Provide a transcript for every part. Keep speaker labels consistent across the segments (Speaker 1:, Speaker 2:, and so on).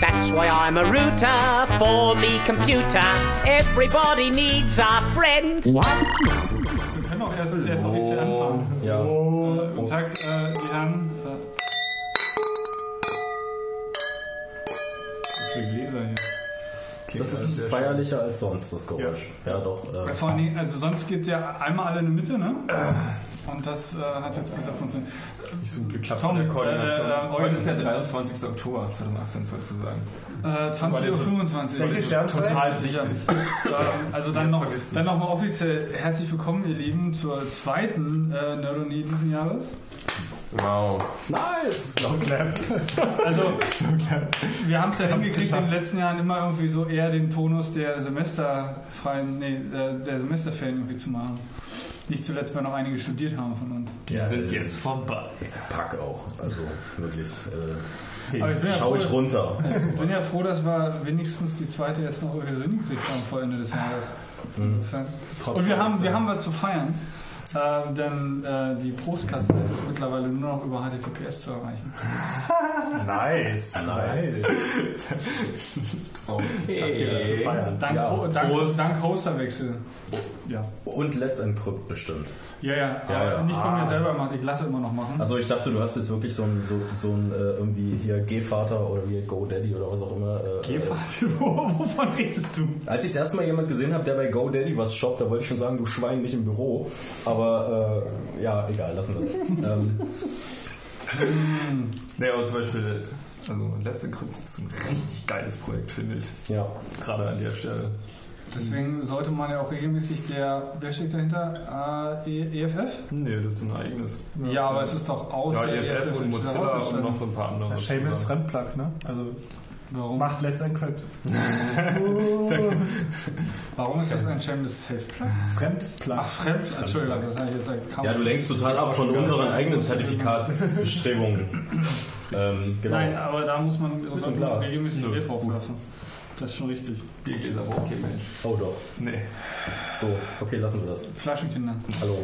Speaker 1: That's why I'm a router for me computer. Everybody needs a friend.
Speaker 2: Wir können auch erst, erst offiziell anfangen.
Speaker 3: Ja.
Speaker 2: Äh, guten Tag, äh, die Herren. Äh, so viele Gläser hier.
Speaker 3: Das ist feierlicher als sonst, das Geräusch. Ja, doch.
Speaker 2: Ja,
Speaker 3: Äh,
Speaker 2: Vor Dingen, also sonst geht ja einmal alle in die Mitte, ne? Und das äh, hat jetzt besser funktioniert.
Speaker 4: Nicht so gut geklappt
Speaker 2: Tom,
Speaker 4: der Koordination.
Speaker 2: äh, äh,
Speaker 4: Heute ist der 23. Oktober 2018, sollst du sagen.
Speaker 2: Äh, 20.25 Uhr.
Speaker 5: Sternzeit?
Speaker 2: Total sicher. ähm, also dann noch,
Speaker 4: vergessen.
Speaker 2: dann noch mal offiziell herzlich willkommen, ihr Lieben, zur zweiten äh, Neuronie diesen Jahres.
Speaker 4: Wow.
Speaker 3: nice!
Speaker 5: Long Clap.
Speaker 2: Also, wir haben es ja hingekriegt, in den letzten Jahren immer irgendwie so eher den Tonus der semesterfreien, nee, äh, der Semesterferien irgendwie zu machen. Nicht zuletzt, weil noch einige studiert haben von uns.
Speaker 4: Die sind jetzt vorbei.
Speaker 3: Ist Pack auch. Also wirklich. Äh,
Speaker 2: Aber ich bin ja,
Speaker 3: schau ich
Speaker 2: froh,
Speaker 3: runter.
Speaker 2: ich bin ja froh, dass wir wenigstens die zweite jetzt noch irgendwie so hingekriegt haben vor Ende des Jahres. Insofern. Und wir haben, wir haben was zu feiern. Äh, denn äh, die Prostkasse ist mittlerweile nur noch über HTTPS zu erreichen.
Speaker 5: Nice.
Speaker 3: Nice.
Speaker 5: Zu feiern.
Speaker 2: Dank,
Speaker 3: Ja,
Speaker 2: Ho dank, dank Hosterwechsel. Ja.
Speaker 3: Und Let's Encrypt bestimmt.
Speaker 2: Ja, ja,
Speaker 3: Ja, ja.
Speaker 2: nicht von mir selber gemacht, ich lasse immer noch machen.
Speaker 3: Also ich dachte, du hast jetzt wirklich so ein, so, so ein äh, irgendwie hier G-Vater oder wie GoDaddy oder was auch immer. Äh,
Speaker 2: Gehfahrt, wovon redest du?
Speaker 3: Äh, als ich das erste Mal jemand gesehen habe, der bei GoDaddy was shoppt, da wollte ich schon sagen, du Schwein nicht im Büro. Aber äh, ja, egal, lassen wir das. ähm,
Speaker 4: Nee, aber zum Beispiel, also Let's Encrypt ist ein richtig geiles Projekt, finde ich.
Speaker 3: ja.
Speaker 4: Gerade an der Stelle.
Speaker 2: Deswegen sollte man ja auch regelmäßig der, wer steht dahinter? Äh, E- EFF?
Speaker 4: Nee, das ist ein eigenes.
Speaker 2: Ja, aber es ist doch aus
Speaker 4: Ja,
Speaker 2: der
Speaker 4: EFF und
Speaker 2: wieder
Speaker 4: Mozilla und noch so ein paar andere.
Speaker 5: Shameless Fremdplug, ne? Also
Speaker 2: Warum?
Speaker 5: macht Let's Encrypt.
Speaker 2: Warum ist das ein Shameless Self-Plug?
Speaker 5: Fremdplug.
Speaker 2: Ach, Fremd, Entschuldigung, das habe ich jetzt kaum.
Speaker 3: ja, du lenkst total ab von unseren eigenen Zertifikatsbestrebungen. ähm, genau.
Speaker 2: Nein, aber da muss man regelmäßig Geld drauf werfen. Das ist schon richtig.
Speaker 4: Biergläser braucht kein Mensch.
Speaker 3: Oh doch.
Speaker 4: Nee.
Speaker 3: So, okay, lassen wir das.
Speaker 2: Flaschenkinder.
Speaker 3: Hallo.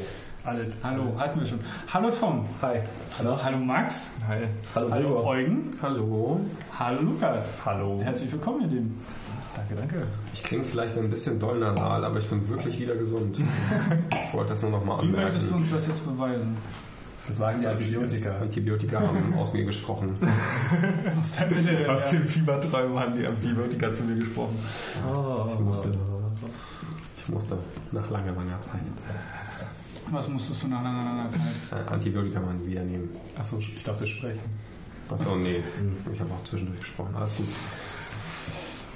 Speaker 2: Alle. Hallo, hatten wir schon. Hallo Tom.
Speaker 3: Hi. Na?
Speaker 2: Hallo Max.
Speaker 4: Hi.
Speaker 3: Hallo,
Speaker 2: Hallo. Eugen.
Speaker 6: Hallo.
Speaker 2: Hallo Lukas.
Speaker 4: Hallo.
Speaker 2: Herzlich willkommen, ihr Lieben.
Speaker 5: Danke, danke.
Speaker 6: Ich klinge vielleicht ein bisschen doll nasal, aber ich bin wirklich wieder gesund. Ich wollte das nur noch mal
Speaker 2: Wie möchtest du
Speaker 6: anmerken.
Speaker 2: uns das jetzt beweisen?
Speaker 5: Das sagen die Antibiotika.
Speaker 6: Antibiotika haben aus mir gesprochen.
Speaker 2: Aus der.
Speaker 4: Aus den Fieberträumen haben die Antibiotika zu mir gesprochen.
Speaker 6: Ich musste, ich musste nach langer, langer Zeit
Speaker 2: Was musstest du nach einer langer Zeit?
Speaker 6: äh, Antibiotika mal wieder nehmen.
Speaker 5: Achso, ich dachte sprechen.
Speaker 6: Achso, nee. Ich habe auch zwischendurch gesprochen. Alles gut.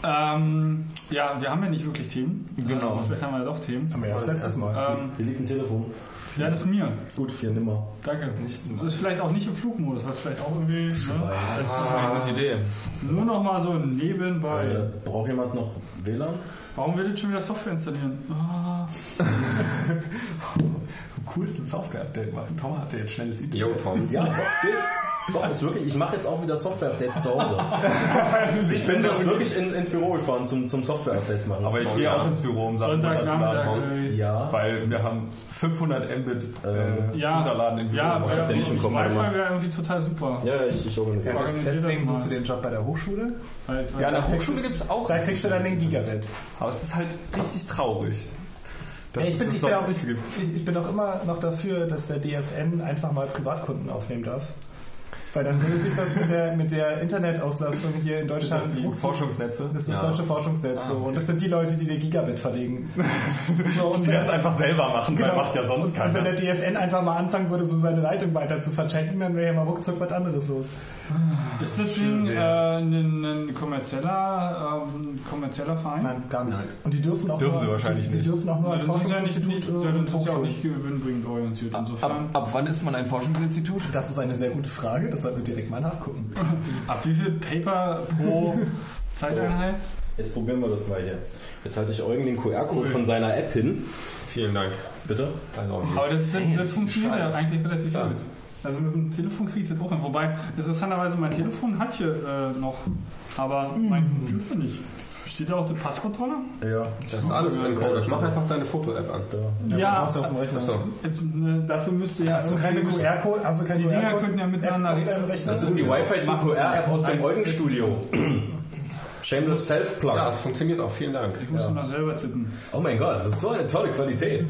Speaker 2: Ähm, ja, wir haben ja nicht wirklich Themen.
Speaker 4: Genau.
Speaker 2: Äh, vielleicht haben wir ja doch Themen.
Speaker 5: Haben wir erst letztes Mal.
Speaker 2: Ähm,
Speaker 3: Hier liegt ein Telefon.
Speaker 2: Ja, das ist mir.
Speaker 3: Gut, hier nimm mal.
Speaker 2: Danke. Das ist vielleicht auch nicht im Flugmodus, was vielleicht auch irgendwie. Ne?
Speaker 4: Das ist eine gute Idee.
Speaker 2: Nur noch mal so nebenbei.
Speaker 3: Äh, braucht jemand noch WLAN?
Speaker 2: Warum wird jetzt schon wieder Software installieren? Ah,
Speaker 4: Coolsten Software-Update machen. Tom hatte jetzt schnelles Idee.
Speaker 6: Yo, Tom.
Speaker 3: Ja, doch, ist wirklich. Ich mache jetzt auch wieder Software-Updates zu Hause. ich bin sonst wirklich in, ins Büro gefahren zum, zum Software-Updates machen.
Speaker 4: Aber ich
Speaker 6: Oh,
Speaker 4: gehe
Speaker 6: ja.
Speaker 4: auch ins Büro, um Sachen
Speaker 2: Sonntagnachmittag.
Speaker 4: runterzuladen.
Speaker 2: äh,
Speaker 3: ja,
Speaker 4: Weil wir haben 500 Mbit äh,
Speaker 2: Ja,
Speaker 4: runterladen im Büro.
Speaker 2: ja,
Speaker 3: ihr
Speaker 2: äh,
Speaker 3: nicht im Kopf
Speaker 2: Wi-Fi wäre irgendwie total super.
Speaker 3: ja, ich, ich organisiere.
Speaker 5: Ja, das, deswegen suchst du den Job bei der Hochschule.
Speaker 2: Weil, weil
Speaker 4: ja, an der Hochschule gibt es auch.
Speaker 5: Da kriegst du dann den Gigabit.
Speaker 4: Aber es ist halt richtig traurig.
Speaker 5: ich, bin, ich, bin auch, ich, ich bin auch immer noch dafür, dass der DFN einfach mal Privatkunden aufnehmen darf. Weil dann würde sich das mit der, mit der Internetauslastung hier in Deutschland
Speaker 4: Das die Forschungsnetze.
Speaker 5: Das ist das
Speaker 6: Ja.
Speaker 5: deutsche Forschungsnetz so. Und das sind die Leute, die den Gigabit verlegen. so, und
Speaker 4: Die das einfach selber machen, weil macht ja sonst
Speaker 5: und, und wenn
Speaker 4: keiner.
Speaker 5: der DFN einfach mal anfangen würde, so seine Leitung weiter zu verschenken, dann wäre ja mal ruckzuck was anderes los.
Speaker 2: Ist das Ding äh, ein, ein kommerzieller, ähm, kommerzieller Verein?
Speaker 5: Nein, gar nicht. Und die dürfen auch
Speaker 4: Dürfen
Speaker 5: nur,
Speaker 4: sie wahrscheinlich
Speaker 5: die, die
Speaker 4: nicht.
Speaker 5: dürfen auch nur ein
Speaker 2: sind
Speaker 5: Forschungsinstitut
Speaker 2: nicht, dann ist es ja auch nicht gewinnbringend orientiert.
Speaker 4: Ab,
Speaker 2: Insofern,
Speaker 4: ab wann ist man ein Forschungsinstitut?
Speaker 5: Das ist eine sehr gute Frage, das sollten wir direkt mal nachgucken.
Speaker 2: ab wie viel Paper pro Zeiteinheit?
Speaker 3: Jetzt probieren wir das mal hier. Jetzt halte ich Eugen den QR-Code von seiner App hin.
Speaker 6: Vielen Dank.
Speaker 3: Bitte?
Speaker 6: Also,
Speaker 2: Aber das, das, das funktioniert ja eigentlich relativ
Speaker 6: Ja.
Speaker 2: gut. Also mit dem Telefon kriegt das auch hin. Wobei, interessanterweise, mein Telefon hat hier äh, noch, aber mein Computer nicht. Steht da auch Passwort dran?
Speaker 3: Ja.
Speaker 6: das ist alles encoded. Mach einfach deine Foto-App an.
Speaker 2: Ja,
Speaker 5: Hast du auf dem Rechner.
Speaker 6: So.
Speaker 2: Ne, dafür müsste ja.
Speaker 5: Hast du keine QR-Code? Du keine
Speaker 2: Die Dinger könnten ja miteinander
Speaker 5: auf deinem Rechner?
Speaker 3: Das ist die Wi-Fi to QR-App aus dem Eugen-Studio. Shameless Self-Plug.
Speaker 6: Ja, das funktioniert auch. Vielen Dank.
Speaker 2: Ich muss noch selber tippen.
Speaker 3: Oh mein Gott, das ist so eine tolle Qualität.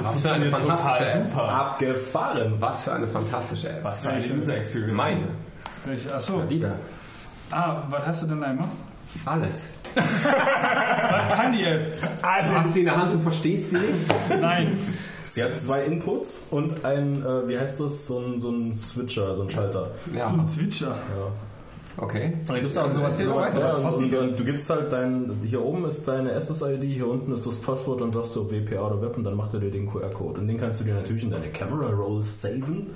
Speaker 6: Was für eine fantastische App.
Speaker 3: Abgefahren.
Speaker 6: Was für eine fantastische App.
Speaker 4: Was für eine User Experience.
Speaker 6: Meine.
Speaker 2: Welche? Achso.
Speaker 6: Die da.
Speaker 2: Ah, was hast du denn da gemacht?
Speaker 6: Alles.
Speaker 2: Was kann die App?
Speaker 6: Du hast sie in der Hand, du verstehst sie nicht.
Speaker 2: Nein.
Speaker 3: Sie hat zwei Inputs und ein, äh, wie heißt das, so ein, so ein Switcher, so ein Schalter.
Speaker 6: Ja,
Speaker 2: So ein Switcher.
Speaker 6: Okay.
Speaker 3: Da gibt's
Speaker 6: Also, erzähl doch weiter.
Speaker 3: Ja, und du gibst halt dein, hier oben ist deine SSID, hier unten ist das Passwort, dann sagst du ob WPA oder Web und dann macht er dir den QR-Code. Und den kannst du dir natürlich in deine Camera Roll saven.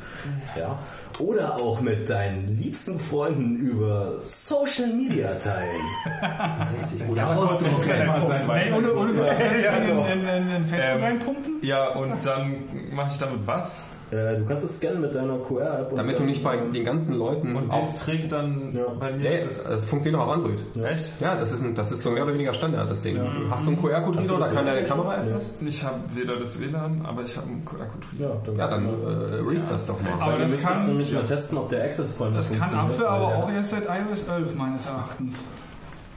Speaker 3: Ja. Oder auch mit deinen liebsten Freunden über Social Media teilen.
Speaker 6: Richtig gut.
Speaker 2: Ey, ohne, ohne das in, in, in, in Facebook
Speaker 4: Ähm,
Speaker 2: reinpumpen?
Speaker 4: Ja, und dann mache ich damit was?
Speaker 3: Äh, du kannst es scannen mit deiner QR-App. und
Speaker 6: Damit du nicht bei den ganzen Leuten
Speaker 4: Und das trägt dann
Speaker 3: Ja.
Speaker 4: bei
Speaker 6: Ja,
Speaker 4: mir
Speaker 6: ja,
Speaker 4: das.
Speaker 6: das funktioniert auch auf Android.
Speaker 4: Echt?
Speaker 6: Ja, das ist, ein, das ist so mehr oder weniger Standard, das Ding. Hast du einen QR-Code
Speaker 3: du
Speaker 6: oder
Speaker 3: das
Speaker 6: kann deine? Kamera
Speaker 3: Ja.
Speaker 6: etwas?
Speaker 4: Ich habe weder das WLAN, aber ich habe einen QR-Code.
Speaker 3: Ja, dann,
Speaker 6: Ja, dann äh, read das doch mal.
Speaker 2: Aber das
Speaker 3: das
Speaker 2: kann-
Speaker 3: nämlich mal testen, ob der Access Point
Speaker 2: Das kann Apfel aber auch erst seit iOS 11 meines Erachtens.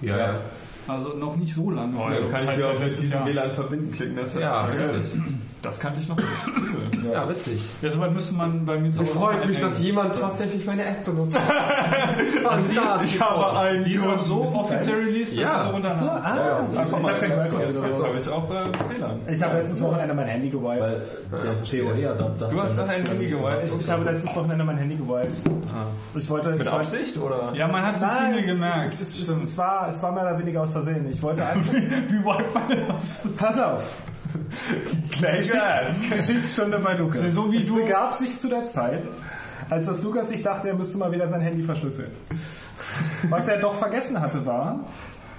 Speaker 6: Ja, ja.
Speaker 2: Also noch nicht so lange.
Speaker 4: Oh,
Speaker 2: Also
Speaker 4: jetzt kann ich wieder auf
Speaker 2: letztes
Speaker 4: diesem. WLAN verbinden klicken. Das, ist
Speaker 6: Ja, richtig.
Speaker 4: Das kannte ich noch nicht. Cool.
Speaker 6: Ja, witzig.
Speaker 2: Ja, soweit müsste man bei mir zu
Speaker 6: Es freut mich, dass jemand tatsächlich meine App benutzt.
Speaker 4: Ich habe einen
Speaker 2: Die ist auch so offiziell released, dass
Speaker 6: Ja.
Speaker 2: du so runterladen
Speaker 5: Ah,
Speaker 4: Einfach
Speaker 5: ich
Speaker 4: mal
Speaker 5: habe kein QR-Code.
Speaker 4: Jetzt habe ich auch äh, WLAN.
Speaker 5: Ich habe letztes Wochenende mein Handy gewiped.
Speaker 3: Weil der PoE-Adapter.
Speaker 4: Du hast dann ein Handy gewiped.
Speaker 5: Ich, ich habe letztes Wochenende mein Handy gewiped. Ich wollte.
Speaker 4: Mit
Speaker 5: ich
Speaker 4: Absicht oder?
Speaker 2: Ja, man hat es
Speaker 5: es,
Speaker 2: gemerkt.
Speaker 5: Es war mehr oder weniger aus Versehen. Ich wollte einfach.
Speaker 2: Wie wiped man das?
Speaker 5: Pass auf.
Speaker 4: Gleich
Speaker 5: Geschichts- Geschichtsstunde bei Lukas.
Speaker 2: ist so wie
Speaker 5: es begab sich zu der Zeit, als das Lukas sich dachte, er müsste mal wieder sein Handy verschlüsseln. Was er doch vergessen hatte, war,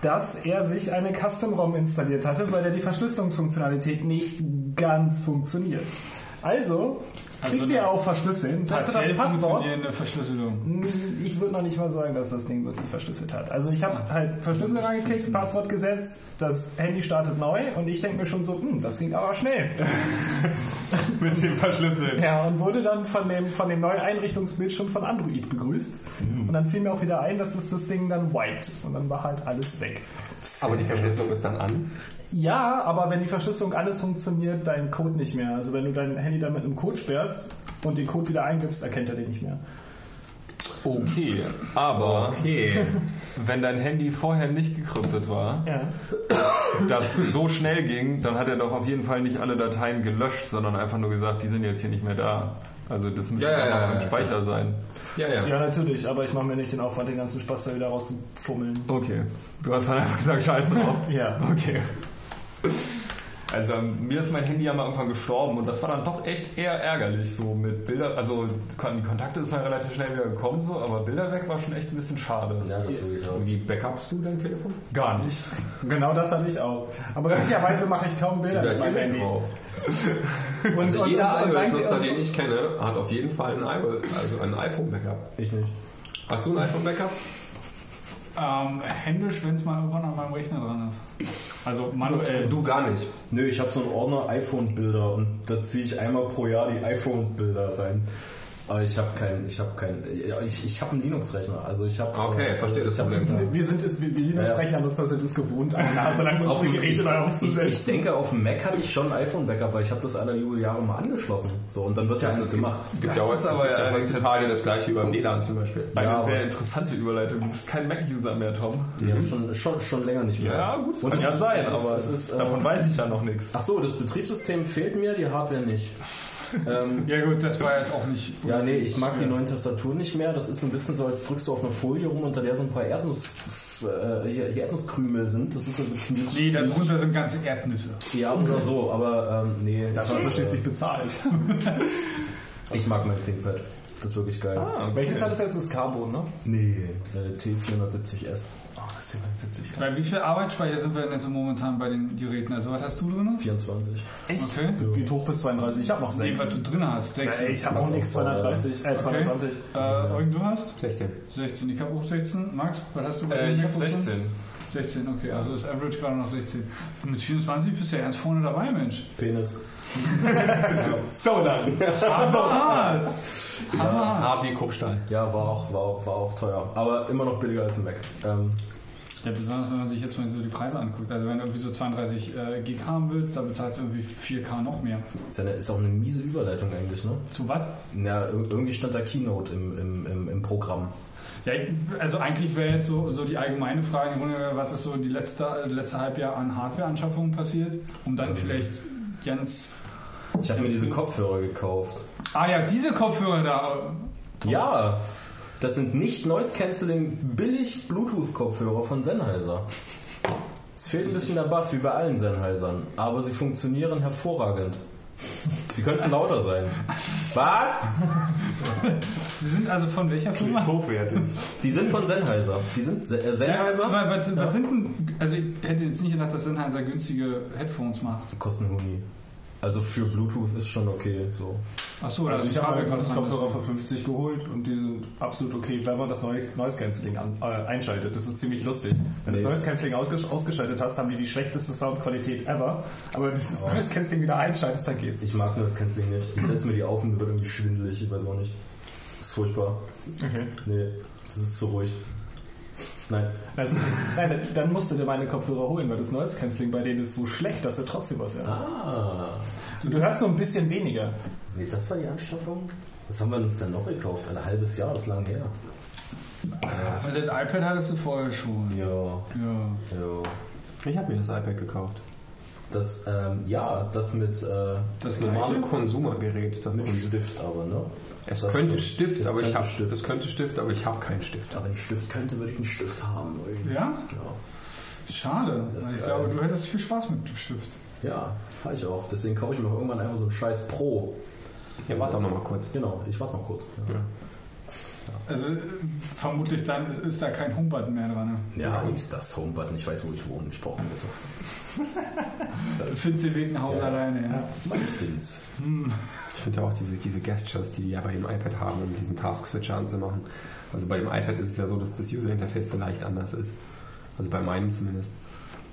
Speaker 5: dass er sich eine Custom-ROM installiert hatte, weil er die Verschlüsselungsfunktionalität nicht ganz funktioniert. Also,
Speaker 2: Also
Speaker 5: klickt ihr auf Verschlüsseln, setzt ihr das Passwort.
Speaker 2: Verschlüsselung.
Speaker 5: Ich würde noch nicht mal sagen, dass das Ding wirklich verschlüsselt hat. Also ich habe halt Verschlüssel reingeklickt, Passwort gesetzt, das Handy startet neu und ich denke mir schon so, hm, das ging aber schnell.
Speaker 4: Mit dem Verschlüsseln.
Speaker 5: Ja, und wurde dann von dem, von dem neuen Einrichtungsbildschirm von Android begrüßt. Und dann fiel mir auch wieder ein, dass es das Ding dann wiped. Und dann war halt alles weg.
Speaker 6: Aber die Verschlüsselung ist dann an.
Speaker 5: Ja, aber wenn die Verschlüsselung alles funktioniert, dein Code nicht mehr. Also wenn du dein Handy dann mit einem Code sperrst und den Code wieder eingibst, erkennt er den nicht mehr.
Speaker 4: Okay, aber
Speaker 6: Okay.
Speaker 4: wenn dein Handy vorher nicht gekryptet war,
Speaker 5: Ja.
Speaker 4: das so schnell ging, dann hat er doch auf jeden Fall nicht alle Dateien gelöscht, sondern einfach nur gesagt, die sind jetzt hier nicht mehr da. Also das müsste
Speaker 6: Ja, ja,
Speaker 4: auch noch
Speaker 6: ja,
Speaker 4: im
Speaker 6: ja.
Speaker 4: Speicher sein.
Speaker 6: Ja, ja.
Speaker 5: Ja, natürlich, aber ich mache mir nicht den Aufwand, den ganzen Spaß da wieder rauszufummeln.
Speaker 4: Okay, du hast dann einfach gesagt, scheiß drauf.
Speaker 5: Ja.
Speaker 4: Okay. Also mir ist mein Handy ja mal irgendwann gestorben und das war dann doch echt eher ärgerlich, so mit Bilder, also die Kontakte ist mal relativ schnell wieder gekommen, so, aber Bilder weg war schon echt ein bisschen schade.
Speaker 3: Ja, das auch.
Speaker 6: Wie backupst du dein Telefon?
Speaker 4: Gar nicht.
Speaker 5: Genau das hatte ich auch. Aber glücklicherweise mache ich kaum Bilder mit meinem Handy.
Speaker 6: drauf.
Speaker 5: Und,
Speaker 6: Also
Speaker 5: und,
Speaker 6: jeder
Speaker 5: und, und
Speaker 6: iOS-Nutzer, den ich kenne, hat auf jeden Fall ein, iPhone- also ein iPhone-Backup.
Speaker 3: Ich nicht.
Speaker 6: Hast du ein iPhone-Backup?
Speaker 2: Ähm, händisch, wenn es mal irgendwann an meinem Rechner dran ist. Also manuell.
Speaker 6: Du gar nicht.
Speaker 3: Nö, ich habe so einen Ordner iPhone-Bilder und da ziehe ich einmal pro Jahr die iPhone-Bilder rein. Aber ich habe keinen, ich habe keinen, ja, ich, ich habe einen Linux-Rechner. Also ich habe.
Speaker 6: Okay, verstehe das
Speaker 3: ich hab-
Speaker 6: Problem.
Speaker 5: wir sind es, wir wir Linux-Rechner-Nutzer sind es gewohnt, eine Nase lang unsere Geräte
Speaker 3: ich,
Speaker 5: neu
Speaker 3: ich, ich
Speaker 5: aufzusetzen.
Speaker 3: denke, auf dem Mac hatte ich schon ein iPhone-Backup, weil ich habe das alle Jubeljahre mal angeschlossen. So, und dann wird ja eins gemacht.
Speaker 6: Es gibt
Speaker 4: Das
Speaker 6: ja
Speaker 4: ist aber ja
Speaker 6: gibt heutzutage das gleiche über WLAN zum Beispiel.
Speaker 4: Eine
Speaker 3: Ja,
Speaker 4: sehr interessante Überleitung. Du bist kein Mac-User mehr, Tom.
Speaker 3: Ja, schon, schon, schon länger nicht mehr.
Speaker 4: Ja, gut, das
Speaker 3: Und
Speaker 4: kann ja sein, aber
Speaker 3: es ist,
Speaker 4: davon
Speaker 3: äh,
Speaker 4: weiß ich ja noch nichts.
Speaker 3: Ach so, das Betriebssystem fehlt mir, die Hardware nicht. Ähm,
Speaker 2: Ja gut, das war jetzt auch nicht...
Speaker 3: ja, nee, ich mag die neuen Tastaturen nicht mehr. Das ist ein bisschen so, als drückst du auf eine Folie rum, unter der so ein paar Erdnuss, äh, hier, hier Erdnusskrümel sind. Das ist also knirsch.
Speaker 2: Nee, darunter sind ganze Erdnüsse.
Speaker 3: Ja, oder so, aber ähm, nee.
Speaker 5: Das hast du schließlich bezahlt.
Speaker 3: Ich mag mein ThinkPad. Das ist wirklich geil.
Speaker 5: Welches hat es jetzt? Das Carbon, ne?
Speaker 3: Nee, äh, T470S.
Speaker 5: 74.
Speaker 2: Bei wie viel Arbeitsspeicher sind wir denn jetzt so momentan bei den Geräten? Also was hast du drin?
Speaker 3: 24.
Speaker 2: Okay.
Speaker 5: Geht hoch bis 32. Ich habe noch
Speaker 2: Nee,
Speaker 5: 6.
Speaker 2: was du drin hast. 6.
Speaker 5: ich habe auch nichts 230, äh, 220.
Speaker 2: Äh, Eugen, du hast?
Speaker 6: 16.
Speaker 2: 16. Ich habe auch 16. Max, was hast du bei
Speaker 4: Äh, ich habe
Speaker 2: MacBook drin?
Speaker 4: 16.
Speaker 2: 16, okay. Also ist Average gerade noch 16. Und mit 24 bist du ja ganz vorne dabei, Mensch.
Speaker 3: Penis.
Speaker 5: So dann.
Speaker 2: Hammerhart!
Speaker 6: Hart wie Kruppstahl.
Speaker 3: Ja, war auch, war, auch, war auch teuer. Aber immer noch billiger als ein Mac. Ähm,
Speaker 2: Ja, besonders wenn man sich jetzt mal so die Preise anguckt. Also wenn du irgendwie so 32 äh, Gig haben willst, da bezahlst du irgendwie 4K noch mehr.
Speaker 3: ist, ja eine, ist auch eine miese Überleitung eigentlich, ne?
Speaker 2: Zu was?
Speaker 3: Ir- irgendwie stand da Keynote im, im, im, im Programm.
Speaker 2: Ja, also eigentlich wäre jetzt so, so die allgemeine Frage, was ist so die letzte, letzte Halbjahr an Hardware-Anschaffungen passiert, um dann vielleicht ganz...
Speaker 3: Ich habe mir diese Kopfhörer gekauft.
Speaker 2: Ah ja, diese Kopfhörer da.
Speaker 3: Ja, das sind nicht Noise Cancelling billig Bluetooth-Kopfhörer von Sennheiser. Es fehlt ein bisschen der Bass, wie bei allen Sennheisern, aber sie funktionieren hervorragend. Sie könnten lauter sein. Was?
Speaker 2: Sie sind also von welcher Firma?
Speaker 4: Hochwertig.
Speaker 3: Die sind von Sennheiser. Die sind Se- äh, Sennheiser.
Speaker 2: Ja, was, was sind denn, also ich hätte jetzt nicht gedacht, dass Sennheiser günstige Headphones macht.
Speaker 3: Die kosten Huni. Also für Bluetooth ist schon okay. So.
Speaker 2: Achso,
Speaker 5: Also ich habe mir
Speaker 2: gerade
Speaker 5: das Kopfhörer für 50 geholt und die sind absolut okay, wenn man das Noise Noise Cancelling an, äh, einschaltet. Das ist ziemlich lustig. Wenn du
Speaker 3: Nee.
Speaker 5: das Noise Cancelling ausges- ausgeschaltet hast, haben die die schlechteste Soundqualität ever. Aber wenn du das Noise Cancelling wieder einschaltest, dann geht's.
Speaker 3: Ich mag Noise Cancelling nicht. Ich setze mir die auf und mir wird irgendwie schwindelig. Ich weiß auch nicht. Das ist furchtbar.
Speaker 5: Okay.
Speaker 3: Nee, das ist zu ruhig. Nein.
Speaker 5: Also, nein, dann musst du dir meine Kopfhörer holen, weil das Noise Cancelling bei denen ist so schlecht, dass du trotzdem was hörst.
Speaker 3: Ah.
Speaker 5: Du hörst nur ein bisschen weniger.
Speaker 3: Nee, das war die Anschaffung? Was haben wir uns denn noch gekauft? Ein halbes Jahr, das ist lang her.
Speaker 2: Weil das iPad hattest du vorher schon.
Speaker 3: Ja,
Speaker 2: Ja.
Speaker 3: ja.
Speaker 6: Ich habe mir das iPad gekauft.
Speaker 3: Das, ähm, ja, das mit, äh,
Speaker 2: Das
Speaker 6: Das normale? Konsumergerät. Das
Speaker 3: mit Stift aber, ne?
Speaker 6: Es
Speaker 3: Das
Speaker 6: könnte. Stift, aber ich habe
Speaker 3: Stift.
Speaker 6: es könnte Stift, aber ich habe keinen Stift.
Speaker 3: Aber wenn ich Stift könnte, würde ich einen Stift haben. Irgendwie.
Speaker 2: Ja?
Speaker 3: Ja,
Speaker 2: Schade.
Speaker 3: Das
Speaker 2: ich glaube, du hättest viel Spaß mit dem Stift.
Speaker 3: ja fahre ich auch. Deswegen kaufe ich mir auch irgendwann einfach so einen scheiß Pro.
Speaker 6: Ja, warte doch noch mal kurz.
Speaker 3: Genau, ich warte noch kurz. Ja,
Speaker 2: Also äh, vermutlich dann ist da kein Homebutton mehr dran. ne?
Speaker 3: ja ist das Homebutton. Ich weiß, wo ich wohne. Ich brauche mir das.
Speaker 2: Du findest den Weg nach Hause
Speaker 3: Ja.
Speaker 2: alleine, ja.
Speaker 3: Meistens.
Speaker 6: Ich finde ja auch diese, diese Gestures, die die ja bei dem iPad haben, um diesen Task-Switcher anzumachen. Also bei dem iPad ist es ja so, dass das User-Interface so leicht anders ist. Also bei meinem zumindest.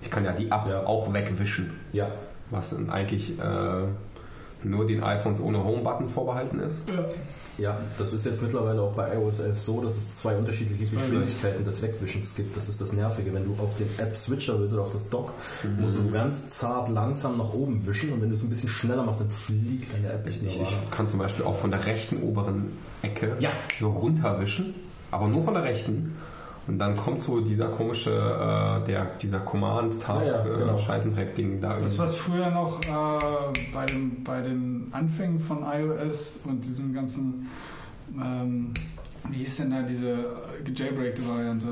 Speaker 6: Ich kann ja die App
Speaker 3: Ja.
Speaker 6: auch wegwischen,
Speaker 3: Ja,
Speaker 6: was eigentlich äh, nur den iPhones ohne Home-Button vorbehalten ist.
Speaker 3: Ja, das ist jetzt mittlerweile auch bei iOS 11 so, dass es zwei unterschiedliche Geschwindigkeiten des Wegwischens gibt. Das ist das Nervige. Wenn du auf den App-Switcher willst oder auf das Dock, musst du so ganz zart langsam nach oben wischen und wenn du es ein bisschen schneller machst, dann fliegt deine App nicht
Speaker 6: Ich,
Speaker 3: mehr
Speaker 6: ich kann zum Beispiel auch von der rechten oberen Ecke
Speaker 3: Ja.
Speaker 6: so runterwischen, aber nur von der rechten. Und dann kommt so dieser komische, äh, der, dieser Command-Task,
Speaker 3: Ja, ja, genau.
Speaker 6: äh, da
Speaker 2: Das, was früher noch äh, bei, dem, bei den Anfängen von iOS und diesem ganzen, ähm, wie hieß denn da diese äh, gejailbreakte Variante?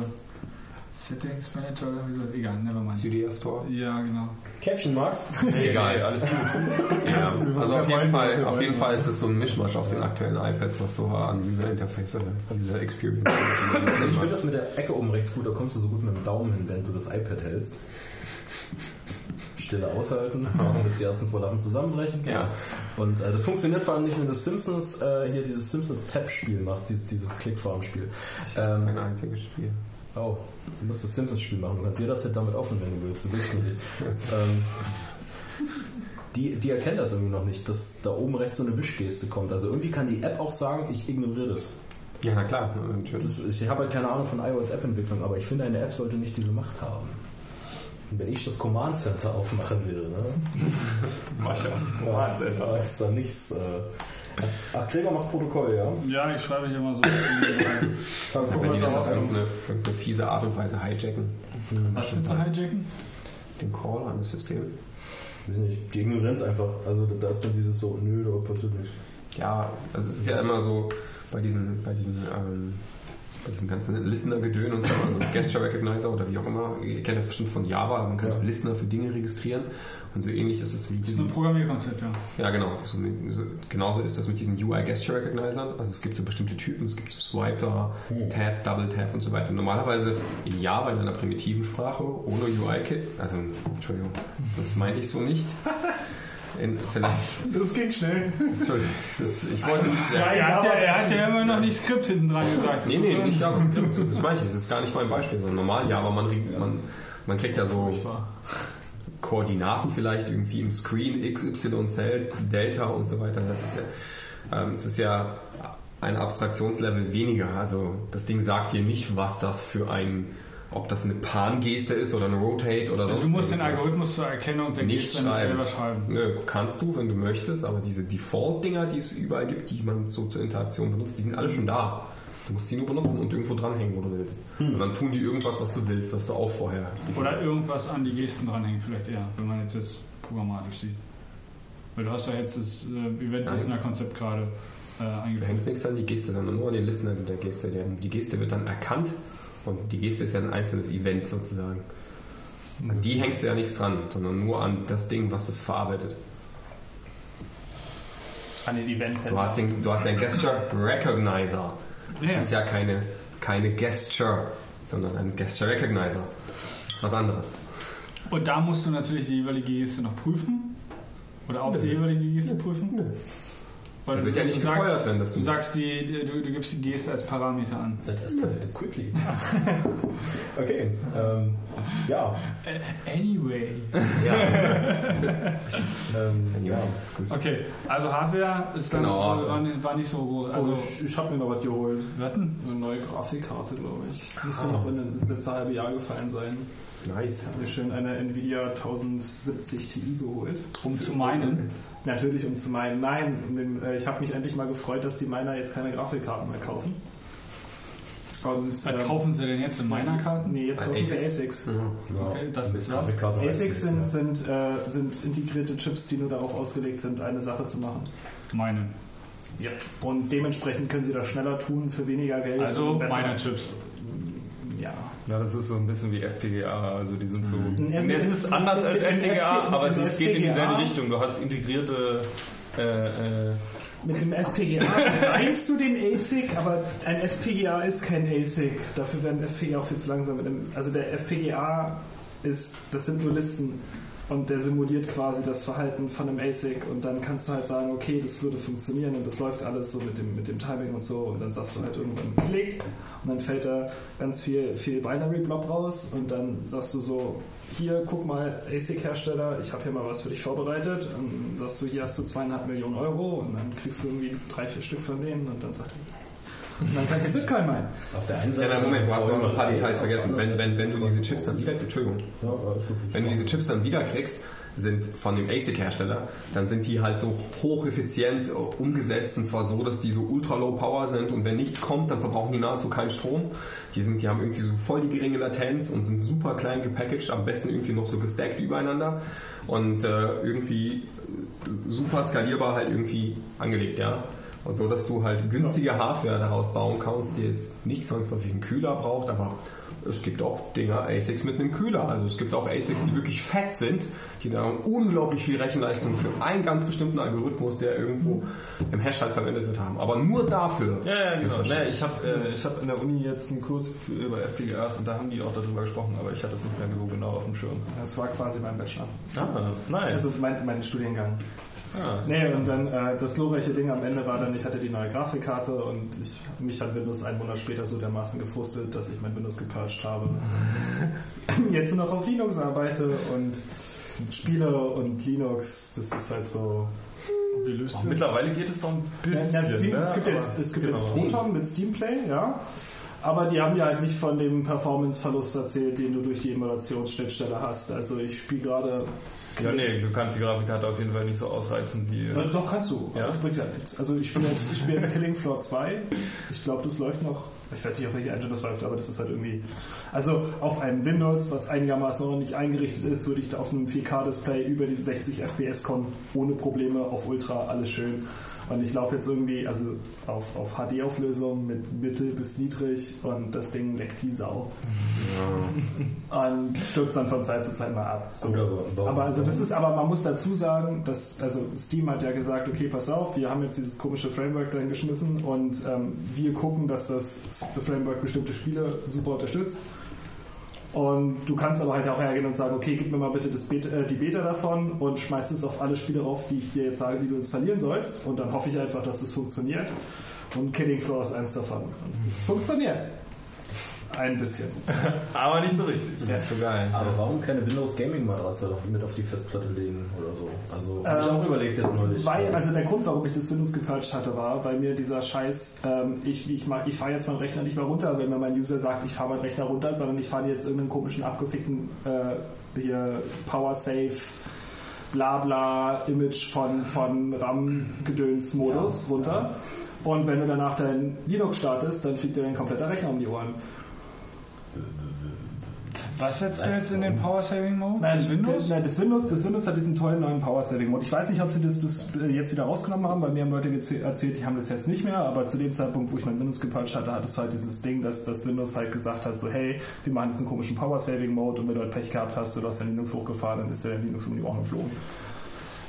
Speaker 2: Settings Manager oder wie soll das? Egal, nevermind.
Speaker 6: Cydia Store.
Speaker 2: Ja, genau.
Speaker 3: Käffchen, Max?
Speaker 6: Egal.
Speaker 4: alles gut.
Speaker 6: Ja, also auf jeden, Fall, auf jeden Fall ist es so ein Mischmasch auf den aktuellen iPads, was so an User Interface oder User Experience.
Speaker 3: Ich finde das mit der Ecke oben rechts gut, da kommst du so gut mit dem Daumen hin, wenn du das iPad hältst. Stille aushalten, machen, bis die ersten vor Lachen zusammenbrechen.
Speaker 6: Ja.
Speaker 3: Und äh, das funktioniert vor allem nicht, wenn du Simpsons, äh, hier dieses Simpsons Tab-Spiel machst, dieses, dieses Clickfarm-Spiel. Ähm,
Speaker 6: Kein einziges Spiel.
Speaker 3: Oh, du musst das Simpsons-Spiel machen. Du kannst jederzeit damit offen, wenn du willst. Du willst nicht. ähm, die, die erkennen das irgendwie noch nicht, dass da oben rechts so eine Wischgeste kommt. Also irgendwie kann die App auch sagen, ich ignoriere das.
Speaker 6: Ja, na klar. natürlich.
Speaker 3: Das, ich habe halt keine Ahnung von iOS-App-Entwicklung, aber ich finde, eine App sollte nicht diese Macht haben. Wenn ich das Command Center aufmachen will, ne?
Speaker 4: Mach ja das
Speaker 3: Command Center ist da nichts. Äh Ach, Gregor macht Protokoll, ja?
Speaker 2: Ja, ich schreibe hier mal so.
Speaker 3: Sag, guck
Speaker 6: Wenn die das
Speaker 3: da
Speaker 6: auf
Speaker 3: was
Speaker 6: irgendeine, irgendeine fiese Art und Weise hijacken,
Speaker 2: Was willst du hijacken?
Speaker 6: den Call an das System.
Speaker 3: Weiß nicht, ignorieren es einfach. Also da ist dann dieses so, nö, da passiert nichts.
Speaker 6: Ja, also es ist ja immer so bei diesen, bei diesen, ähm, bei diesen ganzen Listener-Gedön und so, also Gesture Recognizer oder wie auch immer. Ihr kennt das bestimmt von Java, man kann
Speaker 3: Ja.
Speaker 6: so Listener für Dinge registrieren. Und so ähnlich ist es wie
Speaker 2: Das ist ein Programmierkonzept, ja.
Speaker 6: Ja, genau. So, so, genauso ist das mit diesen UI Gesture Recognizern. Also es gibt so bestimmte Typen, es gibt so Swiper, Tap, Double Tap und so weiter. Normalerweise in Java in einer primitiven Sprache ohne UI-Kit. Also, Entschuldigung, das meinte ich so nicht. In, vielleicht,
Speaker 5: Das geht schnell.
Speaker 6: Entschuldigung, das, ich wollte es
Speaker 2: Er hat, ja, er hat ja immer noch nicht Skript hinten dran gesagt.
Speaker 6: Nee, nee, nicht JavaScript. Das meine ich, das ist gar nicht mein Beispiel, sondern normal Java. Man, man, man kriegt ja so Koordinaten vielleicht irgendwie im Screen, X, Y, Z, Delta und so weiter. Das ist ja, ähm, das ist ja ein Abstraktionslevel weniger. Also das Ding sagt dir nicht, was das für ein, ob das eine Pan-Geste ist oder eine Rotate oder so.
Speaker 2: Also du musst den Algorithmus zur Erkennung der
Speaker 6: nicht
Speaker 2: Geste nicht selber schreiben.
Speaker 6: Nö, kannst du, wenn du möchtest, aber diese Default-Dinger, die es überall gibt, die man so zur Interaktion benutzt, die sind alle schon da. Du musst die nur benutzen und irgendwo dranhängen, wo du willst. Und dann tun die irgendwas, was du willst, was du auch vorher.
Speaker 2: Oder irgendwas an die Gesten dranhängen, vielleicht eher, wenn man jetzt das programmatisch sieht. Weil du hast ja jetzt das äh, Event-Listener-Konzept gerade äh,
Speaker 6: Du
Speaker 2: eingeführt.
Speaker 6: hängst nichts an die Geste, sondern nur an den Listener der Geste. Der, die Geste wird dann erkannt und die Geste ist ja ein einzelnes Event sozusagen. An die hängst du ja nichts dran, sondern nur an das Ding, was es verarbeitet.
Speaker 5: An den Event
Speaker 6: Du hast den, du hast den Gesture Recognizer. Das
Speaker 2: Ja.
Speaker 6: ist ja keine, keine Gesture, sondern ein Gesture Recognizer. Das ist was anderes.
Speaker 2: Und da musst du natürlich die jeweilige Geste noch prüfen. Oder auf die jeweilige Geste prüfen. Weil
Speaker 6: Wird ja nicht
Speaker 2: sagst,
Speaker 6: gefeuert, wenn das
Speaker 2: du
Speaker 6: du-
Speaker 2: sagst die, du, du gibst die Geste als Parameter an.
Speaker 3: That escalated quickly. okay. Ähm, ja.
Speaker 2: Anyway.
Speaker 3: Ja. ähm, ja.
Speaker 6: ist gut.
Speaker 2: Okay, also Hardware ist dann
Speaker 6: Genau, Hardware.
Speaker 2: war, nicht, war nicht so groß. Also
Speaker 5: Also ich, ich habe mir noch was geholt.
Speaker 2: Wetten?
Speaker 5: Eine neue Grafikkarte, glaube ich. Müsste noch in das letzte halbe Jahr gefallen sein.
Speaker 6: Nice.
Speaker 5: Ich habe mir schön eine Nvidia 1070 Ti geholt.
Speaker 2: Um zu meinen.
Speaker 5: Natürlich, um zu meinen, nein, äh, ich habe mich endlich mal gefreut, dass die Miner jetzt keine Grafikkarten mehr kaufen. Und,
Speaker 2: Was
Speaker 5: ähm,
Speaker 2: kaufen sie denn jetzt in meiner Karten?
Speaker 5: Nee, jetzt kaufen sie
Speaker 6: ASICs.
Speaker 5: ASICs.
Speaker 3: ja.
Speaker 2: Okay, das ist
Speaker 5: ASICs sind, sind, äh, sind integrierte Chips, die nur darauf ausgelegt sind, eine Sache zu machen.
Speaker 2: Meine.
Speaker 5: Und dementsprechend können sie das schneller tun für weniger Geld.
Speaker 2: Also
Speaker 5: und besser.
Speaker 2: meine Chips.
Speaker 5: Ja.
Speaker 4: Ja, das ist so ein bisschen wie FPGA. Also die sind so.
Speaker 5: Mhm.
Speaker 4: es ist anders als FPGA,
Speaker 5: FP
Speaker 4: aber es geht in
Speaker 5: FPGA.
Speaker 4: dieselbe Richtung. Du hast integrierte. Äh, äh,
Speaker 5: Mit dem FPGA designst du den ASIC, aber ein FPGA ist kein ASIC. Dafür werden FPGA auch viel zu langsam. Dem, also der FPGA ist, das sind nur Listen und der simuliert quasi das Verhalten von einem ASIC und dann kannst du halt sagen, okay, das würde funktionieren und das läuft alles so mit dem, mit dem Timing und so und dann sagst du halt irgendwann Klick und dann fällt da ganz viel, viel Binary-Blob raus und dann sagst du so, hier, guck mal, ASIC-Hersteller, ich habe hier mal was für dich vorbereitet. Und dann sagst du, hier hast du zweieinhalb Millionen Euro und dann kriegst du irgendwie drei, vier Stück von denen und dann sagt er, und dann kannst du Bitcoin meinen.
Speaker 3: Auf der einen
Speaker 6: Ja,
Speaker 3: Seite.
Speaker 6: nein, Moment, du hast noch ein paar
Speaker 3: Ja,
Speaker 6: Details vergessen. Wenn, wenn, wenn du diese Chips dann wieder, Entschuldigung,
Speaker 3: Ja,
Speaker 6: wenn du diese Chips dann wieder kriegst, sind von dem ASIC-Hersteller, dann sind die halt so hocheffizient äh, umgesetzt und zwar so, dass die so ultra low power sind und wenn nichts kommt, dann verbrauchen die nahezu keinen Strom. Die sind, die haben irgendwie so voll die geringe Latenz und sind super klein gepackaged, am besten irgendwie noch so gestackt übereinander und äh, irgendwie äh, super skalierbar halt irgendwie angelegt, ja. Und so, dass du halt günstige Hardware daraus bauen kannst, die jetzt nicht zwangsläufig einen Kühler braucht, aber es gibt auch Dinger, ASICs mit einem Kühler. Also es gibt auch ASICs, die wirklich fett sind, die da unglaublich viel Rechenleistung für einen ganz bestimmten Algorithmus, der irgendwo im Hash halt verwendet wird, haben. Aber nur dafür.
Speaker 4: ja, ja, genau.
Speaker 6: Ist
Speaker 4: Nee, ich habe äh, ich hab in der Uni jetzt einen Kurs für, über FPGAs und da haben die auch darüber gesprochen, aber ich hatte es nicht mehr so genau auf dem Schirm.
Speaker 5: Das war quasi mein Bachelor.
Speaker 4: Ah, nice.
Speaker 5: Also mein, mein Studiengang.
Speaker 4: Ah.
Speaker 5: Nee, und dann äh, das glorreiche Ding am Ende war dann, ich hatte die neue Grafikkarte und ich, mich hat Windows einen Monat später so dermaßen gefrustet, dass ich mein Windows gepurged habe. Jetzt nur noch auf Linux arbeite und Spiele und Linux, das ist halt so.
Speaker 2: Wie löst
Speaker 4: Auch
Speaker 2: du
Speaker 4: mittlerweile geht es so ein bisschen.
Speaker 5: Ja, Steam,
Speaker 4: ne?
Speaker 5: es gibt, jetzt, es gibt
Speaker 4: genau.
Speaker 5: jetzt Proton mit Steamplay, ja. Aber die haben ja halt nicht von dem Performance-Verlust erzählt, den du durch die Emulationsschnittstelle hast. Also ich spiele gerade
Speaker 4: Ja, nee, du kannst die Grafikkarte auf jeden Fall nicht so ausreizen wie.
Speaker 5: Ja, doch, kannst du.
Speaker 4: Ja?
Speaker 5: Das bringt ja nichts. Also ich spiele jetzt, ich spiele jetzt Killing Floor 2. Ich glaube, das läuft noch. Ich weiß nicht, auf welche Engine das läuft, aber das ist halt irgendwie. Also auf einem Windows, was einigermaßen noch nicht eingerichtet ist, würde ich da auf einem 4K-Display über die 60 FPS kommen, ohne Probleme, auf Ultra, alles schön. Und ich laufe jetzt irgendwie, also auf, auf HD-Auflösung mit mittel bis niedrig und das Ding leckt wie Sau. Und stürzt dann von Zeit zu Zeit mal ab. So.
Speaker 3: Aber
Speaker 5: Aber also das ist aber, man muss dazu sagen, dass, also Steam hat ja gesagt, okay, pass auf, wir haben jetzt dieses komische Framework drin geschmissen und ähm, wir gucken, dass das Framework bestimmte Spiele super unterstützt. Und du kannst aber halt auch hergehen und sagen, okay, gib mir mal bitte Beta, äh, die Beta davon und schmeiß es auf alle Spiele rauf, die ich dir jetzt sage, die du installieren sollst. Und dann hoffe ich einfach, dass es funktioniert. Und Killing Floor ist eins davon. Und es funktioniert. Ein bisschen.
Speaker 4: Aber nicht so richtig.
Speaker 6: Ja, ist so geil.
Speaker 3: Aber warum keine Windows Gaming Matratze mit auf die Festplatte legen oder so? Also habe ich
Speaker 5: Ähm,
Speaker 3: auch überlegt jetzt neulich.
Speaker 5: Weil, also der Grund, warum ich das Windows gepatcht hatte, war bei mir dieser Scheiß, ähm, ich, ich, mach- ich fahre jetzt meinen Rechner nicht mehr runter, wenn mir mein User sagt, ich fahre meinen Rechner runter, sondern ich fahre jetzt irgendeinen komischen abgefickten äh, hier Power Save Blabla Image von, von RAM-Gedöns-Modus runter. Und wenn du danach dein Linux startest, dann fliegt dir dein kompletter Rechner um die Ohren.
Speaker 2: Was setzt du jetzt in den Power Saving Mode? das Windows?
Speaker 5: Der, nein, das Windows, das Windows hat diesen tollen neuen Power Saving Mode. Ich weiß nicht, ob sie das bis äh, jetzt wieder rausgenommen haben. Bei mir haben Leute erzählt, die haben das jetzt nicht mehr. Aber zu dem Zeitpunkt, wo ich mein Windows gepatcht hatte, hattest du halt dieses Ding, dass das Windows halt gesagt hat, so hey, wir machen diesen komischen Power Saving Mode und wenn du halt Pech gehabt hast, du hast dein Linux hochgefahren, dann ist der Linux um die Ohren geflogen.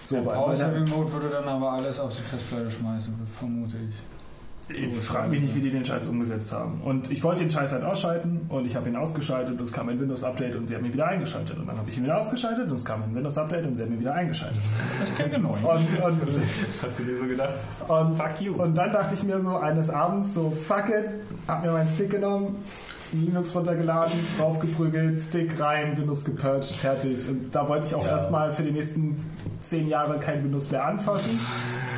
Speaker 5: So, weil-
Speaker 2: Power
Speaker 5: der-
Speaker 2: Saving Mode würde dann aber alles auf die Festplatte schmeißen, vermute ich.
Speaker 5: Ich frage mich nicht, wie die den Scheiß umgesetzt haben. Und ich wollte den Scheiß halt ausschalten und ich habe ihn ausgeschaltet und es kam ein Windows-Update und sie haben ihn wieder eingeschaltet. Und dann habe ich ihn wieder ausgeschaltet und es kam ein Windows-Update und sie haben ihn wieder eingeschaltet.
Speaker 2: Klingt ja neu.
Speaker 5: Und, und,
Speaker 4: Hast du dir so gedacht?
Speaker 5: und,
Speaker 4: Fuck you.
Speaker 5: und dann dachte ich mir so eines Abends so, fuck it, hab mir meinen Stick genommen, Linux runtergeladen, draufgeprügelt, Stick rein, Windows gepurcht, fertig. Und da wollte ich auch
Speaker 3: Ja.
Speaker 5: erstmal für die nächsten zehn Jahre kein Windows mehr anfassen.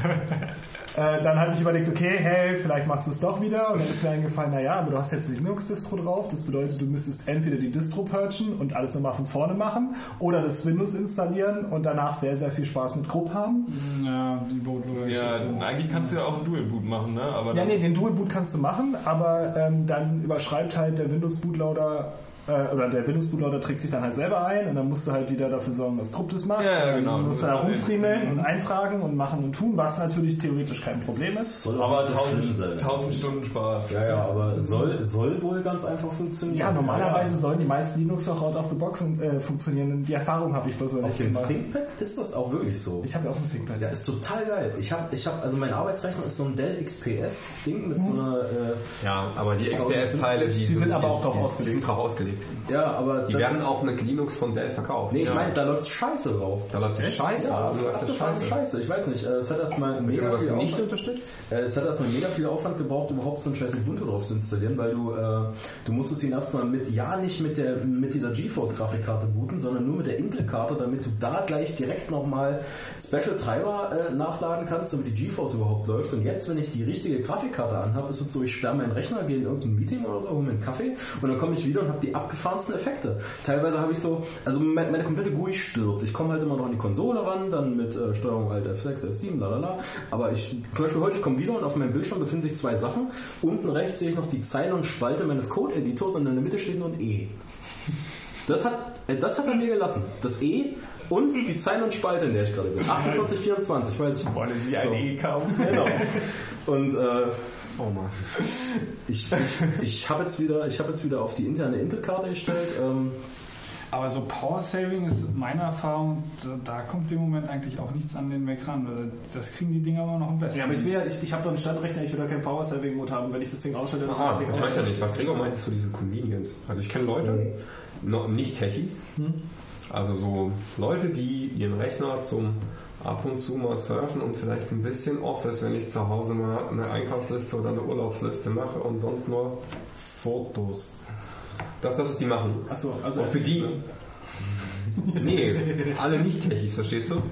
Speaker 5: Äh, dann hatte ich überlegt, okay, hey, vielleicht machst du es doch wieder. Und dann ist mir eingefallen, naja, aber du hast jetzt Linux-Distro drauf. Das bedeutet, du müsstest entweder die Distro purgen und alles nochmal von vorne machen oder das Windows installieren und danach sehr, sehr viel Spaß mit Grupp haben.
Speaker 2: Ja, die Bootloader.
Speaker 4: Ja, eigentlich kannst du ja auch einen Dual Boot machen, ne? Aber
Speaker 5: Ja, nee, den Dual Boot kannst du machen, aber ähm, dann überschreibt halt der Windows Bootloader äh, oder der Windows Bootloader trägt sich dann halt selber ein und dann musst du halt wieder dafür sorgen, dass Grupp das macht.
Speaker 4: Ja, ja,
Speaker 5: dann
Speaker 4: genau.
Speaker 5: musst du da rumfriemeln
Speaker 4: dann-
Speaker 5: und eintragen und machen und tun, was natürlich theoretisch kein Problem ist.
Speaker 3: soll
Speaker 4: aber
Speaker 3: nicht so schlimm sein.
Speaker 4: 1000, 1000 Stunden Spaß.
Speaker 3: Ja, ja, aber soll, soll wohl ganz einfach funktionieren.
Speaker 5: Ja, normalerweise sollen die meisten Linux auch out of the box äh, funktionieren. Die Erfahrung habe ich bloß noch
Speaker 3: Auf
Speaker 5: nicht
Speaker 3: dem
Speaker 5: gemacht.
Speaker 3: ThinkPad ist das auch wirklich so.
Speaker 5: Ich habe ja auch ein ThinkPad.
Speaker 3: Ja, ist total geil. Ich habe, ich hab, also mein Arbeitsrechner ist so ein Dell XPS-Ding mit so einer, äh,
Speaker 6: Ja, aber die XPS-Teile, die,
Speaker 5: Die sind aber auch drauf
Speaker 6: die,
Speaker 5: ausgelegt.
Speaker 6: Drauf ausgelegt.
Speaker 3: Ja, aber
Speaker 6: Die werden auch mit Linux von Dell verkauft.
Speaker 3: nee, ich
Speaker 6: Ja.
Speaker 3: meine, da läuft Scheiße drauf.
Speaker 6: Da läuft das Scheiße.
Speaker 3: Ja,
Speaker 6: also läuft Scheiße.
Speaker 3: Scheiße. Ich weiß nicht. äh, Es hat erstmal mega viel
Speaker 6: nicht
Speaker 3: Aufwand.
Speaker 6: unterstützt?
Speaker 3: Äh, Es hat erstmal mega viel Aufwand gebraucht, überhaupt so einen scheiß Ubuntu drauf zu installieren, weil du, äh, du musstest ihn erstmal mit, ja nicht mit der mit dieser GeForce-Grafikkarte booten, sondern nur mit der Intel-Karte, damit du da gleich direkt nochmal Special-Treiber äh, nachladen kannst, damit die GeForce überhaupt läuft. Und jetzt, wenn ich die richtige Grafikkarte anhabe, ist es so, ich sperre meinen Rechner, gehe in irgendein Meeting oder so, hole mir einen Kaffee und dann komme ich wieder und habe die abgefahrensten Effekte. Teilweise habe ich so, also meine, meine komplette GUI stirbt. Ich komme halt immer noch an die Konsole ran, dann mit äh, Steuerung Alt F6, F7, lalala. Aber ich, zum Beispiel heute, ich komme wieder und auf meinem Bildschirm befinden sich zwei Sachen. Unten rechts sehe ich noch die Zeile und Spalte meines Code-Editors und in der Mitte steht nur ein E. Das hat, äh, das hat er mir gelassen. Das E und die Zeile und Spalte, in der ich gerade bin. 48, 24, weiß ich nicht.
Speaker 4: Wollen Sie ein
Speaker 3: So.
Speaker 4: E kaufen?
Speaker 3: Genau. Und äh,
Speaker 6: Oh Mann.
Speaker 3: ich, ich, ich habe jetzt, wieder- ich hab jetzt wieder auf die interne Intel-Karte gestellt. Ähm,
Speaker 2: Aber so Power Saving ist meine Erfahrung, da, da kommt im Moment eigentlich auch nichts an den Mac ran. weil Das kriegen die Dinger immer noch am besten.
Speaker 5: Ja, aber ich, will ja, ich, ich habe doch einen Standrechner, ich will da keinen Power Saving Mode haben. Wenn ich das Ding ausschalte, dann
Speaker 6: Ah,
Speaker 5: ist das
Speaker 6: das
Speaker 5: Ding
Speaker 6: weiß ja nicht. Was Gregor meint, so diese Convenience. Also ich kenne Leute, noch nicht Techies, also so Leute, die ihren Rechner zum ab und zu mal surfen und vielleicht ein bisschen Office, wenn ich zu Hause mal eine Einkaufsliste oder eine Urlaubsliste mache und sonst nur Fotos. Das ist das, was die machen.
Speaker 5: Achso, also
Speaker 6: Und für die. Nee, alle Nicht-Techies, verstehst du?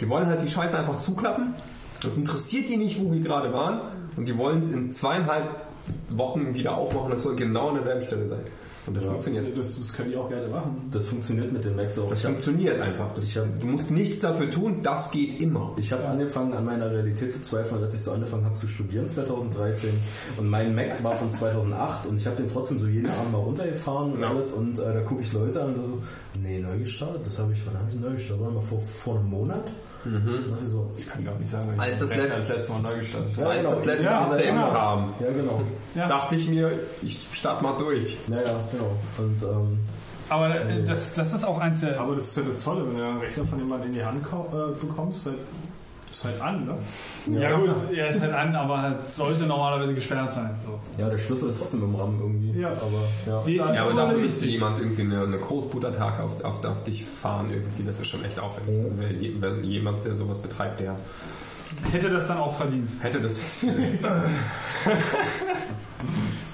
Speaker 6: Die wollen halt die Scheiße einfach zuklappen. Das interessiert die nicht, wo wir gerade waren. Und die wollen es in zweieinhalb Wochen wieder aufmachen. Das soll genau an derselben Stelle sein. Und das
Speaker 3: Ja.
Speaker 6: funktioniert.
Speaker 5: Das, das können die auch gerne machen.
Speaker 3: das funktioniert mit den Macs auch.
Speaker 6: Das
Speaker 3: Ich habe
Speaker 6: funktioniert einfach. Das,
Speaker 3: Ich hab-
Speaker 6: du musst nichts dafür tun, das geht immer.
Speaker 3: ich hab angefangen, an meiner Realität zu zweifeln, als ich so angefangen habe zu studieren 2013. Und mein Mac war von 2008 und ich habe den trotzdem so jeden Abend mal runtergefahren und
Speaker 6: Ja.
Speaker 3: alles. Und äh, da gucke ich Leute an und so, nee, neu gestartet. Das habe ich, wann habe ich neu gestartet? War mal vor, vor einem Monat.
Speaker 6: Mhm.
Speaker 3: Dachte ich so,
Speaker 4: Ich kann gar nicht sagen, weil
Speaker 6: Als
Speaker 4: ich
Speaker 6: das
Speaker 4: Rechner
Speaker 6: letzte-
Speaker 4: das letzte Mal neu gestartet
Speaker 3: Ja,
Speaker 6: Als
Speaker 3: genau.
Speaker 6: das letzte
Speaker 2: Ja,
Speaker 6: Update
Speaker 2: genau.
Speaker 6: haben,
Speaker 3: ja genau.
Speaker 2: Ja.
Speaker 6: dachte ich mir, ich starte mal durch.
Speaker 3: Naja, genau. Und ähm,
Speaker 2: Aber äh, das, das ist auch eins der.
Speaker 5: Aber das ist ja das Tolle, wenn du einen Rechner von jemandem in die Hand äh, bekommst, halt, ist halt an, ne?
Speaker 2: Ja, gut, er ist halt an, aber halt sollte normalerweise gesperrt sein. So.
Speaker 3: Ja, der Schlüssel ist trotzdem im RAM irgendwie.
Speaker 5: Ja.
Speaker 3: Aber ja.
Speaker 6: Ja, aber dafür müsste jemand irgendwie eine, eine Code-Boot-Attacke auf, auf, auf dich fahren irgendwie. Das ist schon echt aufwendig. Wer, je- wer, jemand, der sowas betreibt, der
Speaker 2: Hätte das dann auch verdient.
Speaker 6: hätte das...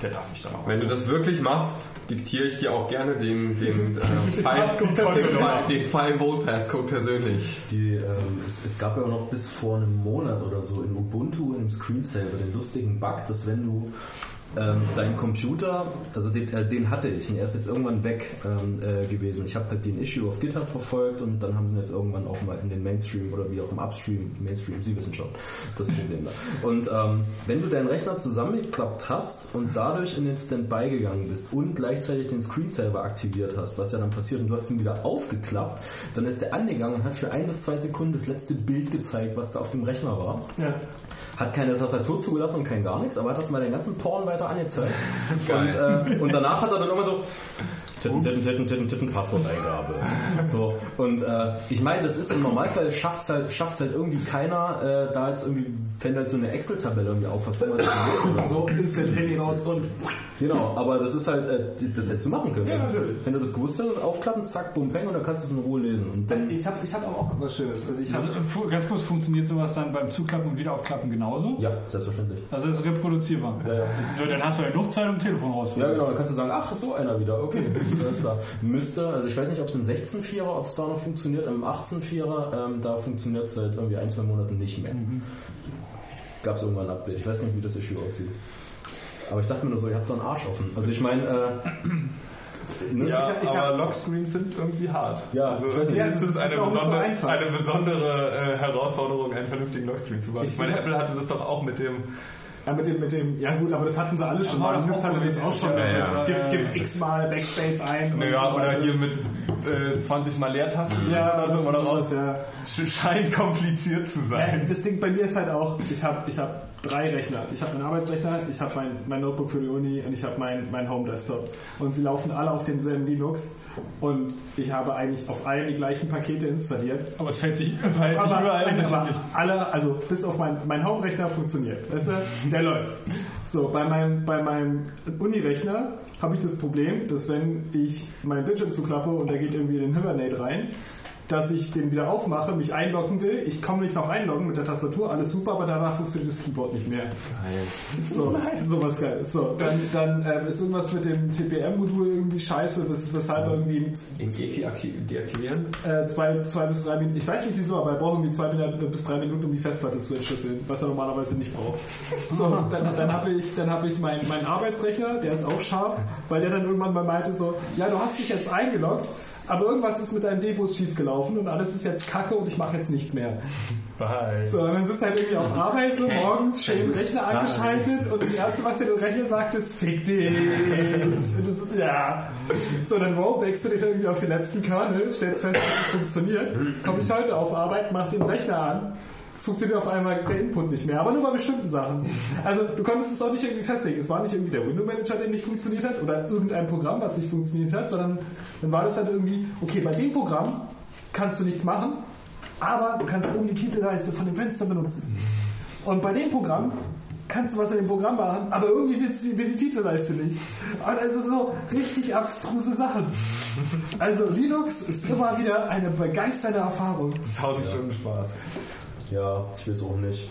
Speaker 4: Der darf mich dann auch.
Speaker 6: Wenn du das wirklich machst, diktiere ich dir auch gerne den, den, äh,
Speaker 5: persönlich.
Speaker 6: den, File Volt Passcode persönlich.
Speaker 3: Die, ähm, es, es gab ja auch noch bis vor einem Monat oder so in Ubuntu, im Screensaver, den lustigen Bug, dass wenn du ähm, deinen Computer, also den, äh, den hatte ich und er ist jetzt irgendwann weg ähm, äh, gewesen. Ich habe halt den Issue auf GitHub verfolgt und dann haben sie ihn jetzt irgendwann auch mal in den Mainstream oder wie auch im Upstream, Mainstream, Sie wissen schon, das Problem da. Und ähm, wenn du deinen Rechner zusammengeklappt hast und dadurch in den Standby gegangen bist und gleichzeitig den Screensaver aktiviert hast, was ja dann passiert und du hast ihn wieder aufgeklappt, dann ist der angegangen und hat für ein bis zwei Sekunden das letzte Bild gezeigt, was da auf dem Rechner war.
Speaker 5: Ja.
Speaker 3: Hat keine Tastatur zugelassen und kein gar nichts, aber hat das mal den ganzen Porn weiter angezeigt. und, äh, und danach hat er dann immer so Titten, Titten, Titten, Titten, Titten, Passworteingabe. So, und äh, ich meine, das ist im Normalfall schafft es halt, schafft's halt irgendwie keiner, äh, da jetzt irgendwie, wenn halt so eine Excel-Tabelle irgendwie auffasst, was oder so.
Speaker 5: So, instant Handy raus und
Speaker 3: Genau, aber das ist halt, äh, das hättest du machen können.
Speaker 5: Ja,
Speaker 3: Also,
Speaker 5: natürlich.
Speaker 3: Wenn du das gewusst hättest, aufklappen, zack, bum, peng und dann kannst du es in Ruhe lesen. Und dann,
Speaker 5: ich habe ich hab auch was Schönes. Also ich
Speaker 2: Also, ganz kurz, funktioniert sowas dann beim Zuklappen und Wiederaufklappen genauso?
Speaker 3: ja, selbstverständlich.
Speaker 2: Also das ist reproduzierbar.
Speaker 3: Ja, ja.
Speaker 2: Dann hast du ja genug Zeit, um Telefon
Speaker 3: Ja,
Speaker 2: rauszuholen.
Speaker 3: genau, dann kannst du sagen, ach, so einer wieder, okay, klar. Müsste, also ich weiß nicht, ob es im 16.4er, ob es da noch funktioniert, im 18.4er, ähm, da funktioniert es seit irgendwie ein, zwei Monaten nicht mehr. Gab es irgendwann ein Update, ich weiß nicht, wie das Issue aussieht. Aber ich dachte mir nur so, ihr habt da einen Arsch offen. Also ich meine, äh, ne?
Speaker 4: Ja,
Speaker 5: ich hab-
Speaker 4: aber Lockscreens sind irgendwie hart.
Speaker 3: Ja,
Speaker 4: also,
Speaker 3: ich weiß nicht.
Speaker 5: Ja,
Speaker 4: es
Speaker 5: das
Speaker 4: ist
Speaker 5: ist
Speaker 4: eine
Speaker 5: so
Speaker 4: besondere,
Speaker 5: einfach.
Speaker 4: eine besondere äh, Herausforderung, einen vernünftigen Lockscreen zu bauen. Ich
Speaker 5: Ich-
Speaker 4: meine,
Speaker 5: ich-
Speaker 4: Apple hatte das doch auch mit dem
Speaker 5: ja, mit dem, mit dem, ja gut, aber das hatten sie alle schon mal. Linux hatte das auch schon.
Speaker 6: Ja, ja.
Speaker 5: Es gibt, gibt x-mal Backspace ein.
Speaker 4: Naja,
Speaker 5: und so
Speaker 4: oder hier mit äh, 20 mal Leertasten.
Speaker 5: Ja,
Speaker 4: also
Speaker 5: ist
Speaker 4: noch
Speaker 5: sowas,
Speaker 4: aus.
Speaker 5: ja.
Speaker 4: Sch- Scheint kompliziert zu
Speaker 5: Ja,
Speaker 4: sein.
Speaker 5: das Ding bei mir ist halt auch, ich habe ich hab drei Rechner. Ich habe meinen Arbeitsrechner, ich habe mein, mein Notebook für die Uni und ich habe mein, mein Home-Desktop. Und sie laufen alle auf demselben Linux. Und ich habe eigentlich auf allen die gleichen Pakete installiert.
Speaker 2: Aber es fällt sich, verhält sich überall unterschiedlich.
Speaker 5: alle, also bis auf mein, mein Home-Rechner funktioniert. Weißt du, der läuft. So, bei meinem, bei meinem Uni-Rechner habe ich das Problem, dass wenn ich mein Bildschirm zuklappe und da geht irgendwie den Hibernate rein, dass ich den wieder aufmache, mich einloggen will. Ich komme nicht noch einloggen mit der Tastatur, alles super, aber danach funktioniert das Keyboard nicht mehr. So, sowas geil. So, dann, dann ähm, ist irgendwas mit dem TPM-Modul irgendwie scheiße, wes weshalb irgendwie
Speaker 6: In deaktivieren?
Speaker 5: äh, zwei, zwei bis drei Minuten, ich weiß nicht wieso, aber er braucht irgendwie zwei Minuten, bis drei Minuten, um die Festplatte zu entschlüsseln, was er normalerweise nicht braucht. So, dann, dann habe ich, dann hab ich meinen meinen Arbeitsrechner, der ist auch scharf, weil der dann irgendwann mal meinte so, ja, du hast dich jetzt eingeloggt, aber irgendwas ist mit deinem Debus schiefgelaufen und alles ist jetzt kacke und ich mache jetzt nichts mehr.
Speaker 4: Bye.
Speaker 5: So, und dann sitzt halt irgendwie auf Arbeit, so morgens schön den Rechner angeschaltet und das Erste, was der den Rechner sagt, ist Fick dich. So, ja. So, dann rollbackst du dich irgendwie auf den letzten Kernel, stellst fest, dass es funktioniert. Komme ich heute auf Arbeit, mach den Rechner an, funktioniert auf einmal der Input nicht mehr, aber nur bei bestimmten Sachen. Also du konntest es auch nicht irgendwie festlegen. Es war nicht irgendwie der Window Manager, der nicht funktioniert hat oder irgendein Programm, was nicht funktioniert hat, sondern dann war das halt irgendwie, okay, bei dem Programm kannst du nichts machen, aber du kannst oben die Titelleiste von dem Fenster benutzen. Und bei dem Programm kannst du was in dem Programm machen, aber irgendwie will die Titelleiste nicht. Und es ist so richtig abstruse Sachen. Also Linux ist immer wieder eine begeisternde Erfahrung.
Speaker 4: 1000 Stunden Spaß.
Speaker 3: Ja, ich will es auch nicht.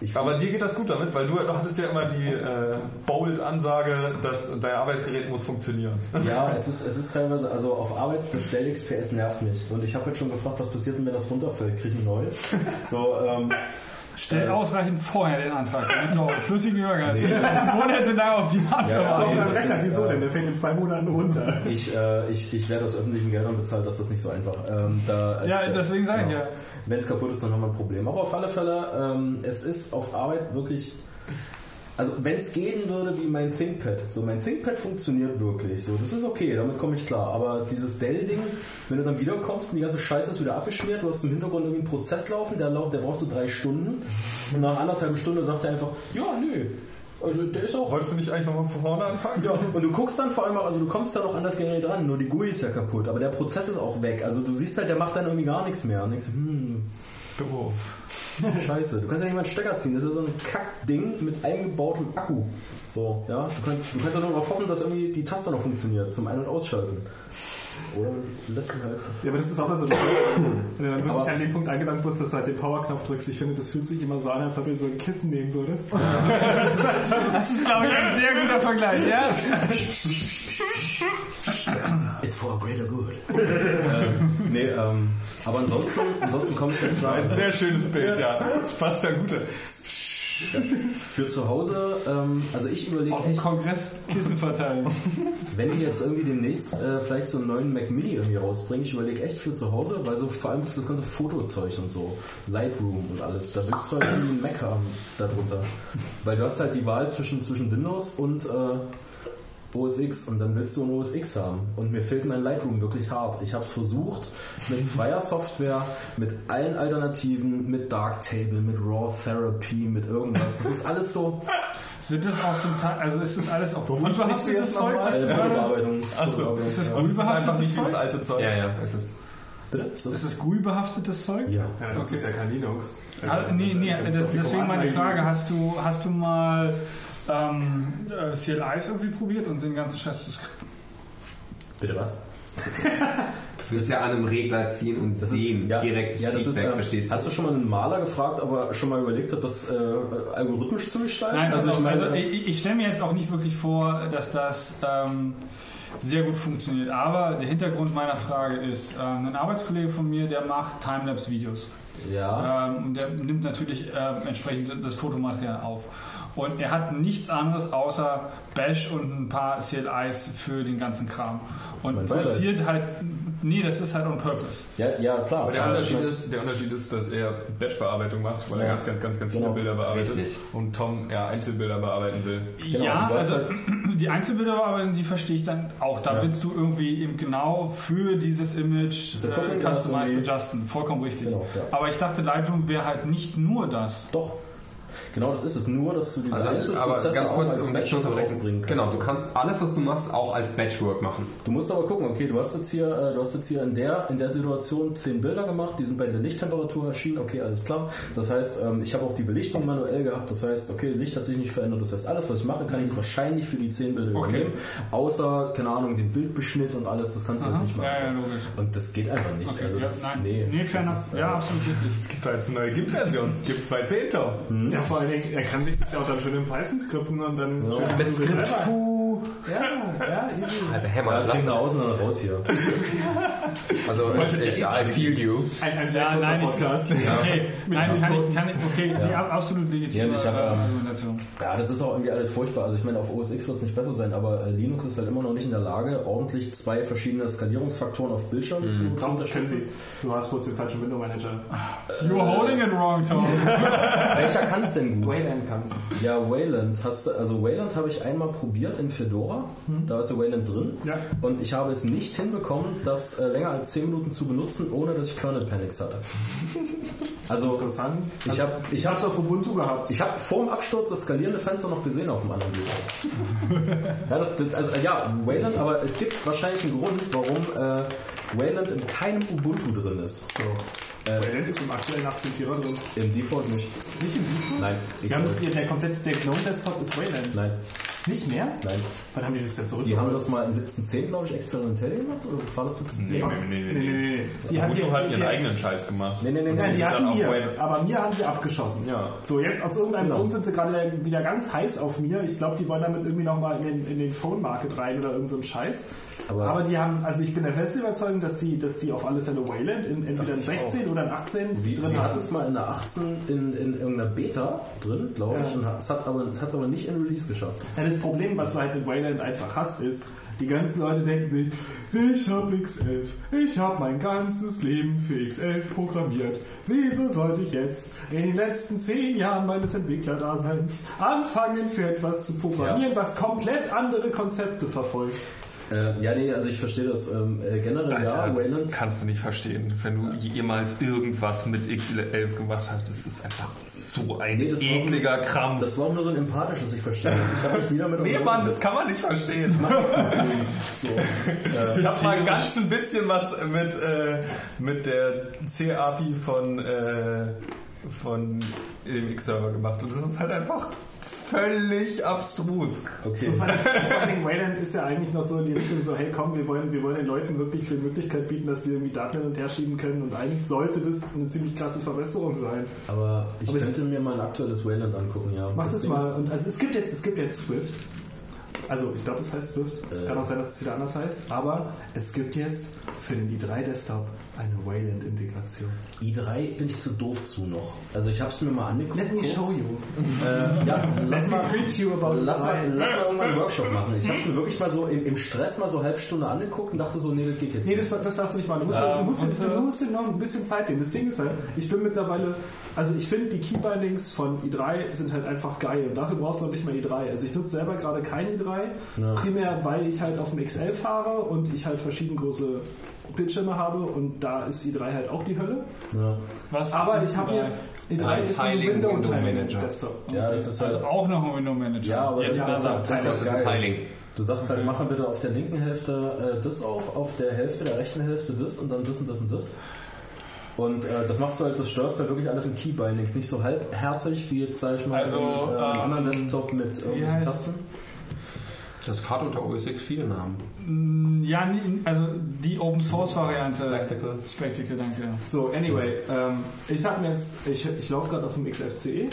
Speaker 3: Ich
Speaker 4: Aber dir geht das gut damit, weil du, du hattest ja immer die äh, Bold-Ansage, dass dein Arbeitsgerät muss funktionieren.
Speaker 3: Ja, es ist, es ist teilweise, also auf Arbeit, das Dell XPS nervt mich. Und ich habe jetzt schon gefragt, was passiert wenn das runterfällt? Kriege ich ein neues? So, ähm,
Speaker 2: Stell ausreichend vorher den Antrag, du auch flüssigen Übergang hast. Monatelang auf die Antwort
Speaker 3: Ja,
Speaker 5: Auf
Speaker 3: nee, das
Speaker 5: Rechner,
Speaker 3: ist,
Speaker 5: wieso
Speaker 3: äh,
Speaker 5: denn? Der fällt in zwei Monaten runter.
Speaker 3: ich, äh, ich, ich werde aus öffentlichen Geldern bezahlt, das ist nicht so einfach. Ähm, da,
Speaker 2: Ja,
Speaker 3: da-
Speaker 2: deswegen sage ich ja.
Speaker 3: Wenn es kaputt ist, dann haben wir ein Problem. Aber auf alle Fälle, ähm, es ist auf Arbeit wirklich. Also wenn es gehen würde wie mein ThinkPad, so mein ThinkPad funktioniert wirklich, so das ist okay, damit komme ich klar. Aber dieses Dell-Ding, wenn du dann wiederkommst und die ganze Scheiße ist wieder abgeschmiert, du hast im Hintergrund irgendwie einen Prozess laufen, der, lauft, der braucht so drei Stunden und nach anderthalb Stunden sagt er einfach, ja nö, Also der ist auch.
Speaker 4: Wolltest du nicht eigentlich nochmal von vorne anfangen?
Speaker 3: Ja, und du guckst dann vor allem auch, also du kommst da noch an das Gerät dran, nur die GUI ist ja kaputt, aber der Prozess ist auch weg. Also du siehst halt, der macht dann irgendwie gar nichts mehr. Und denkst, hm,
Speaker 4: Doof.
Speaker 3: scheiße. Du kannst ja nicht mal einen Stecker ziehen, das ist ja so ein Kackding mit eingebautem Akku. So, ja. Du kannst, du kannst ja nur darauf hoffen, dass irgendwie die Taste noch funktioniert zum Ein- und Ausschalten. Oder lässt ihn halt.
Speaker 5: Ja, aber das ist auch mal so Wenn du dann wirklich
Speaker 3: Aber-
Speaker 5: an dem Punkt angelangt bist, dass du halt den Powerknopf drückst. Ich finde, das fühlt sich immer so an, als ob du so ein Kissen nehmen würdest. das ist, glaube ich, ein sehr guter Vergleich, ja?
Speaker 3: It's for a greater good. ähm, nee, ähm, aber ansonsten, ansonsten komme ich halt
Speaker 4: Ein sehr schönes Bild, ja. Passt ja gut.
Speaker 3: für zu Hause, ähm, also ich überlege
Speaker 2: Auf dem
Speaker 3: echt,
Speaker 2: Kongress Kissen verteilen.
Speaker 3: wenn die jetzt irgendwie demnächst äh, vielleicht so einen neuen Mac Mini irgendwie rausbringen, ich überlege echt für zu Hause, weil so vor allem das ganze Fotozeug und so, Lightroom und alles, da willst du halt irgendwie einen Mac haben darunter. Weil du hast halt die Wahl zwischen, zwischen Windows und äh, OS X und dann willst du ein OS X haben. Und mir fehlt mein Lightroom wirklich hart. Ich habe es versucht mit freier Software, mit allen Alternativen, mit Darktable, mit Raw Therapy, mit irgendwas. Das ist alles so
Speaker 2: Sind das auch zum Teil, also ist das alles auch
Speaker 4: sprichst du
Speaker 2: unbehaftetes
Speaker 4: jetzt
Speaker 2: Zeug? du
Speaker 3: äh, Fotobearbeitung.
Speaker 4: Achso,
Speaker 2: ist das
Speaker 3: ja.
Speaker 2: gut?
Speaker 4: Das dieses
Speaker 2: Zeug?
Speaker 4: alte Zeug.
Speaker 6: Ja, ja, es ist.
Speaker 3: Bitte? Ist das-
Speaker 2: Ist das GUI-behaftetes Zeug?
Speaker 3: Ja.
Speaker 5: Ja, das ist ja kein Linux.
Speaker 2: Ah, nee, nee, das, deswegen meine Frage, hast du, hast du mal ähm, äh, CLIs irgendwie probiert und den ganzen Scheiß zu skripten?
Speaker 3: Bitte was?
Speaker 6: Du willst ja an einem Regler ziehen und
Speaker 3: Das ist-
Speaker 6: sehen,
Speaker 3: ja,
Speaker 6: direkt
Speaker 3: ja, das ist,
Speaker 6: Feedback,
Speaker 3: äh,
Speaker 6: verstehst du?
Speaker 3: Hast du schon mal einen Maler gefragt, ob er schon mal überlegt hat, das äh, algorithmisch zu gestalten?
Speaker 2: Nein, also,
Speaker 3: ich
Speaker 2: also ich, ich stelle mir jetzt auch nicht wirklich vor, dass das ähm, sehr gut funktioniert. Aber der Hintergrund meiner Frage ist, ähm, ein Arbeitskollege von mir, der macht Timelapse-Videos.
Speaker 3: ja.
Speaker 2: Ähm, und der nimmt natürlich äh, entsprechend das Fotomaterial auf. Und er hat nichts anderes außer Bash und ein paar CLIs für den ganzen Kram. Und
Speaker 3: Mein Beileid.
Speaker 2: produziert halt, nee, das ist halt on purpose.
Speaker 3: ja, ja, klar.
Speaker 4: Aber der
Speaker 3: Äh,
Speaker 4: Unterschied,
Speaker 3: ich mein-
Speaker 4: ist, der Unterschied ist, dass er Batch-Bearbeitung macht, weil er
Speaker 3: Ja.
Speaker 4: ganz, ganz, ganz, ganz viele
Speaker 3: Genau.
Speaker 4: Bilder bearbeitet.
Speaker 6: Richtig.
Speaker 4: Und Tom ja Einzelbilder bearbeiten will.
Speaker 3: Genau,
Speaker 2: ja, also die Einzelbilderbearbeitung, die verstehe ich dann auch. Da
Speaker 3: Ja.
Speaker 2: willst du irgendwie eben genau für dieses Image äh, customize adjusten. Vollkommen richtig.
Speaker 3: Genau, ja.
Speaker 2: Aber ich dachte, Lightroom wäre halt nicht nur das.
Speaker 3: Doch. Genau, das ist es. Nur, dass du diese
Speaker 6: Also, aber
Speaker 3: Einzelprozesse
Speaker 6: ganz
Speaker 3: auch
Speaker 6: kurz,
Speaker 3: als
Speaker 6: um
Speaker 3: Batch
Speaker 6: unterbrechen. Genau, du kannst alles, was du machst, auch als Batchwork machen.
Speaker 3: Du musst aber gucken, okay, du hast jetzt hier, äh, du hast jetzt hier in der, in der Situation zehn Bilder gemacht, die sind bei der Lichttemperatur erschienen, okay, alles klar. Das heißt, ähm, ich habe auch die Belichtung manuell gehabt, das heißt, okay, Licht hat sich nicht verändert, das heißt, alles, was ich mache, kann ich wahrscheinlich für die zehn Bilder
Speaker 2: Okay.
Speaker 3: übernehmen, außer, keine Ahnung, den Bildbeschnitt und alles, das kannst du halt nicht machen.
Speaker 2: Ja, ja, logisch.
Speaker 3: Und das geht einfach nicht.
Speaker 2: Okay,
Speaker 3: also
Speaker 2: ja,
Speaker 3: das,
Speaker 2: nein.
Speaker 3: nee,
Speaker 2: Nee, fair
Speaker 3: ist, äh,
Speaker 2: Ja, absolut richtig.
Speaker 4: Es gibt da jetzt eine neue GIMP-Version. Gibt zwei Zehnter.
Speaker 5: Ja, vor allen Dingen, er kann sich das ja auch dann schön in Python skripten und dann
Speaker 3: Ja.
Speaker 5: schön
Speaker 6: Mit
Speaker 5: selber-
Speaker 6: Skript.
Speaker 5: Ja, ja, easy.
Speaker 6: Alter,
Speaker 3: Ja,
Speaker 6: Hammer.
Speaker 3: trink nach außen und dann raus hier.
Speaker 6: Also, ich, ich, I feel you.
Speaker 5: Ein, ein sehr
Speaker 2: Ja,
Speaker 5: kurzer
Speaker 2: nein, ich,
Speaker 5: Podcast.
Speaker 2: okay, nein, kann ich, kann ich, okay, nee,
Speaker 3: Ja.
Speaker 2: absolut legitime
Speaker 3: Ja,
Speaker 2: Argumentation.
Speaker 3: Ja, das ist auch irgendwie alles furchtbar. Also ich meine, auf OS X wird es nicht besser sein, aber äh, Linux ist halt immer noch nicht in der Lage, ordentlich zwei verschiedene Skalierungsfaktoren auf Bildschirmen zu, zu
Speaker 5: Komm, können
Speaker 3: unterstützen.
Speaker 5: Sie. Du hast bloß den falschen Window Manager.
Speaker 2: You're holding it wrong, Tom.
Speaker 3: Welcher kann es denn gut?
Speaker 5: Wayland kannst.
Speaker 3: Ja, Wayland. Hast du, also Wayland habe ich einmal probiert in Fedora. Da ist ja Wayland drin.
Speaker 5: Ja.
Speaker 3: Und ich habe es nicht hinbekommen, das äh, länger als 10 Minuten zu benutzen, ohne dass ich Kernel Panics hatte. Also
Speaker 5: Interessant.
Speaker 3: ich habe ich
Speaker 5: Ich
Speaker 3: hab,
Speaker 5: hab's auf Ubuntu gehabt.
Speaker 3: ich hab vor dem Absturz das skalierende Fenster noch gesehen auf dem anderen Bildschirm. ja, das, das, also, ja, Wayland, aber es gibt wahrscheinlich einen Grund, warum äh, Wayland in keinem Ubuntu drin ist.
Speaker 5: Wayland ist im aktuellen 18.4er drin.
Speaker 3: Im Default nicht.
Speaker 5: Nicht im Default?
Speaker 3: Nein.
Speaker 5: Wir haben,
Speaker 3: XOS.
Speaker 5: der komplette der GNOME-Desktop ist Wayland.
Speaker 3: Nein,
Speaker 5: Nicht mehr?
Speaker 3: nein.
Speaker 5: Wann haben die das denn zurück?
Speaker 3: Die haben das mal in 1710, glaube ich, experimentell gemacht? Oder war das 1710?
Speaker 4: Nee, nee, nee,
Speaker 5: Nee, nee, nee. Die hat die, die,
Speaker 4: ihren
Speaker 5: die,
Speaker 4: eigenen Scheiß gemacht.
Speaker 3: Nee, nee, nee,
Speaker 5: Nein,
Speaker 3: nee.
Speaker 5: die hatten mir, aber mir haben sie abgeschossen.
Speaker 4: Ja.
Speaker 5: So, jetzt aus irgendeinem
Speaker 3: Genau.
Speaker 5: Grund sind sie gerade wieder ganz heiß auf mir. Ich glaube, die wollen damit irgendwie nochmal in den, in den Phone-Market rein oder irgend so ein Scheiß.
Speaker 3: Aber-
Speaker 5: Aber, die haben, also ich bin der festen Überzeugung, dass die, dass die auf alle Fälle Wayland in, entweder in
Speaker 3: Dachte ich
Speaker 5: 16 oder in 18
Speaker 3: Sie,
Speaker 5: drin
Speaker 3: sie hatten es mal in der 18 in, in irgendeiner Beta drin, glaube ich,
Speaker 5: Ja.
Speaker 3: und hat- es hat aber, hat aber nicht in Release geschafft.
Speaker 5: Ja, das Problem, was du halt mit Wayland einfach hast, ist, die ganzen Leute denken sich, ich habe X11, ich habe mein ganzes Leben für X11 programmiert. Wieso sollte ich jetzt in den letzten zehn Jahren meines Entwicklerdaseins anfangen, für etwas zu programmieren,
Speaker 3: Ja.
Speaker 5: was komplett andere Konzepte verfolgt?
Speaker 3: Äh, ja, nee, also ich verstehe das. Ähm, äh, generell ja,
Speaker 4: Alter, das
Speaker 3: Wayland.
Speaker 4: kannst du nicht verstehen. Wenn du jemals irgendwas mit XL11 gemacht hast, das ist einfach so ein
Speaker 3: Nee, das
Speaker 4: ekliger Kram.
Speaker 3: Das war auch nur so ein empathisches, ich verstehe das. Ich habe mich nie damit
Speaker 4: nee, Mann, das kann man nicht verstehen.
Speaker 3: so. äh,
Speaker 4: Ich habe mal ganz ein bisschen was mit, äh, mit der C-API von, äh, von dem X-Server gemacht und das ist halt einfach völlig abstrus.
Speaker 3: Okay.
Speaker 5: Und vor allem, Wayland ist ja eigentlich noch so in die Richtung so, hey komm, wir wollen, wir wollen den Leuten wirklich die Möglichkeit bieten, dass sie irgendwie Daten hin und her schieben können und eigentlich sollte das eine ziemlich krasse Verbesserung sein.
Speaker 3: Aber ich
Speaker 5: Aber ich-
Speaker 3: könnte mir mal ein aktuelles Wayland angucken, ja.
Speaker 5: Mach das,
Speaker 3: Ding
Speaker 5: mal. Und also es gibt jetzt, es gibt jetzt Swift. Also ich glaube, es heißt Swift. Es
Speaker 3: Äh.
Speaker 5: kann auch sein, dass es wieder anders heißt. Aber es gibt jetzt für den i3 Desktop eine Wayland-Integration.
Speaker 3: i3 bin ich zu doof zu noch. Also ich habe es mir mal angeguckt.
Speaker 5: Let me show you.
Speaker 3: Äh, ja, lass mal,
Speaker 5: you about
Speaker 3: lass mal,
Speaker 5: i3.
Speaker 3: lass mal irgendwann einen Workshop machen. Ich habe es mir wirklich mal so im, im Stress mal so eine halbe Stunde angeguckt und dachte so, nee, das geht jetzt
Speaker 5: Nee,
Speaker 3: nicht.
Speaker 5: das, das darfst du nicht machen. Du musst,
Speaker 2: Ähm,
Speaker 5: du, musst jetzt,
Speaker 2: äh,
Speaker 5: du musst dir noch ein bisschen Zeit nehmen. Das Ding ist halt, ich bin mittlerweile, also ich finde die Keybindings von i3 sind halt einfach geil und dafür brauchst du noch nicht mal i3. Also ich nutze selber gerade kein i3,
Speaker 3: Ja.
Speaker 5: primär weil ich halt auf dem XL fahre und ich halt verschieden große Bildschirme habe und da ist i3 halt auch die Hölle.
Speaker 3: Ja.
Speaker 2: Was
Speaker 5: Aber
Speaker 2: ist
Speaker 5: ich habe
Speaker 2: dabei?
Speaker 5: mir, i3
Speaker 6: Ein
Speaker 5: ist ein Window
Speaker 6: Window Manager.
Speaker 5: Desktop.
Speaker 3: ja, das ist halt.
Speaker 2: Also auch noch ein Window Manager.
Speaker 3: ja, aber
Speaker 6: Jetzt
Speaker 3: das, das, das, das
Speaker 6: Das
Speaker 3: ist geil.
Speaker 6: Tiling.
Speaker 3: Du sagst halt, mach mal bitte auf der linken Hälfte äh, das auf, auf der Hälfte der rechten Hälfte das und dann das und das und das. Und äh, das machst du halt, das steuerst halt wirklich alles in Keybindings. Nicht so halbherzig wie jetzt, sag ich mal,
Speaker 2: Also,
Speaker 3: in, äh,
Speaker 2: ähm,
Speaker 3: anderen Desktop mit irgendwelchen Tasten.
Speaker 6: Das hat unter OS X viele Namen.
Speaker 2: Mm, Ja, also die Open Source Variante.
Speaker 6: Spectacle.
Speaker 2: Spectacle, danke.
Speaker 5: So, anyway, ähm, ich habe mir jetzt, ich, ich laufe gerade auf dem XFCE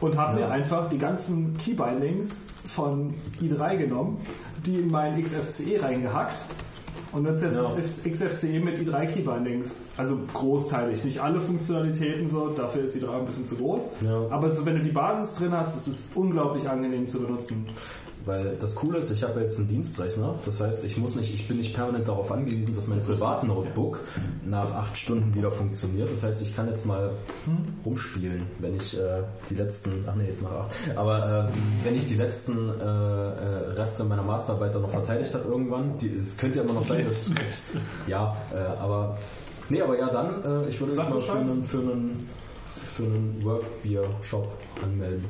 Speaker 5: und habe
Speaker 3: Ja.
Speaker 5: mir einfach die ganzen Keybindings von i3 genommen, die in mein XFCE reingehackt und nutze jetzt
Speaker 3: Ja.
Speaker 5: das XFCE mit i3 Keybindings. Also großteilig, nicht alle Funktionalitäten so, dafür ist i3 ein bisschen zu groß.
Speaker 3: Ja.
Speaker 5: Aber so, wenn du die Basis drin hast, ist es unglaublich angenehm zu benutzen.
Speaker 3: Weil das Coole ist, ich habe jetzt einen Dienstrechner. Das heißt, ich muss nicht, ich bin nicht permanent darauf angewiesen, dass mein Privatnotebook nach acht Stunden wieder funktioniert. Das heißt, ich kann jetzt mal rumspielen, wenn ich äh, die letzten, ach nee, jetzt nach acht, aber äh, wenn ich die letzten äh, äh, Reste meiner Masterarbeit dann noch verteidigt habe irgendwann, es könnte ja immer noch sein, dass, ja, äh, aber nee, aber ja dann, äh, ich würde mich mal für einen für einen für einen Workbeer-Shop anmelden.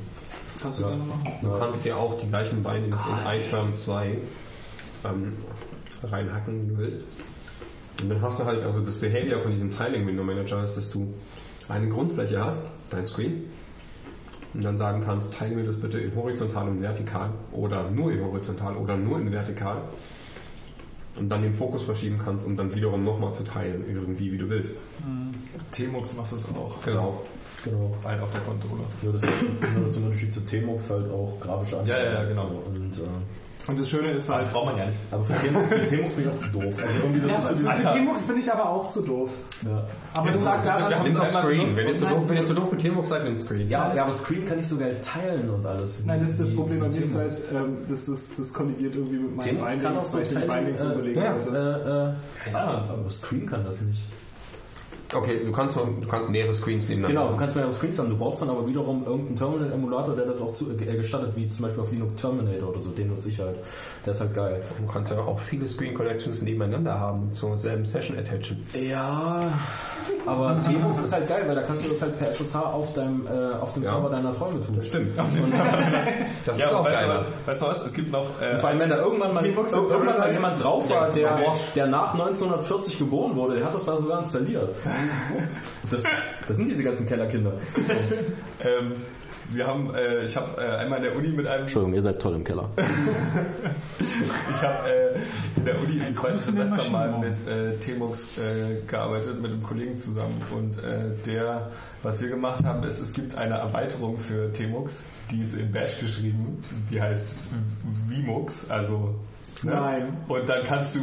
Speaker 5: Kannst du
Speaker 3: Ja.
Speaker 5: gerne machen.
Speaker 6: Du kannst dir auch die gleichen Bindings in iTerm 2 ähm, reinhacken, wie du willst. Und dann hast du halt, also das Behavior von diesem Tiling Window Manager ist, dass du eine Grundfläche hast, dein Screen, und dann sagen kannst, teile mir das bitte in horizontal und vertikal oder nur in horizontal oder nur in vertikal. Und dann den Fokus verschieben kannst, um dann wiederum nochmal zu teilen, irgendwie, wie du willst.
Speaker 4: Tmux macht das auch.
Speaker 6: Genau.
Speaker 3: Genau.
Speaker 4: Halt auf der Konsole.
Speaker 3: Nur das, nur das Unterschied zu T-Mux halt auch grafisch an.
Speaker 4: Ja, ja, ja, genau.
Speaker 3: Und, äh,
Speaker 5: Und das Schöne ist halt,
Speaker 4: braucht man ja nicht.
Speaker 3: aber für T-Mux, für bin ich auch zu doof. Also irgendwie das
Speaker 5: ja,
Speaker 3: ist so
Speaker 5: für T-Mux bin ich aber auch zu doof.
Speaker 3: ja.
Speaker 5: Aber das lag daran,
Speaker 6: Wir haben es auf Screen. Wenn ihr,
Speaker 5: und
Speaker 6: zu doof, wenn ihr zu doof mit Tmux seid, nimmt Screen.
Speaker 3: Ja, ja, aber Screen kann ich sogar teilen und alles.
Speaker 5: Nein, das, das Problem bei mir ist halt, ähm, das, das, das kollidiert irgendwie mit meinen Bindings, weil ich den Bindings
Speaker 3: äh,
Speaker 5: überlegen
Speaker 3: ja,
Speaker 5: wollte.
Speaker 3: äh, äh, ja, aber Screen kann das nicht.
Speaker 6: Okay, du kannst, noch, du kannst mehrere Screens nebeneinander
Speaker 3: Genau, du kannst mehrere Screens haben. Du brauchst dann aber wiederum irgendeinen Terminal-Emulator, der das auch zu, äh, gestattet, wie zum Beispiel auf Linux Terminator oder so. Den nutze ich halt. Der ist halt geil.
Speaker 6: Du kannst ja auch viele Screen Collections nebeneinander haben und zur selben Session attachen.
Speaker 3: Ja, aber T-Mux ist halt geil, weil da kannst du das halt per SSH auf, deinem, äh, auf dem
Speaker 6: Ja.
Speaker 3: Server deiner Träume tun.
Speaker 6: Stimmt. Das
Speaker 4: Ja,
Speaker 6: ist auch
Speaker 4: weißt,
Speaker 6: geil.
Speaker 4: du, weißt du was? Es gibt noch. Äh,
Speaker 3: Vor allem, wenn da irgendwann mal, irgendwann mal jemand drauf war,
Speaker 6: Ja,
Speaker 3: der, der nach 1940 geboren wurde, der hat das da sogar installiert. Das, das sind diese ganzen Kellerkinder.
Speaker 4: ähm, wir haben, äh, ich habe äh, einmal in der Uni mit einem
Speaker 3: Entschuldigung, ihr seid toll im Keller.
Speaker 4: Ich habe äh, in der Uni im zweiten Semester mal mit äh, T-Mux äh, gearbeitet, mit einem Kollegen zusammen. Und äh, der, was wir gemacht haben, ist, es gibt eine Erweiterung für T-Mux, die ist in Bash geschrieben, die heißt Vmux, also Ne?
Speaker 5: Nein.
Speaker 4: Und dann kannst du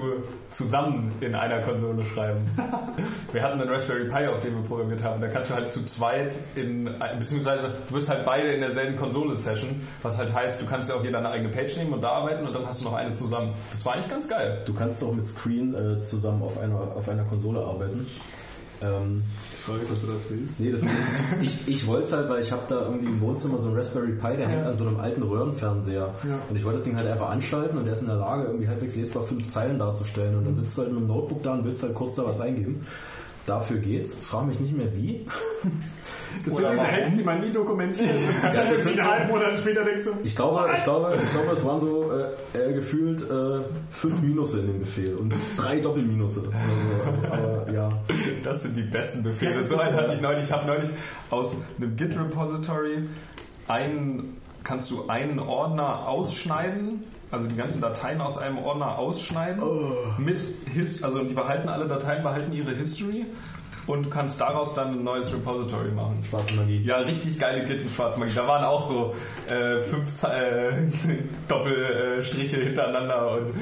Speaker 4: zusammen in einer Konsole schreiben. wir hatten einen Raspberry Pi, auf dem wir programmiert haben. Da kannst du halt zu zweit in, beziehungsweise du bist halt beide in derselben Konsole-Session, was halt heißt, du kannst ja auch jeder eine eigene Page nehmen und da arbeiten und dann hast du noch eine zusammen. Das war eigentlich ganz geil.
Speaker 3: Du kannst auch mit Screen äh, zusammen auf einer, auf einer Konsole arbeiten. Ähm,
Speaker 5: Frage ist, ob du das willst.
Speaker 3: Nee, das ich, ich wollte es halt, weil ich habe da irgendwie im Wohnzimmer so einen Raspberry Pi, der hängt an so einem alten Röhrenfernseher.
Speaker 5: Ja.
Speaker 3: Und ich wollte das Ding halt einfach anschalten und der ist in der Lage, irgendwie halbwegs lesbar fünf Zeilen darzustellen. Und dann sitzt du halt mit dem Notebook da und willst halt kurz da was eingeben. Dafür geht's. Frag mich nicht mehr wie.
Speaker 5: Das sind diese Hacks, die man nie dokumentiert. Dann
Speaker 3: das sind
Speaker 5: halben Monat später denkst du,
Speaker 3: Ich glaube, ich glaube, ich glaube, es waren so äh, gefühlt äh, fünf Minusse in dem Befehl und drei Doppelminusse. oder so. Aber ja.
Speaker 4: Das sind die besten Befehle. So einen hatte ich neulich. Ich habe neulich aus einem Git-Repository einen, kannst du einen Ordner ausschneiden, also die ganzen Dateien aus einem Ordner ausschneiden. Mit His also die behalten alle Dateien, behalten ihre History und du kannst daraus dann ein neues Repository machen.
Speaker 3: Schwarze Magie.
Speaker 4: Ja, richtig geile Git in Schwarzmagie. Da waren auch so äh, fünf Ze- äh, Doppelstriche hintereinander und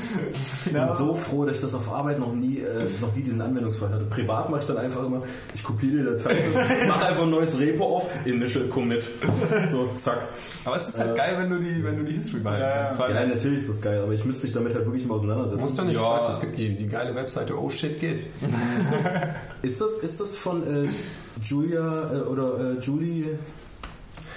Speaker 3: Ich bin so froh, dass ich das auf Arbeit noch nie, äh, noch nie diesen Anwendungsfall hatte. Privat mache ich dann einfach immer, ich kopiere die Datei, mache einfach ein neues Repo auf, Initial Commit. So, zack.
Speaker 4: aber es ist halt geil, wenn du die, wenn du die History behalten
Speaker 5: Ja,
Speaker 4: kannst.
Speaker 3: Ja, natürlich ist das geil, aber ich müsste mich damit halt wirklich mal auseinandersetzen.
Speaker 6: Muss doch nicht
Speaker 4: Ja.
Speaker 6: Spaß, es gibt die, die geile Webseite Oh Shit Git.
Speaker 3: Ist das, ist das von äh, Julia äh, oder äh, Julie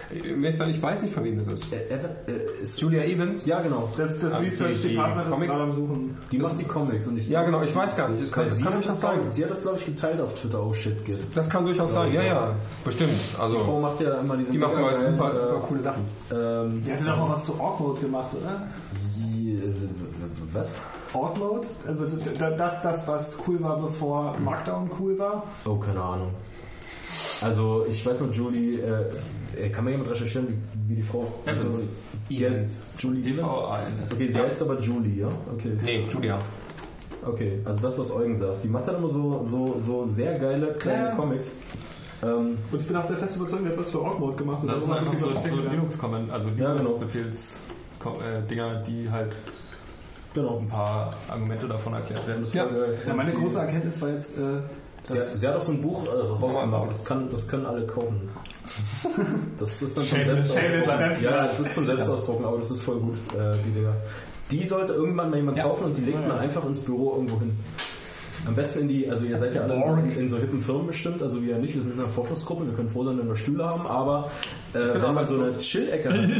Speaker 6: Äh, Ich weiß nicht, von wem das ist.
Speaker 3: äh, äh, ist,
Speaker 6: Julia Evans?
Speaker 3: Ja, genau.
Speaker 5: das, das
Speaker 6: Ah,
Speaker 5: Research
Speaker 6: die- die
Speaker 5: Department ist gerade am Suchen.
Speaker 3: Die macht die Comics und ich.
Speaker 6: Ja, genau, ich weiß gar nicht. Das kann,
Speaker 3: sie,
Speaker 6: kann
Speaker 3: hat
Speaker 6: durchaus
Speaker 3: das,
Speaker 6: sein.
Speaker 3: sie hat das, glaube ich, geteilt auf Twitter. Oh shit, geht.
Speaker 6: Das kann durchaus sein. Ja, ja, bestimmt.
Speaker 3: Die Frau
Speaker 6: Also,
Speaker 3: macht ja immer diese
Speaker 6: die macht immer super, super coole Sachen.
Speaker 3: Ähm,
Speaker 5: Die hatte doch mal was zu Mode gemacht, oder?
Speaker 3: äh, was?
Speaker 5: Mode? Also das, das, was cool war, bevor Markdown cool war.
Speaker 3: Oh, keine Ahnung. Also, ich weiß noch, Julie, äh, kann mir jemand recherchieren, wie, wie die Frau. Also, die heißt Julie Evans.
Speaker 4: EVANS.
Speaker 3: Okay, sie heißt aber Julie, ja? Okay.
Speaker 6: Nee, Julia.
Speaker 3: Okay, also das, was Eugen sagt. Die macht dann immer so, so, so sehr geile kleine
Speaker 5: Ja.
Speaker 3: Comics. Ähm,
Speaker 5: Und ich bin auch der festen Überzeugung, die hat was für Org Mode gemacht. Und
Speaker 4: Das sind
Speaker 5: darum
Speaker 4: einfach
Speaker 5: hab ich
Speaker 4: so, so. Linux-Comment, also
Speaker 3: Ja, genau.
Speaker 4: Linux-Befehls-Dinger, die halt
Speaker 3: genau.
Speaker 4: ein paar Argumente davon erklärt werden.
Speaker 3: Das
Speaker 5: Ja, ja, meine große Erkenntnis war jetzt, äh,
Speaker 3: Sie, sie hat auch so ein Buch äh, rausgemacht, das, kann, das können alle kaufen. Das ist dann zum Selbstausdrucken. Ja, das ist zum Selbstausdrucken, aber das ist voll gut, äh, die Dinger. Die sollte irgendwann mal jemand kaufen und die legt man einfach ins Büro irgendwo hin. Am besten in die, also ihr seid ja alle in, in so hippen Firmen bestimmt, also wir nicht, wir sind in einer Forschungsgruppe, wir können froh sein, wenn wir Stühle haben, aber äh, wenn man so eine Chill-Ecke hat,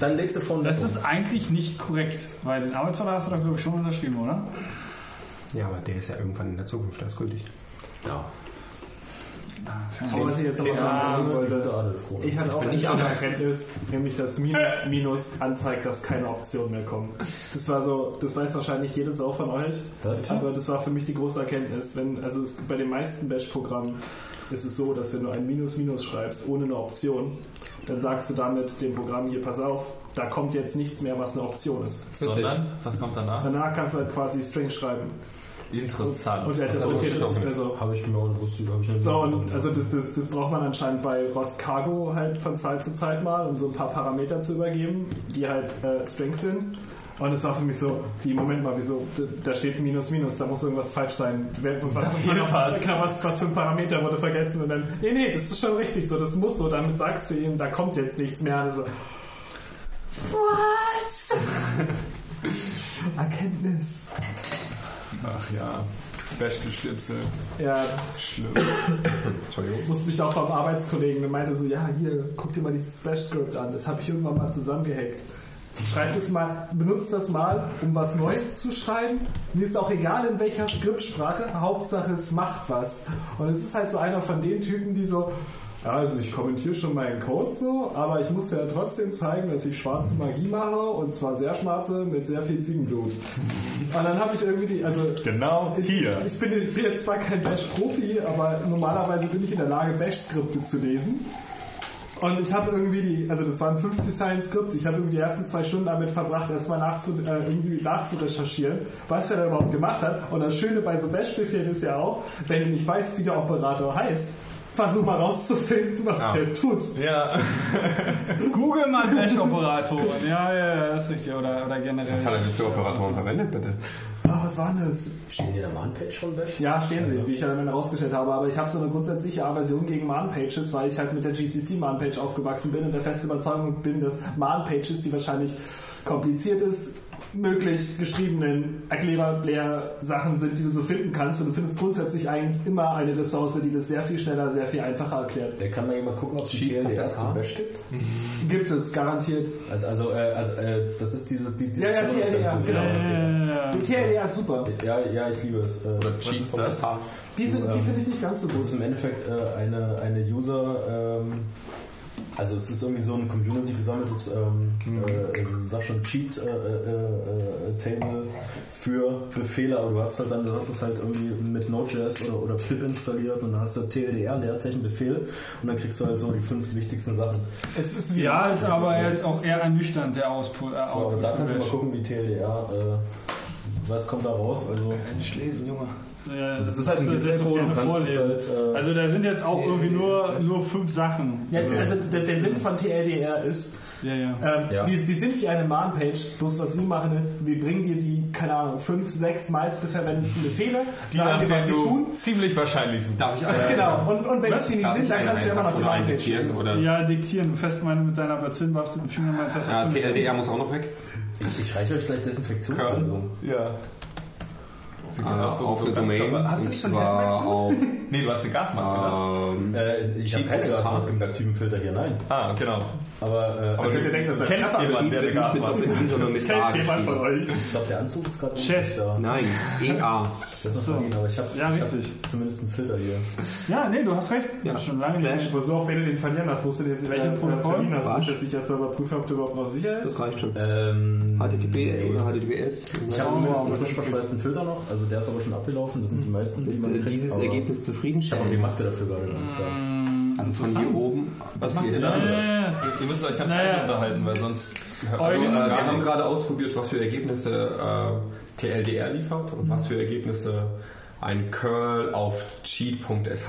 Speaker 3: dann legst du vorne
Speaker 2: Das ist eigentlich nicht korrekt, weil den Arbeitsvertrag hast du doch, glaube ich, schon unterschrieben, oder?
Speaker 6: Ja, aber der ist ja irgendwann in der Zukunft erst gültig.
Speaker 3: ja.
Speaker 5: Aber was ich jetzt aber
Speaker 3: Kleine
Speaker 5: noch sagen wollte, ich hatte auch
Speaker 6: anders.
Speaker 5: Erkenntnis, nämlich dass Minus Minus anzeigt, dass keine Optionen mehr kommen. Das war so, das weiß wahrscheinlich jede Sau von euch, aber das war für mich die große Erkenntnis. Wenn, also es, bei den meisten Bash-Programmen ist es so, dass wenn du ein Minus Minus schreibst ohne eine Option, dann sagst du damit dem Programm hier, pass auf, da kommt jetzt nichts mehr, was eine Option ist.
Speaker 4: Sondern, was kommt danach?
Speaker 5: Danach kannst du halt quasi String schreiben.
Speaker 4: Interessant.
Speaker 5: Und er
Speaker 3: Das
Speaker 5: interpretiert
Speaker 3: wusste ich
Speaker 5: das.
Speaker 3: auch
Speaker 5: Also,
Speaker 3: Habe ich mir auch wusste, habe ich
Speaker 5: so, und also das, das, das braucht man anscheinend bei Rost Cargo halt von Zeit zu Zeit mal, um so ein paar Parameter zu übergeben, die halt äh, Strings sind. Und es war für mich so, die Moment mal, wieso, da- da steht Minus Minus, da muss irgendwas falsch sein. Was,
Speaker 4: Auf jeden Fall.
Speaker 5: Genau, was, was für ein Parameter wurde vergessen? Und dann, nee, nee, das ist schon richtig so, das muss so, damit sagst du ihm, da kommt jetzt nichts mehr. Und so, What? Erkenntnis.
Speaker 4: Ach ja, Bash-Geschnitze.
Speaker 5: Ja,
Speaker 4: Schlimm.
Speaker 6: Entschuldigung.
Speaker 5: musste mich auch vom Arbeitskollegen und meinte so, ja, hier, guck dir mal dieses Bash-Script an, das habe ich irgendwann mal zusammengehackt. Schreib das mal, benutzt das mal, um was Neues zu schreiben. Mir ist auch egal, in welcher Skriptsprache, Hauptsache es macht was. Und es ist halt so einer von den Typen, die so, ja, also ich kommentiere schon meinen Code so, aber ich muss ja trotzdem zeigen, dass ich schwarze Magie mache und zwar sehr schwarze mit sehr viel Ziegenblut. Und dann habe ich irgendwie die, also
Speaker 4: Genau
Speaker 5: ich,
Speaker 4: hier.
Speaker 5: Ich bin, ich bin jetzt zwar kein Bash-Profi, aber normalerweise bin ich in der Lage, Bash-Skripte zu lesen. Und ich habe irgendwie die, also das war ein 50-Zeilen-Skript, ich habe irgendwie die ersten zwei Stunden damit verbracht, erstmal nachzu, äh, irgendwie nachzurecherchieren, was er da überhaupt gemacht hat. Und das Schöne bei so Bash-Befehlen ist ja auch, wenn du nicht weißt, wie der Operator heißt, versuch mal rauszufinden, was
Speaker 6: Ja.
Speaker 5: der tut.
Speaker 4: Ja,
Speaker 2: Google mal Bash-Operatoren. Ja, ja, ja, das ist richtig. Oder, oder generell.
Speaker 6: Was hat er denn für Operatoren verwendet, bitte?
Speaker 5: Ah, was war denn das?
Speaker 3: Stehen die in der Man-Page von Bash?
Speaker 5: Ja, stehen sie, wie ich ja dann herausgestellt habe. Aber ich habe so eine grundsätzliche Aversion gegen Man-Pages, weil ich halt mit der GCC Man-Page aufgewachsen bin und der festen Überzeugung bin, dass Man-Pages, die wahrscheinlich kompliziert ist, möglich geschriebenen Erklärer-Sachen sind, die du so finden kannst. Und du findest grundsätzlich eigentlich immer eine Ressource, die das sehr viel schneller, sehr viel einfacher erklärt.
Speaker 3: Der kann mal jemand gucken, ob es die TLDR zum Bash gibt.
Speaker 5: Gibt es, garantiert.
Speaker 3: Also, also, äh, also äh, das ist diese... Die, die
Speaker 5: Ja, ja, TLDR, genau.
Speaker 2: Ja,
Speaker 5: Die TLDR ist super.
Speaker 3: Ja, ja, ich liebe es. Äh,
Speaker 6: Oder Cheats
Speaker 3: ist
Speaker 6: das?
Speaker 5: Die, sind, die finde ich nicht ganz so
Speaker 3: Das ist
Speaker 5: gut.
Speaker 3: im Endeffekt äh, eine, eine User, ähm, also es ist irgendwie so ein Community gesammeltes, ähm, äh, sag schon Cheat äh, äh, äh, Table für Befehle, aber du hast halt dann, du hast es halt irgendwie mit Node.js oder, oder pip installiert und dann hast du TLDR, Leerzeichen Befehl und dann kriegst du halt so die fünf wichtigsten Sachen.
Speaker 5: Es ist wie
Speaker 2: ja ist aber
Speaker 3: ist-
Speaker 2: jetzt auch eher ernüchternd, der Ausput. Äh,
Speaker 3: So, aber da kannst du mal gucken, wie TLDR, äh, was kommt da raus, also
Speaker 4: Nicht lesen, Junge.
Speaker 2: Ja,
Speaker 3: das ist halt ein
Speaker 2: das gerne
Speaker 3: du kannst
Speaker 2: vorlesen.
Speaker 3: halt, äh,
Speaker 2: Also da sind jetzt auch irgendwie nur, nur fünf Sachen.
Speaker 5: Ja, also der, der Sinn von TLDR ist,
Speaker 2: Ja, ja.
Speaker 5: ähm,
Speaker 3: Ja.
Speaker 5: wir, wir sind wie eine Man-Page, bloß was sie machen ist, wir bringen dir die, keine Ahnung, fünf, sechs meistverwendetsten Befehle, sagen dir, was sie tun.
Speaker 4: ziemlich wahrscheinlich sind.
Speaker 6: Darf ich eine,
Speaker 5: Genau, und, und wenn es hier nicht sind, dann kannst du ja immer noch die Man-Page
Speaker 6: diktieren oder
Speaker 2: Ja, diktieren. Du fest meine mit deiner bazillenbehafteten Finger meine
Speaker 6: ja,
Speaker 2: Tastatur.
Speaker 6: TLDR muss auch noch weg.
Speaker 3: Ich reiche euch gleich Desinfektion.
Speaker 6: Curl.
Speaker 3: Also.
Speaker 4: Ja.
Speaker 6: Äh,
Speaker 4: Ach so,
Speaker 6: auf der Domain.
Speaker 4: Hast du nicht so Hazmat-Suit?
Speaker 6: auf
Speaker 4: Nee, du hast eine Gasmaske, ne?
Speaker 6: ähm,
Speaker 3: Äh, ich habe keine. Gasmaske mit aktivem Filter hier, nein.
Speaker 4: Ah, genau.
Speaker 3: Aber, äh,
Speaker 4: Aber
Speaker 2: könnt ihr denken, dass er
Speaker 4: kennst jemanden, der
Speaker 6: Doppel-I, sondern mit A geschrieben.
Speaker 2: euch.
Speaker 3: ich glaube, der Anzug ist gerade
Speaker 2: Chat.
Speaker 3: nicht da.
Speaker 6: Nein, EA.
Speaker 3: Das ist
Speaker 2: So.
Speaker 3: noch aber ich habe
Speaker 2: Ja, richtig.
Speaker 3: zumindest einen Filter hier.
Speaker 2: Ja, nee, du hast recht.
Speaker 6: Ja.
Speaker 2: Schon lange nicht.
Speaker 5: Pass auf, wenn du den verlieren hast, musst du den jetzt
Speaker 2: Welchen
Speaker 5: äh,
Speaker 2: Protokoll?
Speaker 5: verlieren hast, musst du jetzt nicht erstmal überprüfen, ob du überhaupt noch sicher ist.
Speaker 6: Das reicht schon.
Speaker 3: Ähm,
Speaker 6: HTTP oder HTTPS.
Speaker 3: Ich habe
Speaker 2: Oh,
Speaker 3: zumindest einen frisch verschweißten Filter noch, also der ist aber schon abgelaufen, das sind die meisten, die
Speaker 6: Ist
Speaker 3: man
Speaker 6: äh,
Speaker 3: kriegt,
Speaker 6: dieses Ergebnis
Speaker 3: Ich habe auch die
Speaker 6: zufriedenstellend?
Speaker 3: Maske dafür gerade noch nicht da.
Speaker 6: Also von hier oben.
Speaker 4: Was macht ihr da? Ihr müsst euch ganz
Speaker 2: Naja.
Speaker 4: unterhalten, weil sonst...
Speaker 2: Also, äh,
Speaker 6: wir haben gerade ausprobiert, was für Ergebnisse äh, TLDR liefert und was für Ergebnisse ein Curl auf cheat.sh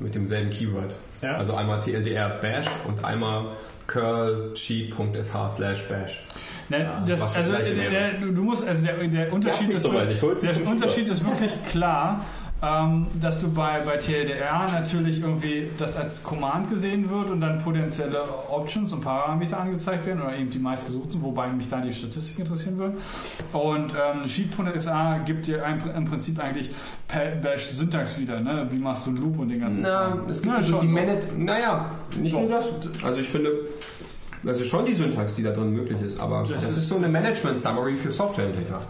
Speaker 6: mit demselben Keyword.
Speaker 5: Ja.
Speaker 6: Also einmal TLDR bash und einmal curl cheat.sh slash bash.
Speaker 2: Ne, das, also der, du musst, also der, der Unterschied ist,
Speaker 3: so
Speaker 2: der Unterschied ist wirklich klar, ähm, dass du bei, bei TLDR natürlich irgendwie das als Command gesehen wird und dann potenzielle Options und Parameter angezeigt werden oder eben die meistgesuchten, wobei mich da die Statistik interessieren würde. Und ähm, Sheet.sa gibt dir ein, im Prinzip eigentlich per Bash Syntax wieder, ne? Wie machst du einen Loop und den ganzen
Speaker 6: Na, es gibt
Speaker 2: Ja,
Speaker 6: also die Manage naja, nicht
Speaker 2: Doch.
Speaker 6: nur das. Also ich finde, das ist schon die Syntax, die da drin möglich ist, aber das,
Speaker 2: ist-
Speaker 6: ist so eine Management-Summary für Softwareentwickler.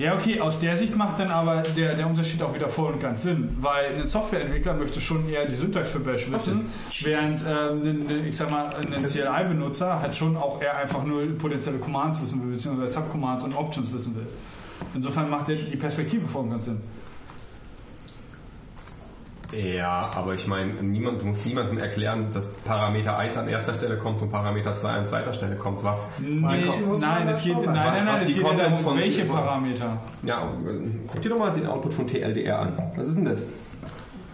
Speaker 2: Ja, okay, aus der Sicht macht dann aber der, der Unterschied auch wieder voll und ganz Sinn, weil ein Softwareentwickler möchte schon eher die Syntax für Bash wissen, während ähm, ich sag mal, ein CLI-Benutzer halt schon auch eher einfach nur potenzielle Commands wissen will, beziehungsweise Subcommands und Options wissen will. Insofern macht der, die Perspektive voll und ganz Sinn.
Speaker 6: Ja, aber ich meine, niemand, du musst niemandem erklären, dass Parameter 1 an erster Stelle kommt und Parameter 2 an zweiter Stelle kommt. Was?
Speaker 2: Nee,
Speaker 5: muss man
Speaker 2: nein,
Speaker 5: das
Speaker 2: es geht, nein, nein,
Speaker 6: Was-
Speaker 2: nein,
Speaker 6: was
Speaker 2: es
Speaker 6: die
Speaker 2: geht darum,
Speaker 6: von-
Speaker 2: welche Parameter.
Speaker 6: Ja, guck dir doch mal den Output von TLDR an. Was ist denn das?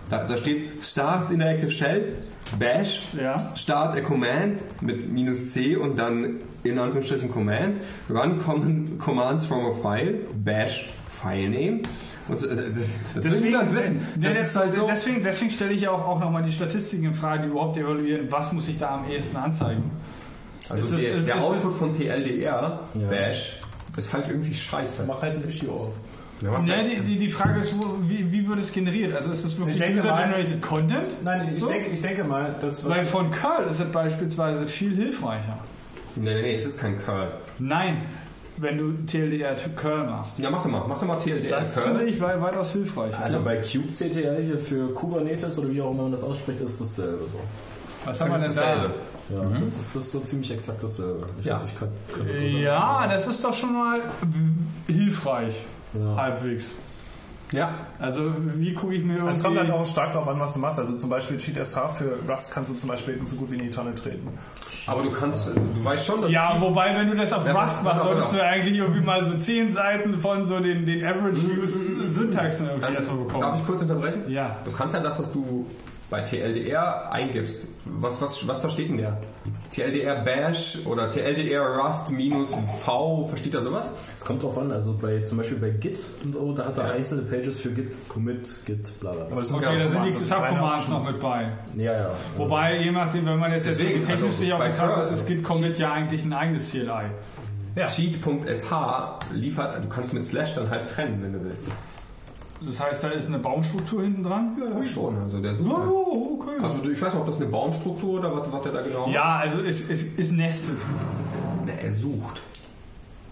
Speaker 6: Da, da steht Start Interactive Shell, Bash,
Speaker 2: Ja.
Speaker 6: Start a Command mit minus C und dann in Anführungsstrichen Command, Run Commands from a File, Bash Filename. Und äh, das, das will niemand wissen.
Speaker 2: Der-
Speaker 6: Das ist halt so.
Speaker 2: Deswegen, deswegen stelle ich ja auch, auch nochmal die Statistiken in Frage, die überhaupt evaluieren, was muss ich da am ehesten anzeigen.
Speaker 6: Also
Speaker 2: ist es-
Speaker 6: der,
Speaker 2: ist-
Speaker 6: der
Speaker 2: ist
Speaker 6: Output
Speaker 2: es-
Speaker 6: von TLDR,
Speaker 3: Ja.
Speaker 6: Bash, ist halt irgendwie scheiße.
Speaker 5: Mach halt ein Issue auf.
Speaker 6: Ja, was
Speaker 2: Ja, die, die, die Frage ist, wo, wie, wie wird es generiert? Also ist es wirklich User-Generated Content?
Speaker 5: Nein, ich, ich,
Speaker 2: So?
Speaker 5: denke, ich denke mal, das was
Speaker 2: Weil von Curl ist es beispielsweise viel hilfreicher.
Speaker 6: Nee, nee, nee, es ist kein Curl.
Speaker 2: Nein, wenn du TLDR Curl machst.
Speaker 6: Ja, mach doch mal, mach doch mal TLDR
Speaker 2: Das
Speaker 6: Curl.
Speaker 2: finde ich wei- weitaus hilfreicher.
Speaker 3: Also bei kubectl hier für Kubernetes oder wie auch immer man das ausspricht, ist dasselbe so.
Speaker 2: Was haben wir denn
Speaker 6: dasselbe.
Speaker 2: da?
Speaker 3: Ja, das, ist, das ist so ziemlich exakt dasselbe. Ich
Speaker 6: Ja.
Speaker 3: weiß, ich kann, kann
Speaker 2: Ja, das ist doch schon mal hilfreich.
Speaker 3: Ja.
Speaker 2: Halbwegs.
Speaker 6: Ja,
Speaker 2: Also wie gucke ich mir
Speaker 5: Es kommt halt auch stark darauf an, was du machst. Also zum Beispiel Cheat SH für Rust kannst du zum Beispiel so gut wie in die Tonne treten.
Speaker 6: aber du kannst, du weißt schon, dass
Speaker 2: Ja, wobei, wenn du das auf
Speaker 6: Ja,
Speaker 2: Rust machst, solltest
Speaker 6: genau.
Speaker 2: du eigentlich irgendwie mal so 10 Seiten von so den, den Average Use Syntax dann irgendwie erstmal
Speaker 6: Darf
Speaker 2: bekommen.
Speaker 6: ich kurz unterbrechen?
Speaker 2: Ja.
Speaker 6: Du kannst ja das, was du bei TLDR eingibst. Was, was, was versteht denn der? TLDR Bash oder TLDR Rust minus V, versteht er sowas?
Speaker 3: Es kommt drauf an, also bei zum Beispiel bei Git und so, da hat er
Speaker 6: Ja.
Speaker 3: einzelne Pages für Git, Commit, Git, bla bla bla.
Speaker 5: Aber das
Speaker 2: Okay, da sind die
Speaker 5: kleine
Speaker 2: Subcommands noch mit bei.
Speaker 3: Ja, ja.
Speaker 2: Wobei, je nachdem, wenn man jetzt, jetzt
Speaker 6: Deswegen,
Speaker 2: technisch
Speaker 6: also
Speaker 2: sich auch betrachtet, ist Git Commit ja eigentlich ein eigenes CLI.
Speaker 5: Ja.
Speaker 6: Cheat.sh liefert, du kannst mit Slash dann halt trennen, wenn du willst.
Speaker 2: Das heißt, da ist eine Baumstruktur hinten dran?
Speaker 6: Ja, schon, also der sucht. halt.
Speaker 2: Oh, okay.
Speaker 6: Also ich weiß nicht, ob das eine Baumstruktur oder was, was der da genau
Speaker 2: Ja, also es, es, es nestet.
Speaker 6: Ne, er sucht.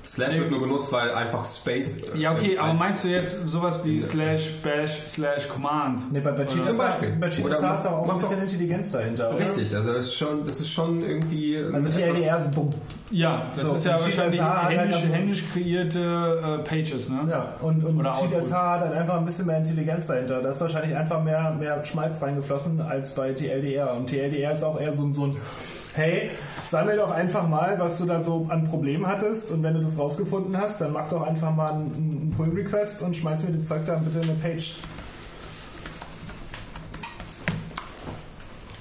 Speaker 6: Slash wird nur benutzt, weil einfach Space. äh,
Speaker 2: Ja, okay, aber meinst du jetzt sowas wie slash bash slash command?
Speaker 5: Nee, bei, bei
Speaker 6: Zum
Speaker 5: Cheetahs
Speaker 6: Beispiel.
Speaker 5: bei du auch ein bisschen
Speaker 6: doch-
Speaker 5: Intelligenz dahinter. Oder?
Speaker 6: Richtig, also das ist schon, das ist schon irgendwie.
Speaker 5: Also die LDR ist bumm.
Speaker 2: Ja, das
Speaker 5: So,
Speaker 2: ist ja wahrscheinlich
Speaker 5: hat
Speaker 2: händisch,
Speaker 5: also-
Speaker 2: händisch kreierte äh, Pages, ne?
Speaker 5: Ja, und, und
Speaker 2: Outputs.
Speaker 5: hat halt einfach ein bisschen mehr Intelligenz dahinter. Da ist wahrscheinlich einfach mehr, mehr Schmalz reingeflossen als bei TLDR. Und TLDR ist auch eher so, ein- so ein, hey, sammel doch einfach mal, was du da so an Problemen hattest und wenn du das rausgefunden hast, dann mach doch einfach mal einen, einen Pull-Request und schmeiß mir das Zeug da bitte in eine Page.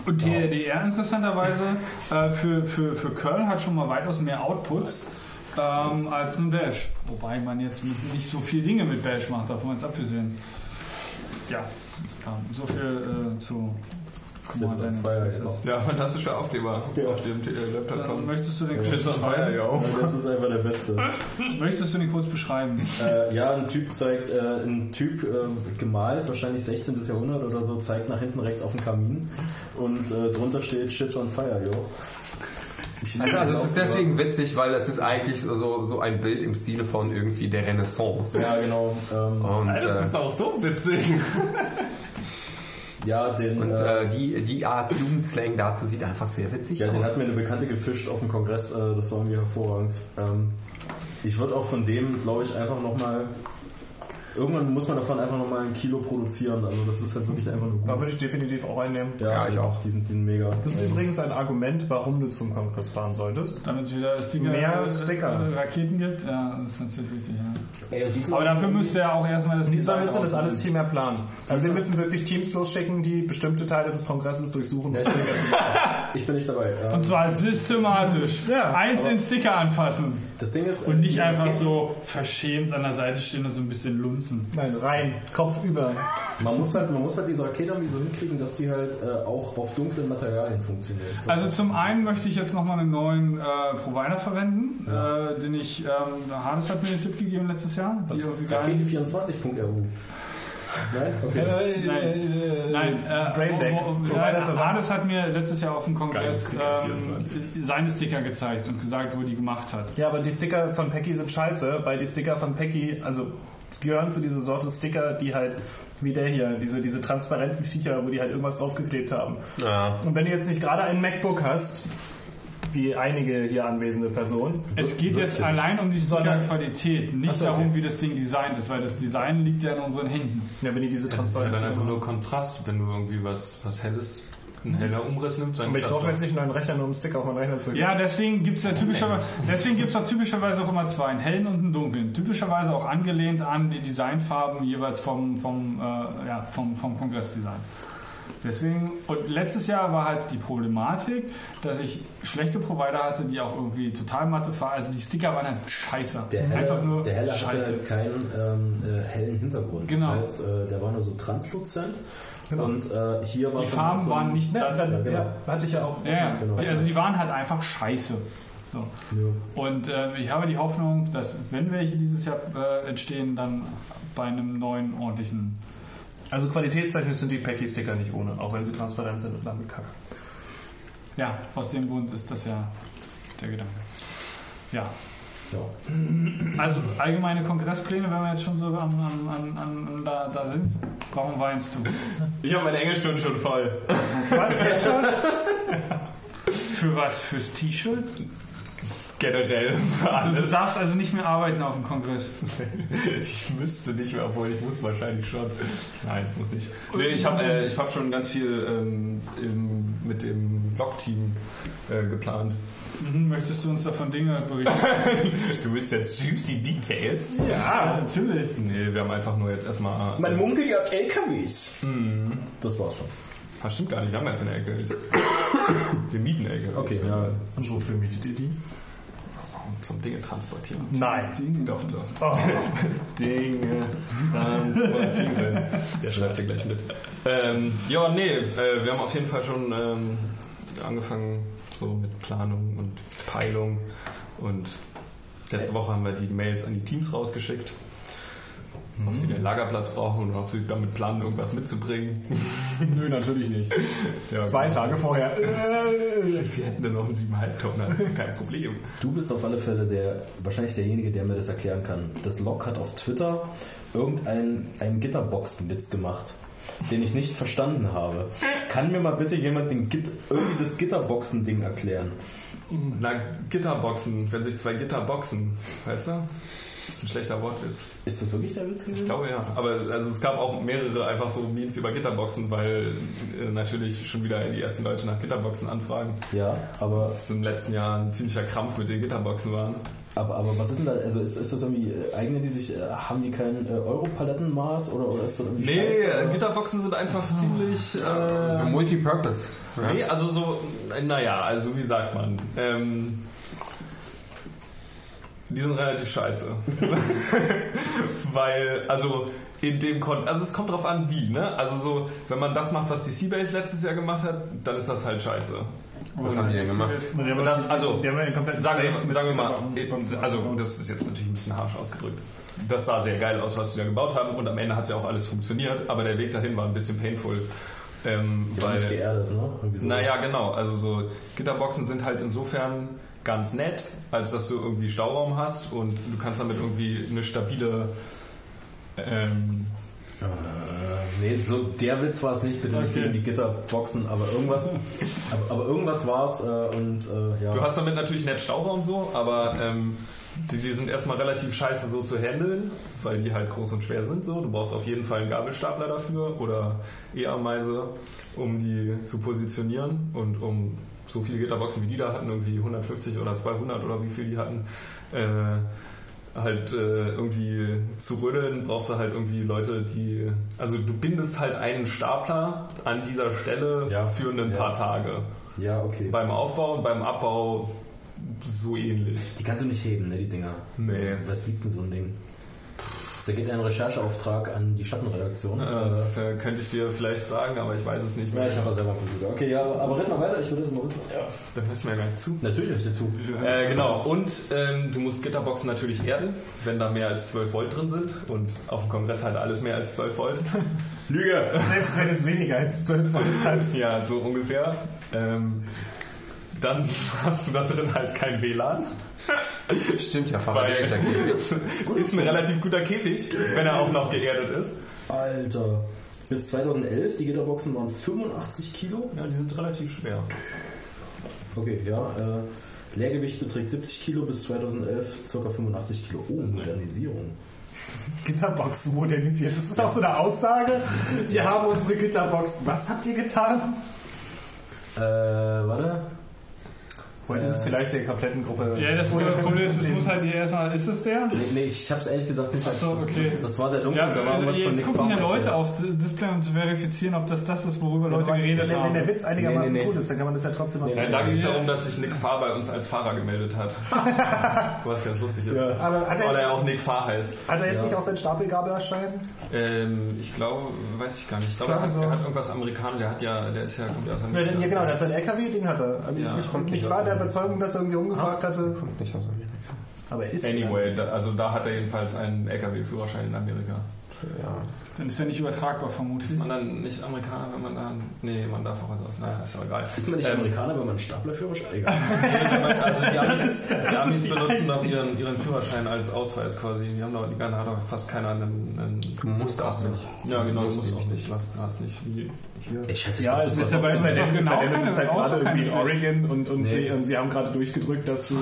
Speaker 2: Und TLDR interessanterweise äh, für, für, für Curl hat schon mal weitaus mehr Outputs ähm, als ein Bash. Wobei man jetzt nicht so viel Dinge mit Bash macht, davon jetzt abgesehen. Ja, ja so viel äh, zu Command
Speaker 3: Shit on
Speaker 2: Line
Speaker 3: Fire.
Speaker 4: Ja, fantastischer Aufkleber auf dem äh, Laptop.
Speaker 2: Dann möchtest du den kurz
Speaker 4: on Fire,
Speaker 2: beschreiben?
Speaker 3: Ja, Das ist einfach der Beste.
Speaker 2: Möchtest du den kurz beschreiben?
Speaker 3: äh, ja, ein Typ zeigt, äh, ein Typ äh, gemalt, wahrscheinlich 16. Jahrhundert oder so, zeigt nach hinten rechts auf den Kamin und äh, drunter steht Shit's on fire, yo.
Speaker 6: Also, also es ist deswegen witzig, weil es ist eigentlich so, so ein Bild im Stile von irgendwie der Renaissance.
Speaker 3: Ja, genau. Ähm,
Speaker 6: Und,
Speaker 4: Das
Speaker 6: äh,
Speaker 4: ist auch so witzig.
Speaker 3: ja, den,
Speaker 6: und
Speaker 3: äh,
Speaker 6: äh, die, die Art Jugendslang dazu sieht einfach sehr witzig
Speaker 3: ja,
Speaker 6: aus.
Speaker 3: den hat mir eine Bekannte gefischt auf dem Kongress, äh, das war irgendwie hervorragend. Ähm, ich würde auch von dem, glaube ich, einfach nochmal. Irgendwann muss man davon einfach nochmal ein Kilo produzieren. Also das ist halt wirklich einfach nur gut.
Speaker 5: Da würde ich definitiv auch einnehmen.
Speaker 6: Ja, ich auch.
Speaker 3: Die sind, die sind mega.
Speaker 5: Das ist übrigens ein Argument, warum du zum Kongress fahren solltest.
Speaker 2: Damit es wieder Sticker,
Speaker 5: Mehr Sticker.
Speaker 2: äh, Raketen gibt? Ja, das ist natürlich wichtig, ja.
Speaker 3: Ey,
Speaker 2: Aber dafür müsste ja auch erstmal das
Speaker 5: Diesmal müsst ihr das alles viel mehr planen. Also wir müssen wirklich Teams losschicken, die bestimmte Teile des Kongresses durchsuchen.
Speaker 3: Ja, ich, bin nicht, ich bin nicht dabei. Ähm,
Speaker 2: Und zwar systematisch.
Speaker 5: Ja,
Speaker 2: Einzeln Sticker anfassen.
Speaker 3: Das Ding ist.
Speaker 2: Und nicht
Speaker 3: äh,
Speaker 2: einfach so verschämt an der Seite stehen und so ein bisschen lunzen.
Speaker 5: Nein, rein, Kopf über.
Speaker 3: Man muss halt, man muss halt diese Rakete irgendwie so hinkriegen, dass die halt äh, auch auf dunklen Materialien funktioniert.
Speaker 2: Also zum einen möchte ich jetzt nochmal einen neuen äh, Provider verwenden, äh, den ich, ähm, Hades hat mir den Tipp gegeben letztes Jahr. Die irgendwie geil-
Speaker 3: Rakete24.ru. Nein? Okay.
Speaker 5: Äh,
Speaker 2: Nein, Nein, äh,
Speaker 5: Braindeck.
Speaker 2: oh, oh? Hades hat mir letztes Jahr auf dem Kongress ähm, seine Sticker gezeigt und gesagt, wo er die gemacht hat.
Speaker 5: Ja, aber die Sticker von Pecky sind scheiße, weil die Sticker von Pecky, also gehören zu dieser Sorte Sticker, die halt wie der hier, diese, diese transparenten Viecher, wo die halt irgendwas draufgeklebt haben.
Speaker 6: Ja.
Speaker 5: Und wenn du jetzt nicht gerade ein MacBook hast, wie einige hier anwesende Personen,
Speaker 2: Es geht jetzt
Speaker 3: Wirklich.
Speaker 2: allein um die
Speaker 5: Sondern-
Speaker 2: Stickerqualität, nicht
Speaker 5: so,
Speaker 2: darum,
Speaker 5: okay.
Speaker 2: wie das Ding designt ist, weil das Design liegt ja in unseren Händen.
Speaker 5: ja, wenn die diese
Speaker 4: Das ist ja dann einfach nur Kontrast, wenn du irgendwie was, was Helles, ein heller Umriss nimmst. dann
Speaker 5: Aber ich brauche
Speaker 4: doch-
Speaker 5: jetzt nicht einen neuen Rechner, nur um einen Sticker auf meinen Rechner zu
Speaker 2: Ja, deswegen gibt es ja typischerweise, deswegen gibt's auch typischerweise auch immer zwei, einen hellen und einen dunklen. Typischerweise auch angelehnt an die Designfarben jeweils vom, vom, äh, ja, vom, vom Kongressdesign. Deswegen, und letztes Jahr war halt die Problematik, dass ich schlechte Provider hatte, die auch irgendwie total matte Farben, also die Sticker waren halt scheiße.
Speaker 3: Der helle,
Speaker 2: Einfach nur
Speaker 3: der helle hatte
Speaker 2: scheiße.
Speaker 3: halt keinen ähm, äh, hellen Hintergrund.
Speaker 2: Genau.
Speaker 3: Das heißt, äh, der war nur so transluzent. Und äh, hier war
Speaker 2: Die Farben
Speaker 3: so
Speaker 2: waren nicht
Speaker 5: Ja, dann,
Speaker 3: Ja, genau.
Speaker 5: ja, hatte ich ja auch.
Speaker 2: Ja, ja.
Speaker 3: Genau.
Speaker 2: Die, also die waren halt einfach scheiße. So.
Speaker 3: Ja.
Speaker 2: Und äh, ich habe die Hoffnung, dass wenn welche dieses Jahr äh, entstehen, dann bei einem neuen ordentlichen.
Speaker 5: Also qualitätstechnisch sind die Pecky-Sticker nicht ohne, auch wenn sie transparent sind und damit kacke.
Speaker 2: Ja, aus dem Grund ist das ja der Gedanke. Ja,
Speaker 3: Ja.
Speaker 2: also allgemeine Kongresspläne, wenn wir jetzt schon so am, am, an, an, da, da sind, warum weinst du?
Speaker 4: Ich habe meine Engelsstunde schon voll.
Speaker 2: Was jetzt schon? Für was? Fürs T-Shirt?
Speaker 4: Generell.
Speaker 2: Also du darfst also nicht mehr arbeiten auf dem Kongress.
Speaker 4: Ich müsste nicht mehr, obwohl ich muss wahrscheinlich schon. Nein, ich muss nicht. Nee, ich habe äh, ich hab schon ganz viel ähm, im, mit dem Blog-Team äh, geplant.
Speaker 2: Mhm, Möchtest du uns davon Dinge berichten?
Speaker 4: Du willst jetzt juicy Details?
Speaker 2: ja, natürlich.
Speaker 4: Nee, wir haben einfach nur jetzt erstmal.
Speaker 3: Mein Munkel jagt LKWs. Das war's schon.
Speaker 4: Das stimmt gar nicht, wir haben gar keine LKWs. Wir mieten LKWs.
Speaker 3: Okay, ja.
Speaker 5: Und wofür mietet ihr die?
Speaker 4: Zum Dinge transportieren.
Speaker 5: Nein.
Speaker 4: Doch, doch.
Speaker 5: Oh.
Speaker 4: Dinge transportieren. Der schreibt dir gleich mit. Ähm, ja, nee, äh, wir haben auf jeden Fall schon ähm, angefangen so mit Planung und Peilung und Letzte Woche haben wir die Mails an die Teams rausgeschickt. Ob sie den Lagerplatz brauchen und ob sie damit planen, irgendwas mitzubringen.
Speaker 5: Nö, natürlich nicht.
Speaker 4: Ja,
Speaker 5: Zwei
Speaker 4: genau.
Speaker 5: Tage vorher.
Speaker 4: Wir hätten dann noch einen 7,5 Tonner, das ist kein Problem.
Speaker 3: Du bist auf alle Fälle der, wahrscheinlich derjenige, der mir das erklären kann. Das Log hat auf Twitter irgendeinen einen Gitterboxen-Witz gemacht, den ich nicht verstanden habe. Kann mir mal bitte jemand den Git irgendwie das Gitterboxen-Ding erklären?
Speaker 4: Na, Gitterboxen, wenn sich zwei Gitter boxen, weißt du? Das ist ein schlechter Wortwitz.
Speaker 3: Ist das wirklich der Witz gewesen?
Speaker 4: Ich glaube ja. Aber also es gab auch mehrere einfach so Memes über Gitterboxen, weil äh, natürlich schon wieder die ersten Leute nach Gitterboxen anfragen.
Speaker 3: Ja, aber,
Speaker 4: Das im letzten Jahr ein ziemlicher Krampf mit den Gitterboxen waren.
Speaker 3: aber, aber was ist denn da? Also ist, ist das irgendwie, äh, eignen die sich, äh, haben die kein äh, Europalettenmaß oder, oder ist das irgendwie
Speaker 4: Nee,
Speaker 3: scheiße,
Speaker 4: äh? Gitterboxen sind einfach ziemlich. Äh,
Speaker 6: So Multipurpose.
Speaker 4: Nee, also so, naja, also wie sagt man? Ähm, die sind relativ scheiße. Weil, also in dem Kon also es kommt drauf an, wie, ne? Also so, wenn man das macht, was die Seabase letztes Jahr gemacht hat, dann ist das halt scheiße.
Speaker 6: Was haben die denn gemacht?
Speaker 4: Das, also,
Speaker 5: der haben ja den kompletten
Speaker 4: sagen wir, sagen wir mal,
Speaker 5: Gitterboxen.
Speaker 4: also das ist jetzt natürlich ein bisschen harsch ausgedrückt. Das sah sehr geil aus, was sie da gebaut haben und am Ende hat ja auch alles funktioniert, aber der Weg dahin war ein bisschen painful. Ähm,
Speaker 3: Die
Speaker 4: weil,
Speaker 3: geerdet, ne?
Speaker 4: Naja, genau. Also so Gitterboxen sind halt insofern ganz nett, als dass du irgendwie Stauraum hast und du kannst damit irgendwie eine stabile ähm,
Speaker 3: Äh, nee, so der Witz war es nicht, bitte nicht
Speaker 2: Okay.
Speaker 3: gegen die Gitterboxen, aber irgendwas, aber, aber irgendwas war es äh, und äh, ja.
Speaker 4: Du hast damit natürlich nett Stauraum so, aber ähm, die, die sind erstmal relativ scheiße so zu handeln, weil die halt groß und schwer sind so. Du brauchst auf jeden Fall einen Gabelstapler dafür oder E-Ameise, um die zu positionieren und um so viele Gitterboxen wie die da hatten, irgendwie 150 oder 200 oder wie viel die hatten, äh, halt äh, irgendwie zu rödeln, brauchst du halt irgendwie Leute, die, also du bindest halt einen Stapler an dieser Stelle
Speaker 3: Ja.
Speaker 4: für ein
Speaker 3: Ja.
Speaker 4: paar Tage.
Speaker 3: ja, okay.
Speaker 4: Beim Aufbau und beim Abbau so ähnlich.
Speaker 3: Die kannst du nicht heben, ne, die Dinger.
Speaker 4: Nee.
Speaker 3: Was wiegt denn so ein Ding? Da geht ein Rechercheauftrag an die Schattenredaktion.
Speaker 4: Äh, Das äh, könnte ich dir vielleicht sagen, aber ich weiß es nicht
Speaker 3: ja,
Speaker 4: mehr.
Speaker 3: ich habe ja selber Computer. Okay, ja, aber, red mal weiter, ich würde das mal wissen. Ja.
Speaker 4: Dann hörst du mir ja gar nicht zu.
Speaker 3: Natürlich höre ich dir zu.
Speaker 4: Äh, genau, und ähm, du musst Gitterboxen natürlich erden, wenn da mehr als 12 Volt drin sind. Und auf dem Kongress halt alles mehr als 12 Volt.
Speaker 3: Lüge!
Speaker 5: Selbst wenn es weniger als 12 Volt hat.
Speaker 4: ja, so ungefähr. Ähm, dann hast du da drin halt kein WLAN.
Speaker 6: Stimmt ja,
Speaker 4: Weil
Speaker 6: Fahrrad.
Speaker 4: ist ein relativ guter Käfig, wenn er auch noch geerdet ist.
Speaker 3: Alter. Bis 2011, die Gitterboxen waren 85 Kilo.
Speaker 4: Ja, die sind relativ schwer.
Speaker 3: Okay, ja. Äh, Leergewicht beträgt 70 Kilo bis 2011 ca. 85 Kilo. Oh, Modernisierung.
Speaker 5: Gitterboxen modernisiert. Das ist auch so eine Aussage. Wir haben unsere Gitterboxen. Was habt ihr getan?
Speaker 3: Äh, warte.
Speaker 5: Wollt ihr das vielleicht der kompletten Gruppe?
Speaker 2: Ja, das Problem Problem ist, es muss halt hier erstmal, ist es der?
Speaker 3: Nee, nee ich hab's ehrlich gesagt nicht.
Speaker 2: Ach so,
Speaker 3: das,
Speaker 2: okay.
Speaker 3: das, das war sehr dunkel.
Speaker 2: Ja,
Speaker 3: da war
Speaker 2: also jetzt gucken
Speaker 3: Farmer.
Speaker 2: Leute auf das Display, um zu verifizieren, ob das das ist, worüber Leute
Speaker 5: wenn,
Speaker 2: geredet
Speaker 5: wenn,
Speaker 2: haben.
Speaker 5: wenn der Witz einigermaßen
Speaker 3: Nee, nee, nee.
Speaker 5: gut ist, dann kann man das ja trotzdem
Speaker 3: Nee,
Speaker 5: erzählen.
Speaker 4: Nein, da ging es
Speaker 2: Ja.
Speaker 4: darum, dass sich Nick Fahr bei uns als Fahrer gemeldet hat. Was ganz lustig ist.
Speaker 3: Ja.
Speaker 5: Aber hat er,
Speaker 4: Weil er
Speaker 5: jetzt,
Speaker 4: auch Nick Fahr heißt.
Speaker 5: hat er jetzt
Speaker 3: Ja.
Speaker 5: nicht auch seinen Stapelgabelstein?
Speaker 4: Ähm, ich glaube, weiß ich gar nicht. Ich glaube, er hat, irgendwas Amerikanisches. Der hat ja, der ist ja, kommt ja aus
Speaker 5: Ja,
Speaker 4: Amerika.
Speaker 5: ja, genau, der hat seinen LKW, den hat er.
Speaker 4: Ja,
Speaker 5: ich, war der
Speaker 6: Amerika.
Speaker 5: Überzeugung, dass er irgendwie umgefragt hatte.
Speaker 6: Kommt nicht aus Amerika.
Speaker 5: Aber er ist
Speaker 4: Anyway, da, also da hat er jedenfalls einen LKW-Führerschein in Amerika.
Speaker 6: Ja.
Speaker 2: Dann ist er nicht übertragbar, vermutlich.
Speaker 4: Ist man dann nicht Amerikaner, wenn man da... Nee, man darf auch was aus. Naja, ist ja egal.
Speaker 3: Ist man nicht
Speaker 4: Ähm,
Speaker 3: Amerikaner, wenn man einen Staplerführerschein Egal.
Speaker 4: Also die Amis,
Speaker 5: ist-
Speaker 4: die
Speaker 5: das
Speaker 4: Amis
Speaker 5: ist die
Speaker 4: benutzen doch ihren, ihren Führerschein als Ausweis quasi. Die haben doch, die hat doch fast keiner einen... einen
Speaker 6: Du musst auch nicht.
Speaker 4: Ja, genau, du
Speaker 6: musst
Speaker 4: musst auch
Speaker 6: nicht.
Speaker 4: Du hast, hast nicht.
Speaker 3: Ich schätze,
Speaker 5: Ja, es
Speaker 3: das
Speaker 5: ist ja bei
Speaker 2: das ist
Speaker 5: seinem
Speaker 2: doch genau
Speaker 5: ist halt gerade irgendwie in. Oregon und, und,
Speaker 3: Nee.
Speaker 5: sie, und sie haben gerade durchgedrückt, dass du.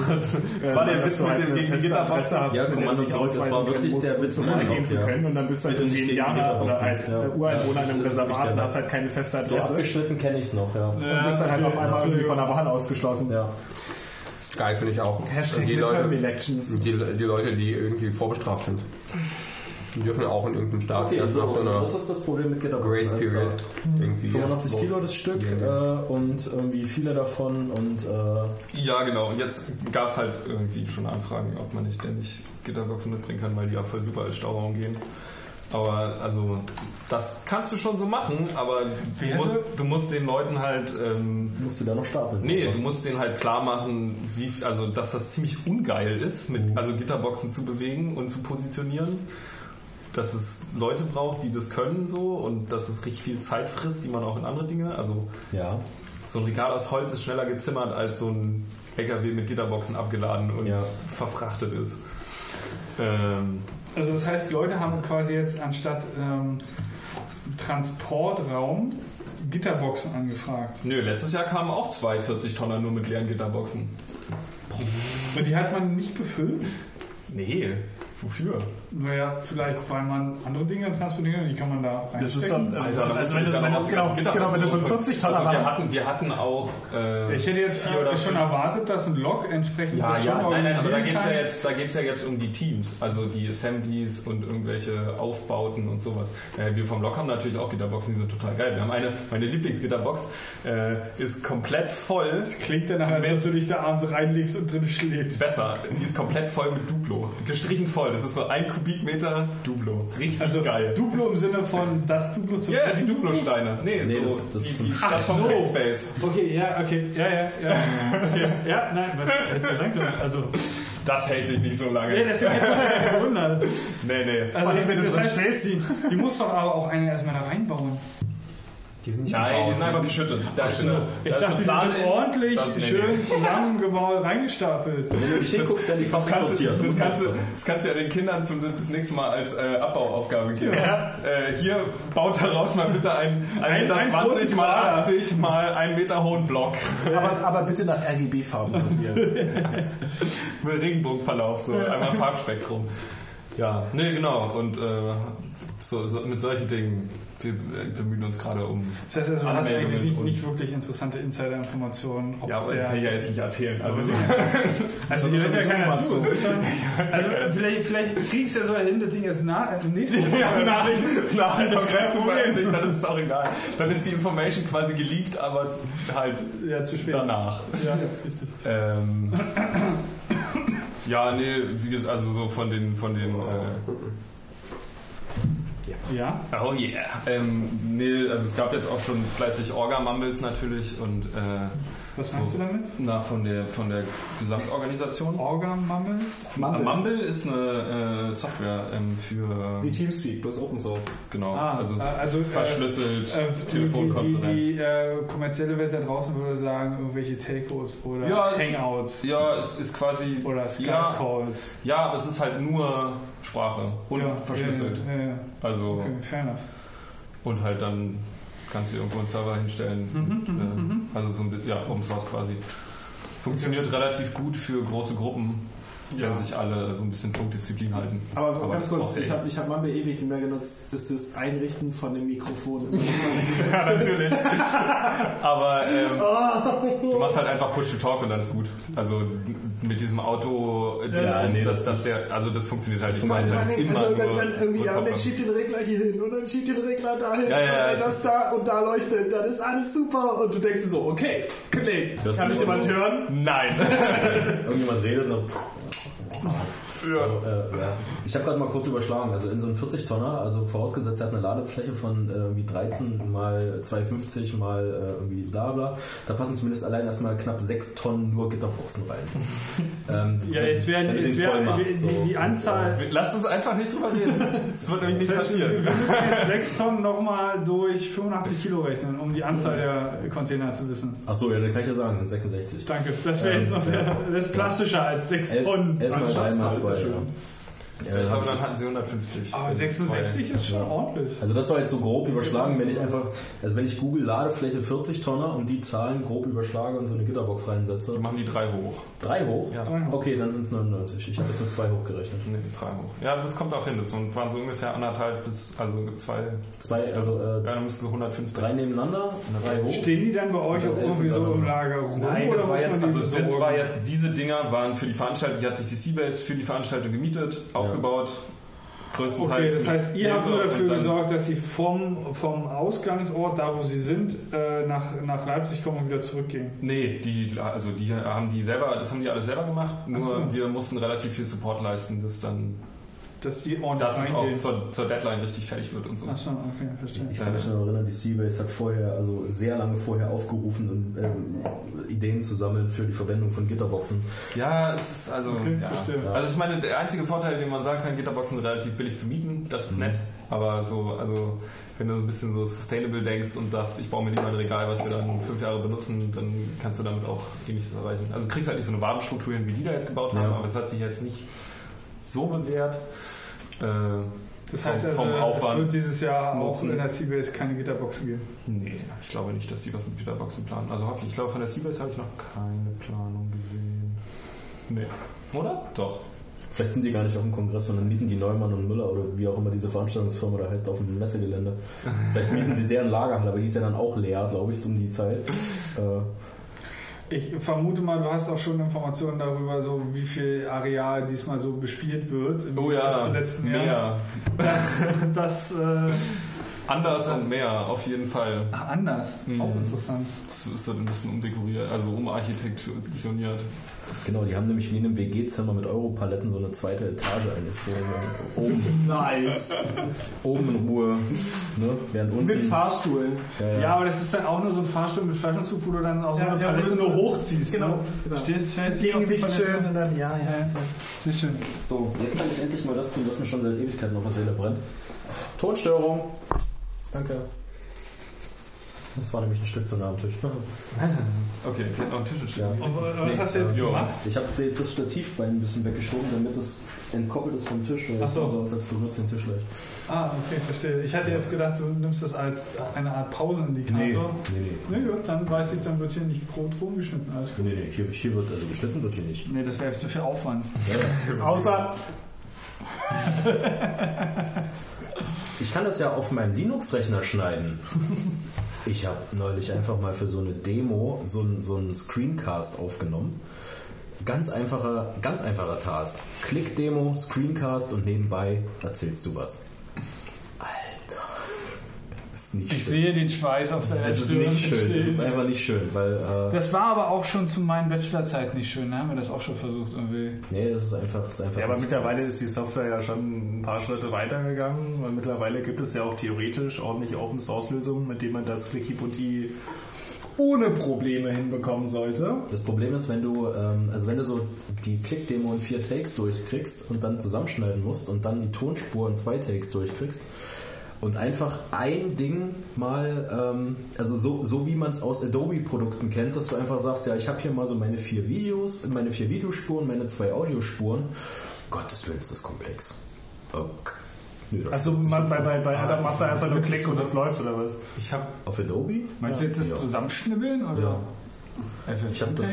Speaker 5: Das
Speaker 4: war der Witz mit dem gegen die Gitterboxen.
Speaker 3: Ja, Kommando das war wirklich der Witz
Speaker 5: um
Speaker 3: im
Speaker 5: eingehen
Speaker 3: Urlaub,
Speaker 5: zu
Speaker 3: ja.
Speaker 5: können und dann bist du halt irgendwie
Speaker 3: gegen
Speaker 5: oder halt
Speaker 3: ja.
Speaker 5: Ureinwohner
Speaker 3: Ja,
Speaker 5: in einem
Speaker 3: das ist
Speaker 5: Reservat und
Speaker 3: der-
Speaker 5: hast halt keine feste
Speaker 3: So
Speaker 5: Adresse.
Speaker 3: abgeschnitten kenne ich es noch, ja.
Speaker 5: Und bist dann halt auf einmal irgendwie von der Wahl ausgeschlossen.
Speaker 3: ja.
Speaker 6: Geil finde ich auch.
Speaker 5: Hashtag
Speaker 6: die Leute,
Speaker 5: Elections.
Speaker 6: die, die Leute, die irgendwie vorbestraft sind. Die dürfen auch in irgendeinem Staat
Speaker 3: Okay,
Speaker 6: erst
Speaker 3: so,
Speaker 6: nach so
Speaker 3: das ist das Problem mit Gitterboxen.
Speaker 6: Grace Period. Irgendwie
Speaker 3: 85
Speaker 6: erst-
Speaker 3: Kilo das Stück
Speaker 6: Ja,
Speaker 3: äh,
Speaker 6: ja.
Speaker 3: und irgendwie viele davon und äh,
Speaker 4: Ja, genau. Und jetzt gab es halt irgendwie schon Anfragen, ob man nicht denn nicht Gitterboxen mitbringen kann, weil die auch voll super als Stauraum gehen. Aber also das kannst du schon so machen, aber du musst, du musst den Leuten halt ähm,
Speaker 3: Musst du da noch stapeln?
Speaker 4: Nee, du musst denen halt klar machen, wie, also, dass das ziemlich ungeil ist, mit, also Gitterboxen zu bewegen und zu positionieren. Dass es Leute braucht, die das können so und dass es richtig viel Zeit frisst, die man auch in andere Dinge. Also
Speaker 3: Ja.
Speaker 4: so ein Regal aus Holz ist schneller gezimmert als so ein LKW mit Gitterboxen abgeladen und
Speaker 3: Ja.
Speaker 4: verfrachtet ist. Ähm,
Speaker 2: Also das heißt, Leute haben quasi jetzt anstatt ähm, Transportraum Gitterboxen angefragt.
Speaker 4: nö, letztes Jahr kamen auch zwei 40 Tonner nur mit leeren Gitterboxen.
Speaker 2: Und die hat man nicht befüllt?
Speaker 4: Nee, wofür?
Speaker 2: Naja, vielleicht weil man andere Dinge transportieren, die kann man da reinstecken.
Speaker 5: Das ist dann,
Speaker 4: Alter, da
Speaker 5: also
Speaker 4: musst
Speaker 5: wenn das, wenn das, genau, genau, wenn das
Speaker 4: holen.
Speaker 5: 40 Tonner
Speaker 4: also wir
Speaker 5: war.
Speaker 4: hatten, wir hatten auch äh,
Speaker 2: ich hätte jetzt
Speaker 4: vier oder
Speaker 2: schon
Speaker 4: fünf.
Speaker 2: erwartet, dass ein Log entsprechend
Speaker 4: Ja,
Speaker 2: das
Speaker 4: ja,
Speaker 2: schon
Speaker 4: nein, nein, aber da geht es ja, jetzt- da geht's ja jetzt um die Teams, also die Assemblies und irgendwelche Aufbauten und sowas. Äh, wir vom Lok haben natürlich auch Gitterboxen, die sind total geil. Wir haben eine, meine Lieblingsgitterbox äh, ist komplett voll.
Speaker 2: Klingt danach, als ob du dich da abends reinlegst und drin schläfst.
Speaker 4: Besser, die ist komplett voll mit Duplo. Gestrichen voll, das ist so ein Kubikmeter Duplo. Richtig
Speaker 2: Also
Speaker 4: geil.
Speaker 2: Duplo im Sinne von das Duplo zu
Speaker 4: Ja, die Duplo-Steine. Nee,
Speaker 3: Nee,
Speaker 4: so,
Speaker 3: das- das
Speaker 4: die,
Speaker 3: ist
Speaker 4: die,
Speaker 3: zum-
Speaker 2: Ach
Speaker 4: das vom
Speaker 2: so.
Speaker 4: Quickspace.
Speaker 2: Okay, ja, okay, ja, ja, ja. Okay, ja, nein, was hätte ich sagen können? Also,
Speaker 4: Das hält sich nicht so lange.
Speaker 2: ja, deswegen hätte ich mich gewundert.
Speaker 4: nee, nee.
Speaker 2: Also,
Speaker 5: allem, wenn du
Speaker 2: das
Speaker 5: drin
Speaker 2: heißt,
Speaker 5: schläfst.
Speaker 2: die, die muss doch aber auch eine erstmal da reinbauen.
Speaker 6: Die sind nicht
Speaker 4: Nein, die sind einfach geschüttet. Da ist eine,
Speaker 2: Ich dachte, die sind
Speaker 4: in.
Speaker 2: ordentlich
Speaker 4: Das-
Speaker 2: schön zusammengebaut, reingestapelt.
Speaker 3: Wenn du nicht hinguckst, werden die
Speaker 4: Das du,
Speaker 3: sortiert.
Speaker 4: das, kannst du, das kannst du ja den Kindern zum, das nächste Mal als äh, Abbauaufgabe geben. Äh, hier baut daraus mal bitte ein, ein
Speaker 2: Ein-
Speaker 4: Meter
Speaker 2: einen
Speaker 4: 20
Speaker 2: großen
Speaker 4: mal
Speaker 2: Quader.
Speaker 4: 80 mal 1 Meter hohen Block
Speaker 5: Aber, aber bitte nach RGB-Farben sortieren.
Speaker 4: mit Regenbogenverlauf, so einmal Farbspektrum. Ja, nee, genau. Und äh, so, so, mit solchen Dingen, wir äh, bemühen uns gerade um.
Speaker 2: Das heißt also, du hast eigentlich nicht, nicht wirklich interessante Insider-Informationen.
Speaker 4: Ja, aber
Speaker 2: der-
Speaker 4: kann ja jetzt nicht erzählen. Also,
Speaker 2: Also hier hört ja
Speaker 5: sowieso
Speaker 2: keiner zu. Also vielleicht, vielleicht kriegst du ja so hin, das Ding ist nah, im nächsten
Speaker 4: Ja, nein, nein, das
Speaker 2: kein
Speaker 4: ist
Speaker 2: Problem.
Speaker 4: dann ist es auch egal. Dann ist die Information quasi geleakt, aber halt
Speaker 2: Ja, zu spät.
Speaker 4: danach.
Speaker 2: Ja, richtig.
Speaker 4: Ähm, ja, nee, wie gesagt, also so von den, von den, äh,
Speaker 2: Ja.
Speaker 4: oh yeah. Ähm, nee, also es gab jetzt auch schon fleißig Orga-Mumbles natürlich und, äh,
Speaker 2: Was meinst
Speaker 4: So.
Speaker 2: du damit?
Speaker 4: na, von der, von der Gesamtorganisation.
Speaker 2: Organ-Mummels?
Speaker 4: Mumble. Mumble ist eine äh, Software ähm, für,
Speaker 5: Wie Teamspeak, bloß Open Source.
Speaker 4: genau,
Speaker 2: Ah,
Speaker 4: also,
Speaker 2: äh, also, äh,
Speaker 4: verschlüsselt,
Speaker 2: Äh, die die,
Speaker 4: Telefonkonferenz.
Speaker 2: die, die äh, kommerzielle Welt da draußen würde sagen, irgendwelche Telcos oder
Speaker 4: Ja,
Speaker 2: Hangouts
Speaker 4: Ja, es ist quasi.
Speaker 2: oder
Speaker 4: ja,
Speaker 2: Skype-Calls.
Speaker 4: ja, aber es ist halt nur Sprache und
Speaker 2: ja,
Speaker 4: verschlüsselt.
Speaker 2: Ja, ja, ja.
Speaker 4: Also
Speaker 2: Okay, fair enough.
Speaker 4: und halt dann kannst du irgendwo einen Server hinstellen.
Speaker 2: Mhm,
Speaker 4: äh, also so ein bisschen, ja, Open Source quasi. Funktioniert relativ gut für große Gruppen, wenn sich alle so ein bisschen Funkdisziplin halten.
Speaker 5: Aber, ganz
Speaker 4: es
Speaker 5: kurz, ich
Speaker 4: eh-
Speaker 5: habe ich hab Mumble ewig nicht mehr genutzt, bis das Einrichten von dem Mikrofon.
Speaker 4: Ja, natürlich. Aber ähm,
Speaker 2: Oh.
Speaker 4: du machst halt einfach Push-to-Talk und dann ist gut. Also mit diesem Auto,
Speaker 3: Ja, nee,
Speaker 4: das,
Speaker 3: das-
Speaker 4: der, also das funktioniert halt nicht.
Speaker 3: Also,
Speaker 4: Das ist halt immer
Speaker 5: also dann,
Speaker 4: nur
Speaker 5: dann irgendwie, ja,
Speaker 4: Rückkopplung.
Speaker 5: dann schiebt den Regler hier hin und dann schiebt den Regler dahin
Speaker 4: Ja, ja,
Speaker 5: und das
Speaker 4: ist-
Speaker 5: da und da leuchtet, dann ist alles super und du denkst dir so, okay, Kollege,
Speaker 3: Das
Speaker 5: kann mich
Speaker 3: ist
Speaker 5: jemand hören?
Speaker 4: Nein.
Speaker 3: Irgendjemand redet noch. します。Ja. So, äh, ja. Ich habe gerade mal kurz überschlagen. Also in so einem 40-Tonner, also vorausgesetzt, er hat eine Ladefläche von äh, irgendwie 13 mal 250 mal äh, irgendwie bla bla. Da passen zumindest allein erstmal knapp 6 Tonnen nur Gitterboxen rein. ähm,
Speaker 2: ja, jetzt werden jetzt wär,
Speaker 3: machst, so.
Speaker 2: die, Anzahl.
Speaker 4: Und, lasst uns einfach nicht drüber reden. das wird nämlich nicht passieren.
Speaker 2: Wir müssen jetzt 6 Tonnen nochmal durch 85 Kilo rechnen, um die Anzahl der Container zu wissen.
Speaker 3: Achso, ja, dann kann ich ja sagen, sind 66.
Speaker 2: Danke. Das wäre
Speaker 3: ähm,
Speaker 2: jetzt noch sehr, das ist plastischer als 6 Tonnen. Erstmal
Speaker 3: Sure.
Speaker 2: Ja
Speaker 4: Ich glaube,
Speaker 3: ich
Speaker 4: dann hatten sie 150.
Speaker 2: Aber 66 ist schon
Speaker 3: Ja.
Speaker 2: ordentlich.
Speaker 3: Also das war jetzt so grob überschlagen, wenn ich einfach, also wenn ich Google Ladefläche 40 Tonner und die Zahlen grob überschlage und so eine Gitterbox reinsetze.
Speaker 4: Die machen die drei hoch.
Speaker 3: Drei hoch?
Speaker 4: Ja.
Speaker 2: Drei hoch.
Speaker 3: Okay, dann sind es 99. Ich habe jetzt nur zwei hochgerechnet.
Speaker 4: Nee, drei hoch. Ja, das kommt auch hin. Das waren so ungefähr anderthalb bis, also zwei,
Speaker 3: Zwei, also äh,
Speaker 4: ja, dann müsste so 150.
Speaker 3: drei nebeneinander, drei hoch.
Speaker 2: Stehen die dann bei euch
Speaker 3: Das
Speaker 2: auch irgendwie so im Lager rum?
Speaker 4: Nein,
Speaker 2: oder
Speaker 4: das war jetzt, also das war ja, diese Dinger waren für die Veranstaltung, die hat sich die Seabase für die Veranstaltung gemietet, aufgebaut.
Speaker 2: Okay, das heißt, ihr habt nur dafür gesorgt, dass sie vom, vom Ausgangsort, da wo sie sind, äh, nach, nach Leipzig kommen und wieder zurückgehen.
Speaker 4: Nee, die, also die haben die selber, das haben die alles selber gemacht, nur
Speaker 2: so.
Speaker 4: wir mussten relativ viel Support leisten, das dann
Speaker 2: dass die ordentlich
Speaker 4: Dass es auch zur, zur Deadline richtig fertig wird und so.
Speaker 2: Achso, okay, verstehe.
Speaker 3: Ich kann mich noch erinnern, die Seabase hat vorher, also sehr lange vorher aufgerufen, um, ähm, Ideen zu sammeln für die Verwendung von Gitterboxen.
Speaker 4: Ja, es ist also.
Speaker 2: Okay,
Speaker 4: ja. Also ich meine, der einzige Vorteil, den man sagen kann, Gitterboxen sind relativ billig zu mieten, das ist nett. Aber so, also wenn du so ein bisschen so sustainable denkst und sagst, ich baue mir lieber ein Regal, was wir dann fünf Jahre benutzen, dann kannst du damit auch ähnliches erreichen. Also du kriegst halt nicht so eine Wabenstruktur hin, wie die da jetzt gebaut haben,
Speaker 3: Ja.
Speaker 4: aber es hat sich jetzt nicht so bewährt. Äh,
Speaker 2: Das
Speaker 4: vom-
Speaker 2: heißt also,
Speaker 4: vom
Speaker 2: es
Speaker 4: Aufwand.
Speaker 2: wird dieses Jahr auch
Speaker 4: Nutzen.
Speaker 2: in der Seabase keine Gitterboxen geben.
Speaker 4: Nee, ich glaube nicht, dass sie was mit Gitterboxen planen. Also hoffentlich. Ich glaube, von der Seabase habe ich noch keine Planung gesehen. Nee. Oder? Doch.
Speaker 3: Vielleicht sind die gar nicht auf dem Kongress, sondern mieten die Neumann und Müller oder wie auch immer diese Veranstaltungsfirma da heißt auf dem Messegelände. Vielleicht mieten sie deren Lagerhalle, aber die ist ja dann auch leer, glaube ich, um die Zeit. Äh,
Speaker 2: Ich vermute mal, du hast auch schon Informationen darüber, so wie viel Areal diesmal so bespielt wird im
Speaker 4: Oh ja,
Speaker 2: zu letzten Jahr.
Speaker 4: mehr.
Speaker 2: Das, das äh,
Speaker 4: Anders und mehr, auf jeden Fall.
Speaker 2: ach, anders.
Speaker 4: Mhm.
Speaker 2: Auch interessant.
Speaker 4: Das ist halt ein bisschen umdekoriert, also umarchitektoniert.
Speaker 3: Genau, die haben nämlich wie in einem WG-Zimmer mit Europaletten so eine zweite Etage eingezogen. So oben,
Speaker 5: Nice.
Speaker 3: oben in Ruhe, ne? während unten...
Speaker 5: Mit Fahrstuhl.
Speaker 3: ja,
Speaker 2: Ja, aber das ist dann auch nur so ein Fahrstuhl mit Flaschenzug, wo du dann auch so
Speaker 5: Ja,
Speaker 2: eine
Speaker 5: ja,
Speaker 2: Palette nur hochziehst.
Speaker 5: genau,
Speaker 2: ne?
Speaker 5: genau.
Speaker 2: Stehst fest
Speaker 5: Gegengewicht schön und dann, ja, ja.
Speaker 2: Ja, sehr schön.
Speaker 3: So, jetzt kann ich endlich mal das tun, was mir schon seit Ewigkeiten auf der Seele brennt. Tonstörung. Danke. Das war nämlich ein Stück zu nah am Tisch.
Speaker 4: Okay, ich hätte noch einen Tisch
Speaker 3: Ja.
Speaker 4: stehen.
Speaker 2: Und was hast du jetzt
Speaker 4: Jo.
Speaker 2: gemacht?
Speaker 3: Ich habe das Stativbein ein bisschen weggeschoben, damit es entkoppelt ist vom Tisch, weil
Speaker 2: Ach
Speaker 3: es
Speaker 2: so.
Speaker 3: sah so als benutzt den Tisch leicht.
Speaker 2: Ah, okay, verstehe. Ich hatte jetzt gedacht, du nimmst das als eine Art Pausenindikator.
Speaker 3: nee,
Speaker 2: Na gut, dann weiß ich, dann wird hier nicht grob rumgeschnitten. Alles gut.
Speaker 3: nee, nee. Hier, hier wird, also geschnitten wird hier nicht.
Speaker 2: Nee, das wäre zu viel Aufwand.
Speaker 5: Außer
Speaker 3: Ich kann das ja auf meinem Linux-Rechner schneiden. Ich habe neulich einfach mal für so eine Demo so einen so einen Screencast aufgenommen. Ganz einfacher, ganz einfacher Task. Klick-Demo, Screencast und nebenbei erzählst du was. Ist nicht
Speaker 2: Ich
Speaker 3: schön.
Speaker 2: sehe den Schweiß auf der
Speaker 3: es ist
Speaker 2: Stirn
Speaker 3: nicht schön. Es ist einfach nicht schön, weil. Äh,
Speaker 2: Das war aber auch schon zu meinen Bachelorzeit nicht schön. Da haben wir das auch schon versucht irgendwie.
Speaker 3: nee, das ist einfach. Das ist einfach
Speaker 5: Ja, aber mittlerweile ist die Software ja schon ein paar Schritte weitergegangen, weil mittlerweile gibt es ja auch theoretisch ordentliche Open Source Lösungen, mit denen man das Clicky Bunti ohne Probleme hinbekommen sollte.
Speaker 3: Das Problem ist, wenn du, ähm, also wenn du so die Klick-Demo in vier Takes durchkriegst und dann zusammenschneiden musst und dann die Tonspur in zwei Takes durchkriegst und einfach ein Ding mal, ähm, also so, so wie man es aus Adobe-Produkten kennt, dass du einfach sagst, ja, ich habe hier mal so meine vier Videos, meine vier Videospuren, meine zwei Audiospuren. Gottes Willen ist das komplex. Okay. Das
Speaker 5: Also man, bei, bei, bei Adam machst du einfach nur Klick und das läuft oder was?
Speaker 4: Ich habe
Speaker 3: Auf Adobe?
Speaker 2: Meinst du jetzt das
Speaker 3: Ja.
Speaker 2: Zusammenschnibbeln? Oder?
Speaker 3: Ja. Ich habe das.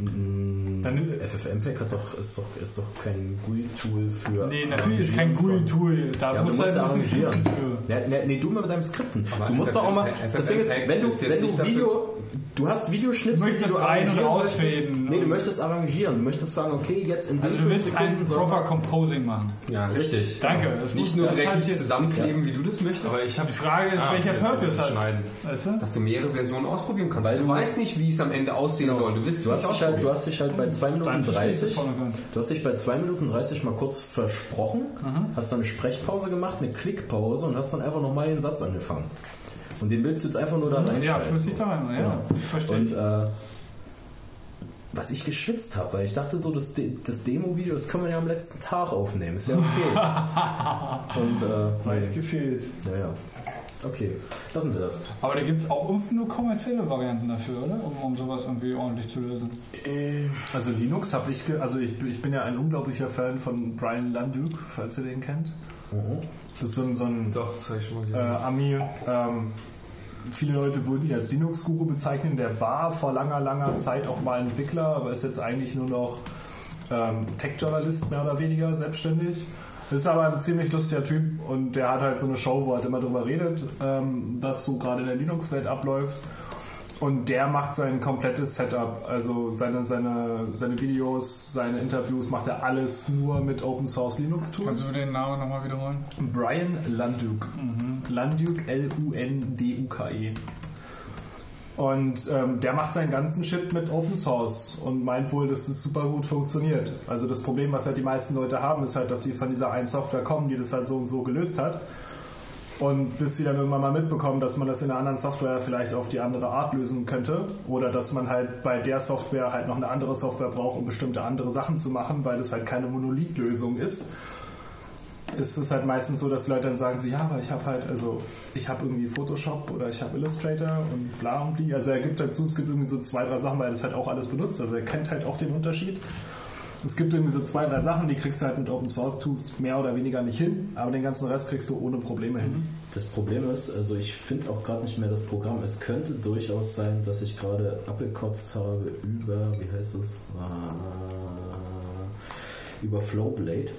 Speaker 3: Mm,
Speaker 5: Dann nimm-
Speaker 3: FFmpeg hat doch, ist, doch, ist doch kein GUI-Tool für.
Speaker 2: Nee, natürlich ist kein GUI-Tool. Da
Speaker 3: Ja, du
Speaker 2: musst
Speaker 3: musst
Speaker 2: du
Speaker 3: ja
Speaker 2: halt
Speaker 3: arrangieren.
Speaker 2: skripten für.
Speaker 3: Ja, nee, nee, du mal mit deinem Skripten.
Speaker 6: Aber
Speaker 3: du musst doch auch mal. Das Ding ist, wenn du, wenn du
Speaker 6: dafür-
Speaker 3: Video. Du hast Videoschnipsel,
Speaker 2: Du möchtest
Speaker 3: die du
Speaker 2: ein- und
Speaker 3: möchtest. Nee, du möchtest arrangieren. Du möchtest sagen, okay, jetzt in
Speaker 2: Also
Speaker 3: diesen
Speaker 2: du
Speaker 3: fünf
Speaker 2: willst ein
Speaker 3: Sekunden soll-
Speaker 2: proper Composing machen.
Speaker 6: Ja,
Speaker 3: Richtig.
Speaker 2: Danke. Das
Speaker 6: Nicht
Speaker 2: muss-
Speaker 6: nur
Speaker 2: das
Speaker 6: direkt
Speaker 2: halt
Speaker 6: zusammenkleben, wie du das möchtest,
Speaker 4: aber ich habe
Speaker 2: Die Frage ist, welcher Purpose hat. Weißt du?
Speaker 6: dass du mehrere Versionen ausprobieren kannst.
Speaker 3: Weil
Speaker 6: du,
Speaker 3: du-
Speaker 6: weißt nicht, wie es am Ende aussehen soll. Du willst
Speaker 3: Du
Speaker 6: es
Speaker 3: hast, dich halt, du hast dich halt bei 2 Minuten
Speaker 2: Dann verstehe ich das
Speaker 3: 30
Speaker 2: voll und ganz.
Speaker 3: Du hast dich bei 2 Minuten 30 mal kurz versprochen, hast dann eine Sprechpause gemacht, eine Klickpause und hast dann einfach nochmal den Satz angefangen. Und den willst du jetzt einfach nur da reinschneiden.
Speaker 2: Ja, flüssig da rein. Ja,
Speaker 3: Genau.
Speaker 2: verstehe
Speaker 3: Und äh, was ich geschwitzt habe, weil ich dachte so, das, De das Demo-Video, das können wir ja am letzten Tag aufnehmen, ist ja okay. Und äh,
Speaker 2: Weit gefehlt.
Speaker 3: naja, okay, lassen wir das.
Speaker 2: Aber da gibt es auch irgendwie nur kommerzielle Varianten dafür, oder? Um, um sowas irgendwie ordentlich zu lösen.
Speaker 5: Also Linux habe ich, ge also ich, ich bin ja ein unglaublicher Fan von Brian Landuke, falls ihr den kennt. Das ist so ein, so ein
Speaker 4: Doch, das ich mal
Speaker 5: äh. Ami. Ähm, viele Leute würden ihn als Linux-Guru bezeichnen. Der war vor langer, langer Zeit auch mal Entwickler, aber ist jetzt eigentlich nur noch ähm, Tech-Journalist mehr oder weniger selbstständig. Ist aber ein ziemlich lustiger Typ und der hat halt so eine Show, wo er halt immer drüber redet, ähm, was so gerade in der Linux-Welt abläuft. Und der macht sein komplettes Setup, also seine, seine, seine Videos, seine Interviews, macht er alles nur mit Open Source Linux Tools.
Speaker 2: Kannst du den Namen nochmal wiederholen?
Speaker 5: Brian Landuke. Landuke, L-U-N-D-U-K-E. Und ähm, der macht seinen ganzen Shit mit Open Source und meint wohl, dass es super gut funktioniert. Also das Problem, was halt die meisten Leute haben, ist halt, dass sie von dieser einen Software kommen, die das halt so und so gelöst hat. Und bis sie dann irgendwann mal mitbekommen, dass man das in einer anderen Software vielleicht auf die andere Art lösen könnte oder dass man halt bei der Software halt noch eine andere Software braucht, um bestimmte andere Sachen zu machen, weil das halt keine Monolithlösung ist, ist es halt meistens so, dass Leute dann sagen so, ja, aber ich habe halt, also ich habe irgendwie Photoshop oder ich habe Illustrator und bla und bli. Also er gibt dazu, es gibt irgendwie so zwei, drei Sachen, weil er das halt auch alles benutzt. Also er kennt halt auch den Unterschied. Es gibt irgendwie so zwei, drei Sachen, die kriegst du halt mit Open Source Tools mehr oder weniger nicht hin, aber den ganzen Rest kriegst du ohne Probleme hin.
Speaker 3: Das Problem ist, also ich finde auch gerade nicht mehr das Programm. Es könnte durchaus sein, dass ich gerade abgekotzt habe über, wie heißt es? Äh, über Flowblade.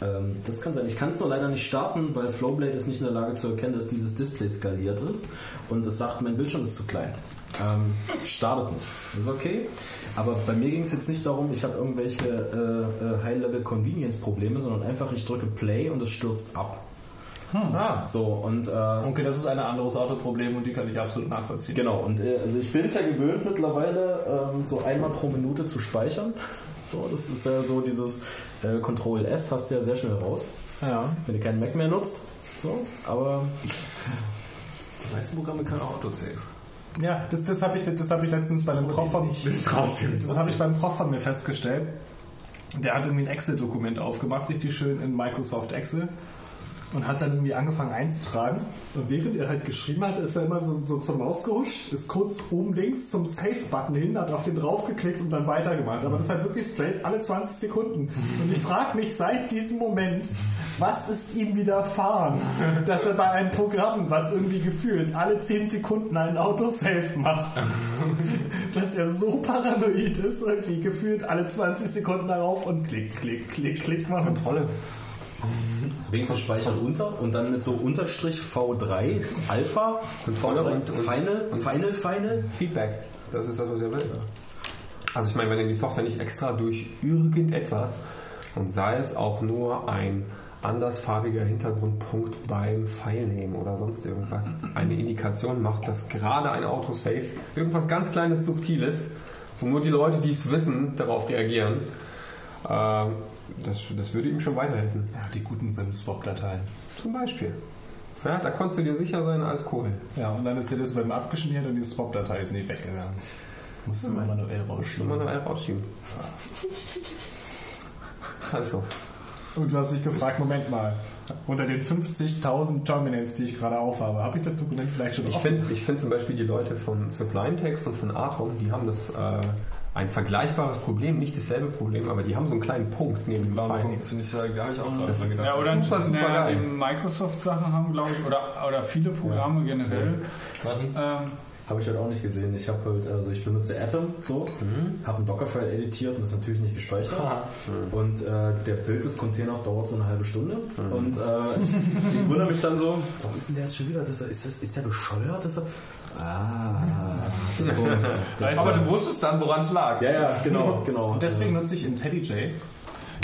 Speaker 3: Ähm, das kann sein. Ich kann es nur leider nicht starten, weil Flowblade ist nicht in der Lage zu erkennen, dass dieses Display skaliert ist und es sagt, mein Bildschirm ist zu klein. Ähm, startet nicht. Ist okay. Aber bei mir ging es jetzt nicht darum, ich habe irgendwelche äh, äh, High-Level-Convenience-Probleme, sondern einfach, ich drücke Play und es stürzt ab.
Speaker 5: Ah.
Speaker 3: So, und äh,
Speaker 2: Okay, das ist ein anderes Autoproblem und die kann ich absolut nachvollziehen.
Speaker 3: Genau, und äh, also ich bin es ja gewöhnt mittlerweile, ähm, so einmal pro Minute zu speichern. So, das ist ja so dieses äh, Control S hast du ja sehr schnell raus,
Speaker 5: Ja.
Speaker 3: wenn du keinen Mac mehr nutzt. So, aber
Speaker 4: Die meisten Programme können auch Autosave.
Speaker 5: Ja, das, das habe ich, das hab ich letztens bei einem Prof von, das habe ich beim Prof von mir festgestellt. Der hat irgendwie ein Excel-Dokument aufgemacht, richtig schön in Microsoft Excel und hat dann irgendwie angefangen einzutragen. Und während er halt geschrieben hat, ist er immer so, so zur Maus gehuscht, ist kurz oben links zum Save-Button hin, hat auf den draufgeklickt und dann weitergemacht. Aber das ist halt wirklich straight alle 20 Sekunden. Und ich frage mich seit diesem Moment, was ist ihm widerfahren, dass er bei einem Programm, was irgendwie gefühlt alle 10 Sekunden einen Autosave macht, dass er so paranoid ist, irgendwie gefühlt alle 20 Sekunden darauf und klick, klick, klick, klick machen.
Speaker 6: Kontrolle.
Speaker 3: Wenigstens speichert unter und dann mit so Unterstrich V3 Alpha
Speaker 6: Kontrolle
Speaker 3: V3
Speaker 6: und- und-
Speaker 3: Final, Final, Final.
Speaker 6: Feedback. Das ist das, was er will. Also ich meine, wenn die Software nicht extra durch irgendetwas und sei es auch nur ein andersfarbiger Hintergrundpunkt beim Filename oder sonst irgendwas eine Indikation macht, dass gerade ein Autosave irgendwas ganz kleines, subtiles, wo nur die Leute, die es wissen, darauf reagieren, ähm, das, das würde ihm schon weiterhelfen.
Speaker 5: Ja, die guten Vim-Swap-Dateien.
Speaker 6: Zum Beispiel. Ja, da konntest du dir sicher sein als cool.
Speaker 5: Ja, und dann ist dir das Vim abgeschmiert und die Swap-Datei ist nie weggegangen. Musst du manuell rausschieben.
Speaker 6: manuell rausschieben. Also.
Speaker 5: Und du hast dich gefragt, Moment mal, unter den 50.000 Terminals, die ich gerade aufhabe, habe ich das Dokument vielleicht schon
Speaker 6: Ich finde ich find zum Beispiel die Leute von Sublime Text und von Atom, die haben das äh, ein vergleichbares Problem, nicht dasselbe Problem, aber die haben so einen kleinen Punkt neben dem File.
Speaker 4: Das finde ich, da habe ich auch gerade
Speaker 6: Das
Speaker 4: dran
Speaker 6: ist-
Speaker 4: gedacht.
Speaker 2: Ja, oder
Speaker 6: Super, super
Speaker 2: na,
Speaker 6: geil.
Speaker 2: die Microsoft-Sachen haben, glaube ich, oder, oder viele Programme generell. Ähm,
Speaker 3: Habe ich halt auch nicht gesehen. Ich habe halt, also ich benutze Atom so, habe einen Dockerfile editiert und das natürlich nicht gespeichert. Und äh, der Bild des Containers dauert so eine halbe Stunde. Und äh, ich, ich wundere mich dann so, warum ist denn der jetzt schon wieder? Das, ist, das, ist der bescheuert? Ist ah, Punkt. Der
Speaker 4: Aber du wusstest dann, woran es lag.
Speaker 3: ja, ja, genau, genau.
Speaker 5: Und deswegen nutze ich IntelliJ.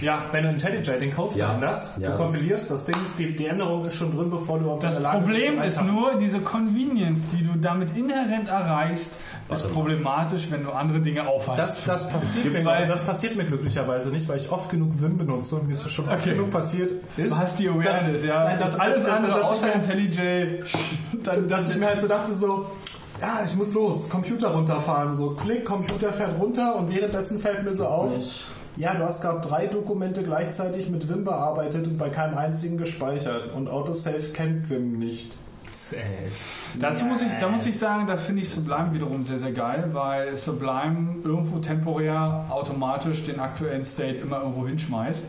Speaker 5: Ja, wenn du IntelliJ den Code
Speaker 3: Ja.
Speaker 5: veränderst,
Speaker 3: Ja,
Speaker 5: du
Speaker 3: das-
Speaker 5: kompilierst das Ding, die, die Änderung ist schon drin, bevor du überhaupt
Speaker 2: das
Speaker 5: in der Lage
Speaker 2: Problem
Speaker 5: bist,
Speaker 2: ist
Speaker 5: einfach-
Speaker 2: nur, diese Convenience, die du damit inhärent erreichst, ist
Speaker 3: Warte mal.
Speaker 2: problematisch, wenn du andere Dinge
Speaker 5: Das,
Speaker 2: aufhast.
Speaker 5: das, passiert mir,
Speaker 2: Weil-
Speaker 5: das passiert mir glücklicherweise nicht, weil ich oft genug Vim benutze und mir ist das schon oft
Speaker 2: Okay.
Speaker 5: genug passiert ist.
Speaker 2: du hast die Awareness, ja.
Speaker 5: Nein, das,
Speaker 2: das alles
Speaker 5: das,
Speaker 2: andere
Speaker 5: das,
Speaker 2: außer
Speaker 5: das,
Speaker 2: IntelliJ.
Speaker 5: dann, dass ich mir halt so dachte so, ja, ich muss los, Computer runterfahren, so klick, Computer fährt runter und währenddessen fällt mir so auf,
Speaker 3: nicht.
Speaker 5: Ja, du hast gerade drei Dokumente gleichzeitig mit Vim bearbeitet und bei keinem einzigen gespeichert und Autosave kennt Vim nicht.
Speaker 2: Dazu muss ich, da muss ich sagen, da finde ich Sublime wiederum sehr, sehr geil, weil Sublime irgendwo temporär automatisch den aktuellen State immer irgendwo hinschmeißt.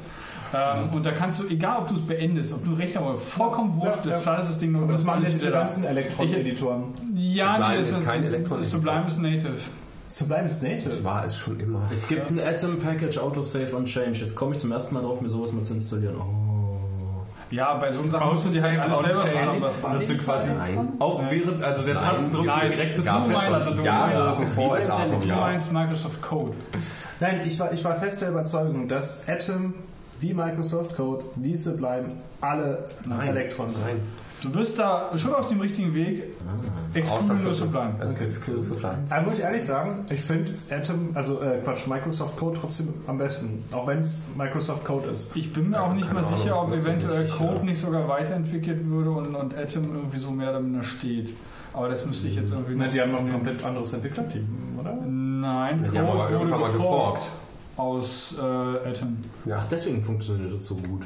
Speaker 2: Ähm, Und da kannst du, egal ob du es beendest, ob du Rechner oder vollkommen wurscht,
Speaker 5: Ja,
Speaker 2: das
Speaker 5: ja.
Speaker 2: startest das Ding nur
Speaker 5: Und das machen jetzt die ganzen Elektron-Editoren.
Speaker 2: Ja,
Speaker 6: Sublime
Speaker 2: nee, das
Speaker 6: ist kein Elektron-
Speaker 2: Sublime ist Native.
Speaker 5: Sublime ist Native.
Speaker 6: War es schon immer.
Speaker 3: Es gibt ein Atom Package Autosave on Change. Jetzt komme ich zum ersten Mal drauf, mir sowas mal zu installieren. Oh.
Speaker 2: Ja, bei so einem Sachen musst du dir halt alles selber zusammenbasteln.
Speaker 4: Das sind quasi
Speaker 6: Nein.
Speaker 4: auch während, also der
Speaker 6: Nein.
Speaker 4: Tastendruck
Speaker 2: Nein.
Speaker 4: direkt
Speaker 6: es
Speaker 2: meinst,
Speaker 6: schon
Speaker 2: du meinst,
Speaker 6: bevor es Atom
Speaker 2: Du meinst Microsoft Code.
Speaker 5: Nein, ich war, ich war fest der Überzeugung, dass Atom wie Microsoft Code, wie Sublime alle
Speaker 6: Nein.
Speaker 5: Elektron sind.
Speaker 6: Nein.
Speaker 2: Du bist da schon auf dem richtigen Weg, exklusiv zu bleiben.
Speaker 6: Okay, Exclusive Supply.
Speaker 5: Aber muss ich ehrlich sagen, ich finde Atom, also äh, Quatsch, Microsoft Code trotzdem am besten. Auch wenn es Microsoft Code ist.
Speaker 2: Ich bin mir auch nicht mal
Speaker 6: Ahnung,
Speaker 2: sicher, ob eventuell
Speaker 6: nicht,
Speaker 2: Code
Speaker 6: ja.
Speaker 2: nicht sogar weiterentwickelt würde und, und Atom irgendwie so mehr minder steht. Aber das müsste ich jetzt irgendwie
Speaker 5: Na, die haben noch ein komplett anderes Entwicklerteam, oder?
Speaker 2: Nein,
Speaker 6: Die haben aber
Speaker 2: Code
Speaker 6: irgendwann
Speaker 2: wurde
Speaker 6: mal
Speaker 2: geforkt
Speaker 6: geforkt.
Speaker 2: Aus äh, Atom.
Speaker 3: Ach, deswegen funktioniert das so gut.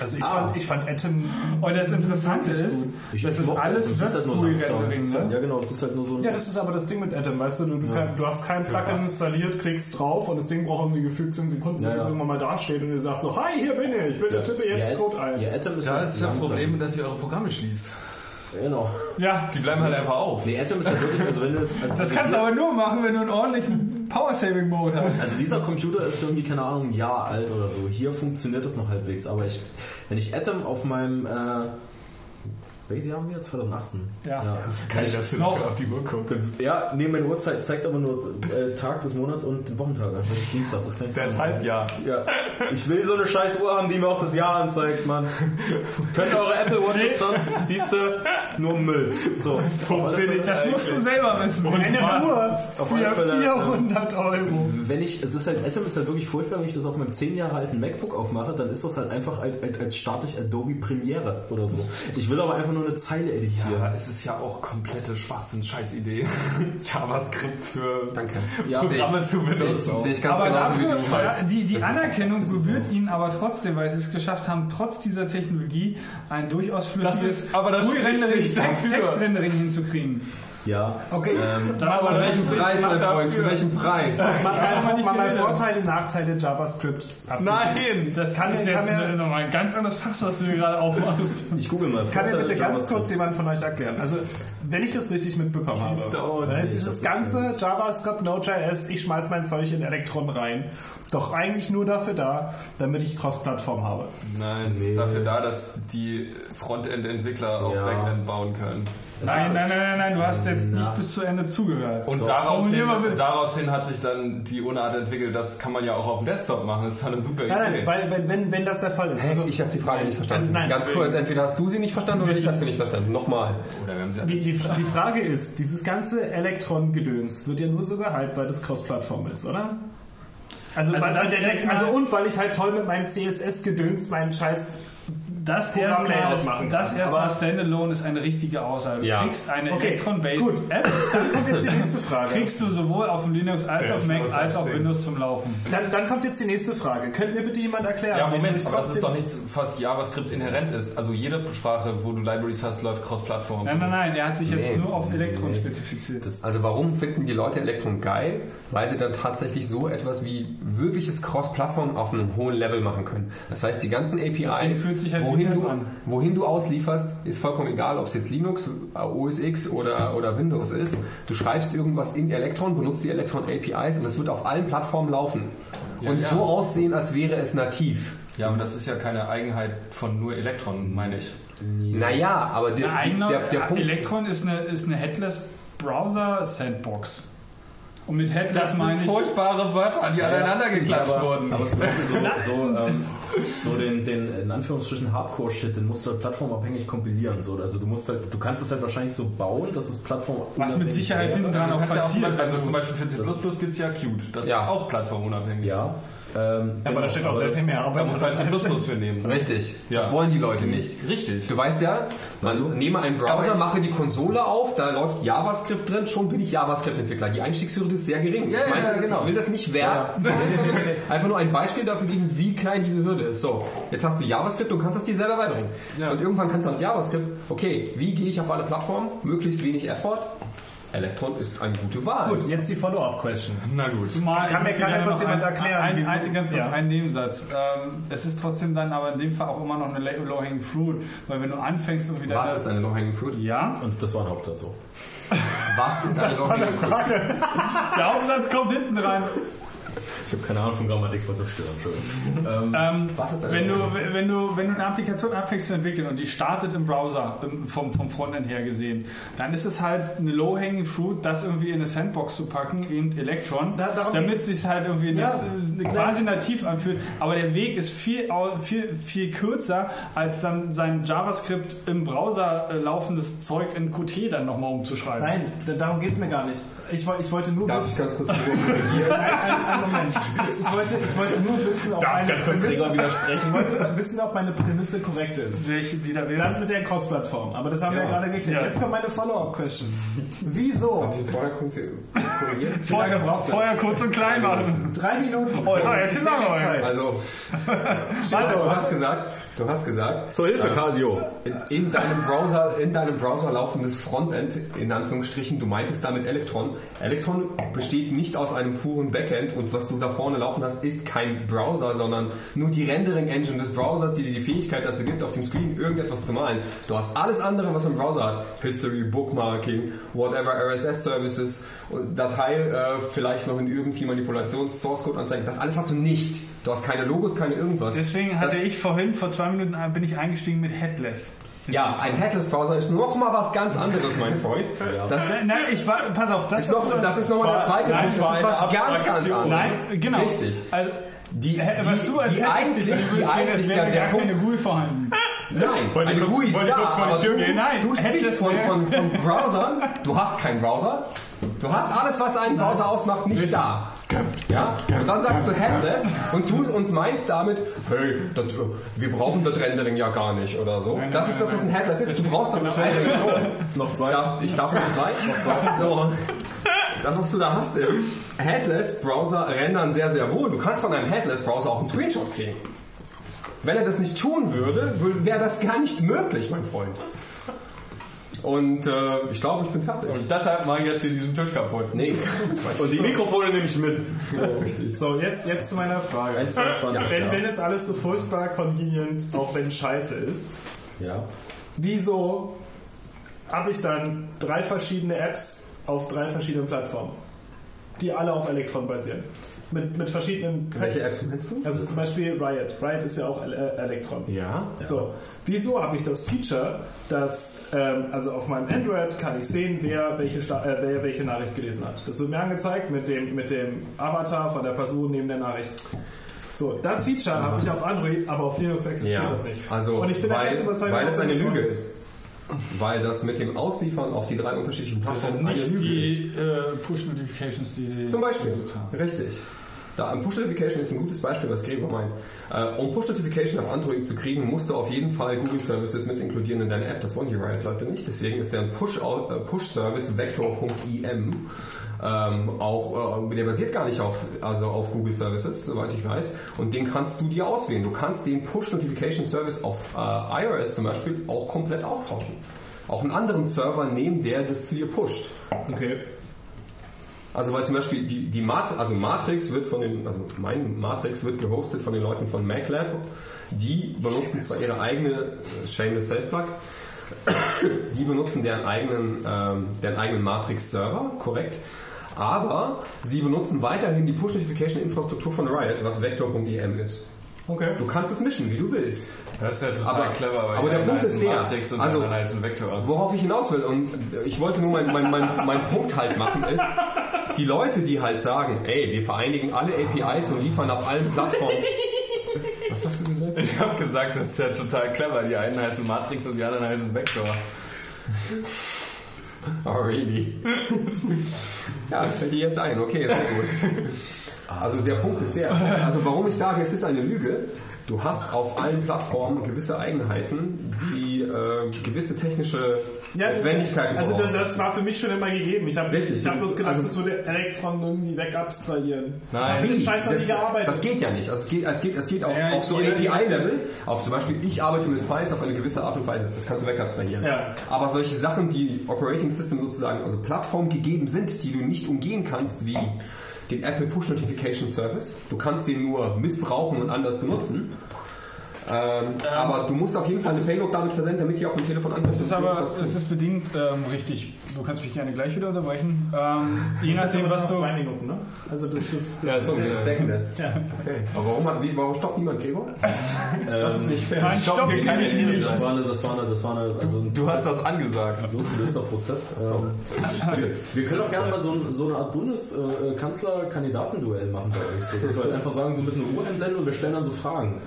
Speaker 5: Also ich,
Speaker 3: Ah.
Speaker 5: fand, ich fand Atom.
Speaker 2: Und das Interessante ist,
Speaker 3: Ich
Speaker 2: das ist alles
Speaker 3: halt
Speaker 2: Web-GUI-Rendering.
Speaker 3: halt-
Speaker 2: Ne?
Speaker 3: Ja, genau, es ist halt nur so ein.
Speaker 5: Ja, das ist aber das Ding mit Atom, weißt du, du, du,
Speaker 3: Ja.
Speaker 5: kann, du hast kein Plugin installiert, klickst drauf und das Ding braucht irgendwie gefühlt 10 Sekunden, bis
Speaker 3: Ja,
Speaker 5: es
Speaker 3: ja.
Speaker 5: irgendwann mal dasteht und ihr sagt so, hi, hier bin ich, bitte tippe jetzt
Speaker 3: ja,
Speaker 5: Code ein.
Speaker 3: Ja, Atom ist
Speaker 4: Da
Speaker 3: halt
Speaker 4: ist das. Problem, dass ihr eure Programme schließt.
Speaker 3: Genau.
Speaker 2: Ja,
Speaker 4: Die bleiben halt einfach auf.
Speaker 3: Nee, Atom ist halt wirklich, also wenn du das. Also
Speaker 2: das kannst du aber nur machen, wenn du einen ordentlichen Power-Saving-Mode hast.
Speaker 3: Also dieser Computer ist irgendwie, keine Ahnung, ein Jahr alt oder so. Hier funktioniert das noch halbwegs. Aber ich, wenn ich Atom auf meinem, äh, welches Jahr haben wir? 2018.
Speaker 2: Ja.
Speaker 4: Kann ich das
Speaker 2: Noch.
Speaker 4: auf die Uhr gucken?
Speaker 3: Ja, nee, meine Uhrzeit zeigt aber nur äh, Tag des Monats und den Wochentag. Also das ist Dienstag, das kann ich sagen.
Speaker 4: Deshalb ja.
Speaker 3: Ja. Ich will so eine scheiß Uhr haben, die mir auch das Jahr anzeigt, Mann. Könnt eure Apple Watches das? Siehst du? Nur Müll. So.
Speaker 2: Das musst du selber wissen.
Speaker 5: Eine Uhr für
Speaker 3: Fälle,
Speaker 5: 400 Euro.
Speaker 3: wenn ich, es ist halt, Atom ist halt wirklich furchtbar, wenn ich das auf meinem 10 Jahre alten MacBook aufmache, dann ist das halt einfach als, als, als starte ich Adobe Premiere oder so. Ich will aber einfach nur eine Zeile editieren.
Speaker 4: Ja, es ist ja auch komplette Schwachsinn-Scheiß-Idee. JavaScript für
Speaker 6: Danke.
Speaker 3: Ja,
Speaker 4: Programme zu
Speaker 6: Sehe
Speaker 4: benutzen.
Speaker 6: ich ganz
Speaker 2: Aber
Speaker 6: genauso wie
Speaker 2: dafür, die, die Anerkennung
Speaker 6: ist
Speaker 2: gebührt
Speaker 6: so.
Speaker 2: ihnen aber trotzdem, weil sie es geschafft haben, trotz dieser Technologie ein durchaus flüssiges
Speaker 4: ist- aber das dafür.
Speaker 2: Textrendering hinzukriegen.
Speaker 3: Ja.
Speaker 5: Okay.
Speaker 3: Ähm,
Speaker 2: Das
Speaker 6: Zu welchem Preis, mein Freund? Zu welchem Preis?
Speaker 5: Mal, mal,
Speaker 2: nicht
Speaker 5: mal. Vorteile, Nachteile JavaScript.
Speaker 2: Nein, das
Speaker 5: Kann
Speaker 2: ist
Speaker 5: mir-
Speaker 2: jetzt
Speaker 5: kann mir-
Speaker 2: nochmal ein ganz anderes Fass, was du hier gerade aufmachst.
Speaker 3: ich google mal.
Speaker 5: Kann mir bitte ganz kurz jemand von euch erklären? Also, wenn ich das richtig mitbekommen habe, dann ist dieses ganze JavaScript, Node.js, ich schmeiß mein Zeug in Electron rein, doch eigentlich nur dafür da, damit ich Cross-Plattform habe.
Speaker 4: Nein, es ist dafür da, dass die Frontend-Entwickler auch
Speaker 3: Ja.
Speaker 4: Backend bauen können.
Speaker 2: Nein, nein, nein, nein, nein, du hast jetzt
Speaker 3: Na.
Speaker 2: nicht bis zu Ende zugehört.
Speaker 4: Und
Speaker 3: Doch.
Speaker 4: daraus hin, daraus hin hat sich dann die Unart entwickelt, das kann man ja auch auf dem Desktop machen. Das ist eine super
Speaker 5: Nein, nein,
Speaker 4: Idee.
Speaker 5: weil, wenn, wenn, wenn das der Fall ist. Also,
Speaker 6: Ich habe die Frage nicht verstanden.
Speaker 5: Also nein,
Speaker 6: Ganz
Speaker 5: deswegen-
Speaker 6: kurz, entweder hast du sie nicht verstanden oder ich habe sie nicht verstanden. Nochmal.
Speaker 4: Oder wir haben sie
Speaker 5: die, die, die Frage ist, dieses ganze Elektron-Gedöns wird ja nur so gehypt, weil das Cross-Plattform ist, oder? Also,
Speaker 2: Also
Speaker 5: weil, der, also und weil ich halt toll mit meinem CSS-Gedöns meinen Scheiß
Speaker 2: Das erstmal, das erstmal Standalone ist eine richtige Aussage. Du
Speaker 6: Ja.
Speaker 2: kriegst eine
Speaker 5: Okay,
Speaker 2: Electron-based
Speaker 5: gut.
Speaker 2: App,
Speaker 5: Dann kommt jetzt die nächste Frage.
Speaker 2: kriegst du sowohl auf dem Linux als auf Mac
Speaker 4: das
Speaker 2: als auf. Windows zum Laufen.
Speaker 5: Dann, dann kommt jetzt die nächste Frage. Könnte mir bitte jemand erklären?
Speaker 4: Ja, Moment, aber das ist doch nichts, was JavaScript inhärent ist. Also jede Sprache, wo du Libraries hast, läuft cross-Plattform.
Speaker 2: Nein, nein, nein, er hat sich jetzt
Speaker 6: Nee.
Speaker 2: nur auf Electron spezifiziert.
Speaker 6: Also warum finden die Leute Elektron geil? Weil sie dann tatsächlich so etwas wie wirkliches Cross-Plattform auf einem hohen Level machen können. Das heißt, die ganzen APIs,
Speaker 2: fühlt sich halt wie
Speaker 6: wohin, du, wohin du auslieferst, ist vollkommen egal, ob es jetzt Linux, OS X oder, oder Windows ist. Du schreibst irgendwas in Elektron, benutzt die Elektron APIs und es wird auf allen Plattformen laufen. und
Speaker 4: ja.
Speaker 6: so aussehen, als wäre es nativ.
Speaker 4: Ja, aber das ist ja keine Eigenheit von nur Elektron, meine ich.
Speaker 6: Naja, aber der,
Speaker 2: Der, eigene,
Speaker 6: der, der Punkt...
Speaker 2: Electron ist eine, ist eine Headless Browser Sandbox. Und mit Headless
Speaker 4: Das sind
Speaker 2: meine ich.
Speaker 4: furchtbare Wörter, die aneinander geklatscht
Speaker 3: aber,
Speaker 4: wurden.
Speaker 3: aber zum Beispiel so, so, ähm, so den, den in Anführungsstrichen Hardcore-Shit, den musst du halt plattformabhängig kompilieren. So. Also du musst halt, du kannst es halt wahrscheinlich so bauen, dass es Plattform
Speaker 2: Was mit Sicherheit hinten dran auch
Speaker 4: kannst ja auch zum
Speaker 2: passiert.
Speaker 4: Beispiel, also zum Beispiel für C++ gibt es ja Qt. Das
Speaker 6: Ja.
Speaker 4: ist auch plattformunabhängig.
Speaker 3: Ja. Ähm,
Speaker 5: aber da steht auch
Speaker 3: aber
Speaker 5: sehr viel mehr
Speaker 4: Da
Speaker 5: Arbeit.
Speaker 4: musst du halt C++ für nehmen.
Speaker 6: Richtig.
Speaker 4: Ja.
Speaker 6: Das wollen die Leute nicht.
Speaker 4: Richtig.
Speaker 6: Du weißt ja, man nehme einen Browser, mache die Konsole auf, da läuft JavaScript drin, schon bin ich JavaScript-Entwickler. Die Einstiegshürde ist sehr gering.
Speaker 4: Ja,
Speaker 6: ich, meine,
Speaker 4: ja, genau.
Speaker 6: ich will das nicht werten. Nee, nee. Einfach nur ein Beispiel dafür geben, wie klein diese Hürde ist. So, jetzt hast du JavaScript und kannst das dir selber beibringen.
Speaker 4: Ja.
Speaker 6: Und irgendwann kannst du mit JavaScript, okay, wie gehe ich auf alle Plattformen? Möglichst wenig Effort. Electron ist eine gute Wahl.
Speaker 5: Gut, jetzt die Follow-up-Question.
Speaker 4: Na gut.
Speaker 2: Zumal
Speaker 5: Kann mir- kann mir
Speaker 2: da
Speaker 5: kurz jemand
Speaker 2: ein-
Speaker 5: erklären,
Speaker 2: Ein,
Speaker 5: wieso-
Speaker 2: ein, ganz kurz
Speaker 5: Ja.
Speaker 2: einen Nebensatz. Ähm, es ist trotzdem dann aber in dem Fall auch immer noch eine low-hanging fruit, weil wenn du anfängst und wieder.
Speaker 6: Was ist eine Low-Hanging Fruit?
Speaker 2: ja,
Speaker 3: Und das war ein Hauptsatz so.
Speaker 6: Was ist eine
Speaker 5: Das war eine
Speaker 6: Low-Hanging Fruit?
Speaker 5: Frage.
Speaker 2: der Hauptsatz kommt hinten dran.
Speaker 3: Ich habe keine Ahnung von Grammatik, wollte nur stören. Entschuldigung.
Speaker 2: Ähm,
Speaker 6: Was ist
Speaker 2: wenn, du,
Speaker 6: der-
Speaker 2: wenn, du, wenn du eine Applikation anfängst zu entwickeln und die startet im Browser, im- vom, vom Frontend her gesehen, dann ist es halt eine low-hanging fruit, das irgendwie in eine Sandbox zu packen, eben Electron,
Speaker 5: Da-
Speaker 2: damit es sich halt irgendwie
Speaker 5: Ja.
Speaker 2: eine, quasi nativ anfühlt. Aber der Weg ist viel, viel, viel kürzer, als dann sein JavaScript im Browser äh, laufendes Zeug in Qt dann nochmal umzuschreiben.
Speaker 5: Nein, da- darum geht es mir gar nicht. Ich, ich wollte nur
Speaker 6: ich ganz kurz korrigieren?
Speaker 5: Einen, einen Moment. Ich, ich, wollte, ich wollte nur wissen, ob
Speaker 3: Darf ich
Speaker 5: meine Prämisse,
Speaker 3: widersprechen?
Speaker 5: ich wollte wissen, ob meine Prämisse korrekt ist.
Speaker 2: Welche, die da?
Speaker 5: Das mit der Cross-Plattform. Aber das haben wir ja gerade geklärt.
Speaker 2: Ja.
Speaker 5: Jetzt kommt meine Follow-up-Question. Wieso?
Speaker 6: Vorher korrigieren?
Speaker 5: Das?
Speaker 2: Vorher kurz und klein machen.
Speaker 5: Drei Minuten.
Speaker 2: Oh, ja
Speaker 5: nehme
Speaker 2: lange,
Speaker 5: Zeit.
Speaker 6: Also, du hast gesagt, du hast gesagt,
Speaker 3: Zur Hilfe, Casio.
Speaker 6: in, in deinem Browser, in deinem Browser laufendes Frontend, in Anführungsstrichen, du meintest damit Electron. Electron besteht nicht aus einem puren Backend und was du da vorne laufen hast, ist kein Browser, sondern nur die Rendering Engine des Browsers, die dir die Fähigkeit dazu gibt, auf dem Screen irgendetwas zu malen. Du hast alles andere, was ein Browser hat. History, Bookmarking, whatever, RSS Services, Datei äh, vielleicht noch in irgendwie Manipulations Source Code anzeigen. Das alles hast du nicht. Du hast keine Logos, keine irgendwas.
Speaker 2: Deswegen hatte
Speaker 6: das,
Speaker 2: ich vorhin, vor zwei Minuten, äh, bin ich eingestiegen mit Headless.
Speaker 6: Ja, ein Headless-Browser ist noch mal was ganz anderes, mein Freund. Das
Speaker 2: Nein, nein, ich war, pass auf, das
Speaker 6: ist, noch, das ist nochmal der zweite
Speaker 2: Nein,
Speaker 6: Punkt. Das ist was ganz, ganz anderes.
Speaker 2: Nein, genau.
Speaker 6: Richtig.
Speaker 2: Also,
Speaker 6: Die,
Speaker 2: was
Speaker 6: die,
Speaker 2: du als
Speaker 6: die
Speaker 2: Headless
Speaker 6: eigentlich, die
Speaker 2: wäre,
Speaker 6: eigentlich, ja,
Speaker 2: wäre
Speaker 6: der Punkt,
Speaker 2: keine GUI vorhanden.
Speaker 6: nein,
Speaker 2: Wollte
Speaker 6: eine GUI ist da, aber du,
Speaker 2: gehen. Nein,
Speaker 6: du sprichst
Speaker 2: Headless
Speaker 6: von, von, von Browsern, du hast keinen Browser, du hast alles, was einen Browser ausmacht, nicht da. Ja? Und dann sagst du Headless und, tu, und meinst damit, hey, das, wir brauchen das Rendering ja gar nicht oder so.
Speaker 2: nein,
Speaker 6: das ist das, was ein. Headless ist. Du brauchst das Rendering schon.
Speaker 3: Noch zwei.
Speaker 6: Ja, ich darf noch zwei. Noch zwei. So. Das, was du da hast, ist, Headless-Browser rendern sehr, sehr wohl. Du kannst von einem Headless-Browser auch einen Screenshot kriegen. Wenn er das nicht tun würde, wäre das gar nicht möglich, mein Freund. Und äh, ich glaube, ich bin fertig.
Speaker 4: Und deshalb mache ich jetzt hier diesen Tisch kaputt.
Speaker 6: Nee.
Speaker 3: Und die Mikrofone nehme ich mit.
Speaker 5: So, jetzt, jetzt zu meiner Frage.
Speaker 3: 1,22.
Speaker 5: Wenn,
Speaker 3: ja.
Speaker 5: wenn es alles so furchtbar convenient, auch wenn es scheiße ist,
Speaker 3: ja.
Speaker 5: wieso habe ich dann drei verschiedene Apps auf drei verschiedenen Plattformen, die alle auf Electron basieren? Mit, mit verschiedenen.
Speaker 6: Welche Apps meinst du?
Speaker 5: Also zum Beispiel Riot. Riot ist ja auch äh, Electron.
Speaker 6: Ja.
Speaker 5: So, wieso habe ich das Feature, dass ähm, also auf meinem Android kann ich sehen, wer welche, Sta äh, wer welche Nachricht gelesen hat. Das wird mir angezeigt mit dem, mit dem Avatar von der Person neben der Nachricht. So, das Feature habe ich auf Android, aber auf Linux existiert
Speaker 6: Ja,
Speaker 5: das nicht.
Speaker 6: also
Speaker 5: Und ich bin der
Speaker 6: weil,
Speaker 5: festen Überzeugung,
Speaker 6: weil es eine Lüge ist. Weil das mit dem Ausliefern auf die drei unterschiedlichen
Speaker 2: Das sind
Speaker 6: Plattformen
Speaker 2: nicht
Speaker 6: Lüge ist.
Speaker 2: die äh, Push-Notifications, die sie
Speaker 6: Zum Beispiel.
Speaker 2: haben.
Speaker 6: Richtig. Da, ein Push-Notification ist ein gutes Beispiel, was Gregor meint. Äh, um Push-Notification auf Android zu kriegen, musst du auf jeden Fall Google Services mit inkludieren in deine App. Das wollen die Riot-Leute nicht. Deswegen ist deren Push-Au- äh, Push-Service vector.im ähm, auch, äh, der basiert gar nicht auf, also auf Google Services, soweit ich weiß. Und den kannst du dir auswählen. Du kannst den Push-Notification-Service auf äh, iOS zum Beispiel auch komplett austauschen. Auch einen anderen Server nehmen, der das zu dir pusht.
Speaker 5: Okay.
Speaker 6: Also weil zum Beispiel die, die Mat also Matrix wird von den, also mein Matrix wird gehostet von den Leuten von MacLab. Die benutzen zwar ihre eigene äh, Shameless Self-Plug, die benutzen deren eigenen, ähm, deren eigenen Matrix-Server, korrekt. Aber sie benutzen weiterhin die Push-Notification-Infrastruktur von Riot, was Vector.em ist.
Speaker 5: Okay.
Speaker 6: Du kannst es mischen, wie du willst.
Speaker 4: Das ist ja total
Speaker 6: Aber-
Speaker 4: clever, weil
Speaker 6: aber der Punkt ist der,
Speaker 4: Matrix und
Speaker 6: also-
Speaker 4: anderen heißen Vektor.
Speaker 6: Worauf ich hinaus will, und ich wollte nur meinen mein, mein, mein Punkt halt machen, ist, die Leute, die halt sagen, ey, wir vereinigen alle APIs und liefern auf allen Plattformen. Was hast du gesagt?
Speaker 4: Ich habe gesagt, das ist ja total clever. Die einen heißen Matrix und die anderen heißen Vektor.
Speaker 6: Already. ja, das fällt dir jetzt ein. Okay, sehr gut. Also der Punkt ist der. Also warum ich sage, es ist eine Lüge. Du hast auf allen Plattformen gewisse Eigenheiten, die äh, gewisse technische Notwendigkeiten
Speaker 5: Also das, das war für mich schon immer gegeben. Ich habe hab bloß gedacht,
Speaker 6: Also-
Speaker 5: das würde Elektron irgendwie wegabstrahieren.
Speaker 4: Nein.
Speaker 5: ich habe den Scheiß noch nie
Speaker 6: das,
Speaker 5: gearbeitet.
Speaker 6: das geht ja nicht. Also es geht, es geht, es geht auf,
Speaker 2: Ja,
Speaker 6: auf so API-Level. Auf zum Beispiel, ich arbeite mit Files auf eine gewisse Art und Weise. Das kannst du wegabstrahieren.
Speaker 5: Ja.
Speaker 6: Aber solche Sachen, die Operating System sozusagen, also Plattformen gegeben sind, die du nicht umgehen kannst, wie den Apple Push Notification Service. Du kannst den nur missbrauchen und anders benutzen. Ähm, aber du musst auf jeden Fall eine Payload damit versenden, damit die auf dem Telefon ankommt.
Speaker 2: Es ist aber, es ist bedingt ähm, richtig. Du kannst mich gerne gleich wieder unterbrechen. Ähm, je nachdem, was du.
Speaker 5: Zwei Minuten, ne? Also das, das, das,
Speaker 6: Ja, das ist Stacken das.
Speaker 5: Ja.
Speaker 6: Okay. Aber warum, hat- wie, warum stoppt niemand Gregor?
Speaker 5: das ist nicht fair.
Speaker 2: Nein, stopp,
Speaker 4: hier
Speaker 2: kann ich
Speaker 4: keine
Speaker 2: nicht.
Speaker 3: Das war eine, das war eine, das war eine, also ein
Speaker 4: Du hast das angesagt.
Speaker 3: losgelöster Prozess. Ähm, okay. Wir können auch gerne mal so, so eine Art Bundeskanzler-Kandidatenduell machen bei euch. So, dass wir halt einfach sagen, so mit einer Uhr einblenden und wir stellen dann so Fragen.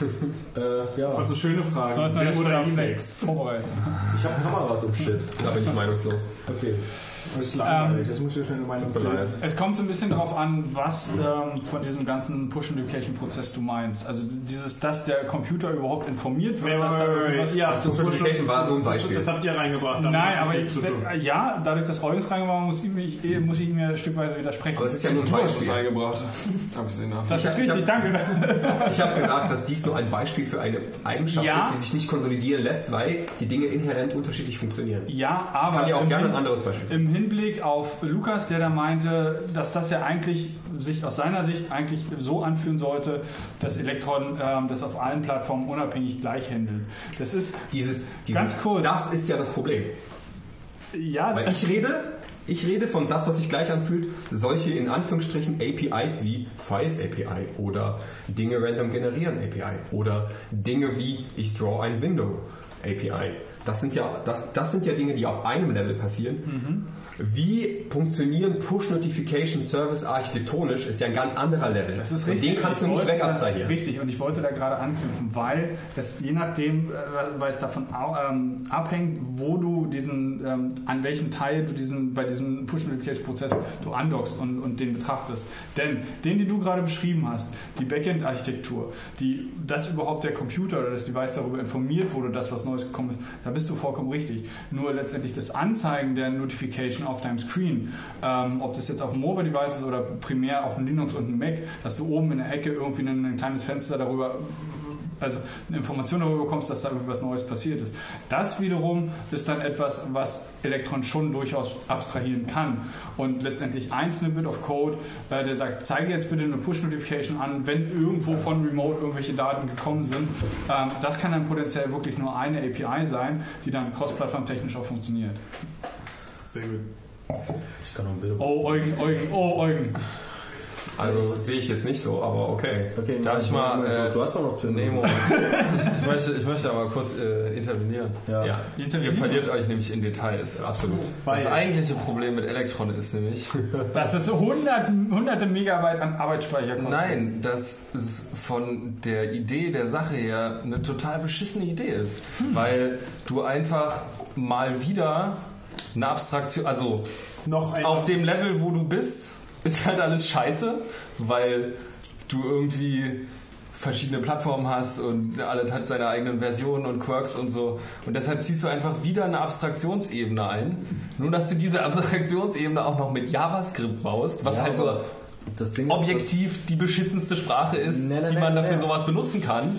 Speaker 3: Äh, ja,
Speaker 5: Also schöne Fragen.
Speaker 2: Sollten wir
Speaker 5: Wer wurde Emacs?
Speaker 2: flex vorbereiten.
Speaker 3: ich habe Kameras und Shit.
Speaker 6: Da bin ich meinungslos.
Speaker 3: Okay.
Speaker 5: Das ist langweilig. Das muss ich schnell
Speaker 6: mir leid.
Speaker 2: Es kommt so ein bisschen darauf an, was ähm, von diesem ganzen Push-Notification-Prozess du meinst. Also dieses, dass der Computer überhaupt informiert wird. dass da irgendwas-
Speaker 5: Ja,
Speaker 6: Das Notification war so ein
Speaker 5: das,
Speaker 6: Beispiel.
Speaker 5: das habt ihr reingebracht.
Speaker 2: Nein, aber ich, ja, dadurch, dass Eugens reingebracht war, muss ich, mich, eh- muss ich mir stückweise widersprechen.
Speaker 6: Aber es ist ja nur ein
Speaker 4: Du
Speaker 6: Beispiel.
Speaker 4: eingebracht. Hab ich sehen nach.
Speaker 2: das ist
Speaker 6: Ich
Speaker 2: richtig, danke.
Speaker 6: Ich habe gesagt, dass dies nur ein Beispiel für eine Eigenschaft
Speaker 2: Ja.
Speaker 6: ist, die sich nicht konsolidieren lässt, weil die Dinge inhärent unterschiedlich funktionieren.
Speaker 2: Ja, aber
Speaker 6: Kann ja auch gerne
Speaker 2: Hin-
Speaker 6: ein anderes Beispiel.
Speaker 2: Im Hinblick auf Lukas, der da meinte, dass das ja eigentlich sich aus seiner Sicht eigentlich so anfühlen sollte, dass Elektron ähm, das auf allen Plattformen unabhängig gleich handeln. Das ist
Speaker 6: Dieses, dieses,
Speaker 2: Ganz kurz.
Speaker 6: Das ist ja das Problem.
Speaker 2: ja
Speaker 6: Weil ich rede, ich rede von das, was sich gleich anfühlt, solche in Anführungsstrichen APIs wie Files API oder Dinge random generieren API oder Dinge wie ich draw ein Window API. Das sind ja, das, das sind ja Dinge, die auf einem Level passieren. Wie funktionieren Push-Notification Service architektonisch, ist ja ein ganz anderer Level.
Speaker 2: Das ist
Speaker 6: Und
Speaker 2: richtig.
Speaker 6: Den kannst du
Speaker 2: Ich
Speaker 6: nicht wegabstrahieren.
Speaker 2: Richtig, und ich wollte da gerade anknüpfen, weil es je nachdem, äh, weil es davon ähm, abhängt, wo du diesen, ähm, an welchem Teil du diesen, bei diesem Push-Notification-Prozess du andockst und, und den betrachtest. Denn den, den du gerade beschrieben hast, die Backend-Architektur, die, dass überhaupt der Computer oder das Device darüber informiert wurde, dass was Neues gekommen ist, da bist du vollkommen richtig. Nur letztendlich das Anzeigen der Notification auf deinem Screen, ähm, ob das jetzt auf dem Mobile-Device ist oder primär auf dem Linux und dem Mac, dass du oben in der Ecke irgendwie ein, ein kleines Fenster darüber also eine Information darüber bekommst, dass da irgendwie was Neues passiert ist. Das wiederum ist dann etwas, was Elektron schon durchaus abstrahieren kann. Und letztendlich ein Snippet of Code, äh, der sagt, zeige jetzt bitte eine Push-Notification an, wenn irgendwo von Remote irgendwelche Daten gekommen sind. Ähm, das kann dann potenziell wirklich nur eine API sein, die dann cross-plattform-technisch auch funktioniert.
Speaker 5: Sehr gut.
Speaker 3: Ich kann noch ein Bild.
Speaker 2: Oh, Eugen, Eugen, oh, Eugen.
Speaker 6: Also sehe ich jetzt nicht so, aber okay.
Speaker 3: Okay,
Speaker 4: Darf ich mal,
Speaker 3: du,
Speaker 4: äh,
Speaker 3: du hast doch noch Minuten.
Speaker 4: Moment. Ich, ich, möchte, ich möchte aber kurz äh, intervenieren.
Speaker 3: Ja.
Speaker 6: Ja.
Speaker 4: Ihr verliert euch nämlich in Details.
Speaker 6: Absolut.
Speaker 4: Das eigentliche Problem mit Elektron ist nämlich,
Speaker 2: Das ist hundert, hunderte Megabyte an Arbeitsspeicher kostet.
Speaker 4: nein, dass es von der Idee der Sache her eine total beschissene Idee ist. Weil du einfach mal wieder eine Abstraktion, also
Speaker 5: Noch ein
Speaker 4: auf dem Level, wo du bist, ist halt alles scheiße, weil du irgendwie verschiedene Plattformen hast und alles hat seine eigenen Versionen und Quirks und so. Und deshalb ziehst du einfach wieder eine Abstraktionsebene ein. Nur, dass du diese Abstraktionsebene auch noch mit JavaScript baust, was
Speaker 3: Ja,
Speaker 4: halt so
Speaker 3: Ding ist,
Speaker 4: objektiv die beschissenste Sprache ist,
Speaker 3: Nee, nee,
Speaker 4: die
Speaker 3: nee,
Speaker 4: man dafür
Speaker 3: nee.
Speaker 4: sowas benutzen kann.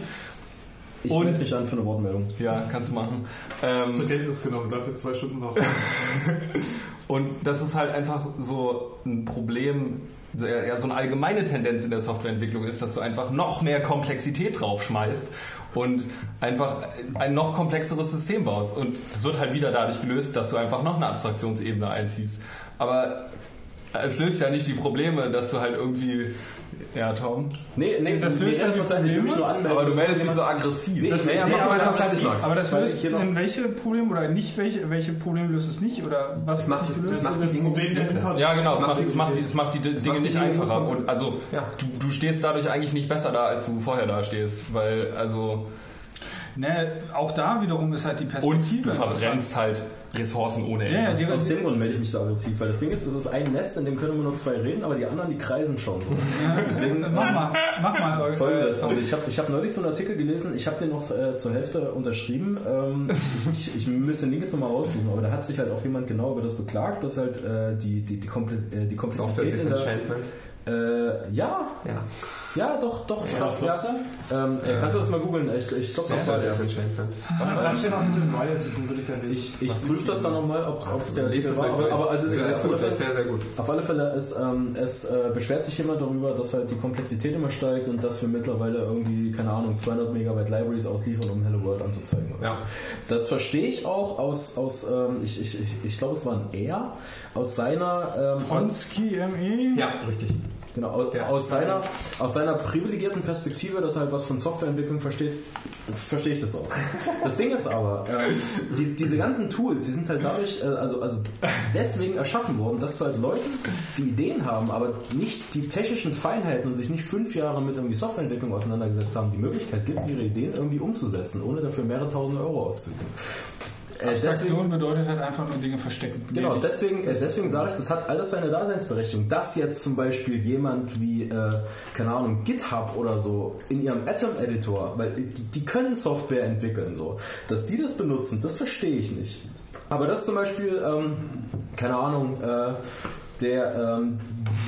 Speaker 3: Ich
Speaker 4: Und-
Speaker 3: melde dich an für eine Wortmeldung.
Speaker 4: Ja, kannst du machen. Ähm,
Speaker 5: zur Kenntnis genommen. Du hast jetzt zwei Stunden noch.
Speaker 4: Und das ist halt einfach so ein Problem, ja so eine allgemeine Tendenz in der Softwareentwicklung ist, dass du einfach noch mehr Komplexität draufschmeißt und einfach ein noch komplexeres System baust. Und es wird halt wieder dadurch gelöst, dass du einfach noch eine Abstraktionsebene einziehst. Aber es löst ja nicht die Probleme, dass du halt irgendwie... Ja, Tom?
Speaker 3: Nee, nee,
Speaker 2: Das
Speaker 3: nee,
Speaker 2: löst
Speaker 3: will mich
Speaker 2: Probleme,
Speaker 3: nur anmelden.
Speaker 4: Aber du meldest dich so aggressiv.
Speaker 3: Nee,
Speaker 4: Das-
Speaker 3: nee, aber
Speaker 6: mal
Speaker 3: das ist-
Speaker 6: Max.
Speaker 2: Aber das löst in welche Probleme oder nicht welche, welche Probleme löst es nicht oder was
Speaker 6: Das macht
Speaker 2: nicht
Speaker 6: es- das macht
Speaker 5: das
Speaker 6: die Dinge
Speaker 5: Problem der
Speaker 6: nicht.
Speaker 4: Ja, genau, es
Speaker 6: macht
Speaker 4: es macht, die- es macht die Dinge nicht einfacher.
Speaker 6: nicht-
Speaker 4: Und also
Speaker 6: Ja.
Speaker 4: du, du stehst dadurch eigentlich nicht besser da, als du vorher da stehst. Weil, also.
Speaker 2: Ne, auch da wiederum ist halt die
Speaker 4: Und
Speaker 2: Perspektive
Speaker 4: du
Speaker 2: interessant.
Speaker 4: verbrennst halt Ressourcen ohne
Speaker 2: Ja, ja,
Speaker 4: Ende.
Speaker 2: die-
Speaker 3: Aus dem Grund melde ich mich so aggressiv, weil das Ding ist, es ist ein Nest, in dem können immer nur zwei reden, aber die anderen, die kreisen schon so. Deswegen,
Speaker 2: Mach mal, mach mal.
Speaker 3: Folgendes, also ich habe ich hab neulich so einen Artikel gelesen, ich habe den noch äh, zur Hälfte unterschrieben. Ähm, ich, ich müsste den Link jetzt nochmal raussuchen, aber da hat sich halt auch jemand genau über das beklagt, dass halt äh, die, die, die, Komple äh, die
Speaker 6: Software
Speaker 3: Komplexität in der,
Speaker 6: Disenchantment.
Speaker 3: äh, ja,
Speaker 6: Ja.
Speaker 3: Ja, doch, doch. Ich glaub, ja. Ähm, äh, kannst du das mal googeln? Ich, ich glaube, das war der.
Speaker 5: Was steht noch mit dem Riot? Den würde ich gerne
Speaker 3: Ich, ich prüfe das dann nochmal, ob es der
Speaker 6: es
Speaker 3: war. Aber, aber also, es ist
Speaker 6: Ja,
Speaker 3: egal.
Speaker 6: ist gut,
Speaker 3: Fälle-
Speaker 6: ist sehr, sehr gut.
Speaker 3: Auf alle Fälle, es, ähm, es äh, beschwert sich jemand darüber, dass halt die Komplexität immer steigt und dass wir mittlerweile irgendwie, keine Ahnung, 200 Megabyte Libraries ausliefern, um Hello World anzuzeigen.
Speaker 6: Ja.
Speaker 3: Das verstehe ich auch aus, aus ähm, ich, ich, ich, ich glaube, es war ein Er, aus seiner... Ähm,
Speaker 2: Tonsky ME?
Speaker 6: Ja, richtig.
Speaker 3: Genau, aus,
Speaker 6: Ja.
Speaker 3: aus, seiner, aus seiner privilegierten Perspektive, dass er halt was von Softwareentwicklung versteht, verstehe ich das auch. Das Ding ist aber, äh, die, diese ganzen Tools, die sind halt dadurch, äh, also, also deswegen erschaffen worden, dass du halt Leuten, die Ideen haben, aber nicht die technischen Feinheiten und sich nicht fünf Jahre mit irgendwie Softwareentwicklung auseinandergesetzt haben, die Möglichkeit gibt, ihre Ideen irgendwie umzusetzen, ohne dafür mehrere tausend Euro auszugeben. Äh,
Speaker 2: Abstraktion bedeutet halt einfach nur Dinge verstecken.
Speaker 3: Genau,
Speaker 2: Nee,
Speaker 3: deswegen, deswegen sage ich, das hat alles seine Daseinsberechtigung. Dass jetzt zum Beispiel jemand wie, äh, keine Ahnung, GitHub oder so in ihrem Atom-Editor, weil die, die können Software entwickeln, so, dass die das benutzen, das verstehe ich nicht. Aber das zum Beispiel, ähm, keine Ahnung, äh, der, ähm,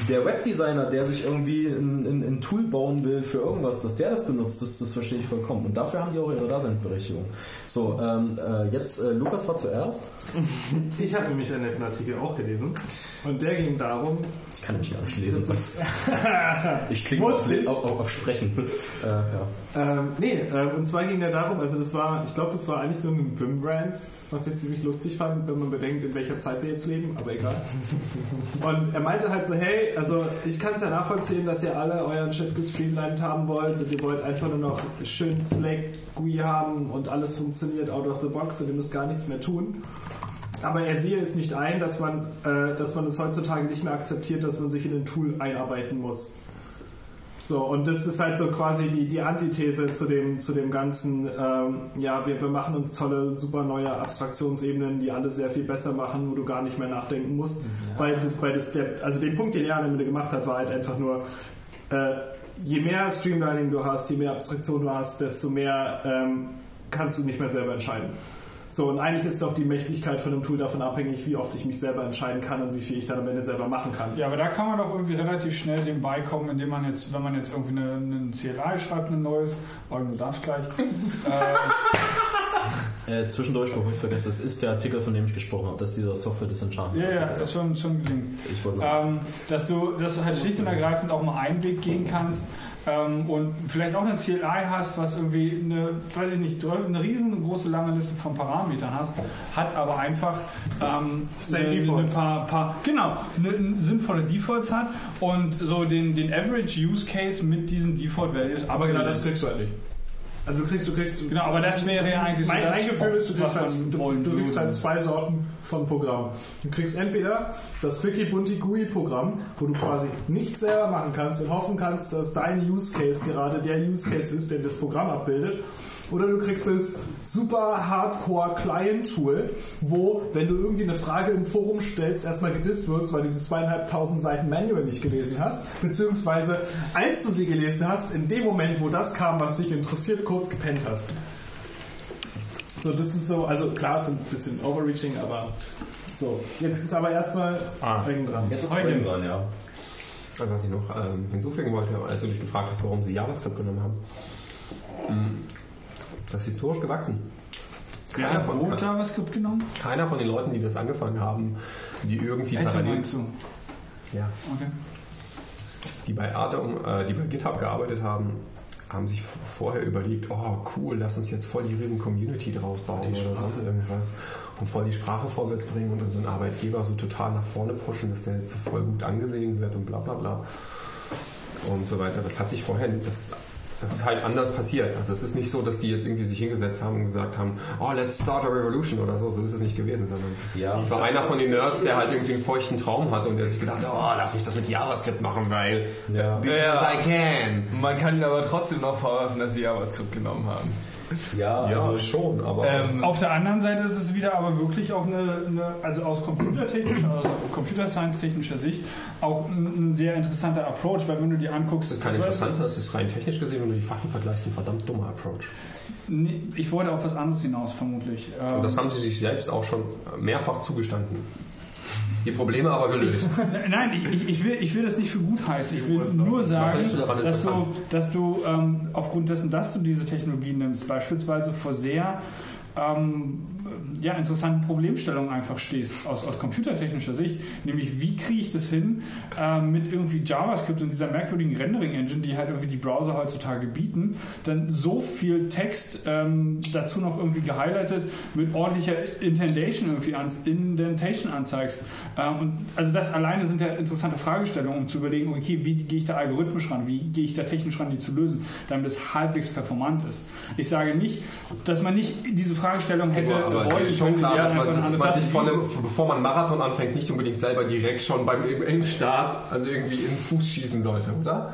Speaker 3: der Webdesigner, der sich irgendwie ein, ein, ein Tool bauen will für irgendwas, dass der das benutzt, das, das verstehe ich vollkommen. Und dafür haben die auch ihre Daseinsberechtigung. So, ähm, äh, jetzt, äh, Lukas war zuerst.
Speaker 5: Ich habe nämlich einen netten Artikel auch gelesen. Und der ging darum,
Speaker 3: Ich kann nämlich gar nicht lesen. Das ich klinge auf, auf, auf, Sprechen. Äh, ja.
Speaker 5: Ähm, nee, äh, und zwar ging der darum, also das war, ich glaube, das war eigentlich nur ein Wim-Rant, was ich ziemlich lustig fand, wenn man bedenkt, in welcher Zeit wir jetzt leben, aber egal. Und er meinte halt so, hey, also ich kann es ja nachvollziehen, dass ihr alle euren Shit gestreamlined haben wollt und ihr wollt einfach nur noch schön Slack GUI haben und alles funktioniert out of the box und ihr müsst gar nichts mehr tun. Aber er sehe es nicht ein, dass man, äh, dass man es heutzutage nicht mehr akzeptiert, dass man sich in ein Tool einarbeiten muss. So, und das ist halt so quasi die, die Antithese zu dem, zu dem ganzen, ähm, ja, wir, wir machen uns tolle, super neue Abstraktionsebenen, die alle sehr viel besser machen, wo du gar nicht mehr nachdenken musst. Weil, das- weil das, der, also den Punkt, den er am Ende gemacht hat, war halt einfach nur, äh, je mehr Streamlining du hast, je mehr Abstraktion du hast, desto mehr ähm, kannst du nicht mehr selber entscheiden. So, und eigentlich ist doch die Mächtigkeit von einem Tool davon abhängig, wie oft ich mich selber entscheiden kann und wie viel ich dann am Ende selber machen kann.
Speaker 2: Ja, aber da kann man doch irgendwie relativ schnell dem beikommen, indem man jetzt, wenn man jetzt irgendwie eine, ein CLI schreibt, ein neues, aber du darfst gleich. äh,
Speaker 3: Äh, zwischendurch, bevor ich es vergesse, es ist der Artikel, von dem ich gesprochen habe, dass dieser Software Disenchantment.
Speaker 2: ja, ja, das ist schon, schon gelingt.
Speaker 3: Ich wollte
Speaker 2: Ähm, dass, du, dass du halt schlicht und ergreifend auch mal einen Weg gehen kannst ähm, und vielleicht auch eine CLI hast, was irgendwie eine, weiß ich nicht, eine riesengroße lange Liste von Parametern hast, hat aber einfach ähm, eine, eine paar, paar, genau, eine, eine sinnvolle Defaults hat und so den, den Average Use Case mit diesen Default Values
Speaker 5: Aber genau das kriegst du halt nicht. Also du kriegst, du kriegst.
Speaker 2: Genau, aber das wäre ja eigentlich so
Speaker 5: Mein,
Speaker 2: das,
Speaker 5: mein Gefühl ist, du kriegst, halt, du, du kriegst halt zwei Sorten von Programmen. Du kriegst entweder das Clicky Bunty GUI Programm, wo du quasi nichts selber machen kannst und hoffen kannst, dass dein Use Case gerade der Use Case ist, den das Programm abbildet. Oder du kriegst das super Hardcore Client Tool, wo, wenn du irgendwie eine Frage im Forum stellst, erstmal gedisst wirst, weil du die zweieinhalbtausend Seiten Manual nicht gelesen hast. Beziehungsweise, als du sie gelesen hast, in dem Moment, wo das kam, was dich interessiert, kurz gepennt hast. So, das ist so, also klar, es ist ein bisschen overreaching, aber so. Jetzt ist aber erstmal
Speaker 6: Ah.
Speaker 5: Eugen dran.
Speaker 3: Jetzt ist. Eugen dran, ja.
Speaker 6: Was ich noch ähm, hinzufügen wollte, als du dich gefragt hast, warum sie JavaScript genommen haben. Das ist historisch gewachsen. Keiner,
Speaker 2: Ja,
Speaker 6: von,
Speaker 2: JavaScript genommen?
Speaker 6: keiner von den Leuten, die das angefangen haben, die irgendwie
Speaker 2: Etwa
Speaker 6: parallel,
Speaker 2: du?
Speaker 6: ja,
Speaker 2: Okay.
Speaker 6: die bei Atom, äh, die bei GitHub gearbeitet haben, haben sich vorher überlegt, oh cool, lass uns jetzt voll die riesen Community draus bauen oder sonst irgendwas und voll die Sprache vorwärts bringen und unseren Arbeitgeber so total nach vorne pushen, dass der jetzt so voll gut angesehen wird und bla bla bla und so weiter. Das hat sich vorher, das, das ist halt anders passiert. Also es ist nicht so, dass die jetzt irgendwie sich hingesetzt haben und gesagt haben, oh, let's start a revolution oder so. So ist es nicht gewesen, sondern
Speaker 3: Ja.
Speaker 6: es war einer von den Nerds, der halt irgendwie einen feuchten Traum hatte und der sich gedacht hat, oh, lass mich das mit JavaScript machen, weil
Speaker 3: Ja.
Speaker 6: because
Speaker 4: Ja.
Speaker 6: I can.
Speaker 4: Man kann ihnen aber trotzdem noch vorwerfen, dass sie JavaScript genommen haben.
Speaker 3: Ja,
Speaker 6: Ja,
Speaker 3: also
Speaker 6: schon, aber
Speaker 4: Ähm,
Speaker 2: Auf der anderen Seite ist es wieder aber wirklich auch eine, eine also aus computertechnischer, also Computer Science technischer Sicht auch ein, ein sehr interessanter Approach, weil wenn du dir anguckst,
Speaker 6: das ist kein interessanter, es ist rein technisch gesehen, wenn du die Fakten vergleichst, ein verdammt dummer Approach.
Speaker 2: Nee, ich wollte auf was anderes hinaus vermutlich.
Speaker 6: Und
Speaker 2: Ähm,
Speaker 6: das haben sie sich selbst auch schon mehrfach zugestanden. Die Probleme aber gelöst.
Speaker 2: Nein, ich, ich, will, ich will das nicht für gut heißen. Ich will nur sagen, dass du, dass du ähm, aufgrund dessen, dass du diese Technologie nimmst, beispielsweise vor sehr ähm, ja, interessanten Problemstellungen einfach stehst aus, aus computertechnischer Sicht. Nämlich, wie kriege ich das hin ähm, mit irgendwie JavaScript und dieser merkwürdigen Rendering-Engine, die halt irgendwie die Browser heutzutage bieten, dann so viel Text ähm, dazu noch irgendwie gehighlightet mit ordentlicher Indentation irgendwie ans, Indentation anzeigst. Ähm, und also das alleine sind ja interessante Fragestellungen, um zu überlegen, okay, wie gehe ich da algorithmisch ran, wie gehe ich da technisch ran, die zu lösen, damit es halbwegs performant ist. Ich sage nicht, dass man nicht diese Fragestellung hätte
Speaker 6: aber dir
Speaker 2: wollen
Speaker 6: ist schon klar, dass man, dass man sich von einem, bevor man Marathon anfängt, nicht unbedingt selber direkt schon beim im, Start, also irgendwie in den Fuß schießen sollte, oder?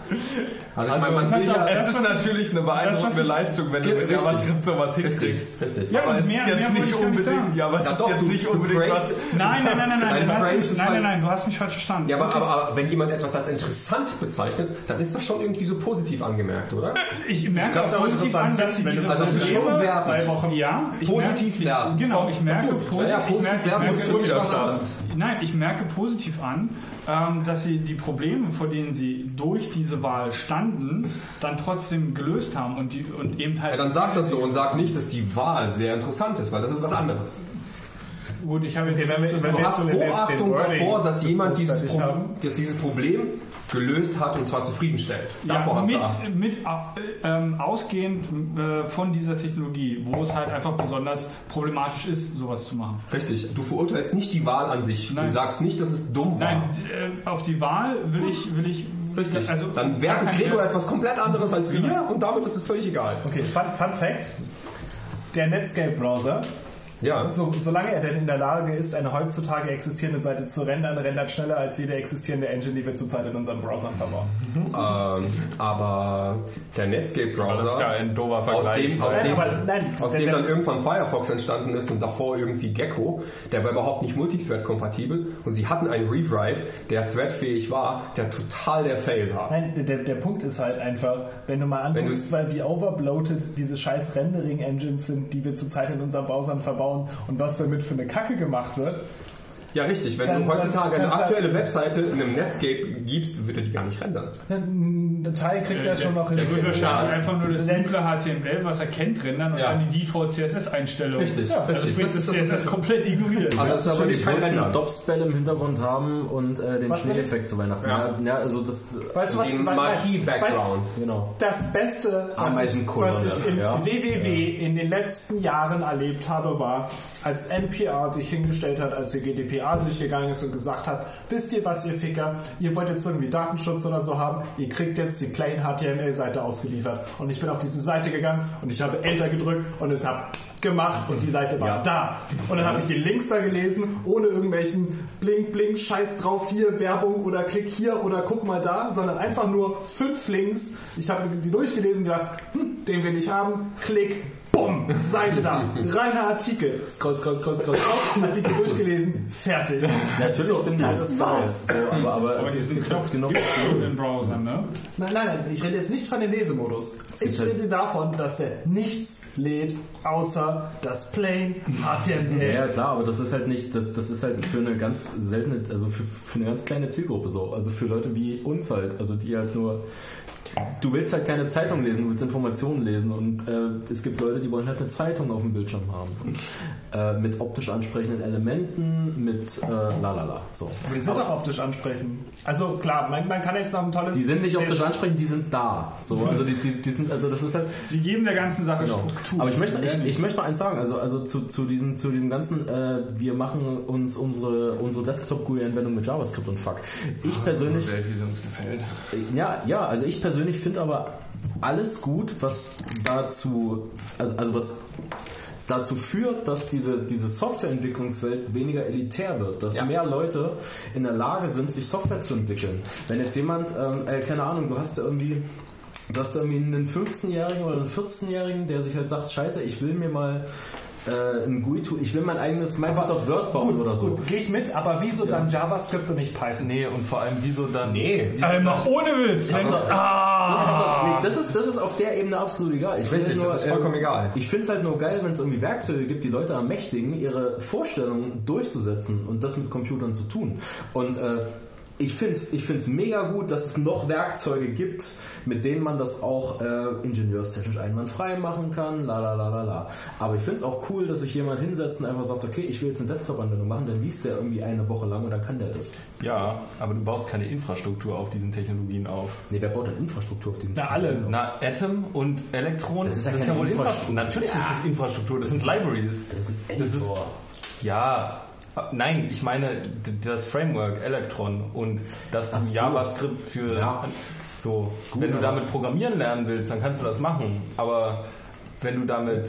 Speaker 6: Also ich meine, man will ja,
Speaker 4: Es ist natürlich eine beeindruckende Leistung, wenn du mit
Speaker 6: Richtig.
Speaker 4: JavaScript sowas
Speaker 6: richtig,
Speaker 4: hinkriegst.
Speaker 6: richtig.
Speaker 2: Ja,
Speaker 4: Aber es
Speaker 2: mehr-
Speaker 4: ist jetzt nicht unbedingt, ja, aber es ist jetzt
Speaker 6: du-
Speaker 4: nicht unbedingt was.
Speaker 2: Nein, nein, nein, nein, nein, nein, nein, nein, du hast mich falsch verstanden.
Speaker 6: Ja, aber, aber, aber wenn jemand etwas als interessant bezeichnet, dann ist das schon irgendwie so positiv angemerkt, oder?
Speaker 2: ich merke auch positiv an, dass sie diese
Speaker 6: also schon
Speaker 2: zwei Wochen, ja,
Speaker 6: Positiv
Speaker 2: merke,
Speaker 6: werben.
Speaker 2: Genau, ich merke
Speaker 6: Gut.
Speaker 2: positiv,
Speaker 6: Ja, ja,
Speaker 2: ich
Speaker 6: positiv
Speaker 2: merke, ich
Speaker 6: anderes.
Speaker 2: Nein, ich merke positiv an, ähm, dass sie die Probleme, vor denen sie durch diese Wahl standen, dann trotzdem gelöst haben und, die, und eben halt.
Speaker 6: Ja, dann sag das so und sag nicht, dass die Wahl sehr interessant ist, weil das ist was anderes.
Speaker 2: Gut, ich habe jetzt
Speaker 5: Okay, wenn
Speaker 6: Du hast Hochachtung davor, dass jemand dieses, Pro
Speaker 5: haben.
Speaker 6: dass dieses Problem gelöst hat und zwar zufriedenstellt. Davor
Speaker 2: ja,
Speaker 6: hast
Speaker 2: mit, mit äh, ähm, ausgehend äh, von dieser Technologie, wo es halt einfach besonders problematisch ist, sowas zu machen.
Speaker 6: Richtig, du verurteilst nicht die Wahl an sich.
Speaker 2: Nein.
Speaker 6: Du sagst nicht, dass es dumm war.
Speaker 2: Nein, äh, auf die Wahl will ich, will ich
Speaker 6: Richtig.
Speaker 2: Also,
Speaker 6: dann wertet Gregor etwas komplett anderes als wir
Speaker 2: Genau.
Speaker 6: und damit ist es völlig egal.
Speaker 5: Okay, Fun, Fun Fact. Der Netscape-Browser,
Speaker 6: Ja,
Speaker 5: so, solange er denn in der Lage ist, eine heutzutage existierende Seite zu rendern, rendert schneller als jede existierende Engine, die wir zurzeit in unseren Browsern verbauen.
Speaker 6: ähm, aber der Netscape-Browser,
Speaker 4: Das ist ja ein doofer
Speaker 6: aus dem, aus
Speaker 5: Nein,
Speaker 6: dem,
Speaker 5: aber nein,
Speaker 6: aus
Speaker 5: der-
Speaker 6: dem
Speaker 5: der-
Speaker 6: dann irgendwann Firefox entstanden ist und davor irgendwie Gecko, der war überhaupt nicht multithread-kompatibel und sie hatten einen Rewrite, der threadfähig war, der total der Fail war.
Speaker 5: Nein, der- der, der Punkt ist halt einfach, wenn du mal anguckst, weil wie overbloated diese scheiß Rendering-Engines sind, die wir zurzeit in unseren Browsern verbauen und was damit für eine Kacke gemacht wird.
Speaker 6: Ja, richtig. Wenn
Speaker 5: Dann-
Speaker 6: du heutzutage eine aktuelle Webseite in einem Netscape gibst, wird er die gar nicht rendern.
Speaker 5: Ein Teil kriegt er schon noch hin.
Speaker 2: Der wird wahrscheinlich einfach nur das simple HTML, was er kennt, rendern und
Speaker 6: Ja.
Speaker 2: dann die Default CSS-Einstellung.
Speaker 6: Richtig,
Speaker 2: Also
Speaker 6: richtig.
Speaker 2: sprich,
Speaker 6: Das
Speaker 2: das
Speaker 6: ist das
Speaker 2: CSS komplett ignoriert.
Speaker 6: Also das ist aber nicht kein.
Speaker 3: Dopspell im Hintergrund haben und äh, den Schneeeffekt zu Weihnachten.
Speaker 6: Ja.
Speaker 3: Ja, ja also das.
Speaker 5: Weißt du was?
Speaker 6: Den Marquee-Background.
Speaker 3: Genau.
Speaker 5: Das Beste, was ich, was ich in
Speaker 3: ja.
Speaker 5: WWW in den letzten Jahren erlebt habe, war, als NPR sich hingestellt hat, als die GDPR durchgegangen ist und gesagt hat, wisst ihr was, ihr Ficker, ihr wollt jetzt irgendwie Datenschutz oder so haben, ihr kriegt jetzt die plain HTML-Seite ausgeliefert. Und ich bin auf diese Seite gegangen und ich habe Enter gedrückt und es hat gemacht und die Seite war
Speaker 3: Ja.
Speaker 5: da. Und dann habe ich die Links da gelesen, ohne irgendwelchen Blink, Blink, Scheiß drauf, hier Werbung oder klick hier oder guck mal da, sondern einfach nur fünf Links. Ich habe die durchgelesen und gedacht, hm, den will ich haben, klick, bumm, Seite da, reiner Artikel, scroll, scroll, scroll, scroll, scroll, Artikel durchgelesen, fertig.
Speaker 3: Natürlich
Speaker 5: So,
Speaker 3: finde ich
Speaker 5: das
Speaker 3: das
Speaker 5: war's.
Speaker 3: So, aber, aber,
Speaker 2: Aber
Speaker 3: es ist
Speaker 2: diesen
Speaker 3: es
Speaker 2: Knopf
Speaker 3: genug.
Speaker 2: in den Browsern, ne?
Speaker 5: Nein, nein, nein, ich rede jetzt nicht von dem Lesemodus. Ich
Speaker 3: halt-
Speaker 5: rede davon, dass der nichts lädt, außer das plain HTML.
Speaker 3: Ja, ja, klar, aber das ist halt nicht, das, das ist halt für eine ganz seltene, also für, für eine ganz kleine Zielgruppe so. Also für Leute wie uns halt, also die halt nur. Du willst halt keine Zeitung lesen, du willst Informationen lesen und äh, es gibt Leute, die wollen halt eine Zeitung auf dem Bildschirm haben. Und, äh, mit optisch ansprechenden Elementen, mit äh, lalala. So.
Speaker 5: Wir sind doch optisch ansprechend. Also klar, man, man kann jetzt noch ein tolles...
Speaker 3: Die sind nicht optisch ansprechend, die sind da. So, also die, die, die sind, also das ist halt.
Speaker 2: Sie geben der ganzen Sache
Speaker 3: Genau.
Speaker 2: Struktur.
Speaker 3: Aber ich möchte, ich, ich möchte noch eins sagen, also, also zu, zu, diesem, zu diesem ganzen, äh, wir machen uns unsere, unsere Desktop-GUI-Anwendung mit JavaScript und Fuck. Ich persönlich,
Speaker 4: Welt, wie sie uns gefällt.
Speaker 3: ja, ja, also ich persönlich finde aber alles gut, was dazu, also, also was dazu führt, dass diese, diese Softwareentwicklungswelt weniger elitär wird, dass
Speaker 6: Ja.
Speaker 3: mehr Leute in der Lage sind, sich Software zu entwickeln. Wenn jetzt jemand, ähm, äh, keine Ahnung, du hast ja irgendwie Du hast irgendwie einen 15-Jährigen oder einen 14-Jährigen, der sich halt sagt, scheiße, ich will mir mal äh, ein GUI-Tool, ich will mein eigenes Microsoft Word bauen oder so.
Speaker 5: Gut, gehe ich mit, aber wieso dann JavaScript und nicht Python?
Speaker 4: Nee, und vor allem wieso dann.
Speaker 6: Nee.
Speaker 2: Äh, noch ohne Witz.
Speaker 3: Das ist doch-
Speaker 2: ah,
Speaker 3: das ist doch- nee, das, ist, das ist auf der Ebene absolut egal. Ich
Speaker 6: Richtig,
Speaker 3: finde
Speaker 6: das ist vollkommen
Speaker 3: ähm,
Speaker 6: egal.
Speaker 3: Ich finde es halt nur geil, wenn es irgendwie Werkzeuge gibt, die Leute ermächtigen, ihre Vorstellungen durchzusetzen und das mit Computern zu tun. Und äh, ich finde es ich find's mega gut, dass es noch Werkzeuge gibt, mit denen man das auch äh, ingenieurstechnisch einwandfrei machen kann, la la la la la. Aber ich finde es auch cool, dass sich jemand hinsetzt und einfach sagt, okay, ich will jetzt eine Desktop-Anwendung machen, dann liest der irgendwie eine Woche lang und dann kann der das.
Speaker 4: Ja, aber du baust keine Infrastruktur auf diesen Technologien auf.
Speaker 3: Nee, wer baut denn Infrastruktur auf diesen
Speaker 5: Na, alle.
Speaker 4: Na, Atom und Elektron,
Speaker 3: Das ist ja keine
Speaker 4: wohl
Speaker 3: Infrastruktur.
Speaker 4: Natürlich ist das Infrastruktur, das sind Libraries.
Speaker 3: Das ist ein
Speaker 4: Das ist-
Speaker 3: Editor.
Speaker 4: Ja, nein, ich meine das Framework Elektron und das
Speaker 3: so.
Speaker 4: JavaScript für
Speaker 3: Ja.
Speaker 4: so.
Speaker 3: Gut,
Speaker 4: wenn du damit programmieren lernen willst, dann kannst du das machen. Aber wenn du damit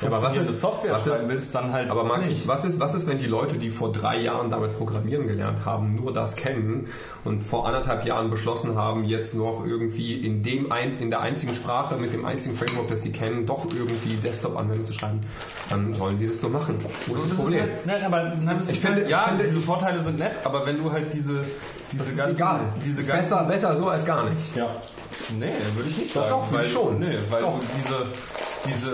Speaker 6: Ja, aber was ist-
Speaker 4: Software
Speaker 6: was ist-
Speaker 4: schreiben willst, dann halt
Speaker 6: Aber Max,
Speaker 4: nicht.
Speaker 6: was ist, was ist, wenn die Leute, die vor drei Jahren damit programmieren gelernt haben, nur das kennen und vor anderthalb Jahren beschlossen haben, jetzt noch irgendwie in dem ein, in der einzigen Sprache, mit dem einzigen Framework, das sie kennen, doch irgendwie Desktop-Anwendungen zu schreiben, dann sollen sie das so machen. Wo ist das Problem?
Speaker 4: Halt, nein, aber das ist
Speaker 6: Ich finde-
Speaker 4: ja,
Speaker 6: ich finde-
Speaker 4: diese Vorteile sind nett, aber wenn du halt diese diese
Speaker 6: Das ist
Speaker 4: ganzen,
Speaker 6: egal.
Speaker 4: diese ganzen
Speaker 6: Besser, besser so als gar nicht.
Speaker 3: Ja.
Speaker 4: Nee, würde ich nicht
Speaker 6: Doch,
Speaker 4: sagen.
Speaker 6: doch, würde
Speaker 4: weil,
Speaker 6: schon.
Speaker 4: Nee, weil
Speaker 6: Doch.
Speaker 4: diese diese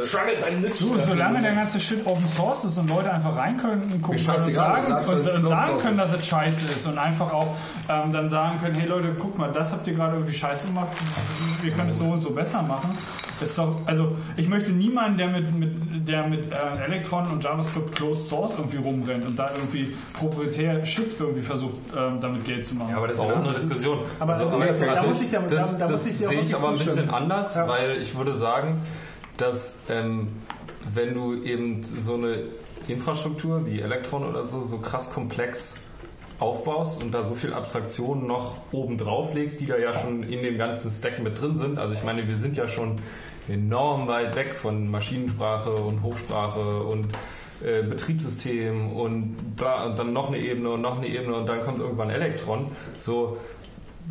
Speaker 2: So, solange der ganze Shit Open Source ist und Leute einfach rein können, gucken
Speaker 6: Mir
Speaker 2: können und sagen, und, sagen können, dass es scheiße ist und einfach auch ähm, dann sagen können, hey Leute, guck mal, das habt ihr gerade irgendwie scheiße gemacht, wir können es so und so besser machen. Ist doch, also ich möchte niemanden, der mit, mit, der mit äh, Electron und JavaScript Closed Source irgendwie rumrennt und da irgendwie proprietär Shit irgendwie versucht, ähm, damit Geld zu machen.
Speaker 4: Ja, aber das ist eine andere Diskussion.
Speaker 5: Aber also,
Speaker 6: aber
Speaker 5: da,
Speaker 6: das-
Speaker 5: muss ich, da, da,
Speaker 4: das,
Speaker 5: da
Speaker 4: das
Speaker 5: muss ich dir auch
Speaker 4: sehe ich aber ein bisschen anders,
Speaker 5: Ja.
Speaker 4: weil ich würde sagen, dass ähm, wenn du eben so eine Infrastruktur wie Elektron oder so so krass komplex aufbaust und da so viel Abstraktion noch oben drauf legst, die da ja schon in dem ganzen Stack mit drin sind. Also ich meine, wir sind ja schon enorm weit weg von Maschinensprache und Hochsprache und äh, Betriebssystem und bla und dann noch eine Ebene und noch eine Ebene und dann kommt irgendwann Elektron. So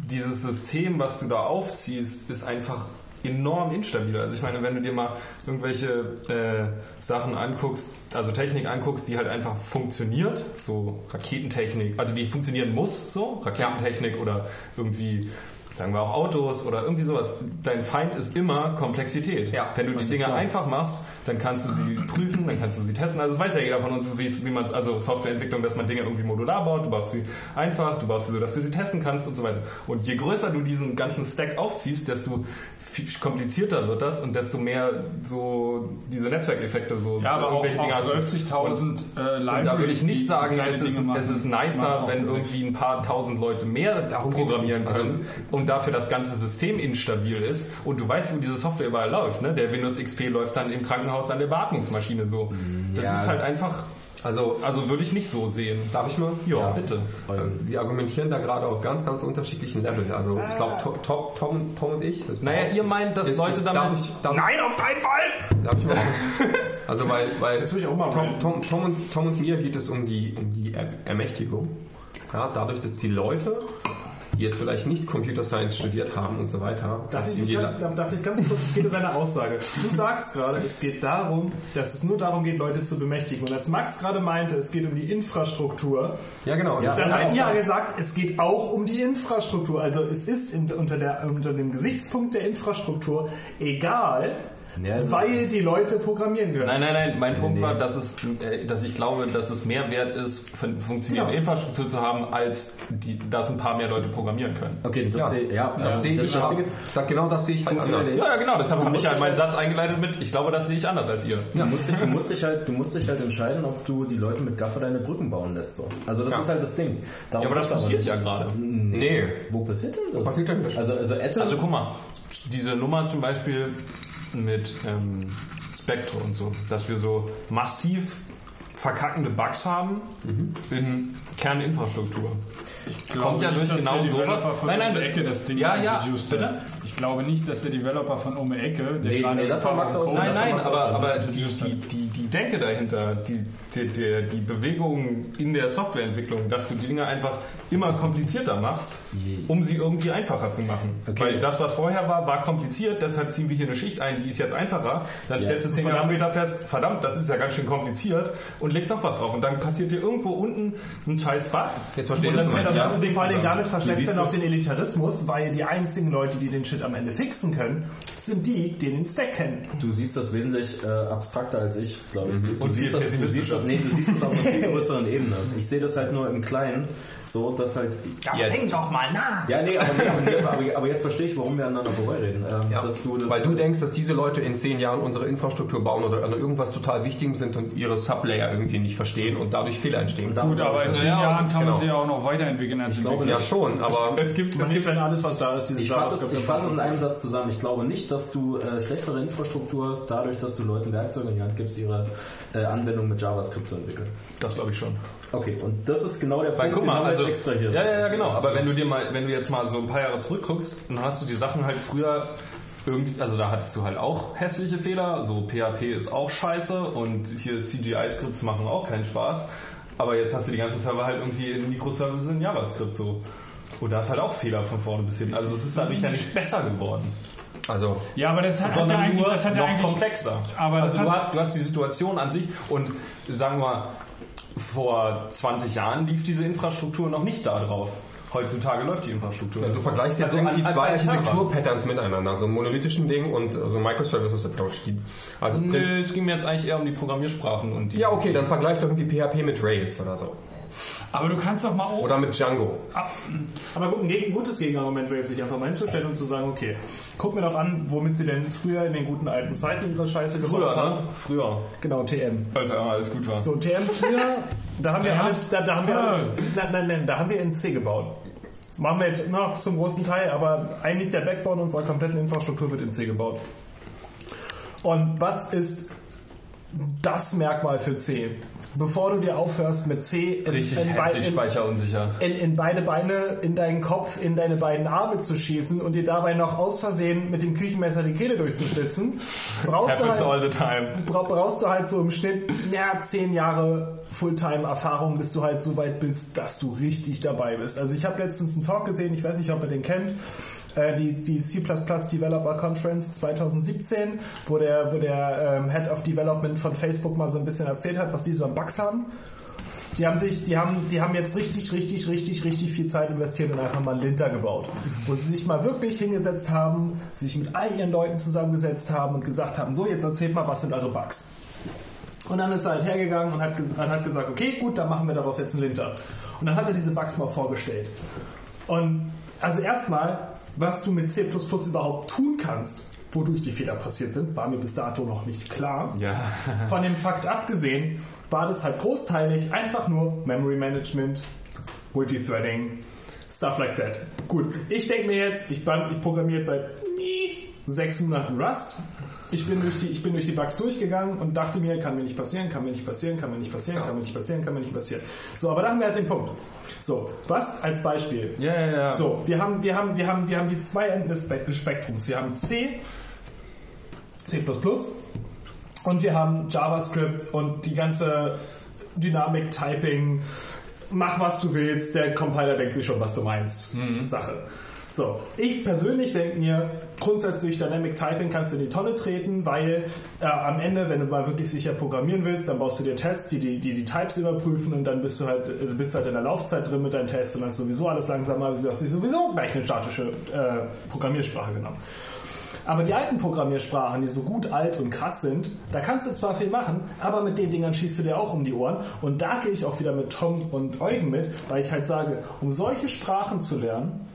Speaker 4: dieses System, was du da aufziehst, ist einfach enorm instabil. Also ich meine, wenn du dir mal irgendwelche äh, Sachen anguckst, also Technik anguckst, die halt einfach funktioniert, so Raketentechnik, also die funktionieren muss, so Raketentechnik oder irgendwie sagen wir auch Autos oder irgendwie sowas. Dein Feind ist immer Komplexität.
Speaker 6: Ja,
Speaker 4: wenn du die Dinge einfach machst, dann kannst du sie prüfen, dann kannst du sie testen. Also das weiß ja jeder von uns, wie, es- wie man also Softwareentwicklung, dass man Dinge irgendwie modular baut. Du baust sie einfach, du baust sie so, dass du sie testen kannst und so weiter. Und je größer du diesen ganzen Stack aufziehst, desto viel komplizierter wird das und desto mehr so diese Netzwerkeffekte so
Speaker 2: ja, aber auch,
Speaker 4: irgendwelche
Speaker 2: auch
Speaker 4: Dinge hast.
Speaker 2: 30.000 äh, Libraries,
Speaker 4: da würde ich nicht sagen, es ist, es ist nicer, wenn irgendwie ein paar tausend Leute mehr programmieren können und dafür das ganze System instabil ist und du weißt, wo diese Software überall läuft. Ne? Der Windows XP läuft dann im Krankenhaus an der Beatmungsmaschine so. Das
Speaker 6: Ja.
Speaker 4: ist halt einfach,
Speaker 6: Also,
Speaker 4: also würde ich nicht so sehen.
Speaker 6: darf ich mal?
Speaker 4: Ja, bitte.
Speaker 6: Ähm, Wir argumentieren da gerade auf ganz, ganz unterschiedlichen Leveln. Also ich glaube, Tom, Tom, Tom, und ich. Das
Speaker 4: Naja, ihr meint, dass Leute damit...
Speaker 6: darf ich- darf
Speaker 4: Nein, auf keinen Fall!
Speaker 6: Darf ich mal? Also weil, weil
Speaker 5: Das will ich auch mal
Speaker 6: Tom. Tom, Tom, und, Tom und mir geht es um die, um die Er- Ermächtigung. Ja, dadurch, dass die Leute, die jetzt vielleicht nicht Computer Science studiert haben und so weiter,
Speaker 5: Darf
Speaker 6: dass
Speaker 5: ich,
Speaker 6: die-
Speaker 5: darf, ich ganz kurz, es geht um deine Aussage. Du sagst gerade, es geht darum, dass es nur darum geht, Leute zu bemächtigen. Und als Max gerade meinte, es geht um die Infrastruktur,
Speaker 6: ja genau.
Speaker 3: Ja.
Speaker 5: dann hat ja gesagt, es geht auch um die Infrastruktur. Also es ist in, unter, der, unter dem Gesichtspunkt der Infrastruktur egal,
Speaker 3: Ja, also
Speaker 5: weil die Leute programmieren können.
Speaker 4: Nein, nein, nein. Mein Punkt
Speaker 3: nee.
Speaker 4: war, dass, es, äh, dass ich glaube, dass es mehr wert ist, fun- funktionierende
Speaker 5: Ja.
Speaker 4: Infrastruktur zu haben, als die, dass ein paar mehr Leute programmieren können.
Speaker 3: Okay, das
Speaker 6: Ja.
Speaker 3: sehe ja,
Speaker 6: das sehe ich
Speaker 3: das. Ding ist,
Speaker 6: genau das sehe ich halt anders.
Speaker 3: Funktioniert
Speaker 4: Ja, ja, genau. Deshalb habe ich ja
Speaker 3: dich
Speaker 4: meinen
Speaker 3: halt-
Speaker 4: Satz eingeleitet mit, ich glaube, das sehe ich anders als ihr.
Speaker 3: du, musst dich, du, musst dich halt, du musst dich halt entscheiden, ob du die Leute mit Gaffer deine Brücken bauen lässt. So. Also das
Speaker 6: Ja.
Speaker 3: ist halt das Ding. Darum
Speaker 4: Ja, aber das passiert
Speaker 3: nicht.
Speaker 4: ja gerade.
Speaker 3: Nee. Wo passiert denn das?
Speaker 6: passiert denn das?
Speaker 3: Also, also
Speaker 4: Also guck mal, diese Nummer zum Beispiel mit ähm, Spectre und so, dass wir so massiv verkackende Bugs haben in Kerninfrastruktur.
Speaker 2: Ich
Speaker 4: Kommt ja durch
Speaker 2: dass
Speaker 4: genau
Speaker 2: der
Speaker 4: so
Speaker 2: Developer
Speaker 4: was.
Speaker 2: von
Speaker 4: Nein, nein,
Speaker 2: um die Ecke das Ding
Speaker 4: ja, ja, bitte?
Speaker 2: hat. Ich glaube nicht, dass der Developer von um die Ecke, der
Speaker 3: Nee,
Speaker 2: gerade
Speaker 3: nee, das war Max aus-
Speaker 4: Nein, nein, aber, aber die, die, die, die Denke dahinter, die, die, die, die Bewegung in der Softwareentwicklung, dass du die Dinge einfach immer komplizierter machst, um sie irgendwie einfacher zu machen.
Speaker 3: Okay.
Speaker 4: Weil das, was vorher war, war kompliziert, deshalb ziehen wir hier eine Schicht ein, die ist jetzt einfacher. Dann
Speaker 3: Ja.
Speaker 4: stellst du zehn Jahre später fest, verdammt, das ist ja ganz schön kompliziert und legst noch was drauf. Und dann passiert dir irgendwo unten ein scheiß Bug.
Speaker 6: Jetzt verstehe
Speaker 4: und
Speaker 6: ich,
Speaker 4: dann
Speaker 5: ja,
Speaker 6: das
Speaker 5: und
Speaker 6: nicht
Speaker 5: vor allem damit verschlechtern auch den Elitarismus, weil die einzigen Leute, die den Shit am Ende fixen können, sind die, die den Stack kennen.
Speaker 3: Du siehst das wesentlich äh, abstrakter als ich, glaube ich. Du, du,
Speaker 4: Und
Speaker 3: siehst das, du, siehst das, nee, du siehst das auf einer viel größeren Ebene. Ich sehe das halt nur im Kleinen, so dass halt.
Speaker 6: Jetzt.
Speaker 5: doch mal nach!
Speaker 3: Ja, nee, aber, nee, aber, aber, aber jetzt verstehe ich, warum wir aneinander vorbeireden. Ähm,
Speaker 6: Ja,
Speaker 3: dass du das,
Speaker 6: weil du denkst, dass diese Leute in zehn Jahren unsere Infrastruktur bauen oder an irgendwas total Wichtigem sind und ihre Sublayer irgendwie nicht verstehen und dadurch Fehler entstehen.
Speaker 2: Gut, aber in zehn
Speaker 4: Ja,
Speaker 2: Jahren kann
Speaker 6: genau.
Speaker 2: man sie ja auch noch weiterentwickeln als
Speaker 3: glaube,
Speaker 6: Ja, schon, aber
Speaker 2: Es gibt,
Speaker 5: Man nicht, wenn alles, was da ist,
Speaker 3: ich fasse es, ich fasse es in einem Satz zusammen. Ich glaube nicht, dass du äh, schlechtere Infrastruktur hast, dadurch, dass du Leuten Werkzeuge in die Hand gibst, ihre äh, Anwendung mit JavaScript zu entwickeln.
Speaker 4: Das glaube ich schon.
Speaker 3: Okay, und das ist genau der
Speaker 4: Weil
Speaker 3: Punkt,
Speaker 4: guck
Speaker 3: den
Speaker 4: mal,
Speaker 3: wir
Speaker 4: also,
Speaker 3: jetzt extrahiert.
Speaker 4: ja, ja, ja, genau. Aber wenn du dir mal, wenn du jetzt mal so ein paar Jahre zurückguckst, dann hast du die Sachen halt früher irgendwie, also da hattest du halt auch hässliche Fehler. So PHP ist auch scheiße und hier CGI-Skripts machen auch keinen Spaß. Aber jetzt hast du die ganzen Server halt irgendwie in Microservices in JavaScript so. Und da ist halt auch Fehler von vorne bis hinten. Also es ist dadurch ja nicht besser geworden,
Speaker 6: also
Speaker 2: Ja, aber das hat, hat ja eigentlich, das hat ja
Speaker 4: noch
Speaker 2: eigentlich,
Speaker 4: komplexer.
Speaker 2: aber das
Speaker 4: also du hast, du hast die Situation an sich und sagen wir mal, vor 20 Jahren lief diese Infrastruktur noch nicht da drauf. Heutzutage läuft die Infrastruktur.
Speaker 6: du vergleichst jetzt
Speaker 4: Also
Speaker 6: irgendwie
Speaker 4: an-
Speaker 6: zwei. Architektur-Patterns miteinander, so einen monolithischen Ding und so ein Microservices-Approach. die- Also
Speaker 4: Nö, es ging mir jetzt eigentlich eher um die Programmiersprachen und die.
Speaker 6: ja, okay, dann vergleich doch irgendwie PHP mit Rails oder so.
Speaker 2: aber du kannst doch mal auch,
Speaker 6: Oder mit Django.
Speaker 5: Aber gut, ein gutes Gegenargument wäre jetzt sich einfach mal hinzustellen und zu sagen, okay, guck mir doch an, womit sie denn früher in den guten alten Zeiten ihre Scheiße
Speaker 4: Früher,
Speaker 5: gebaut haben.
Speaker 4: ne? Früher.
Speaker 5: Genau, TM.
Speaker 4: Als ja alles gut war.
Speaker 5: So, TM früher, da haben wir alles, da, da haben wir, nein, nein, nein, da haben wir in C gebaut. Machen wir jetzt immer noch zum großen Teil, aber eigentlich der Backbone unserer kompletten Infrastruktur wird in C gebaut. Und was ist das Merkmal für C? Bevor du dir aufhörst mit C in,
Speaker 4: Richtig
Speaker 5: in, in, in, in beide Beine, in deinen Kopf, in deine beiden Arme zu schießen und dir dabei noch aus Versehen mit dem Küchenmesser die Kehle durchzuschlitzen, brauchst du, halt, brauchst du halt so im Schnitt ja, zehn Jahre Fulltime-Erfahrung, bis du halt so weit bist, dass du richtig dabei bist. Also ich habe letztens einen Talk gesehen, ich weiß nicht, ob ihr den kennt, äh, die, die C++ Developer Conference 2017, wo der, wo der ähm, Head of Development von Facebook mal so ein bisschen erzählt hat, was die so an Bugs haben. Die haben sich, die haben, die haben jetzt richtig, richtig, richtig, richtig viel Zeit investiert und einfach mal einen Linter gebaut. Wo sie sich mal wirklich hingesetzt haben, sich mit all ihren Leuten zusammengesetzt haben und gesagt haben, so, jetzt erzählt mal, was sind eure Bugs? Und dann ist er halt hergegangen und hat, hat gesagt, okay, gut, dann machen wir daraus jetzt einen Linter. Und dann hat er diese Bugs mal vorgestellt. Und also erstmal, was du mit C++ überhaupt tun kannst, wodurch die Fehler passiert sind, war mir bis dato noch nicht klar.
Speaker 4: Ja.
Speaker 5: Von dem Fakt abgesehen, war das halt großteilig einfach nur Memory Management, Multithreading, stuff like that. Gut, ich denke mir jetzt, ich, ich programmiere jetzt seit sechs Monaten Rust. Ich bin, durch die, ich bin durch die Bugs durchgegangen und dachte mir, kann mir nicht passieren, kann mir nicht passieren, kann mir nicht passieren, kann mir nicht passieren, kann mir nicht passieren. So, aber da haben wir halt den Punkt. So, was als Beispiel?
Speaker 4: Ja, ja, ja.
Speaker 5: So, wir haben, wir haben, wir haben, wir haben die zwei Enden des Spe- des Spektrums. Wir haben C, C++ und wir haben JavaScript und die ganze Dynamic Typing. Mach was du willst, der Compiler denkt sich schon, was du meinst. Sache. So, ich persönlich denke mir, grundsätzlich Dynamic Typing kannst du in die Tonne treten, weil äh, am Ende, wenn du mal wirklich sicher programmieren willst, dann baust du dir Tests, die die, die, die Types überprüfen und dann bist du halt äh, bist halt in der Laufzeit drin mit deinen Tests und dann ist sowieso alles langsamer, also hast du sowieso gleich eine statische äh, Programmiersprache genommen. Aber die alten Programmiersprachen, die so gut alt und krass sind, da kannst du zwar viel machen, aber mit den Dingern schießt du dir auch um die Ohren. Und da gehe ich auch wieder mit Tom und Eugen mit, weil ich halt sage, um solche Sprachen zu lernen,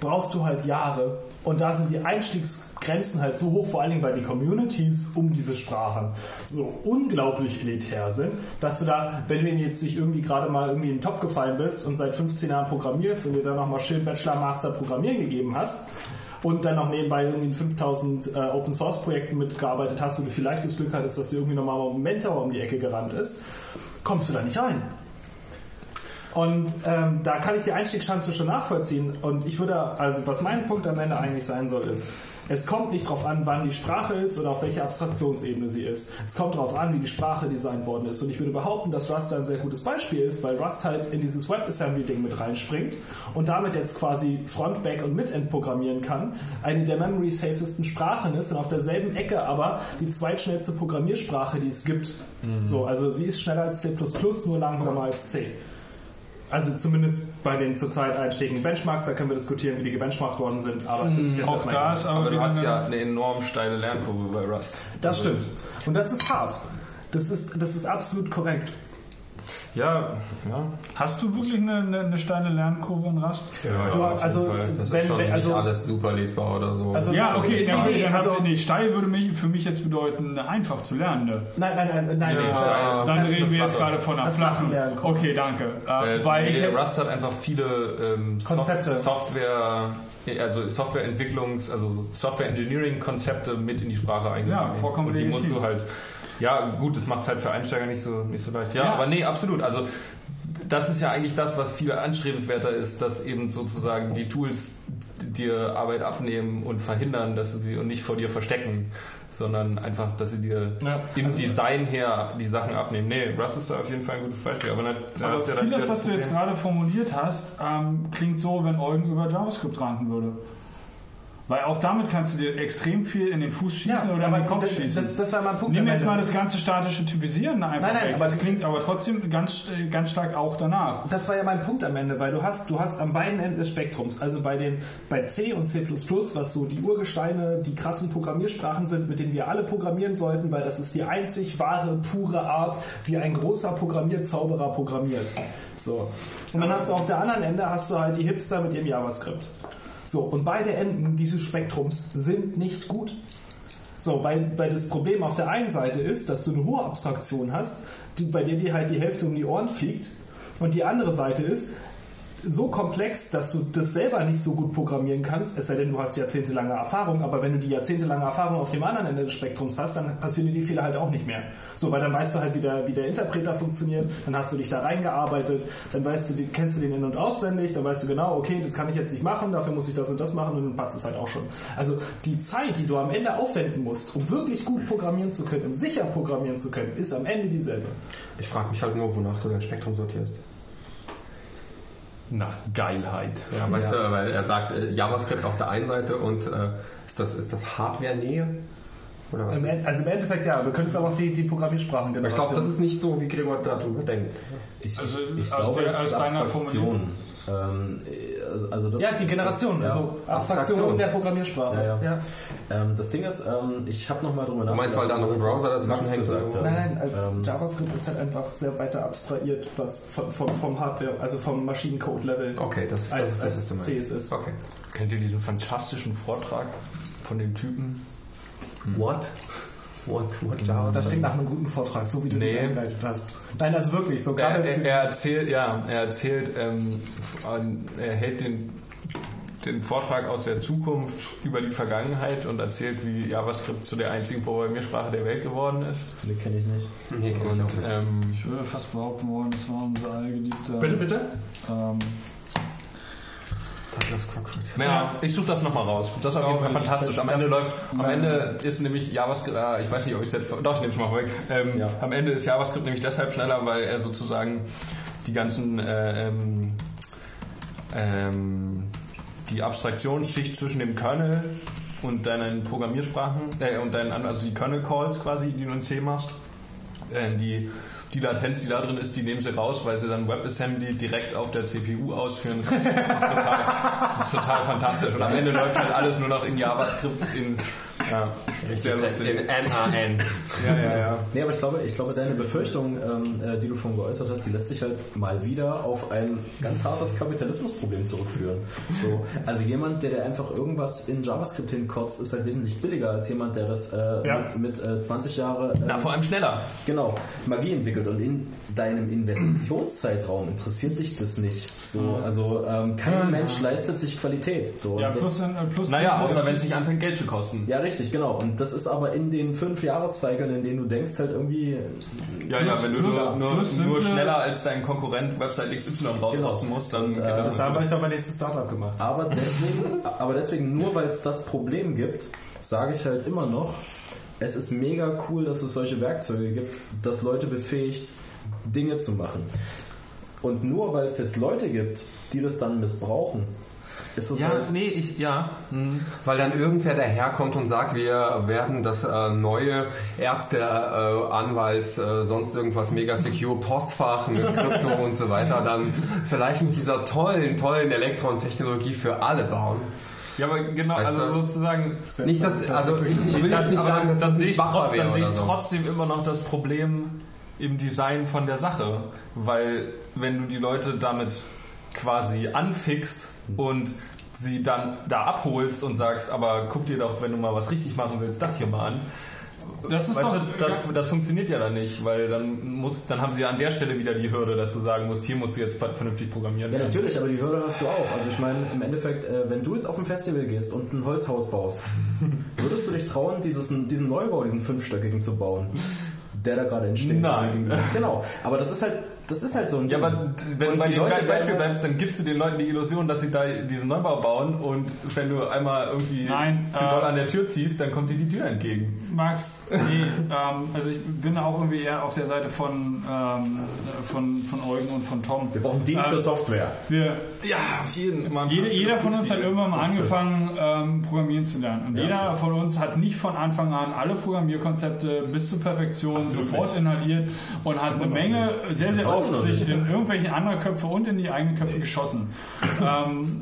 Speaker 5: brauchst du halt Jahre. Und da sind die Einstiegsgrenzen halt so hoch, vor allen Dingen, weil die Communities um diese Sprachen so unglaublich elitär sind, dass du da, wenn du jetzt nicht irgendwie gerade mal irgendwie in den Top gefallen bist und seit 15 Jahren programmierst und dir dann nochmal schön Bachelor, Master Programmieren gegeben hast, und dann noch nebenbei irgendwie in 5000 äh, Open Source Projekten mitgearbeitet hast und du vielleicht das Glück hattest, dass dir irgendwie nochmal ein Mentor um die Ecke gerannt ist, kommst du da nicht rein. Und ähm, da kann ich die Einstiegschancen schon nachvollziehen. Und ich würde, also was mein Punkt am Ende eigentlich sein soll, ist, es kommt nicht darauf an, wann die Sprache ist oder auf welcher Abstraktionsebene sie ist. Es kommt darauf an, wie die Sprache designt worden ist. Und ich würde behaupten, dass Rust ein sehr gutes Beispiel ist, weil Rust halt in dieses WebAssembly-Ding mit reinspringt und damit jetzt quasi Front, Back und Midend programmieren kann. Eine der memory-safesten Sprachen ist und auf derselben Ecke aber die zweitschnellste Programmiersprache, die es gibt. So, also sie ist schneller als C++, nur langsamer als C. Also zumindest bei den zurzeit einstehenden Benchmarks, da können wir diskutieren, wie die gebenchmarkt worden sind, aber das ist jetzt
Speaker 2: Auch
Speaker 5: erstmal
Speaker 2: da ist aber,
Speaker 4: Aber du hast
Speaker 2: eine-
Speaker 4: ja eine enorm steile Lernkurve bei Rust.
Speaker 5: Das stimmt. Und das ist hart. Das ist, das ist absolut korrekt.
Speaker 4: Ja, ja.
Speaker 2: Hast du wirklich eine, eine, eine steile Lernkurve in Rust?
Speaker 4: ja
Speaker 5: Du-
Speaker 4: auf jeden
Speaker 5: also,
Speaker 4: Fall.
Speaker 6: Das
Speaker 5: wenn-
Speaker 6: ist schon
Speaker 5: wenn- also-
Speaker 6: nicht alles super lesbar oder so.
Speaker 5: Also-
Speaker 2: Ja, okay,
Speaker 5: Ja,
Speaker 2: ja,
Speaker 5: nee,
Speaker 2: dann
Speaker 5: also-
Speaker 2: hab, nee, steil würde mich, für mich jetzt bedeuten, einfach zu lernen. Ne?
Speaker 5: Nein, nein, nein, nein.
Speaker 4: Ja,
Speaker 5: nee,
Speaker 4: ja,
Speaker 2: Dann reden wir jetzt gerade von einer
Speaker 5: eine flache
Speaker 2: flachen.
Speaker 5: Lernkurve.
Speaker 2: Okay, danke. Äh,
Speaker 4: Äh,
Speaker 2: weil
Speaker 4: nee, Rust hat einfach viele ähm,
Speaker 5: Konzepte.
Speaker 4: Software, also Softwareentwicklungs-, also Software-Engineering-Konzepte mit in die Sprache eingebaut.
Speaker 2: Ja, vollkommen
Speaker 4: Und die musst du halt, ja gut, das macht halt für Einsteiger nicht so, nicht so leicht. Ja,
Speaker 2: Ja.
Speaker 4: aber nee, absolut. Also das ist ja eigentlich das, was viel anstrebenswerter ist, dass eben sozusagen die Tools dir Arbeit abnehmen und verhindern, dass sie sie und nicht vor dir verstecken, sondern einfach, dass sie dir
Speaker 5: Ja,
Speaker 4: im
Speaker 5: also-
Speaker 4: Design her die Sachen abnehmen. Nee, Rust ist da auf jeden Fall ein gutes Beispiel. Aber, dann, da
Speaker 2: aber
Speaker 4: ja dann
Speaker 2: vieles, was du jetzt gerade formuliert hast, ähm, klingt so, wenn Eugen über JavaScript ranken würde. Weil auch damit kannst du dir extrem viel in den Fuß schießen oder in den Kopf
Speaker 5: das,
Speaker 2: schießen.
Speaker 5: das, das war mein Punkt. Am
Speaker 2: jetzt mal
Speaker 5: Das
Speaker 2: ganze statische Typisieren einfach
Speaker 5: Nein, nein,
Speaker 2: weg.
Speaker 5: aber
Speaker 2: das klingt aber trotzdem ganz, äh, ganz stark auch danach.
Speaker 5: Das war ja mein Punkt am Ende, weil du hast, du hast an beiden Enden des Spektrums, also bei den bei C und C++, was so die Urgesteine, die krassen Programmiersprachen sind, mit denen wir alle programmieren sollten, weil das ist die einzig wahre, pure Art, wie ein großer Programmierzauberer programmiert. So. Und dann hast du auf der anderen Ende hast du halt die Hipster mit ihrem JavaScript. So, und beide Enden dieses Spektrums sind nicht gut. So, weil, weil das Problem auf der einen Seite ist, dass du eine hohe Abstraktion hast, die, bei der dir halt die Hälfte um die Ohren fliegt. Und die andere Seite ist so komplex, dass du das selber nicht so gut programmieren kannst, es sei denn, du hast jahrzehntelange Erfahrung, aber wenn du die jahrzehntelange Erfahrung auf dem anderen Ende des Spektrums hast, dann passieren dir die Fehler halt auch nicht mehr. So, weil dann weißt du halt, wie der, wie der Interpreter funktioniert, dann hast du dich da reingearbeitet, dann weißt du, kennst du den in- und auswendig, dann weißt du genau, okay, das kann ich jetzt nicht machen, dafür muss ich das und das machen und dann passt es halt auch schon. Also die Zeit, die du am Ende aufwenden musst, um wirklich gut programmieren zu können und sicher programmieren zu können, ist am Ende dieselbe.
Speaker 6: ich frage mich halt nur, wonach du dein Spektrum sortierst.
Speaker 4: Nach Geilheit.
Speaker 6: Ja, weißt du, weil er sagt äh, JavaScript auf der einen Seite und äh, ist das, ist das Hardware-Nähe? Oder was?
Speaker 5: Im End- Also im Endeffekt ja, du könntest aber auch die, die Programmiersprachen
Speaker 6: Aber ich glaube, das ist nicht so, wie Gregor darüber denkt.
Speaker 3: Ich,
Speaker 2: Also
Speaker 3: ich
Speaker 2: aus
Speaker 3: glaube,
Speaker 2: der-
Speaker 3: es ist
Speaker 2: aus deiner
Speaker 3: Abstraktion. Ähm, also, also das,
Speaker 5: Ja, die Generation,
Speaker 3: das,
Speaker 5: also
Speaker 3: ja,
Speaker 5: Abstraktion der Programmiersprache.
Speaker 3: Ja, ja. Ähm, das Ding ist, ähm, ich habe nochmal drüber
Speaker 6: Du meinst, weil da noch ein Browser dazwischen hängt so?
Speaker 5: Nein, nein, also
Speaker 3: Ähm,
Speaker 5: JavaScript ist halt einfach sehr weiter abstrahiert, was vom, vom, vom Hardware, also vom Maschinencode-Level
Speaker 6: Okay, das, das,
Speaker 5: als,
Speaker 6: das
Speaker 5: als
Speaker 6: ist
Speaker 5: C es ist.
Speaker 6: Okay.
Speaker 4: Kennt ihr diesen fantastischen Vortrag von dem Typen?
Speaker 6: What? What? What Java?
Speaker 5: Das klingt nach einem guten Vortrag, so wie du
Speaker 4: Nee.
Speaker 5: den eingeleitet hast. Nein, also wirklich, so
Speaker 4: Er,
Speaker 5: gerade.
Speaker 4: er, er erzählt, ja, er erzählt, ähm, er hält den, den Vortrag aus der Zukunft über die Vergangenheit und erzählt, wie JavaScript zu der einzigen Programmiersprache der Welt geworden ist.
Speaker 3: Nee, kenne ich nicht.
Speaker 6: Nee, kenn ich auch nicht.
Speaker 4: Ähm,
Speaker 2: Ich würde fast behaupten wollen, das war unser allgeliebter.
Speaker 5: bitte, bitte?
Speaker 2: Ähm,
Speaker 6: Douglas Cockroach.
Speaker 4: Ja, ich suche das nochmal raus. Das ist auf jeden Fall fantastisch. Am Ende
Speaker 2: ist-
Speaker 4: läuft, am Ende ist nämlich JavaScript, äh, ich weiß nicht, ob ich es jetzt, doch, ich nehme es mal vorweg. Ähm,
Speaker 3: Ja.
Speaker 4: Am Ende ist JavaScript nämlich deshalb schneller, weil er sozusagen die ganzen, äh, ähm, ähm, die Abstraktionsschicht zwischen dem Kernel und deinen Programmiersprachen, äh, und deinen, also die Kernel-Calls quasi, die du in C machst, äh, die, die Latenz, die da drin ist, die nehmen sie raus, weil sie dann WebAssembly direkt auf der CPU ausführen. Das ist, das ist, total, das ist total fantastisch. Und am Ende läuft halt alles nur noch in JavaScript in ja, sehr lustig.
Speaker 6: In NAN.
Speaker 4: Ja, ja, ja.
Speaker 3: Nee, aber ich glaube, ich glaube deine Befürchtung, ähm, äh, die du vorhin geäußert hast, die lässt sich halt mal wieder auf ein ganz hartes Kapitalismusproblem zurückführen. So, also jemand, der, der einfach irgendwas in JavaScript hinkotzt, ist halt wesentlich billiger als jemand, der das äh,
Speaker 5: Ja.
Speaker 3: mit, mit äh, 20 Jahre äh,
Speaker 4: Na, vor allem schneller.
Speaker 3: genau, Magie entwickelt und in deinem Investitionszeitraum interessiert dich das nicht. So, also ähm, kein Mensch leistet sich Qualität. So,
Speaker 2: ja, plus,
Speaker 3: das,
Speaker 2: äh, plus
Speaker 4: Naja, außer wenn es nicht anfängt, Geld zu kosten.
Speaker 3: ja, richtig, genau. Und das ist aber in den fünf Jahreszyklen, in denen du denkst, halt irgendwie
Speaker 4: Ja, ja, wenn du
Speaker 2: plus-
Speaker 4: nur, nur,
Speaker 2: plus
Speaker 4: nur schneller als dein Konkurrent Website XY rausrotzen musst, dann
Speaker 3: Und, äh,
Speaker 4: das
Speaker 5: Das haben wir doch mein nächstes Startup gemacht.
Speaker 3: Aber deswegen, aber deswegen, nur weil es das Problem gibt, sage ich halt immer noch, es ist mega cool, dass es solche Werkzeuge gibt, das Leute befähigt, Dinge zu machen. Und nur weil es jetzt Leute gibt, die das dann missbrauchen, ist es
Speaker 6: Ja,
Speaker 3: halt.
Speaker 6: nee, ich, ja. Hm. Weil dann irgendwer daherkommt und sagt, wir werden das äh, neue Ärzte, äh, Anwalts, äh, sonst irgendwas mega secure Postfach mit Krypto und so weiter dann vielleicht mit dieser tollen, tollen Elektron-Technologie für alle bauen.
Speaker 4: Ja, aber genau,
Speaker 6: Weißt
Speaker 4: also
Speaker 6: du?
Speaker 4: sozusagen,
Speaker 6: Nicht, dass, also ich, ich will
Speaker 4: dann,
Speaker 6: nicht sagen, dass das nicht
Speaker 4: trotz,
Speaker 6: wäre
Speaker 4: dann sehe ich
Speaker 6: oder so.
Speaker 4: trotzdem immer noch das Problem im Design von der Sache, weil wenn du die Leute damit quasi anfixt und sie dann da abholst und sagst, aber guck dir doch, wenn du mal was richtig machen willst, das hier mal an.
Speaker 2: Das ist
Speaker 4: weißt
Speaker 2: doch.
Speaker 4: du, das, das funktioniert ja dann nicht, weil dann muss, dann haben sie ja an der Stelle wieder die Hürde, dass du sagen musst, hier musst du jetzt vernünftig programmieren.
Speaker 3: Ja, natürlich, aber die Hürde hast du auch. Also ich meine, im Endeffekt, äh, wenn du jetzt auf ein Festival gehst und ein Holzhaus baust, würdest du dich trauen, dieses, diesen Neubau, diesen fünfstöckigen zu bauen, der da gerade entsteht?
Speaker 4: Nein.
Speaker 3: Genau, aber das ist halt, das ist halt so ein
Speaker 4: Ja,
Speaker 3: Ding.
Speaker 4: aber wenn du bei dem
Speaker 3: Leute
Speaker 4: Beispiel bleibst, dann gibst du den Leuten die Illusion, dass sie da diesen Neubau bauen und wenn du einmal irgendwie
Speaker 2: Nein,
Speaker 4: zu
Speaker 2: äh,
Speaker 4: doll an der Tür ziehst, dann kommt dir die Tür entgegen.
Speaker 2: Max, nee, ähm, also ich bin auch irgendwie eher auf der Seite von, ähm, von, von Eugen und von Tom.
Speaker 3: Wir brauchen für
Speaker 2: Ähm,
Speaker 3: Software.
Speaker 2: Wir,
Speaker 4: Ja, auf jeden Fall.
Speaker 2: jede, jeder von uns hat irgendwann mal angefangen, ähm, Programmieren zu lernen. Und
Speaker 3: Ja,
Speaker 2: jeder
Speaker 3: klar.
Speaker 2: von uns hat nicht von Anfang an alle Programmierkonzepte bis zur Perfektion sofort inhaliert und hat eine Menge, sehr, sehr
Speaker 3: noch
Speaker 2: sich in irgendwelche anderen Köpfe und in die eigenen Köpfe geschossen. ähm,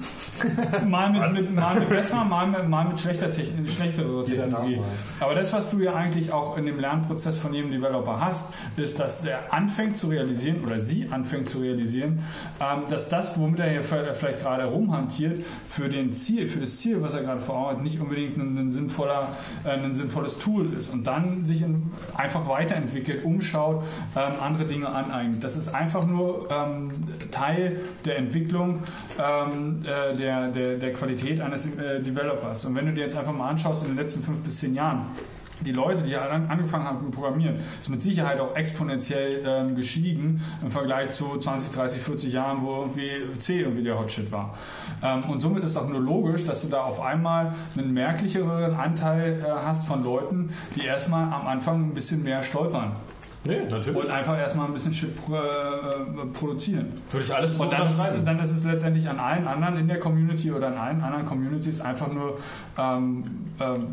Speaker 2: mal, mit, mit, mal mit besserer, mal mit, mal mit schlechter Techn schlechtere Technologie. Aber das, was du ja eigentlich auch in dem Lernprozess von jedem Developer hast, ist, dass der anfängt zu realisieren oder sie anfängt zu realisieren, ähm, dass das, womit er hier vielleicht gerade rumhantiert, für den Ziel, für das Ziel, was er gerade vor Augen hat, nicht unbedingt ein, ein, sinnvoller, äh, ein sinnvolles Tool ist und dann sich in, einfach weiterentwickelt, umschaut, ähm, andere Dinge aneignet. Das ist einfach nur ähm, Teil der Entwicklung ähm, äh, der, der, der Qualität eines äh, Developers. Und wenn du dir jetzt einfach mal anschaust in den letzten fünf bis zehn Jahren, die Leute, die an- angefangen haben mit Programmieren, ist mit Sicherheit auch exponentiell ähm, gestiegen im Vergleich zu 20, 30, 40 Jahren, wo irgendwie C irgendwie der Hotshit war. Ähm, und somit ist auch nur logisch, dass du da auf einmal einen merklicheren Anteil äh, hast von Leuten, die erstmal am Anfang ein bisschen mehr stolpern
Speaker 4: Nee, natürlich.
Speaker 2: und einfach erstmal ein bisschen Shit pro, äh, produzieren.
Speaker 4: Würde ich alles
Speaker 2: Und dann ist, dann ist es letztendlich an allen anderen in der Community oder an allen anderen Communities einfach nur ähm, ähm,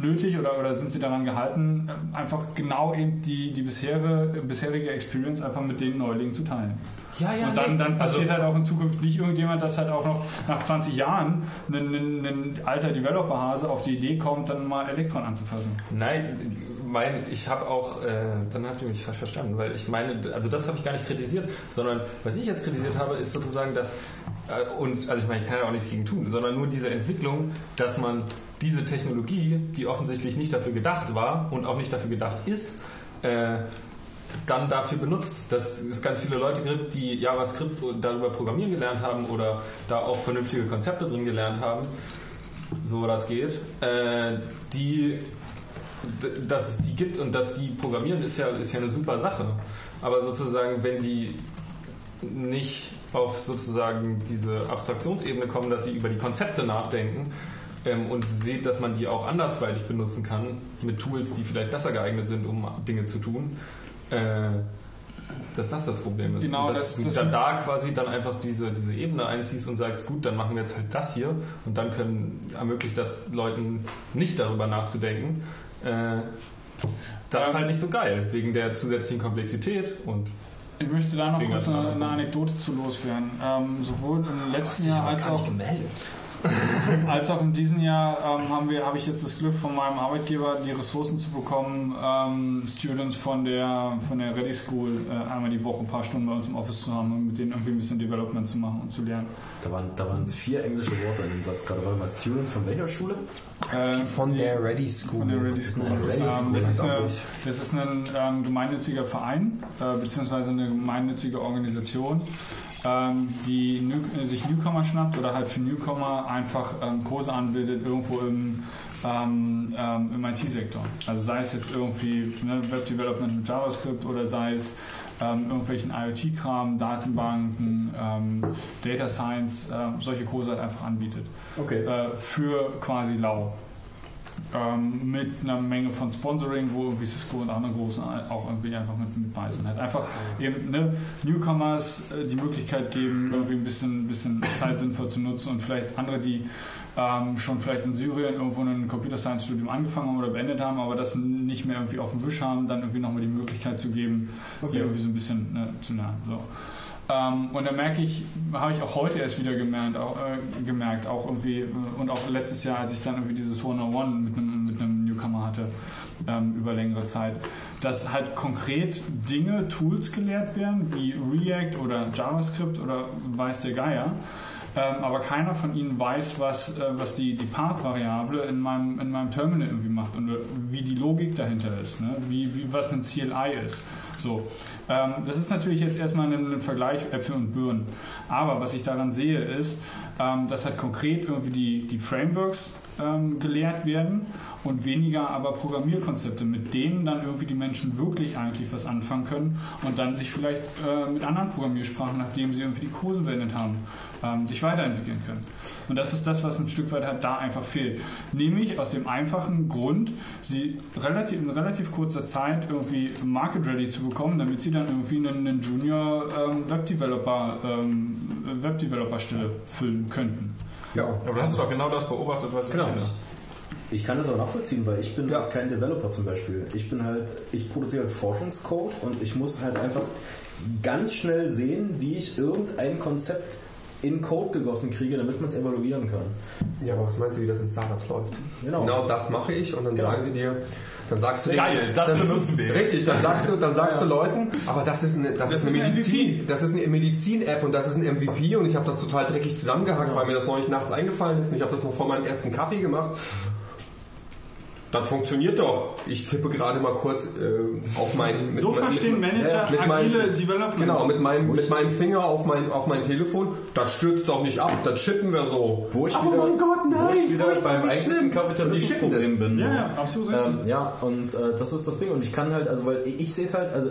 Speaker 2: nötig oder, oder sind sie daran gehalten, einfach genau eben die, die bisherige, bisherige Experience einfach mit den Neulingen zu teilen.
Speaker 4: Ja, ja,
Speaker 2: Und dann, dann passiert
Speaker 4: Also-
Speaker 2: halt auch in Zukunft nicht irgendjemand, dass halt auch noch nach 20 Jahren ein, ein, ein alter Developer-Hase auf die Idee kommt, dann mal Elektron anzufassen.
Speaker 4: Nein, mein, ich habe auch, äh, dann habt ihr mich falsch verstanden, weil ich meine, also das habe ich gar nicht kritisiert, sondern was ich jetzt kritisiert habe, ist sozusagen, dass, äh, und also ich meine, ich kann ja auch nichts gegen tun, sondern nur diese Entwicklung, dass man diese Technologie, die offensichtlich nicht dafür gedacht war und auch nicht dafür gedacht ist, äh, dann dafür benutzt, dass es ganz viele Leute gibt, die JavaScript darüber programmieren gelernt haben oder da auch vernünftige Konzepte drin gelernt haben, so das geht, äh, die dass es die gibt und dass die programmieren, ist ja, ist ja eine super Sache. Aber sozusagen, wenn die nicht auf sozusagen diese Abstraktionsebene kommen, dass sie über die Konzepte nachdenken ähm, und sieht, dass man die auch andersweitig benutzen kann, mit Tools, die vielleicht besser geeignet sind, um Dinge zu tun, äh, dass das das Problem ist.
Speaker 2: Genau,
Speaker 4: und dass
Speaker 2: das-
Speaker 4: du
Speaker 2: das-
Speaker 4: dann da quasi dann einfach diese, diese Ebene einziehst und sagst, gut, dann machen wir jetzt halt das hier und dann können, ermöglicht das Leuten nicht darüber nachzudenken. Äh, das ist
Speaker 2: Ähm,
Speaker 4: halt nicht so geil, wegen der zusätzlichen Komplexität und
Speaker 2: Ich möchte da noch kurz eine, eine Anekdote zu loswerden. Ähm, sowohl im letzten Jahr als auch
Speaker 4: gemeldet.
Speaker 2: Als auch in diesem Jahr ähm, haben wir, habe ich jetzt das Glück von meinem Arbeitgeber, die Ressourcen zu bekommen, ähm, Students von der von der Ready School äh, einmal die Woche ein paar Stunden bei uns im Office zu haben und mit denen irgendwie ein bisschen Development zu machen und zu lernen.
Speaker 3: Da waren, da waren vier englische Worte in dem Satz gerade. Warte mal, Students von welcher Schule?
Speaker 2: Äh,
Speaker 6: Von der Ready School.
Speaker 2: von der Ready School. Das ist, ähm, das, ist eine, das ist ein ähm, gemeinnütziger Verein äh, beziehungsweise eine gemeinnützige Organisation, ähm, die New, äh, sich Newcomer schnappt oder halt für Newcomer einfach ähm, Kurse anbietet irgendwo im, ähm, ähm, im IT-Sektor. Also sei es jetzt irgendwie ne, Web-Development mit JavaScript oder sei es ähm, irgendwelchen IoT-Kram, Datenbanken, ähm, Data Science, ähm, solche Kurse halt einfach anbietet
Speaker 3: Okay.
Speaker 2: äh, für quasi lau. Ähm, mit einer Menge von Sponsoring, wo irgendwie Cisco und andere Großen auch irgendwie einfach mit, mit bei sind. Halt einfach eben ne, Newcomers äh, die Möglichkeit geben, irgendwie ein bisschen, bisschen Zeit sinnvoll zu nutzen und vielleicht andere, die ähm, schon vielleicht in Syrien irgendwo ein Computer Science Studium angefangen haben oder beendet haben, aber das nicht mehr irgendwie auf dem Wisch haben, dann irgendwie nochmal die Möglichkeit zu geben, okay. hier irgendwie so ein bisschen ne, zu lernen. So. Ähm, und da merke ich, habe ich auch heute erst wieder gemerkt, auch, äh, gemerkt, auch irgendwie, äh, und auch letztes Jahr, als ich dann irgendwie dieses 101 mit einem, mit einem Newcomer hatte, ähm, über längere Zeit, dass halt konkret Dinge, Tools gelehrt werden, wie React oder JavaScript oder weiß der Geier, ähm, aber keiner von ihnen weiß, was, äh, was die, die Path-Variable in meinem, in meinem Terminal irgendwie macht und wie die Logik dahinter ist, ne? wie, wie, was ein CLI ist. So, ähm, das ist natürlich jetzt erstmal ein, Vergleich Äpfel und Birnen. Aber was ich daran sehe, ist, ähm, dass halt konkret irgendwie die, die Frameworks ähm, gelehrt werden und weniger aber Programmierkonzepte, mit denen dann irgendwie die Menschen wirklich eigentlich was anfangen können und dann sich vielleicht äh, mit anderen Programmiersprachen, nachdem sie irgendwie die Kurse beendet haben, ähm, sich weiterentwickeln können. Und das ist das, was ein Stück weit halt da einfach fehlt. Nämlich aus dem einfachen Grund, sie relativ, in relativ kurzer Zeit irgendwie Market Ready zu bekommen, damit sie dann irgendwie einen, einen Junior ähm, Webdeveloper ähm, Webdeveloper Stelle füllen könnten.
Speaker 4: Ja, aber du hast doch genau das beobachtet, was
Speaker 3: genau. ich ich kann das auch nachvollziehen, weil ich bin ja. kein Developer zum Beispiel. Ich bin halt, ich produziere halt Forschungscode und ich muss halt einfach ganz schnell sehen, wie ich irgendein Konzept in Code gegossen kriege, damit man es evaluieren kann.
Speaker 6: Ja, aber was meinst du, wie das in Startups läuft? Genau, genau das mache ich und dann genau. sagen sie dir, dann sagst du
Speaker 4: geil, das dann, benutzen wir.
Speaker 6: Richtig, dann sagst du, dann sagst ja. du Leuten, aber das ist eine, das, das ist eine Medizin, das ist eine Medizin-App und das ist ein MVP und ich habe das total dreckig zusammengehackt, ja. weil mir das neulich nachts eingefallen ist und ich habe das noch vor meinem ersten Kaffee gemacht das funktioniert doch. Ich tippe gerade mal kurz äh, auf mein.
Speaker 2: so verstehen mit, Manager ja, mit agile
Speaker 6: mein, Development. Genau, mit meinem, mit meinem Finger auf mein, auf mein Telefon. Das stürzt doch nicht ab, das schippen wir so.
Speaker 3: Wo ich oh wieder, mein Gott, nein! Wo ich wieder beim eigentlichen Kapitalismusproblem bin.
Speaker 2: So. Ja, ja, absolut.
Speaker 3: Ähm, ja, und äh, das ist das Ding. Und ich kann halt, also weil ich, ich sehe es halt, also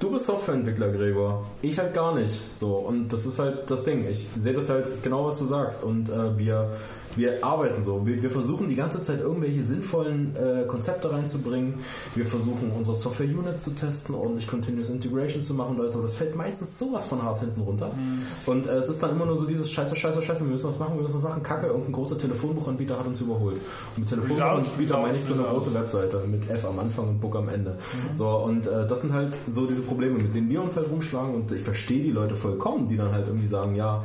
Speaker 3: Du bist Softwareentwickler, Gregor. Ich halt gar nicht. So und das ist halt das Ding. Ich sehe das halt genau, was du sagst. Und äh, wir wir arbeiten so. Wir, wir, versuchen die ganze Zeit irgendwelche sinnvollen äh, Konzepte reinzubringen. Wir versuchen unsere Software-Unit zu testen, ordentlich Continuous Integration zu machen und alles, aber das fällt meistens sowas von hart hinten runter. Mhm. Und äh, es ist dann immer nur so dieses Scheiße, Scheiße, Scheiße, wir müssen was machen, wir müssen was machen. Kacke, irgendein großer Telefonbuchanbieter hat uns überholt. Und mit Telefonbuchanbieter meine ich so eine große Webseite mit F am Anfang und Book am Ende. Mhm. So, und äh, das sind halt so diese Probleme, mit denen wir uns halt rumschlagen und ich verstehe die Leute vollkommen, die dann halt irgendwie sagen, ja,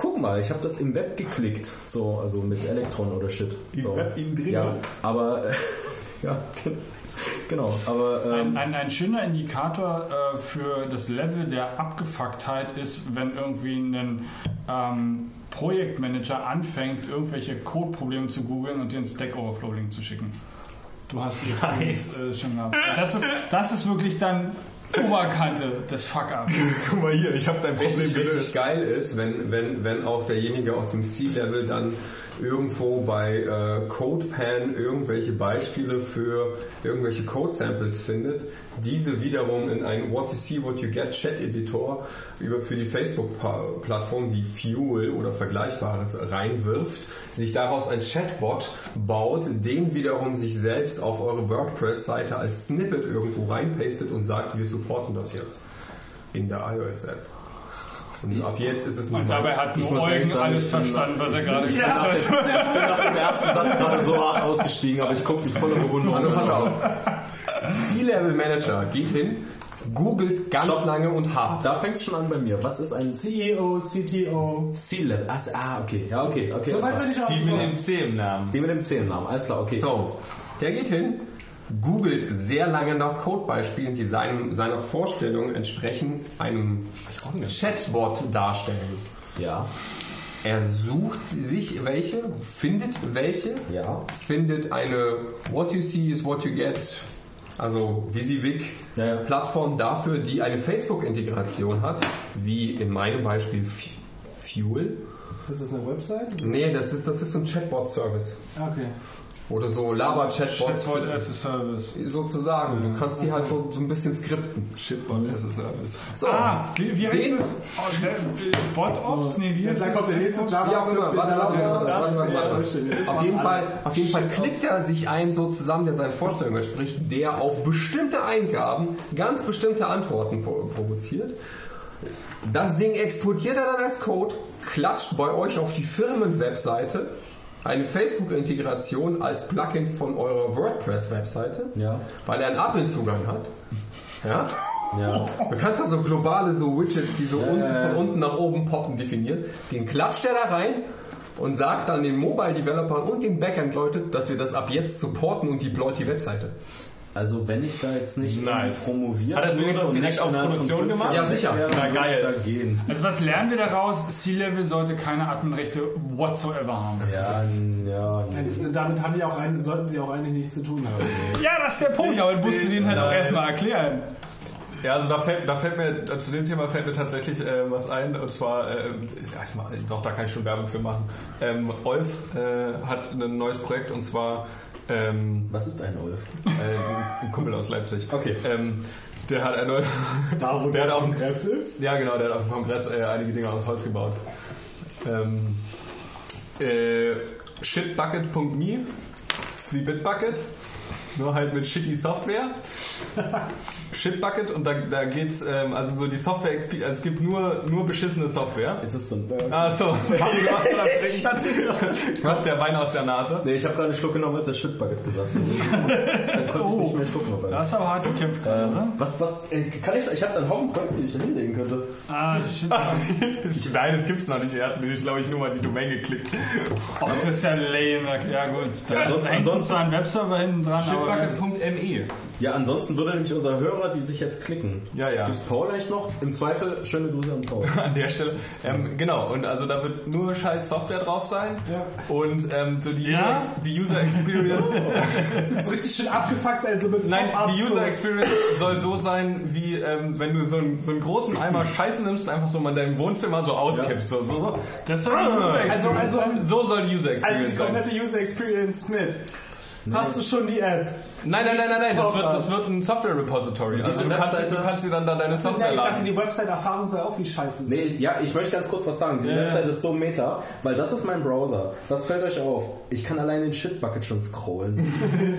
Speaker 3: guck mal, ich habe das im Web geklickt, so, also mit Elektron oder Shit.
Speaker 2: Im
Speaker 3: so.
Speaker 2: Web innen drin.
Speaker 3: Ja, aber ja, genau. Aber
Speaker 2: ähm, ein, ein, ein, schöner Indikator äh, für das Level der Abgefucktheit ist, wenn irgendwie ein ähm, Projektmanager anfängt, irgendwelche Code-Probleme zu googeln und dir ein Stack Overflow-Link zu schicken. Du hast die nice. äh, schon gehabt. Das ist, das ist wirklich dann Oberkante des Fuck-up.
Speaker 6: Guck mal hier, ich habe dein Problem richtig, richtig geil ist, wenn, wenn, wenn auch derjenige aus dem C-Level dann irgendwo bei äh, CodePan irgendwelche Beispiele für irgendwelche Code-Samples findet, diese wiederum in einen What You See, What You Get Chat-Editor über für die Facebook-Plattform wie Fuel oder Vergleichbares reinwirft, sich daraus ein Chatbot baut, den wiederum sich selbst auf eure WordPress-Seite als Snippet irgendwo reinpastet und sagt, wir supporten das jetzt in der iOS-App. Und ab jetzt ist es
Speaker 2: Und dabei hat nur Eugen sagen, alles verstanden, was er gerade gesagt
Speaker 3: hat. Ich bin nach dem ersten Satz gerade so ausgestiegen, aber ich gucke die volle Bewunderung.
Speaker 6: Also pass auf. C-Level Manager geht hin, googelt ganz Stopp. lange und hart.
Speaker 3: Da fängt es schon an bei mir. Was ist ein CEO, CTO? C-Level. Ah, okay. Ja, okay. okay
Speaker 2: so weit bin ich auch
Speaker 4: Die mit dem C im Namen.
Speaker 3: Die mit dem C im Namen. Alles klar, okay.
Speaker 6: So. Der geht hin, googelt sehr lange nach Codebeispielen, die seinem, seiner Vorstellung entsprechen einem Chatbot darstellen.
Speaker 3: Ja.
Speaker 6: Er sucht sich welche, findet welche,
Speaker 3: ja.
Speaker 6: findet eine What you see is what you get, also VisiVic ja, ja. Plattform dafür, die eine Facebook-Integration hat, wie in meinem Beispiel Fuel.
Speaker 2: Das ist eine Website?
Speaker 6: Nee, das ist, das ist ein Chatbot-Service.
Speaker 2: Okay.
Speaker 6: Oder so Lava-Chatbots.
Speaker 2: Chatbot as a Service.
Speaker 6: Sozusagen. Du kannst die halt so, so ein bisschen skripten.
Speaker 4: Shitbot as a Service.
Speaker 6: So.
Speaker 2: Ah, wie, wie heißt
Speaker 6: Den-
Speaker 2: das? Oh, der- BotOps? Nee, wie heißt
Speaker 7: Da
Speaker 2: das?
Speaker 7: kommt der nächste
Speaker 6: Wie auch immer,
Speaker 7: JavaScript.
Speaker 6: warte, warte, warte,
Speaker 7: Das
Speaker 6: warte, warte, warte.
Speaker 7: ist
Speaker 6: Auf jeden, Fall, auf jeden Fall klickt er sich ein so zusammen, der seinen Vorstellungen entspricht, der auf bestimmte Eingaben ganz bestimmte Antworten pro provoziert. Das Ding exportiert er dann als Code, klatscht bei euch auf die Firmenwebseite eine Facebook-Integration als Plugin von eurer WordPress-Webseite,
Speaker 3: Ja.
Speaker 6: weil er einen Admin-Zugang hat. Ja?
Speaker 3: Ja.
Speaker 6: Du kannst also globale so Widgets, die so unten,
Speaker 3: ja, ja.
Speaker 6: von unten nach oben poppen, definieren. Den klatscht er da rein und sagt dann den Mobile Developern und den Backend-Leute, dass wir das ab jetzt supporten und deployt die Webseite.
Speaker 3: Also wenn ich da jetzt nicht
Speaker 4: Nice.
Speaker 3: promoviert
Speaker 4: Hat er das
Speaker 3: würde
Speaker 4: wenigstens direkt
Speaker 3: nicht
Speaker 4: auf Produktion gemacht?
Speaker 6: Ja, sicher.
Speaker 4: Na, geil.
Speaker 3: ich da gehen.
Speaker 2: Also was lernen wir daraus? C-Level sollte keine Adminrechte whatsoever haben.
Speaker 3: Ja, ja. nee.
Speaker 7: Damit haben die auch ein, sollten sie auch eigentlich nichts zu tun haben.
Speaker 2: Ja, das ist der Punkt, aber du musst du den halt auch erstmal erklären.
Speaker 4: Ja, also da fällt, da fällt mir, zu dem Thema fällt mir tatsächlich äh, was ein, und zwar, äh, ja, ich mach, doch, da kann ich schon Werbung für machen. Ähm, Olf äh, hat ein neues Projekt und zwar ähm,
Speaker 3: Was ist ein Olf?
Speaker 4: äh, ein Kumpel aus Leipzig.
Speaker 3: Okay.
Speaker 4: Ähm, der hat ein neues,
Speaker 7: Da, wo
Speaker 4: der hat auf dem
Speaker 7: Kongress ist.
Speaker 4: Ja, genau, der hat auf dem Kongress äh, einige Dinge aus Holz gebaut. Ähm, äh, shitbucket.me ist wie Bitbucket, nur halt mit shitty Software. Shitbucket und da, da geht's, ähm, also so die Software, also es gibt nur, nur beschissene Software.
Speaker 3: Ist es drin?
Speaker 4: Ah, so. Kommt der Wein aus der Nase.
Speaker 3: Nee, ich habe gerade einen Schluck genommen, als er Shitbucket gesagt hat. Dann konnte ich nicht mehr schlucken auf
Speaker 2: Da
Speaker 3: einmal.
Speaker 2: hast du aber hart gekämpft gerade,
Speaker 3: Ähm,
Speaker 2: oder?
Speaker 3: was, was, äh, kann ich, ich habe einen Haufen Projekte, die ich da hinlegen könnte.
Speaker 2: Ah, shit.
Speaker 4: Nein, das gibt's noch nicht. Er hat nämlich, glaube ich, nur mal die Domain geklickt.
Speaker 2: Oh, das ist ja lame. Ja gut, da
Speaker 3: Ja, ansonsten-
Speaker 2: hängt uns
Speaker 3: ansonsten-
Speaker 2: da ein Webserver hinten dran.
Speaker 4: Shitbucket.me.
Speaker 3: Ja, ansonsten würde nämlich unser Hörer, die sich jetzt klicken.
Speaker 4: Ja, ja.
Speaker 3: Gibt's Paul eigentlich noch? Im Zweifel, schöne Grüße an Paul.
Speaker 4: an der Stelle. Ähm, genau, und also da wird nur scheiß Software drauf sein. Und ähm, so die,
Speaker 2: Ja?
Speaker 4: User, die User Experience.
Speaker 7: So richtig schön abgefuckt sein, so mit
Speaker 4: Nein, die. User Experience soll so sein, wie ähm, wenn du so einen, so einen großen Eimer Scheiße nimmst und einfach so mal in deinem Wohnzimmer so auskippst. So, so, so.
Speaker 2: Das soll die User
Speaker 7: Also,
Speaker 2: Experience
Speaker 7: also,
Speaker 4: so soll die User
Speaker 7: also
Speaker 4: Experience
Speaker 7: die
Speaker 4: sein.
Speaker 7: komplette User Experience mit. Hast du schon die App?
Speaker 4: Nein, nein, nein, nein, nein, das wird, das wird ein Software Repository. Also
Speaker 3: diese
Speaker 4: du kannst, du kannst dir dann da deine
Speaker 7: Ja,
Speaker 4: Software
Speaker 7: ich dachte, die Website-Erfahrung soll auch wie scheiße sein.
Speaker 3: Nee, ja, ich möchte ganz kurz was sagen. Diese
Speaker 2: Ja, ja.
Speaker 3: Website ist so meta, weil das ist mein Browser. Was fällt euch auf? Ich kann allein den Shitbucket schon scrollen.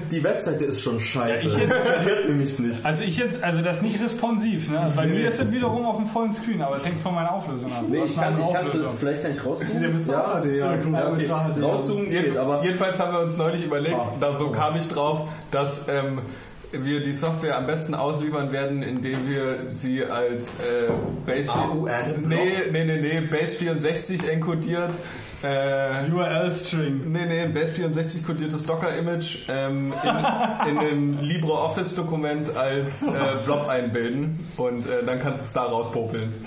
Speaker 3: Die Webseite ist schon scheiße.
Speaker 2: Ja, ich jetzt-
Speaker 3: Funktioniert nämlich nicht.
Speaker 2: Also ich jetzt, also das ist nicht responsiv, ne? Bei mir ist das wiederum auf dem vollen Screen, aber das hängt von meiner Auflösung ab.
Speaker 3: Nee, ich kann, ich kann, vielleicht kann ich rauszoomen.
Speaker 7: HD, ja.
Speaker 3: ja, okay. Rauszoomen geht, aber
Speaker 4: Jedenfalls haben wir uns neulich überlegt, da so kam ich drauf, dass ähm, wir die Software am besten ausliefern werden, indem wir sie als äh, Base nee, nee, nee, nee, Base 64 enkodiert. Äh,
Speaker 2: URL-String.
Speaker 4: Nee, nee, ein Base 64 kodiertes Docker-Image ähm, in, in einem LibreOffice-Dokument als äh, Blob einbilden und äh, dann kannst du es da rauspopeln.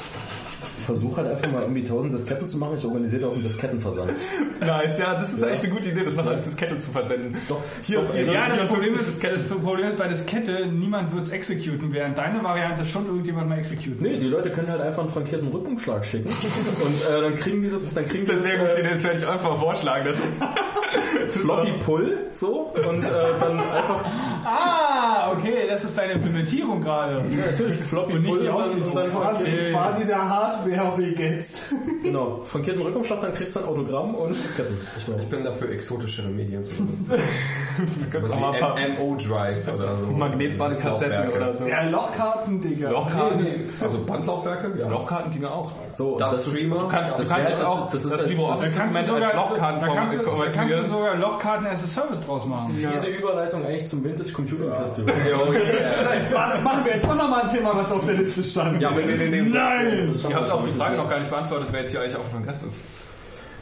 Speaker 3: Versuche halt einfach mal irgendwie tausend Disketten zu machen. Ich organisiere auch einen Diskettenversand.
Speaker 4: Nice, ja, das ist echt eine gute Idee, das noch als Diskette zu versenden.
Speaker 3: Doch,
Speaker 4: Hier,
Speaker 3: doch, ey,
Speaker 2: Ja, das
Speaker 4: 54
Speaker 2: Problem ist,
Speaker 4: Disketten.
Speaker 2: das Problem ist bei Diskette, niemand wird es exekuten, während deine Variante schon irgendjemand mal exekuten
Speaker 3: Nee, die Leute können halt einfach einen frankierten Rückumschlag schicken und äh, dann kriegen die das, dann
Speaker 4: Das
Speaker 3: kriegen
Speaker 4: ist
Speaker 3: die
Speaker 4: eine
Speaker 3: das
Speaker 4: sehr gute
Speaker 3: äh,
Speaker 4: Idee, das werde ich einfach vorschlagen.
Speaker 3: Floppy Pull so und äh, dann einfach
Speaker 2: Ah, okay, das ist deine Implementierung gerade.
Speaker 3: ja, natürlich Floppy
Speaker 2: Und nicht
Speaker 3: Pull
Speaker 2: die
Speaker 3: und dann,
Speaker 7: Quasi,
Speaker 3: frankiert-
Speaker 7: quasi der Hardware wie jetzt.
Speaker 3: genau frankierten Rückumschlag, dann kriegst du ein Autogramm und Disketten. Ich.
Speaker 6: Ich bin dafür exotischere Medien zu benutzen.
Speaker 4: kannst
Speaker 6: Was
Speaker 4: auch mal ein paar
Speaker 6: wie MO-Drives oder so.
Speaker 4: Magnetbandkassetten oder so.
Speaker 7: Ja, Lochkarten, Digga.
Speaker 4: Lochkarten,
Speaker 6: Nee, nee, also Bandlaufwerke? Ja.
Speaker 4: Lochkarten ginge auch.
Speaker 3: So,
Speaker 6: Dark
Speaker 3: das
Speaker 6: Streamer?
Speaker 4: Du kannst,
Speaker 3: Das
Speaker 4: du kannst es auch,
Speaker 3: das
Speaker 4: das,
Speaker 3: ist-
Speaker 4: das
Speaker 3: das ist-
Speaker 2: Da kannst du sogar,
Speaker 4: als
Speaker 2: da
Speaker 4: Lochkarten
Speaker 2: kannst, du, da kannst du sogar Lochkarten as a Service draus machen.
Speaker 3: diese Überleitung eigentlich zum Vintage Computing Festival.
Speaker 7: Was machen wir jetzt noch mal ein Thema, was auf der Liste stand?
Speaker 3: Ja, nee, nee, nee,
Speaker 2: Nein!
Speaker 4: Ihr habt auch die Frage noch gar nicht beantwortet, wer jetzt hier eigentlich auf dem Kongress ist.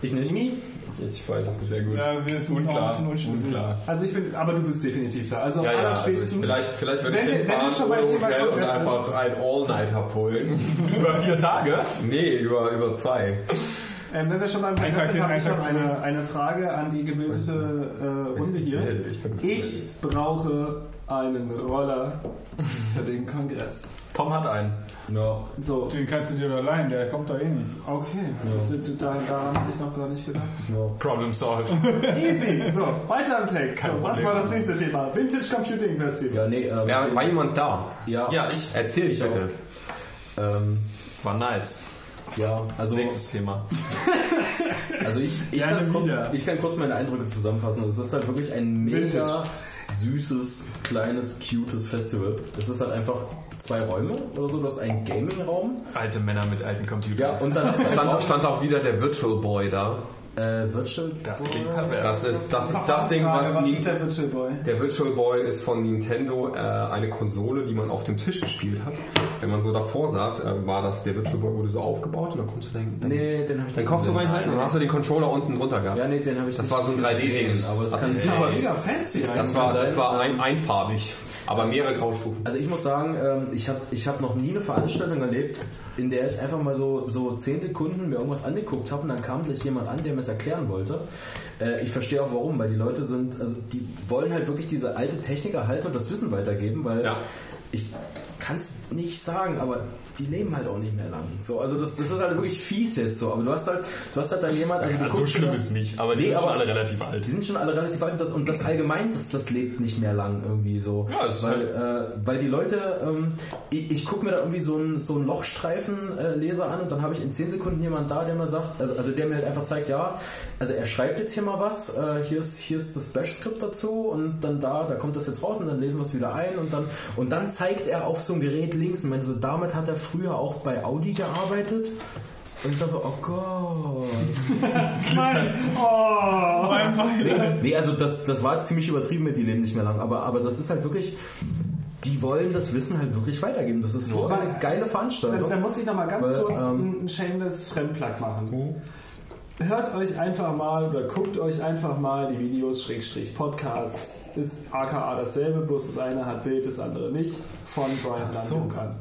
Speaker 3: Ich nicht.
Speaker 6: Ich weiß es nicht.
Speaker 4: Sehr gut.
Speaker 2: Ja, wir sind noch ein bisschen
Speaker 4: unklar.
Speaker 7: Also ich bin, aber du bist definitiv da. Also
Speaker 6: Ja, ja, also ich,
Speaker 7: spätestens.
Speaker 6: vielleicht, vielleicht werde
Speaker 7: Wenn
Speaker 6: ich
Speaker 7: wir- wenn
Speaker 6: hinfahren
Speaker 7: schon beim
Speaker 6: ohne
Speaker 7: Thema
Speaker 6: Hotel und
Speaker 7: sind.
Speaker 6: einfach ein All-Nighter pullen.
Speaker 4: Über vier Tage?
Speaker 6: Nee, über, über zwei.
Speaker 7: Ähm, wenn wir schon beim
Speaker 2: Tag
Speaker 7: sind, habe ich
Speaker 2: ein
Speaker 7: noch eine, eine Frage an die gebildete äh, Runde hier.
Speaker 6: Ich
Speaker 7: brauche
Speaker 5: einen Roller für den Kongress.
Speaker 4: Tom hat einen.
Speaker 3: Ja.
Speaker 5: So,
Speaker 2: Den kannst du dir doch leihen, der kommt da eh nicht.
Speaker 5: okay. D- Da, daran hatte ich noch gar nicht gedacht.
Speaker 4: Problem solved.
Speaker 5: Easy. So, weiter im Text.
Speaker 4: Kein
Speaker 5: So, was war das nächste Thema? Vintage Computing Festival.
Speaker 3: Ja, nee, ähm,
Speaker 6: Ja, war jemand da?
Speaker 3: ja,
Speaker 4: Ja, ich.
Speaker 6: Erzähl ich bitte.
Speaker 3: ähm,
Speaker 4: War nice.
Speaker 3: Ja, also,
Speaker 4: Nächstes Thema.
Speaker 3: also ich, ich, kann kurz, ich kann kurz meine Eindrücke zusammenfassen. Es ist halt wirklich ein mega
Speaker 5: Vintage.
Speaker 3: süßes, kleines, cutes Festival. Es ist halt einfach zwei Räume oder so. Du hast einen Gaming-Raum.
Speaker 4: Alte Männer mit alten Computern.
Speaker 3: Ja, und dann hast du
Speaker 6: Stand, stand auch wieder der Virtual Boy da.
Speaker 3: Äh, Virtual
Speaker 4: Das klingt pervers.
Speaker 6: Das ist das, ist das Ding, was,
Speaker 5: was ist der Virtual Boy?
Speaker 6: Der Virtual Boy ist von Nintendo äh, eine Konsole, die man auf dem Tisch gespielt hat. Wenn man so davor saß, äh, war das, der Virtual Boy wurde so aufgebaut und dann konntest du deinen, deinen,
Speaker 3: Nee, den habe ich nicht
Speaker 6: Kopf so reinhalten und dann hast du den Controller unten drunter gehabt.
Speaker 3: Ja, nee, den habe ich
Speaker 6: Das
Speaker 3: nicht
Speaker 6: war so ein 3D-Ding.
Speaker 3: gesehen, Aber es
Speaker 6: Das ist
Speaker 3: super.
Speaker 5: Mega fancy.
Speaker 6: Das war, das war ein, einfarbig, aber mehrere Graustufen.
Speaker 3: Also ich muss sagen, ähm, ich habe ich hab noch nie eine Veranstaltung erlebt, in der ich einfach mal so, so 10 Sekunden mir irgendwas angeguckt habe und dann kam gleich jemand an, der mir es erklären wollte. Äh, Ich verstehe auch warum, weil die Leute sind, also die wollen halt wirklich diese alte Technik erhalten und das Wissen weitergeben, weil
Speaker 6: Ja.
Speaker 3: ich kann es nicht sagen, aber die leben halt auch nicht mehr lang. So, also das, das ist halt wirklich fies jetzt so. Aber du hast halt, du hast halt dann jemand, also
Speaker 4: Also so schlimm ist es nicht, aber die
Speaker 3: Nee,
Speaker 4: sind schon
Speaker 3: aber-
Speaker 4: alle relativ alt.
Speaker 3: die sind schon alle relativ alt und das, und das allgemein, das, das lebt nicht mehr lang irgendwie so.
Speaker 4: Ja, es ist
Speaker 3: weil, äh, weil die Leute, ähm, ich, ich gucke mir da irgendwie so einen so einen Lochstreifen-Leser an und dann habe ich in 10 Sekunden jemand da, der mir sagt, also, also der mir halt einfach zeigt, ja, also er schreibt jetzt hier mal was, äh, hier, ist, hier ist das Bash-Skript dazu und dann da, da kommt das jetzt raus und dann lesen wir es wieder ein und dann, und dann zeigt er auf so ein Gerät links und meinte so, damit hat er früher auch bei Audi gearbeitet. Und ich war so, oh Gott. Nee, nee, also das, das war jetzt ziemlich übertrieben mit, die leben nicht mehr lang, aber, aber das ist halt wirklich, die wollen das Wissen halt wirklich weitergeben. Das ist so
Speaker 5: Ja.
Speaker 3: eine geile Veranstaltung.
Speaker 5: dann muss ich noch mal ganz
Speaker 3: Weil,
Speaker 5: kurz
Speaker 3: ähm,
Speaker 5: einen shameless Fremdplug machen. Hört euch einfach mal oder guckt euch einfach mal die Videos Schrägstrich Podcasts. Ist aka dasselbe, bloß das eine hat Bild, das andere nicht. Von Brian Landung an.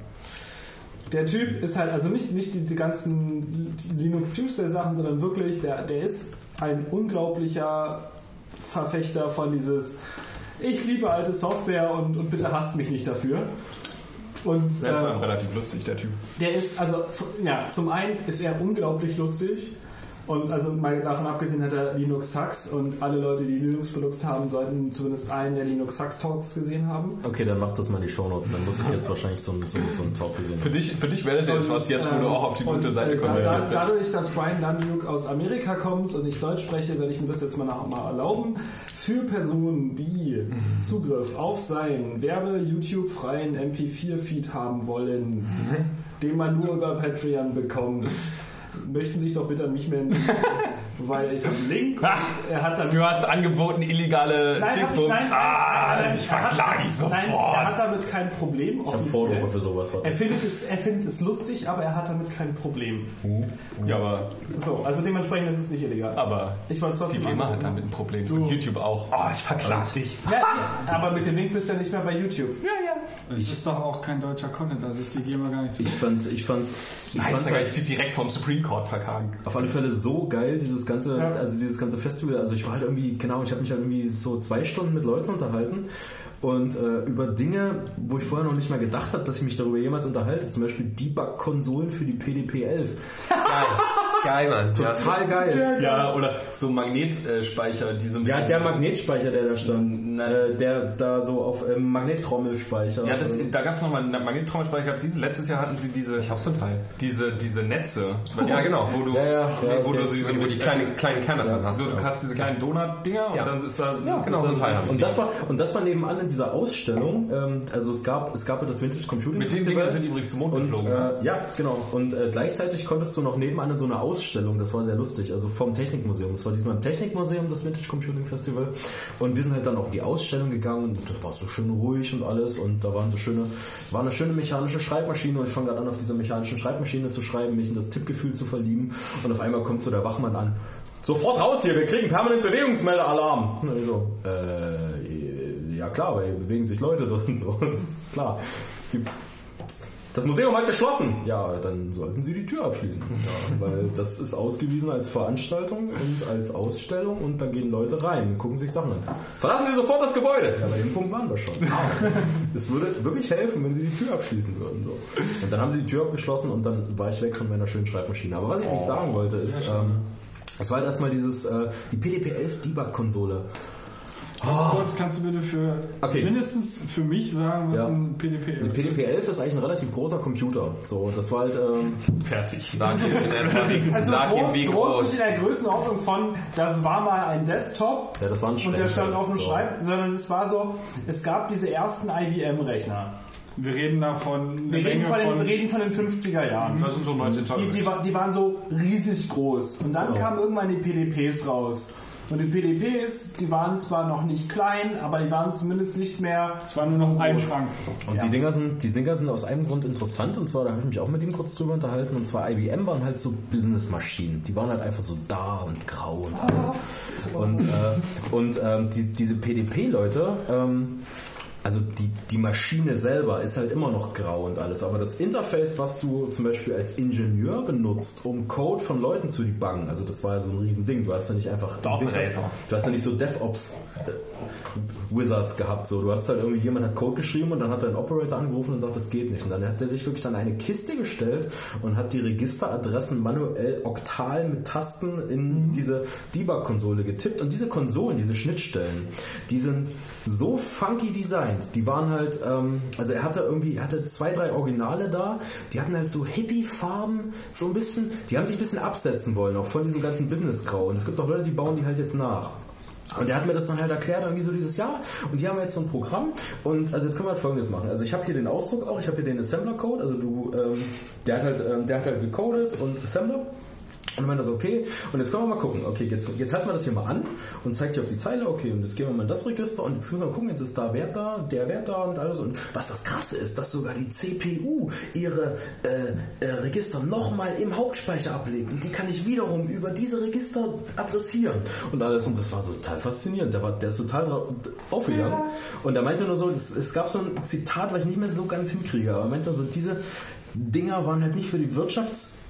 Speaker 5: Der Typ ist halt also nicht, nicht die, die ganzen Linux Tuesday Sachen, sondern wirklich, der, der ist ein unglaublicher Verfechter von dieses ich liebe alte Software und, und bitte hasst mich nicht dafür. Und
Speaker 4: Der ist
Speaker 5: äh,
Speaker 4: relativ lustig, der Typ.
Speaker 5: der ist, also, ja, zum einen ist er unglaublich lustig. Und also mal davon abgesehen hat er Linux Hacks und alle Leute, die Linux benutzt haben, sollten zumindest einen der Linux Hacks Talks gesehen haben.
Speaker 3: Okay, dann mach das mal in die Shownotes. Dann muss ich jetzt wahrscheinlich so, einen- so, so einen Talk gesehen
Speaker 4: Für dich, für dich wäre das jetzt was jetzt, wo du auch auf die gute Seite
Speaker 5: äh, da,
Speaker 4: konvertiert
Speaker 5: da. Dadurch, dass Brian Landuk aus Amerika kommt und ich Deutsch spreche, werde ich mir das jetzt mal, nach, mal erlauben. Für Personen, die Zugriff auf seinen Werbe-YouTube-freien MP4-Feed haben wollen, den man nur über Patreon bekommt, möchten sich doch bitte an mich wenden, weil ich habe einen Link. er hat dann
Speaker 4: Du hast angeboten illegale
Speaker 5: Nein, ich, nein, nein,
Speaker 4: Ah,
Speaker 5: nein,
Speaker 4: ich
Speaker 5: er hat-
Speaker 4: verklage dich
Speaker 5: Nein, er hat
Speaker 4: sofort.
Speaker 5: damit kein Problem.
Speaker 3: Ich habe. Vordrucke für sowas.
Speaker 5: Er findet, es, er findet es lustig, aber er hat damit kein Problem.
Speaker 4: Ja, aber,
Speaker 5: So, also dementsprechend ist es nicht illegal.
Speaker 4: aber
Speaker 5: Ich weiß, was
Speaker 4: die GEMA hat damit ein Problem. Und YouTube auch. Oh, ich verklag dich.
Speaker 5: Ja, aber mit dem Link bist du ja nicht mehr bei YouTube.
Speaker 2: Das ist doch auch kein deutscher Content, das ist die GEMA gar nicht zu.
Speaker 3: Ich fand's, ich fand's, ich
Speaker 4: Nein,
Speaker 3: fand's halt
Speaker 4: halt direkt vom Supreme Court verklagen.
Speaker 3: auf alle Fälle so geil, dieses ganze,
Speaker 5: Ja.
Speaker 3: also dieses ganze Festival. Also ich war halt irgendwie, genau, ich habe mich halt irgendwie so zwei Stunden mit Leuten unterhalten und äh, über Dinge, wo ich vorher noch nicht mal gedacht habe, dass ich mich darüber jemals unterhalte. Zum Beispiel Debug-Konsolen für die PDP-11.
Speaker 6: Geil. Geil, Mann.
Speaker 3: Total geil.
Speaker 4: Ja, oder so Magnetspeicher, die sind.
Speaker 3: Ja, der Magnetspeicher, der da stand, äh, der da so auf ähm, Magnettrommelspeicher.
Speaker 4: Ja, das, da gab es nochmal einen Magnettrommelspeicher. gab's. Letztes Jahr hatten sie diese. Ich
Speaker 6: hab's zum Teil.
Speaker 4: Diese, diese Netze.
Speaker 6: Ja, genau.
Speaker 4: Wo du,
Speaker 3: Ja, ja, ja,
Speaker 4: wo du,
Speaker 3: okay.
Speaker 4: so-
Speaker 6: Wo die kleinen, kleinen Kerne dran hast.
Speaker 4: du hast diese kleinen Donut-Dinger
Speaker 6: Ja.
Speaker 4: und dann ist da.
Speaker 6: Ja,
Speaker 4: ist
Speaker 6: genau, so ein Teil.
Speaker 3: Und das war und das war nebenan in dieser Ausstellung. Ähm, also es gab es gab ja das Vintage Computing
Speaker 4: Mit den
Speaker 3: Festival.
Speaker 4: Dingern sind die übrigens zum Mond
Speaker 3: und
Speaker 4: geflogen. ne?
Speaker 3: äh, ja genau und äh, gleichzeitig konntest du noch nebenan in so einer Ausstellung. Das war sehr lustig. Also vom Technikmuseum. Das war diesmal im Technikmuseum das Vintage Computing Festival. Und wir sind halt dann auch die Ausstellung gegangen und das war so schön ruhig und alles und da waren so schöne war eine schöne mechanische Schreibmaschine und ich fange gerade an auf dieser mechanischen Schreibmaschine zu schreiben, mich in das Tippgefühl zu verlieben und auf einmal kommt so der Wachmann an. Sofort raus hier, wir kriegen permanent Bewegungsmeldealarm. Und ich so, äh, ja klar, weil hier bewegen sich Leute drin, so, das ist klar. Gibt's das Museum hat geschlossen. Ja, dann sollten Sie die Tür abschließen. Ja, weil das ist ausgewiesen als Veranstaltung und als Ausstellung und da gehen Leute rein und gucken sich Sachen an. Verlassen Sie sofort das Gebäude. Ja, bei dem Punkt waren wir schon. Es würde wirklich helfen, wenn Sie die Tür abschließen würden. So. Und dann haben sie die Tür abgeschlossen und dann war ich weg von meiner schönen Schreibmaschine. Aber was ich eigentlich sagen wollte, ist, ähm, es war halt erstmal dieses, äh, die PDP-11 Debug-Konsole.
Speaker 2: Ganz kurz, kannst du bitte für
Speaker 3: Okay.
Speaker 2: mindestens für mich sagen, was
Speaker 3: Ja.
Speaker 2: ein PDP
Speaker 3: Die PDP-11 ist eigentlich ein relativ großer Computer. So, das war halt, ähm,
Speaker 4: Fertig.
Speaker 6: Sag ihm
Speaker 8: Also
Speaker 6: sag ihm
Speaker 8: groß,
Speaker 6: wie
Speaker 8: groß
Speaker 6: groß.
Speaker 8: nicht in der Größenordnung von, das war mal ein Desktop
Speaker 3: ja, das war ein
Speaker 8: und der stand auf dem
Speaker 3: so.
Speaker 8: Schreibtisch, sondern es war so, es gab diese ersten IBM-Rechner.
Speaker 2: Wir reden da von
Speaker 8: Wir reden von, den,
Speaker 2: von
Speaker 8: wir reden von den 50er Jahren.
Speaker 4: Das sind so 19 Tage.
Speaker 8: Die, die, die waren so riesig groß. Und dann
Speaker 3: Genau.
Speaker 8: kamen irgendwann die PDPs raus. Und die PDPs, die waren zwar noch nicht klein, aber die waren zumindest nicht mehr.
Speaker 2: Es war nur noch ein. Schrank.
Speaker 3: Und
Speaker 8: Ja.
Speaker 3: die, Dinger sind, die Dinger sind aus einem Grund interessant und zwar, da habe ich mich auch mit ihm kurz drüber unterhalten und zwar IBM waren halt so Businessmaschinen. Die waren halt einfach so da und grau und alles. Und, äh, und ähm, die, diese PDP-Leute, ähm, also die, die Maschine selber ist halt immer noch grau und alles, aber das Interface, was du zum Beispiel als Ingenieur benutzt, um Code von Leuten zu debuggen, also das war ja so ein Riesending, du hast ja nicht einfach... Du hast ja nicht so DevOps äh, Wizards gehabt. So, du hast halt irgendwie jemand hat Code geschrieben und dann hat er einen Operator angerufen und sagt, das geht nicht. Und dann hat er sich wirklich an eine Kiste gestellt und hat die Registeradressen manuell oktal mit Tasten in diese Debug-Konsole getippt. Und diese Konsolen, diese Schnittstellen, die sind so funky designt. Die waren halt, ähm, also er hatte irgendwie, er hatte zwei, drei Originale da. Die hatten halt so Hippie-Farben, so ein bisschen. Die haben sich ein bisschen absetzen wollen, auch von diesem ganzen Business-Grau. Und es gibt auch Leute, die bauen die halt jetzt nach. Und der hat mir das dann halt erklärt, irgendwie so dieses Jahr. Und die haben jetzt so ein Programm. Und also jetzt können wir halt folgendes machen. Also ich habe hier den Ausdruck auch, ich habe hier den Assembler-Code. Also du, ähm, der hat halt, ähm, der hat halt gecodet und Assembler. Und dann meinte so, okay, und jetzt können wir mal gucken. Okay, jetzt, jetzt halten wir das hier mal an und zeigt dir auf die Zeile, okay, und jetzt gehen wir mal in das Register und jetzt müssen wir mal gucken, jetzt ist da Wert da, der Wert da und alles. Und was das Krasse ist, dass sogar die CPU ihre äh, äh, Register nochmal im Hauptspeicher ablegt. Und die kann ich wiederum über diese Register adressieren und alles. Und das war so total faszinierend. Der, war, der ist total aufgegangen. Und er meinte nur so, es, es gab so ein Zitat, was ich nicht mehr so ganz hinkriege, aber er meinte nur so, diese Dinger waren halt nicht für die Wirtschafts-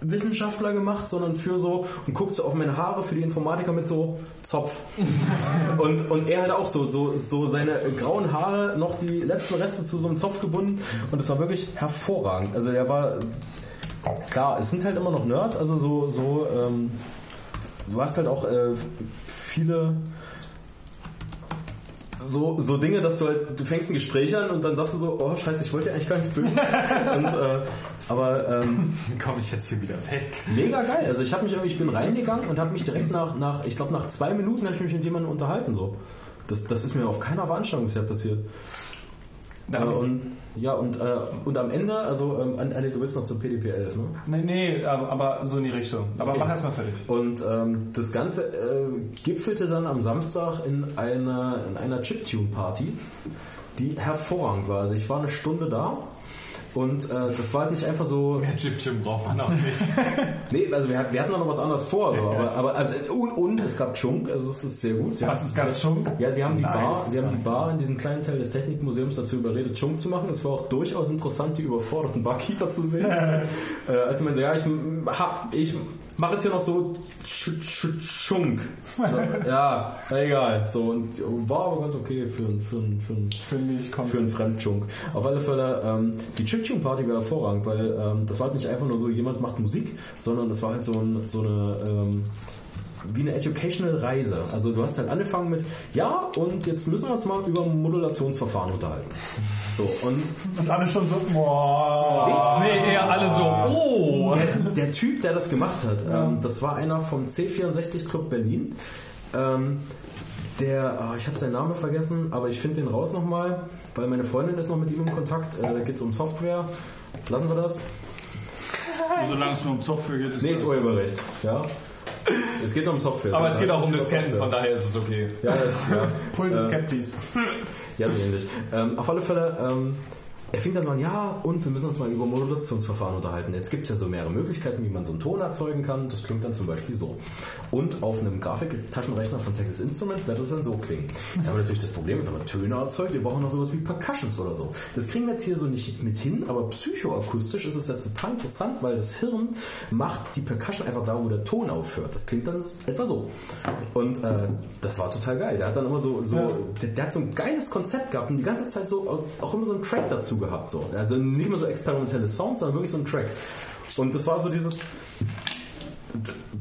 Speaker 3: Wissenschaftler gemacht, sondern für so und guckt so auf meine Haare für die Informatiker mit so Zopf. und, und er halt auch so, so, so seine grauen Haare noch die letzten Reste zu so einem Zopf gebunden und es war wirklich hervorragend. Also der war klar, es sind halt immer noch Nerds, also so, so ähm, du hast halt auch äh, viele so, so Dinge, dass du halt, du fängst ein Gespräch an und dann sagst du so, oh scheiße, ich wollte ja eigentlich gar nicht böse. und, äh, aber ähm,
Speaker 4: komme ich jetzt hier wieder weg?
Speaker 3: Mega geil. Also ich habe mich irgendwie, ich bin reingegangen und habe mich direkt nach, nach ich glaube nach zwei Minuten habe ich mich mit jemandem unterhalten so. Das, das ist mir auf keiner Veranstaltung bisher passiert. Äh, und ja und, äh, und am Ende, also ähm, Anne, du willst noch zum PDP 11, ne?
Speaker 9: Nee, nee aber, aber so in die Richtung. Aber
Speaker 3: Okay.
Speaker 9: mach erst mal fertig.
Speaker 3: Und ähm, das Ganze äh, gipfelte dann am Samstag in einer, in einer Chiptune-Party, die hervorragend war. Also ich war eine Stunde da und äh, das war halt nicht einfach so.
Speaker 4: Mehr Chiptune braucht man auch nicht.
Speaker 3: Nee, also wir, hatten- wir hatten noch was anderes vor. So, aber, aber äh, und, und es gab Chunk, also es ist sehr gut. Sie
Speaker 9: Was, es gab Chunk?
Speaker 3: Ja, sie haben die
Speaker 9: Nice.
Speaker 3: Bar, sie haben die Bar in diesem kleinen Teil des Technikmuseums dazu überredet, Chunk zu machen. Es war auch durchaus interessant, die überforderten Barkeeper zu sehen. äh, als sie meinte, ja, ich, hab, ich mache jetzt hier noch so Ch Ch Chunk. ja, egal. So und war aber ganz okay für, für, für,
Speaker 9: Finde ich
Speaker 3: für einen Fremdchunk. Auf alle Fälle, ähm, die Chiptune-Party war hervorragend, weil ähm, das war halt nicht einfach nur so, jemand macht Musik, sondern das war halt so, ein, so eine... Ähm, wie eine educational Reise. Also du hast halt angefangen mit, ja, und jetzt müssen wir uns mal über Modulationsverfahren unterhalten. So, und
Speaker 9: Und alle schon so, boah.
Speaker 4: Nee, eher alle so, oh!
Speaker 3: der, der Typ, der das gemacht hat, ähm, das war einer vom C64 Club Berlin. Ähm, der, ah, ich habe seinen Namen vergessen, aber ich finde den raus nochmal, weil meine Freundin ist noch mit ihm in Kontakt. Äh, da geht es um Software. Lassen wir das?
Speaker 2: Solange es nur um Software geht, ist
Speaker 3: Nee, ist
Speaker 2: das-
Speaker 3: Urheberrecht. Ja. Es geht nur um Software.
Speaker 4: Aber es geht auch um. Disketten, von daher ist es okay.
Speaker 3: Ja, das, ja.
Speaker 9: Pull the Skeptis.
Speaker 3: Ja, so ähnlich. Ähm, auf alle Fälle, ähm, er fing dann so an, ja, und wir müssen uns mal über Modulationsverfahren unterhalten. Jetzt gibt es ja so mehrere Möglichkeiten, wie man so einen Ton erzeugen kann. Das klingt dann zum Beispiel so. Und auf einem Grafiktaschenrechner von Texas Instruments wird das dann so klingen. Jetzt haben wir natürlich das Problem, es haben wir Töne erzeugt, wir brauchen noch sowas wie Percussions oder so. Das kriegen wir jetzt hier so nicht mit hin, aber psychoakustisch ist es ja total interessant, weil das Hirn macht die Percussion einfach da, wo der Ton aufhört. Das klingt dann etwa so. Und äh, das war total geil. Der hat dann immer so, so der, der hat so ein geiles Konzept gehabt und die ganze Zeit so auch immer so einen Track dazu gehabt. So. Also nicht mehr so experimentelle Sounds, sondern wirklich so ein Track. Und das war so dieses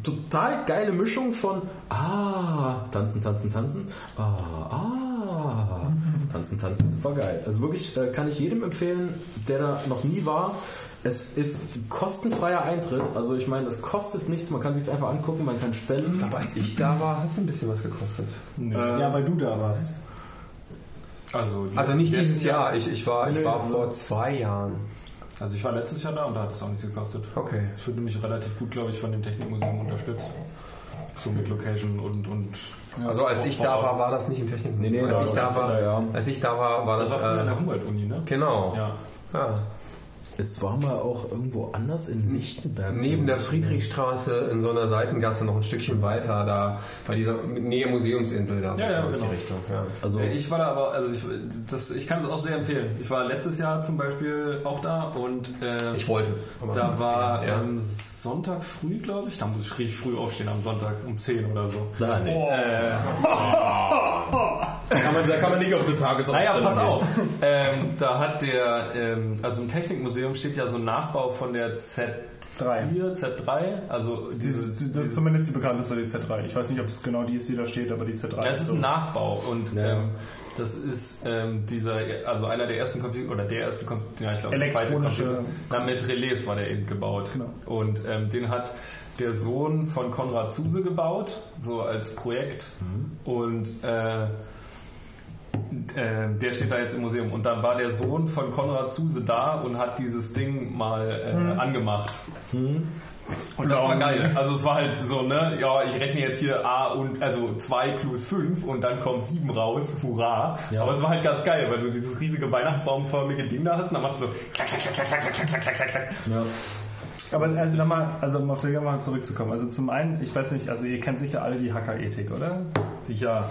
Speaker 3: total geile Mischung von ah, tanzen, tanzen, tanzen, ah, ah, tanzen, tanzen. Das war geil. Also wirklich äh, kann ich jedem empfehlen, der da noch nie war. Es ist kostenfreier Eintritt. Also ich meine, es kostet nichts. Man kann sich einfach angucken, man kann spenden.
Speaker 6: Aber als ich da war, hat es ein bisschen was gekostet.
Speaker 5: Ja, weil du da warst.
Speaker 4: Also,
Speaker 6: Also nicht dieses Jahr, ich, ich war, ich war vor zwei Jahren.
Speaker 4: Also ich war letztes Jahr da und da hat es auch nichts gekostet.
Speaker 6: Okay.
Speaker 4: Ich wurde nämlich relativ gut, glaube ich, von dem Technikmuseum unterstützt. So mit Location und... und
Speaker 6: Also als ich da war, war das nicht im Technik.
Speaker 3: Nee, nee,
Speaker 6: als,
Speaker 3: da-
Speaker 6: ich da war,
Speaker 3: ja.
Speaker 6: als ich da war, war
Speaker 4: das
Speaker 6: das.
Speaker 4: war früher an der
Speaker 6: Äh,
Speaker 4: Humboldt-Uni, ne?
Speaker 6: genau.
Speaker 4: Ja.
Speaker 6: Ja.
Speaker 3: Es war mal auch irgendwo anders in Lichtenberg.
Speaker 6: Neben der Friedrichstraße in so einer Seitengasse noch ein Stückchen weiter, da bei dieser Nähe Museumsinsel, da so
Speaker 4: Ja, ja,
Speaker 6: in die
Speaker 4: genau.
Speaker 6: Richtung. Ja.
Speaker 3: Also
Speaker 4: Äh, Ich war da aber, also ich, das, ich kann es auch sehr empfehlen. Ich war letztes Jahr zum Beispiel auch da und äh,
Speaker 6: Ich wollte.
Speaker 4: da war
Speaker 6: Ja.
Speaker 4: ähm, Sonntag früh, glaube ich. Da muss ich richtig früh aufstehen am Sonntag um 10 oder so.
Speaker 3: da, nee.
Speaker 4: Äh,
Speaker 3: da, kann man, da kann man nicht auf den Tagesabstand
Speaker 4: naja, pass
Speaker 3: gehen.
Speaker 4: auf. ähm, da hat der, ähm, also im Technikmuseum steht ja so ein Nachbau von der Z4,
Speaker 5: Drei.
Speaker 4: Z3. Also
Speaker 5: Dieses,
Speaker 4: dieses,
Speaker 5: das ist zumindest die bekannteste die Z3. Ich weiß nicht, ob es genau die ist, die da steht, aber die Z3
Speaker 4: Ja, es ist
Speaker 5: so.
Speaker 4: ein Nachbau und
Speaker 3: Ja.
Speaker 4: ähm, das ist ähm, dieser, also einer der ersten Computer oder der erste Computer, ja, ich glaube, der zweite
Speaker 5: Elektronische-
Speaker 4: Computer. Na, mit Relais war der eben gebaut.
Speaker 5: Genau.
Speaker 4: Und ähm, den hat der Sohn von Konrad Zuse gebaut, so als Projekt. Und äh, äh, der steht da jetzt im Museum. Und dann war der Sohn von Konrad Zuse da und hat dieses Ding mal äh, hm. angemacht. Hm. Und das war geil. Also es war halt so, ne, ja, ich rechne jetzt hier A und also 2 plus 5 und dann kommt 7 raus, hurra.
Speaker 3: Ja.
Speaker 4: Aber es war halt ganz geil, weil du dieses riesige Weihnachtsbaumförmige Ding da hast und dann macht es so klack, klack, klack, klack, klack, klack, klack, klack.
Speaker 3: Ja.
Speaker 5: Aber also nochmal, also um auf den Gamma zurückzukommen. Also zum einen, ich weiß nicht, also ihr kennt sicher alle die Hacker-Ethik, oder?
Speaker 4: Sicher.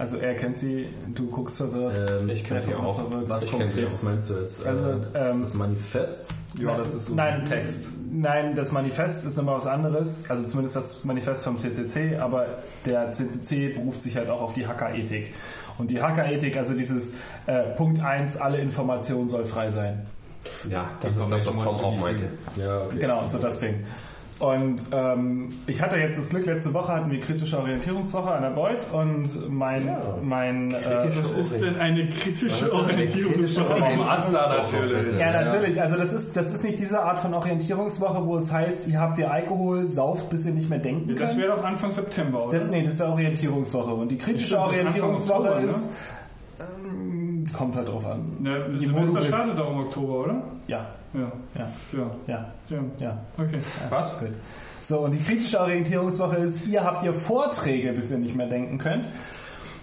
Speaker 5: Also er kennt sie, du guckst verwirrt.
Speaker 3: Ähm,
Speaker 6: Ich kenn sie auch.
Speaker 5: verwirrt.
Speaker 3: was
Speaker 6: Ich
Speaker 3: konkretes meinst du jetzt?
Speaker 5: Also,
Speaker 3: Äh,
Speaker 5: ähm,
Speaker 3: das Manifest?
Speaker 4: Ja, das ist so
Speaker 5: nein,
Speaker 4: ein Text.
Speaker 5: Nein, das Manifest ist nochmal was anderes. Also zumindest das Manifest vom CCC, aber der CCC beruft sich halt auch auf die Hacker-Ethik. Und die Hacker-Ethik, also dieses äh, Punkt 1, alle Information soll frei sein.
Speaker 6: Ja, das ist das, was Tom auch meinte.
Speaker 3: Ja, okay.
Speaker 5: Genau, so das Ding. Und ähm, ich hatte jetzt das Glück, letzte Woche hatten wir kritische Orientierungswoche an der Beuth und mein, mein äh,
Speaker 2: Was ist denn eine kritische Orientierungswoche?
Speaker 4: Vom Asta natürlich.
Speaker 5: Ja, natürlich. Also das ist, das ist nicht diese Art von Orientierungswoche, wo es heißt, ihr habt ihr Alkohol, sauft, bis ihr nicht mehr denken könnt.
Speaker 2: Das wäre doch Anfang September, oder?
Speaker 5: Das, nee, das wäre Orientierungswoche. Und die kritische
Speaker 2: Stimmt,
Speaker 5: Orientierungswoche
Speaker 2: Oktober, ne?
Speaker 5: ist. Ähm, kommt halt drauf an.
Speaker 2: Ne,
Speaker 5: Die
Speaker 2: Silvester startet doch im Oktober, oder?
Speaker 5: Ja,
Speaker 2: Ja.
Speaker 5: ja,
Speaker 2: Ja.
Speaker 5: ja,
Speaker 2: ja.
Speaker 5: ja.
Speaker 2: Okay.
Speaker 4: Was?
Speaker 5: Gut. So, und die kritische Orientierungswoche ist, ihr habt ihr Vorträge, bis ihr nicht mehr denken könnt.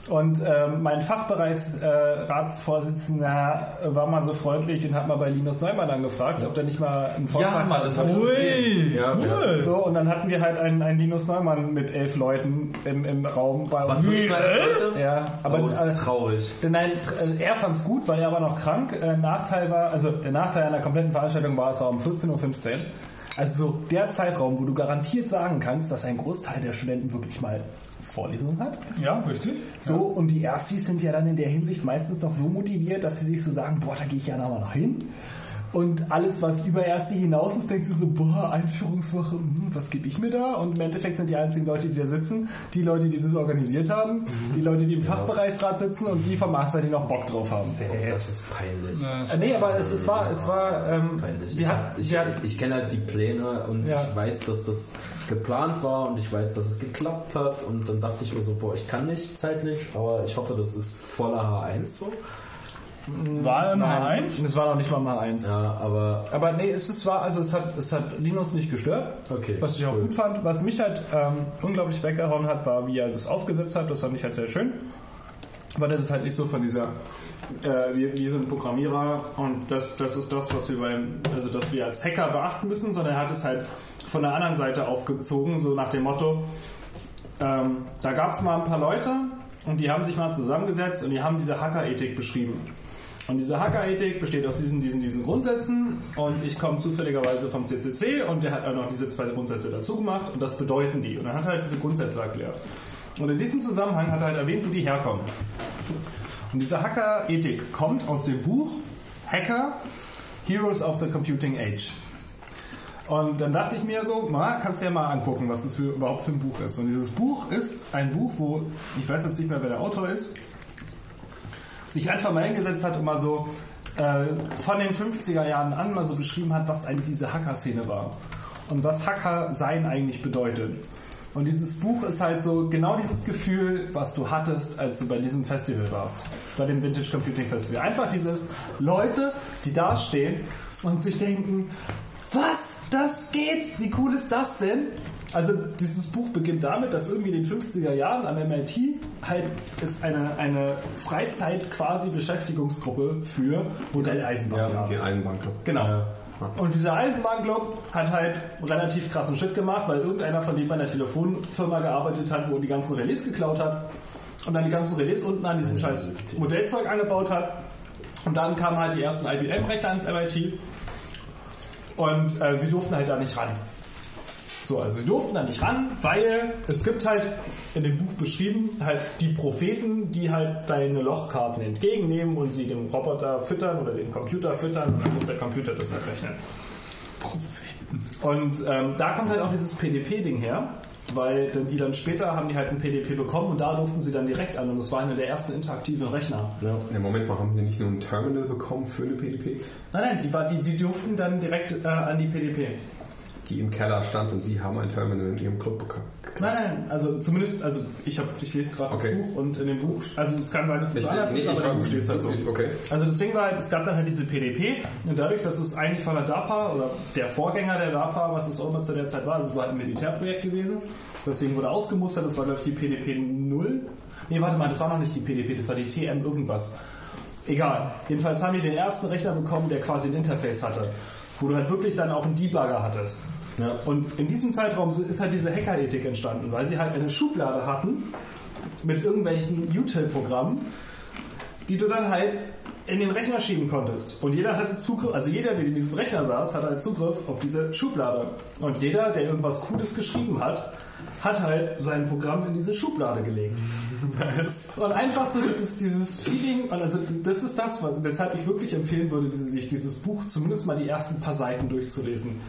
Speaker 5: Und ähm, mein Fachbereichsratsvorsitzender äh, war mal so freundlich und hat mal bei Linus Neumann angefragt, ob der nicht mal einen Vortrag
Speaker 4: Ja, Mann, das ich
Speaker 2: Ui,
Speaker 3: Ja,
Speaker 2: cool.
Speaker 5: So, und dann hatten wir halt einen, einen Linus Neumann mit elf Leuten im, im Raum bei uns.
Speaker 3: Was meine Leute?
Speaker 5: Ja, aber
Speaker 3: Oh,
Speaker 5: äh,
Speaker 3: traurig.
Speaker 5: Nein, tr- äh, er fand's gut, weil er war noch krank. Äh, Nachteil war, also der Nachteil an der kompletten Veranstaltung war, es war um 14.15 Uhr. Also so der Zeitraum, wo du garantiert sagen kannst, dass ein Großteil der Studenten wirklich mal Vorlesungen hat.
Speaker 2: Ja, richtig.
Speaker 5: So, und die Erstis sind ja dann in der Hinsicht meistens noch so motiviert, dass sie sich so sagen, boah, da gehe ich ja nochmal noch hin. Und alles, was über Erste hinaus ist, denkt sie so, boah, Einführungswoche, hm, was gebe ich mir da? Und im Endeffekt sind die einzigen Leute, die da sitzen, die Leute, die das organisiert haben, die Leute, die im Fachbereichsrat sitzen und die vom Master, die noch Bock drauf haben.
Speaker 3: Oh, das ist peinlich.
Speaker 5: Äh, nee, aber es, es war, es war, ähm,
Speaker 3: peinlich. Ich,
Speaker 5: hat,
Speaker 3: ich, ich kenne halt die Pläne und
Speaker 5: Ja.
Speaker 3: ich weiß, dass das geplant war und ich weiß, dass es geklappt hat und dann dachte ich mir so, boah, ich kann nicht zeitlich, aber ich hoffe, das ist voller H1 so.
Speaker 2: War im
Speaker 5: nein,
Speaker 2: H1?
Speaker 5: es war noch nicht mal mal eins.
Speaker 3: Ja, aber
Speaker 5: Aber nee, es ist, war, also es hat, es hat Linus nicht gestört.
Speaker 3: okay.
Speaker 5: Was ich auch
Speaker 3: cool.
Speaker 5: gut fand. Was mich halt ähm, unglaublich weggehauen hat, war, wie er es aufgesetzt hat. Das fand ich halt sehr schön. Aber das ist halt nicht so von dieser, äh, wir, wir sind Programmierer und das, das ist das, was wir beim, also dass wir als Hacker beachten müssen, sondern er hat es halt von der anderen Seite aufgezogen, so nach dem Motto, ähm, da gab es mal ein paar Leute und die haben sich mal zusammengesetzt und die haben diese Hacker-Ethik beschrieben. Und diese Hacker-Ethik besteht aus diesen, diesen, diesen Grundsätzen und ich komme zufälligerweise vom CCC und der hat auch noch diese zwei Grundsätze dazu gemacht und das bedeuten die. Und dann hat er halt diese Grundsätze erklärt. Und in diesem Zusammenhang hat er halt erwähnt, wo die herkommen. Und diese Hacker-Ethik kommt aus dem Buch Hacker, Heroes of the Computing Age. Und dann dachte ich mir so, mal, kannst du ja mal angucken, was das für, überhaupt für ein Buch ist. Und dieses Buch ist ein Buch, wo, ich weiß jetzt nicht mehr, wer der Autor ist, sich einfach mal hingesetzt hat und mal so äh, von den 50er Jahren an mal so beschrieben hat, was eigentlich diese Hacker-Szene war. Und was Hacker sein eigentlich bedeutet. Und dieses Buch ist halt so genau dieses Gefühl, was du hattest, als du bei diesem Festival warst. Bei dem Vintage Computing Festival. Einfach dieses Leute, die da stehen und sich denken, was? Das geht? Wie cool ist das denn? Also dieses Buch beginnt damit, dass irgendwie in den 50er Jahren am MIT halt ist eine, eine Freizeit quasi Beschäftigungsgruppe für Modelleisenbahn.
Speaker 6: Ja, den Eisenbahnclub.
Speaker 5: Genau. Und dieser Eisenbahnclub hat halt relativ krassen Shit gemacht, weil irgendeiner von denen bei einer Telefonfirma gearbeitet hat, wo die ganzen Relais geklaut hat und dann die ganzen Relais unten an diesem scheiß Modellzeug angebaut hat. Und dann kamen halt die ersten IBM-Rechte ans MIT und äh, sie durften halt da nicht ran. So, also sie durften da nicht ran, weil es gibt halt in dem Buch beschrieben halt die Propheten, die halt deine Lochkarten entgegennehmen und sie dem Roboter füttern oder dem Computer füttern und dann muss der Computer das halt rechnen. Und ähm, da kommt halt auch dieses PDP-Ding her, weil dann die dann später haben die halt ein PDP bekommen und da durften sie dann direkt an und das war einer der ersten interaktiven Rechner.
Speaker 6: Ja, Moment mal, haben die nicht nur ein Terminal bekommen für eine PDP?
Speaker 5: Nein, nein, die, war, die, die durften dann direkt äh, an die PDP.
Speaker 6: Die im Keller stand und sie haben ein Terminal in ihrem Club bekommen.
Speaker 5: Nein, nein, also zumindest, also ich, hab, ich lese gerade
Speaker 6: Okay.
Speaker 5: das Buch und in dem Buch, also es kann sein, dass es anders
Speaker 6: nee,
Speaker 5: ist, aber im Buch steht es halt so.
Speaker 6: Okay.
Speaker 5: Also das Ding war halt, es gab dann halt diese PDP und dadurch, dass es eigentlich von der DARPA oder der Vorgänger der DARPA, was es auch immer zu der Zeit war, also es war halt ein Militärprojekt gewesen, deswegen wurde ausgemustert, das war glaube ich die PDP 0. Nee, warte mal, das war noch nicht die PDP, das war die TM irgendwas. Egal. Jedenfalls haben die den ersten Rechner bekommen, der quasi ein Interface hatte, wo du halt wirklich dann auch einen Debugger hattest.
Speaker 3: Ja.
Speaker 5: Und in diesem Zeitraum ist halt diese Hackerethik entstanden, weil sie halt eine Schublade hatten mit irgendwelchen Util-Programmen, die du dann halt in den Rechner schieben konntest. Und jeder hatte Zugriff, also jeder, der in diesem Rechner saß, hatte halt Zugriff auf diese Schublade. Und jeder, der irgendwas Cooles geschrieben hat, hat halt sein Programm in diese Schublade gelegt. Und einfach so dieses, dieses Feeling, und also das ist das, weshalb ich wirklich empfehlen würde, sich dieses Buch zumindest mal die ersten paar Seiten durchzulesen.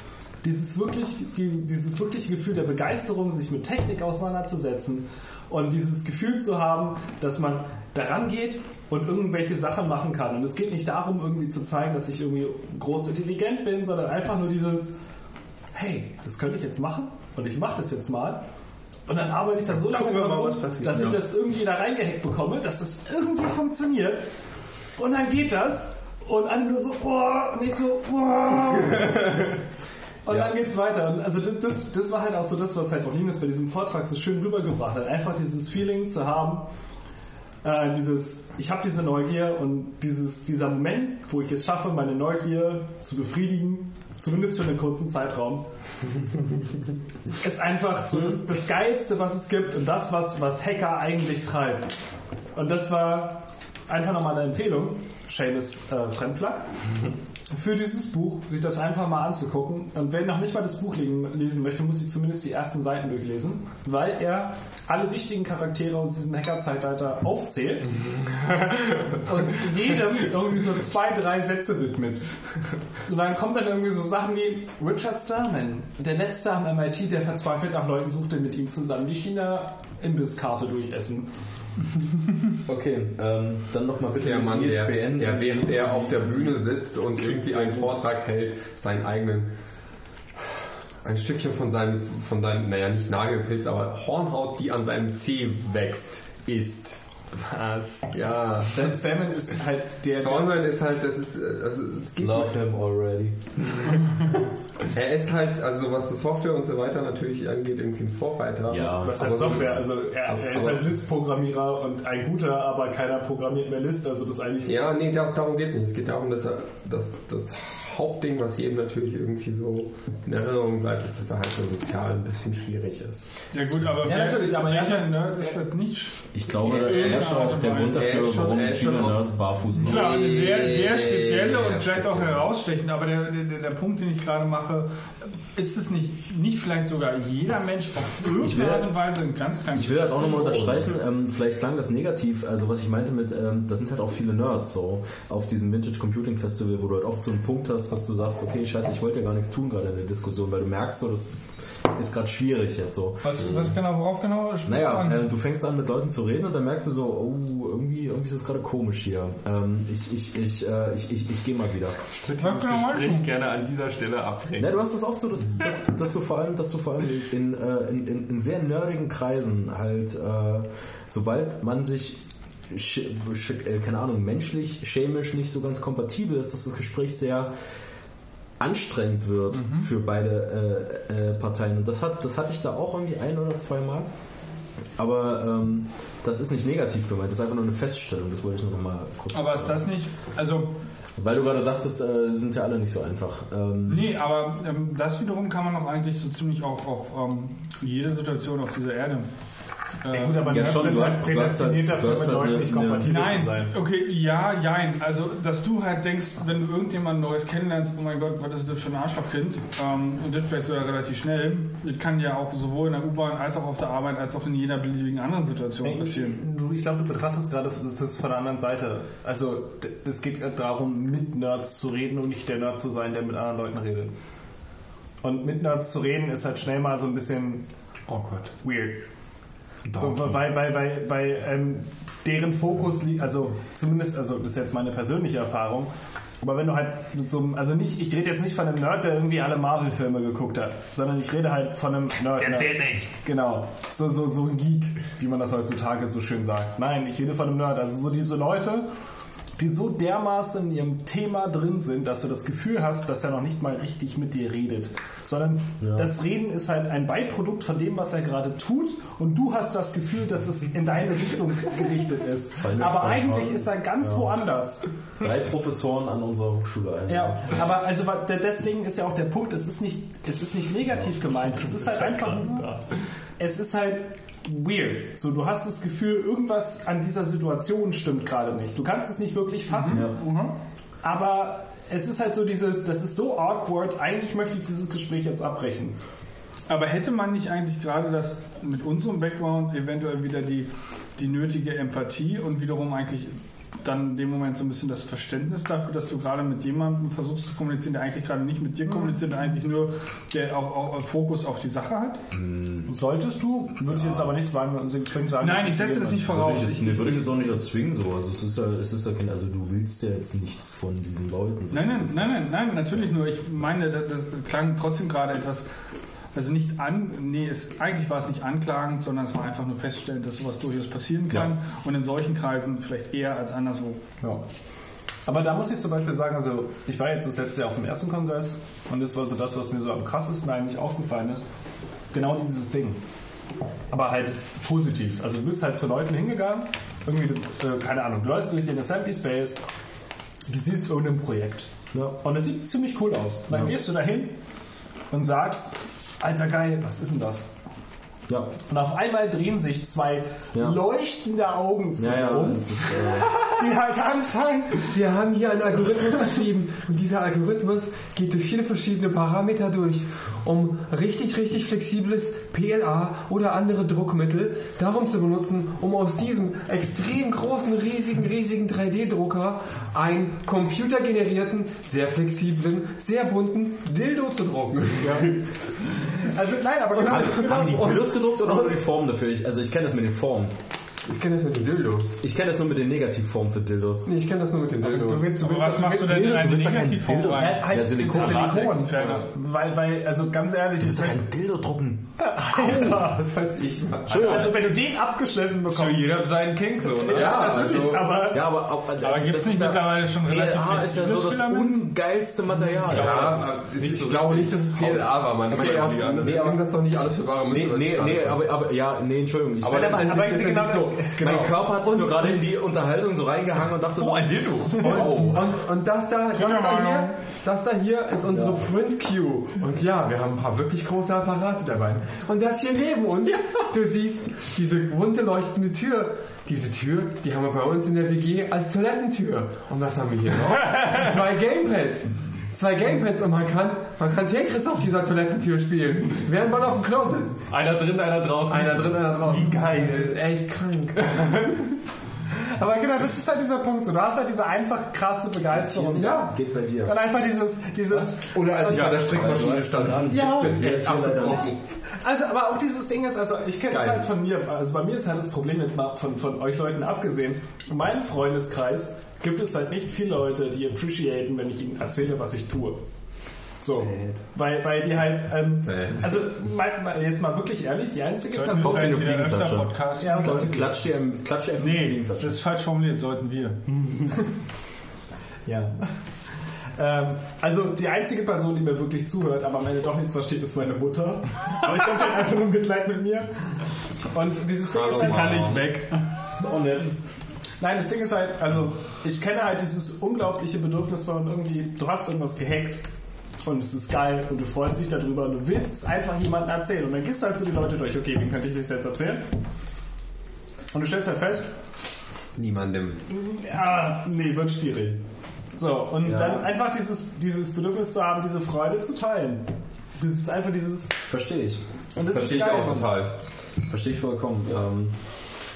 Speaker 5: Dieses wirklich, die, dieses wirkliche Gefühl der Begeisterung, sich mit Technik auseinanderzusetzen und dieses Gefühl zu haben, dass man daran geht und irgendwelche Sachen machen kann. Und es geht nicht darum, irgendwie zu zeigen, dass ich irgendwie groß intelligent bin, sondern einfach nur dieses, hey, das könnte ich jetzt machen und ich mache das jetzt mal. Und dann arbeite ich da so lange dran rum, dass ich
Speaker 4: Ja.
Speaker 5: das irgendwie da reingehackt bekomme, dass das irgendwie funktioniert. Und dann geht das und alle nur so, boah, und ich so, boah. Und dann geht's weiter. Und Also das, das, das war halt auch so das, was halt auch Linus bei diesem Vortrag so schön rübergebracht hat. Einfach dieses Feeling zu haben, äh, dieses, ich habe diese Neugier und dieses, dieser Moment, wo ich es schaffe, meine Neugier zu befriedigen, zumindest für einen kurzen Zeitraum, ist einfach so das, das Geilste, was es gibt und das, was, was Hacker eigentlich treibt. Und das war einfach nochmal eine Empfehlung, Seamus äh, Fremdplug, für dieses Buch, sich das einfach mal anzugucken. Und wer noch nicht mal das Buch lesen, möchte, muss sich zumindest die ersten Seiten durchlesen, weil er alle wichtigen Charaktere aus diesem Hacker-Zeitalter aufzählt und jedem irgendwie so zwei, drei Sätze widmet. Und dann kommt dann irgendwie so Sachen wie Richard Stallman, der letzte am MIT, der verzweifelt nach Leuten suchte, mit ihm zusammen die China-Imbisskarte durchessen.
Speaker 3: Okay, ähm, dann nochmal bitte
Speaker 6: Der Mann, der,
Speaker 3: ISBN.
Speaker 6: der während er auf der Bühne sitzt und irgendwie einen Vortrag hält, seinen eigenen ein Stückchen von seinem, von seinem, naja, nicht Nagelpilz, aber Hornhaut, die an seinem Zeh wächst, isst. Was? Ja.
Speaker 5: Sam- Salmon ist halt der,
Speaker 6: Stallman ist halt, das ist, äh, also es geht
Speaker 3: Love him already.
Speaker 6: Er ist halt, also was die Software und so weiter natürlich angeht, irgendwie ein Vorreiter.
Speaker 3: Ja.
Speaker 5: Was heißt
Speaker 6: so-
Speaker 5: Software? Also er, er ist ein List-Programmierer und ein guter, aber keiner programmiert mehr List. Also das eigentlich.
Speaker 6: Ja, nee, da, darum geht es nicht. Es geht darum, dass er dass das Hauptding, was jedem natürlich irgendwie so in Erinnerung bleibt, ist, dass er halt so sozial ein bisschen schwierig ist.
Speaker 2: Ja gut, aber
Speaker 5: Ja, natürlich, aber er ist
Speaker 2: welcher Nerd ist das nicht?
Speaker 3: Ich glaube, er ist auch der Grund dafür, warum viele Nerds barfuß laufen.
Speaker 2: Klar, eine sehr, sehr spezielle und vielleicht auch herausstechende, aber der, der, der Punkt, den ich gerade mache, ist es nicht, nicht vielleicht sogar jeder Mensch auf irgendeine
Speaker 3: halt-
Speaker 2: Art und Weise ein ganz kleines
Speaker 3: Ich will das auch nochmal unterstreichen, ähm, vielleicht klang das negativ, also was ich meinte mit, ähm, das sind halt auch viele Nerds so auf diesem Vintage Computing Festival, wo du halt oft so einen Punkt hast, dass du sagst, okay, scheiße, ich wollte ja gar nichts tun gerade in der Diskussion, weil du merkst so, das ist gerade schwierig jetzt so.
Speaker 2: Was, was genau, worauf genau sprichst du
Speaker 3: Naja,
Speaker 2: an?
Speaker 3: äh, du fängst an mit Leuten zu reden und dann merkst du so, oh, irgendwie, irgendwie ist das gerade komisch hier. Ähm, ich ich, ich, äh, ich, ich, ich gehe mal wieder.
Speaker 4: würde dieses
Speaker 2: genau meinst
Speaker 4: Gespräch
Speaker 2: du?
Speaker 4: gerne an dieser Stelle abbrechen.
Speaker 3: Ne, du hast das oft so, dass, dass, dass du vor allem, dass du vor allem in, äh, in, in, in sehr nerdigen Kreisen halt, äh, sobald man sich keine Ahnung, menschlich, chemisch nicht so ganz kompatibel ist, dass das Gespräch sehr anstrengend wird für beide äh, äh, Parteien. Und das hat, das hatte ich da auch irgendwie ein oder zwei Mal. Aber ähm, das ist nicht negativ gemeint, das ist einfach nur eine Feststellung, das wollte ich nur noch mal kurz
Speaker 2: aber ist das nicht, also
Speaker 3: Weil du gerade sagtest, äh, sind ja alle nicht so einfach. Ähm,
Speaker 2: Nee, aber ähm, das wiederum kann man doch eigentlich so ziemlich auch auf ähm, jede Situation auf dieser Erde. Äh,
Speaker 5: Ja, gut, aber
Speaker 3: Ja,
Speaker 5: Nerds
Speaker 3: schon,
Speaker 5: sind halt prädestiniert
Speaker 3: halt-
Speaker 5: dafür, mit
Speaker 3: halt
Speaker 5: Leuten
Speaker 3: eine-
Speaker 5: nicht kompatibel zu
Speaker 2: Nein,
Speaker 5: sein.
Speaker 2: okay, ja, jein. Also, dass du halt denkst, wenn du irgendjemand Neues kennenlernst, oh mein Gott, was ist das für ein Arschlochkind? Ähm, und das vielleicht sogar relativ schnell. Das kann ja auch sowohl in der U-Bahn als auch auf der Arbeit als auch in jeder beliebigen anderen Situation passieren.
Speaker 5: Du, ich glaube, du betrachtest gerade das ist von der anderen Seite. Also es geht darum, mit Nerds zu reden und nicht der Nerd zu sein, der mit anderen Leuten redet. Und mit Nerds zu reden ist halt schnell mal so ein bisschen
Speaker 4: Oh Gott.
Speaker 5: weird. So, weil weil, weil, weil ähm, deren Fokus liegt, also zumindest, also das ist jetzt meine persönliche Erfahrung, aber wenn du halt so also nicht, ich rede jetzt nicht von einem Nerd, der irgendwie alle Marvel-Filme geguckt hat, sondern ich rede halt von einem Nerd. Der zählt nicht. Genau. So, so, so ein Geek, wie man das heutzutage so schön sagt. Nein, ich rede von einem Nerd. Also so diese Leute, die so dermaßen in ihrem Thema drin sind, dass du das Gefühl hast, dass er noch nicht mal richtig mit dir redet. Sondern das Reden ist halt ein Beiprodukt von dem, was er gerade tut und du hast das Gefühl, dass es in deine Richtung gerichtet ist.
Speaker 3: Feine
Speaker 5: Aber
Speaker 3: Sprache.
Speaker 5: eigentlich ist er ganz woanders.
Speaker 3: Drei Professoren an unserer Hochschule ein.
Speaker 5: Ja, aber also deswegen ist ja auch der Punkt, es ist nicht, es ist nicht negativ gemeint. Es ist halt einfach es ist halt weird. So, du hast das Gefühl, irgendwas an dieser Situation stimmt gerade nicht. Du kannst es nicht wirklich fassen, Mhm. aber es ist halt so dieses, das ist so awkward, eigentlich möchte ich dieses Gespräch jetzt abbrechen.
Speaker 2: Aber hätte man nicht eigentlich gerade das mit unserem Background eventuell wieder die, die nötige Empathie und wiederum eigentlich dann in dem Moment so ein bisschen das Verständnis dafür, dass du gerade mit jemandem versuchst zu kommunizieren, der eigentlich gerade nicht mit dir kommuniziert, der eigentlich nur der auch, auch Fokus auf die Sache hat?
Speaker 5: Solltest du, würde ich jetzt aber nicht zwingend zwingend sagen.
Speaker 2: Nein, ich setze das nicht voraus.
Speaker 3: Würde ich, nee,
Speaker 2: ich,
Speaker 3: würde ich jetzt auch nicht erzwingen so. Also es ist ja, es ist ja kein, also du willst ja jetzt nichts von diesen Leuten. so.
Speaker 2: nein, nein, nein, nein, nein, natürlich nur. Ich meine, das, das klang trotzdem gerade etwas, also nicht an, nee, es, eigentlich war es nicht anklagend, sondern es war einfach nur feststellend, dass sowas durchaus passieren kann
Speaker 3: Ja.
Speaker 2: und in solchen Kreisen vielleicht eher als anderswo.
Speaker 5: Ja. Aber da muss ich zum Beispiel sagen, also ich war jetzt das letzte Jahr auf dem ersten Kongress und das war so das, was mir so am krassesten eigentlich aufgefallen ist. Genau dieses Ding. Aber halt positiv. Also du bist halt zu Leuten hingegangen, irgendwie, äh, keine Ahnung, du läufst durch den Assembly Space, du siehst irgendein Projekt.
Speaker 3: Ja.
Speaker 5: Und es sieht ziemlich cool aus. Dann
Speaker 3: Ja.
Speaker 5: gehst du dahin und sagst, alter geil, was ist denn das?
Speaker 3: Ja,
Speaker 5: Und auf einmal drehen sich zwei
Speaker 3: Ja.
Speaker 5: leuchtende Augen zu
Speaker 3: ja, ja. Das ist, äh,
Speaker 5: die halt anfangen,
Speaker 6: Wir haben hier einen Algorithmus geschrieben und dieser Algorithmus geht durch viele verschiedene Parameter durch, um richtig, richtig flexibles PLA oder andere Druckmittel darum zu benutzen, um aus diesem extrem großen, riesigen, riesigen 3D-Drucker einen computergenerierten, sehr flexiblen, sehr bunten Dildo zu drucken.
Speaker 5: Also nein, aber genau,
Speaker 3: haben,
Speaker 5: genau
Speaker 3: haben die Dildos gedruckt oder nur die Form dafür? Ich, also ich kenne das mit den Formen.
Speaker 6: Ich kenne das mit den Dildos.
Speaker 3: Ich kenne das nur mit den Negativformen für Dildos.
Speaker 6: Nee, ich kenne das nur mit den Dildos.
Speaker 5: Du willst, du
Speaker 2: Aber
Speaker 5: willst,
Speaker 2: was
Speaker 5: du
Speaker 2: machst du denn in
Speaker 5: Dildo-
Speaker 2: eine Negativform
Speaker 3: Dildo.
Speaker 2: rein?
Speaker 5: Halt
Speaker 3: Ja, Silikon.
Speaker 5: das Silikon. Weil, weil, also ganz ehrlich,
Speaker 3: Du willst doch kein Dildo drucken.
Speaker 5: Alter.
Speaker 6: Das weiß ich.
Speaker 5: Also wenn du den abgeschliffen bekommst.
Speaker 4: Jeder seinen King so, ne?
Speaker 5: ja, natürlich,
Speaker 6: also-
Speaker 5: aber
Speaker 3: Ja, aber, aber,
Speaker 2: Aber gibt es nicht mittlerweile schon relativ
Speaker 3: PLA ist ja so das ungeilste Material.
Speaker 6: Ja, ich glaube nicht, dass es PLA war, das
Speaker 3: nee, aber-
Speaker 6: das doch nicht alles für wahre
Speaker 3: Nee,
Speaker 6: Münze, was
Speaker 3: nee, nee, aber, aber ja, nee, Entschuldigung.
Speaker 6: Aber
Speaker 5: genau-
Speaker 6: so, genau.
Speaker 3: Mein Körper hat sich nur gerade in die Unterhaltung so reingehangen und dachte so,
Speaker 4: ein Dildo.
Speaker 6: Und, und, und das da, das da hier, das da hier ist unsere Print Queue. Und ja, wir haben ein paar wirklich große Apparate dabei. Und das hier neben uns, du siehst diese bunte leuchtende Tür. Diese Tür, die haben wir bei uns in der WG als Toilettentür. Und was haben wir hier noch? Zwei Gamepads. Zwei Gamepads und man kann, man kann Tetris auf dieser Toilettentür spielen, während man auf dem Klo sitzt.
Speaker 4: Einer drin, einer draußen.
Speaker 6: Einer drin, einer draußen. Wie geil. Das ist echt krank.
Speaker 5: Aber genau, das ist halt dieser Punkt. So, du hast halt diese einfach krasse Begeisterung.
Speaker 3: ja, geht bei dir.
Speaker 5: Und einfach dieses, dieses.
Speaker 6: Oder als ich bei der Strickmaschine stand.
Speaker 5: Ja.
Speaker 6: echt abgebrochen.
Speaker 5: Also, aber auch dieses Ding ist, also ich kenne es halt von mir. Also bei mir ist halt das Problem jetzt mal von, von euch Leuten abgesehen. In meinem Freundeskreis gibt es halt nicht viele Leute, die appreciaten, wenn ich ihnen erzähle, was ich tue. So. Weil, weil die halt, ähm, also mal, mal, jetzt mal wirklich ehrlich, die einzige
Speaker 2: Sollten
Speaker 5: Person.
Speaker 3: Dir eine
Speaker 2: wir wieder öfter
Speaker 3: Fliegenklatsche.
Speaker 2: Podcast
Speaker 5: Ja,
Speaker 3: Sollte
Speaker 5: sollte
Speaker 3: klatsch dir, klatsch dir einfach
Speaker 2: Nee, das ist falsch formuliert, sollten wir.
Speaker 5: Ja. Ähm, also die einzige Person, die mir wirklich zuhört, aber am Ende doch nichts versteht, ist meine Mutter. Aber ich glaube, die hat einfach nur Mitleid mit mir. Und dieses Ding ist halt, kann ich weg.
Speaker 3: Ist auch nett.
Speaker 5: Nein, das Ding ist halt, also ich kenne halt dieses unglaubliche Bedürfnis, man irgendwie, du hast irgendwas gehackt und es ist geil und du freust dich darüber und du willst es einfach jemandem erzählen. Und dann gehst du halt so die Leute durch, okay, wem könnte ich das jetzt erzählen? Und du stellst halt fest,
Speaker 6: Niemandem.
Speaker 5: ja, nee, wird schwierig. So, und
Speaker 3: Ja.
Speaker 5: dann einfach dieses, dieses Bedürfnis zu haben, diese Freude zu teilen. Das ist einfach dieses.
Speaker 3: Verstehe ich.
Speaker 5: Und das
Speaker 6: Verstehe
Speaker 5: ist
Speaker 6: ich auch total.
Speaker 3: Verstehe ich vollkommen. Ähm,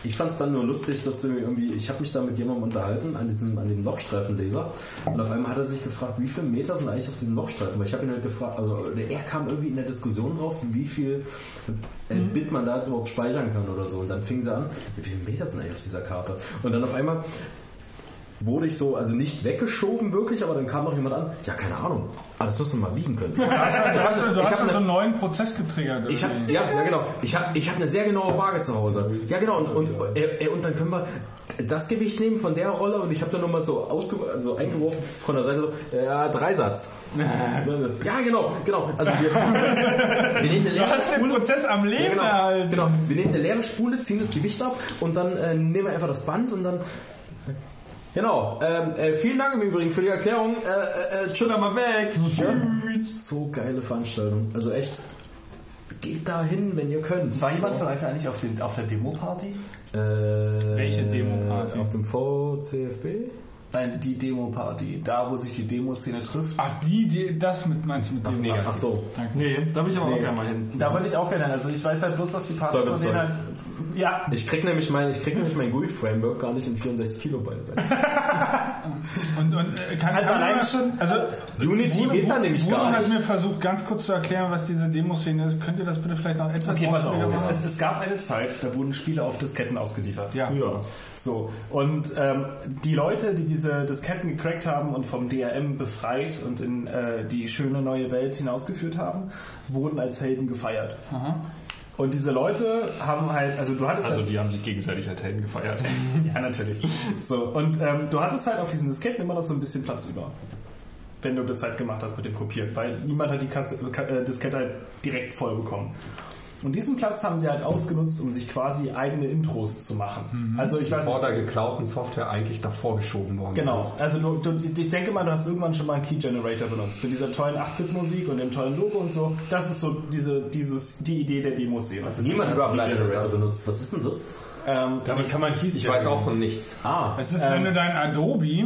Speaker 3: ich fand es dann nur lustig, dass du irgendwie, ich habe mich da mit jemandem unterhalten, an diesem, an dem Lochstreifenleser. Und auf einmal hat er sich gefragt, wie viele Meter sind eigentlich auf diesem Lochstreifen? Weil ich habe ihn halt gefragt, also er kam irgendwie in der Diskussion drauf, wie viel äh, Bit man da jetzt überhaupt speichern kann oder so. Und dann fing sie an, wie viele Meter sind eigentlich auf dieser Karte? Und dann auf einmal wurde ich so, also nicht weggeschoben wirklich, aber dann kam noch jemand an, ja, keine Ahnung, aber das musst du mal wiegen können.
Speaker 2: Du hast, du hast, du
Speaker 3: ich
Speaker 2: hast
Speaker 3: hab
Speaker 2: ja so einen neuen Prozess getriggert.
Speaker 3: Ich habe
Speaker 2: irgendwie.
Speaker 3: ja, ja genau. Ich habe ich hab eine sehr genaue Waage zu Hause. Ja genau und, und, äh, äh, und dann können wir das Gewicht nehmen von der Rolle und ich habe dann nochmal so ausge also eingeworfen von der Seite so ja Dreisatz. ja genau genau. Also wir, wir nehmen eine
Speaker 2: Du hast den
Speaker 3: Spule.
Speaker 2: Prozess am Leben
Speaker 3: Ja, genau, genau. Wir nehmen eine leere Spule, ziehen das Gewicht ab und dann äh, nehmen wir einfach das Band und dann Genau. Ähm, äh, vielen Dank im Übrigen für die Erklärung. Äh, äh, äh, tschüss. mal weg. So geile Veranstaltung. Also echt. Geht da hin, wenn ihr könnt.
Speaker 10: War jemand von euch eigentlich auf, den, auf der Demo-Party?
Speaker 3: Äh,
Speaker 2: Welche Demo-Party?
Speaker 3: Auf dem VCFB?
Speaker 10: Nein, die Demo-Party. Da, wo sich die Demoszene trifft.
Speaker 2: Ach, die, die, das mit meinst du mit dem?
Speaker 3: Ach, ach so.
Speaker 2: Danke.
Speaker 8: Nee, da will ich aber auch gerne mal hin.
Speaker 10: Da würde ich auch gerne. Also ich weiß halt bloß, dass die Partys von denen halt. Ja,
Speaker 3: Ich krieg nämlich mein, ich krieg nämlich mein GUI-Framework gar nicht in 64 Kilobyte.
Speaker 2: Und, und äh, kann,
Speaker 5: Also
Speaker 2: kann man
Speaker 5: alleine
Speaker 2: das-
Speaker 5: schon-
Speaker 2: Also
Speaker 3: Unity geht da nämlich
Speaker 2: Bruno
Speaker 3: gar
Speaker 2: hat
Speaker 3: nicht.
Speaker 2: mir versucht, ganz kurz zu erklären, was diese Demoszene ist. Könnt ihr das bitte vielleicht noch etwas
Speaker 5: Okay, pass auf. Es, es, es gab eine Zeit, da wurden Spiele auf Disketten ausgeliefert.
Speaker 2: Ja.
Speaker 5: Früher. So. Und ähm, die Leute, die diese Disketten gecrackt haben und vom DRM befreit und in äh, die schöne neue Welt hinausgeführt haben, wurden als Helden gefeiert. Und diese Leute haben halt, also du hattest
Speaker 4: Also
Speaker 5: halt,
Speaker 4: die haben sich gegenseitig als Helden gefeiert.
Speaker 5: ja natürlich. So und ähm, du hattest halt auf diesen Disketten immer noch so ein bisschen Platz über, wenn du das halt gemacht hast mit dem Kopieren, weil niemand hat die Kasse, äh, Diskette halt direkt voll bekommen. Und diesen Platz haben sie halt ausgenutzt, um sich quasi eigene Intros zu machen. Also ich weiß
Speaker 6: Vor der geklauten Software eigentlich davor geschoben worden.
Speaker 5: Genau, also du, du, ich denke mal, du hast irgendwann schon mal einen Key Generator benutzt. Mit dieser tollen 8-Bit-Musik und dem tollen Logo und so. Das ist so diese, dieses, die Idee der Demo-Serie.
Speaker 3: Niemand hat
Speaker 6: überhaupt
Speaker 3: einen
Speaker 6: leider
Speaker 3: Generator
Speaker 6: dafür.
Speaker 3: benutzt. Was ist denn das?
Speaker 5: Ähm,
Speaker 4: Damit kann man Keys
Speaker 6: Ich weiß auch von nichts.
Speaker 3: Ah,
Speaker 2: Es ist, wenn du dein Adobe äh,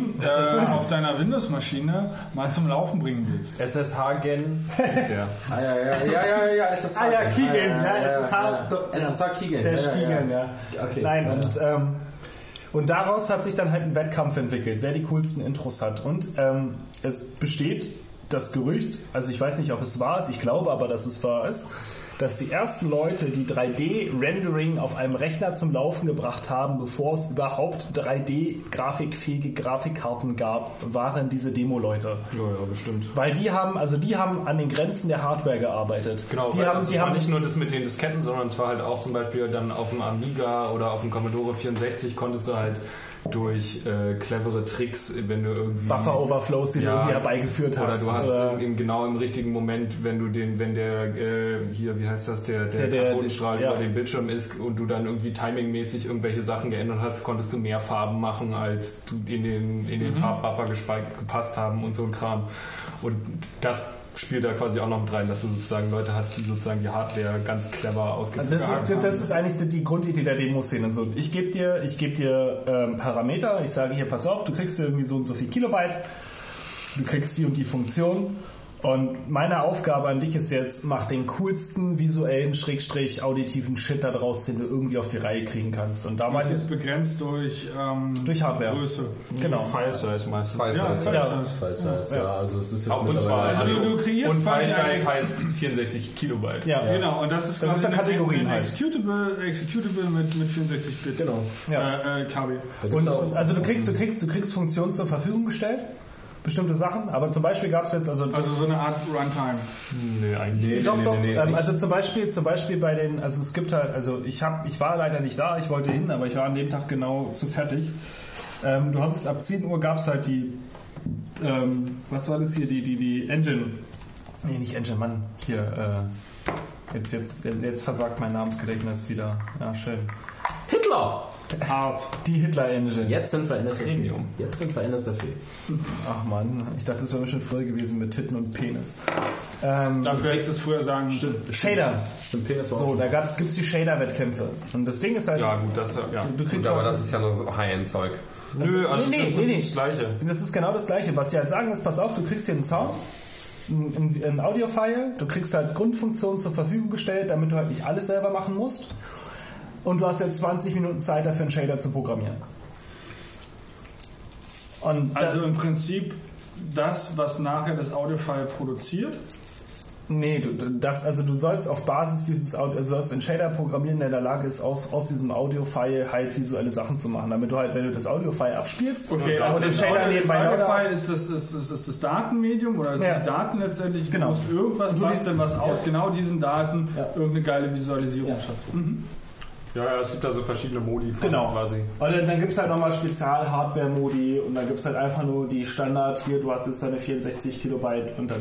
Speaker 2: auf deiner Windows-Maschine mal zum Laufen bringen willst.
Speaker 9: SSH-Gen.
Speaker 4: Ja.
Speaker 3: ah ja, ja, ja, ja, ja, SSH.
Speaker 5: Ah ja, Keygen, ja,
Speaker 3: ja,
Speaker 5: SSH.
Speaker 3: ja. SSH Keygen.
Speaker 5: Der
Speaker 3: ja, ja,
Speaker 5: Keygen, ja.
Speaker 3: Okay.
Speaker 5: Nein,
Speaker 3: Ja,
Speaker 5: und, ähm, und daraus hat sich dann halt ein Wettkampf entwickelt, wer die coolsten Intros hat. Und ähm, es besteht das Gerücht, also ich weiß nicht, ob es wahr ist, ich glaube aber, dass es wahr ist, dass die ersten Leute, die 3D-Rendering auf einem Rechner zum Laufen gebracht haben, bevor es überhaupt 3D-grafikfähige Grafikkarten gab, waren diese Demo-Leute.
Speaker 4: Ja, ja, bestimmt.
Speaker 5: Weil die haben, also die haben an den Grenzen der Hardware gearbeitet.
Speaker 4: Genau,
Speaker 5: die haben,
Speaker 4: es
Speaker 5: die haben
Speaker 4: nicht nur das mit den Disketten, sondern es war halt auch zum Beispiel dann auf dem Amiga oder auf dem Commodore 64 konntest du halt durch äh, clevere Tricks, wenn du irgendwie
Speaker 5: Buffer-Overflows, die du
Speaker 4: Ja.
Speaker 5: irgendwie herbeigeführt
Speaker 4: oder
Speaker 5: hast.
Speaker 4: du hast
Speaker 5: oder-
Speaker 4: im, im, genau im richtigen Moment, wenn du den, wenn der äh, hier, wie heißt das, der, der,
Speaker 5: Der-
Speaker 4: Kathodenstrahl
Speaker 5: ja.
Speaker 4: über dem Bildschirm ist und du dann irgendwie timingmäßig irgendwelche Sachen geändert hast, konntest du mehr Farben machen, als du in den, in den
Speaker 5: Mhm.
Speaker 4: Farbbuffer gepasst haben und so ein Kram. Und das spielt da quasi auch noch mit rein, dass du sozusagen Leute hast, die sozusagen die Hardware ganz clever ausgeführt
Speaker 5: Also das,
Speaker 4: haben.
Speaker 5: ist, das ist eigentlich die, die Grundidee der Demoszene. So, ich gebe dir, ich gebe dir ähm, Parameter, ich sage hier, pass auf, du kriegst irgendwie so und so viel Kilobyte, du kriegst die und die Funktion. Und meine Aufgabe an dich ist jetzt, mach den coolsten visuellen, schrägstrich auditiven Shit da draus, den du irgendwie auf die Reihe kriegen kannst. Und da
Speaker 2: Das
Speaker 5: meine
Speaker 2: ist begrenzt durch, ähm,
Speaker 5: Durch Hardware.
Speaker 2: Größe.
Speaker 5: genau.
Speaker 4: File Size meistens.
Speaker 6: File
Speaker 2: Ja,
Speaker 6: Size.
Speaker 2: ja.
Speaker 3: Das, ja. Also es ist jetzt
Speaker 4: Auch und zwar,
Speaker 3: mittlerweile...
Speaker 2: Also du- du kreierst
Speaker 4: und File
Speaker 2: eine-
Speaker 4: Size heißt 64 Kilobyte.
Speaker 5: Ja,
Speaker 2: Genau, und das ist
Speaker 5: Da
Speaker 2: quasi
Speaker 5: ja Kategorien
Speaker 2: ein,
Speaker 5: halt.
Speaker 2: Executable, Executable mit, mit 64 Bit.
Speaker 3: Genau.
Speaker 5: Ja.
Speaker 2: Äh, äh, KB.
Speaker 3: Auch-
Speaker 5: und also du kriegst, du kriegst, du kriegst Funktionen zur Verfügung gestellt, bestimmte Sachen, aber zum Beispiel gab es jetzt, also,
Speaker 2: Also so eine Art Runtime.
Speaker 4: Nee, eigentlich
Speaker 3: Nee,
Speaker 5: Doch,
Speaker 3: nee,
Speaker 5: doch.
Speaker 3: nee, nee,
Speaker 5: ähm, also zum Beispiel, zum Beispiel bei den, also es gibt halt, also ich habe, ich war leider nicht da, ich wollte hin, aber ich war an dem Tag genau zu fertig. Ähm, du hattest ab 10 Uhr gab es halt die, ähm, was war das hier, die, die, die Engine. Nee, nicht Engine, Mann. Hier, äh, jetzt, jetzt, jetzt, jetzt versagt mein Namensgedächtnis wieder. Ja, schön.
Speaker 3: Hitler!
Speaker 5: Hart. Die Hitler-Engine.
Speaker 3: Jetzt sind wir NSFW.
Speaker 4: Premium.
Speaker 3: Jetzt sind wir NSFW.
Speaker 5: Ach man, ich dachte, das wäre schon früher gewesen mit Titten und Penis. Ähm,
Speaker 2: Dafür hättest du es früher sagen Stimmt.
Speaker 5: Shader.
Speaker 3: Stimmt, Penis war
Speaker 5: So, da gibt es die Shader-Wettkämpfe. Und das Ding ist halt,
Speaker 4: Ja, gut, das ja.
Speaker 5: du, du kriegst
Speaker 6: Gut, aber das ist ja nur so High-End-Zeug.
Speaker 4: Nö, also
Speaker 5: nee,
Speaker 4: das ist
Speaker 5: nee, nee,
Speaker 4: das Gleiche.
Speaker 5: Das ist genau das Gleiche. Was sie halt sagen ist, pass auf, du kriegst hier einen Sound, ein, ein Audio-File, du kriegst halt Grundfunktionen zur Verfügung gestellt, damit du halt nicht alles selber machen musst. Und du hast jetzt 20 Minuten Zeit dafür, einen Shader zu programmieren. Und
Speaker 2: Also im Prinzip das, was nachher das Audiofile produziert.
Speaker 5: Nee, du, das, also du sollst auf Basis dieses Audio, also du sollst einen Shader programmieren, der in der Lage ist, aus, aus diesem Audio-File halt visuelle Sachen zu machen, damit du halt, wenn du das Audio-File abspielst
Speaker 2: Okay,
Speaker 5: und
Speaker 2: also
Speaker 5: den
Speaker 2: das
Speaker 5: Shader
Speaker 2: Audio, das
Speaker 5: nebenbei lauter-
Speaker 2: Audiofile ist das, ist, ist, ist das Datenmedium oder ist
Speaker 5: Ja.
Speaker 2: die Daten letztendlich.
Speaker 5: Genau.
Speaker 2: Du musst irgendwas basteln,
Speaker 5: liest-
Speaker 2: was aus genau diesen Daten
Speaker 5: Ja.
Speaker 2: irgendeine geile Visualisierung
Speaker 5: Ja.
Speaker 2: schafft.
Speaker 4: Ja, ja, es gibt da so verschiedene Modi von
Speaker 5: Genau.
Speaker 4: quasi.
Speaker 5: Und dann, dann gibt es halt nochmal Spezial-Hardware-Modi und dann gibt es halt einfach nur die Standard, hier, du hast jetzt deine 64 Kilobyte und dann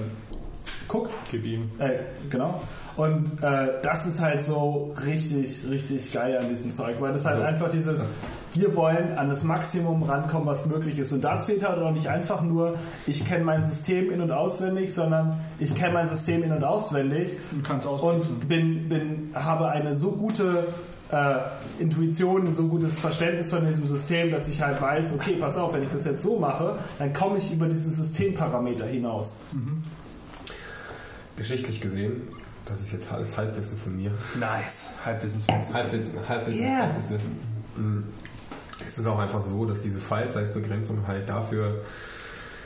Speaker 5: guck.
Speaker 4: Gib ihm.
Speaker 5: Äh, genau. Und äh, das ist halt so richtig, richtig geil an diesem Zeug, weil das halt einfach dieses, wir wollen an das Maximum rankommen, was möglich ist. Und da zählt halt auch nicht einfach nur, ich kenne mein System in- und auswendig, sondern ich kenne mein System in- und auswendig
Speaker 2: Und
Speaker 5: und bin, bin, habe eine so gute äh, Intuition, so gutes Verständnis von diesem System, dass ich halt weiß, okay, pass auf, wenn ich das jetzt so mache, dann komme ich über diese Systemparameter hinaus.
Speaker 6: Geschichtlich gesehen, das ist jetzt alles Halbwissen von mir.
Speaker 5: Nice.
Speaker 6: Halbwissenswissen. Halbwissen, Halbwissen,
Speaker 5: Yeah.
Speaker 6: Halbwissenswissen. Mhm. Es ist auch einfach so, dass diese File-Size-Begrenzung halt dafür,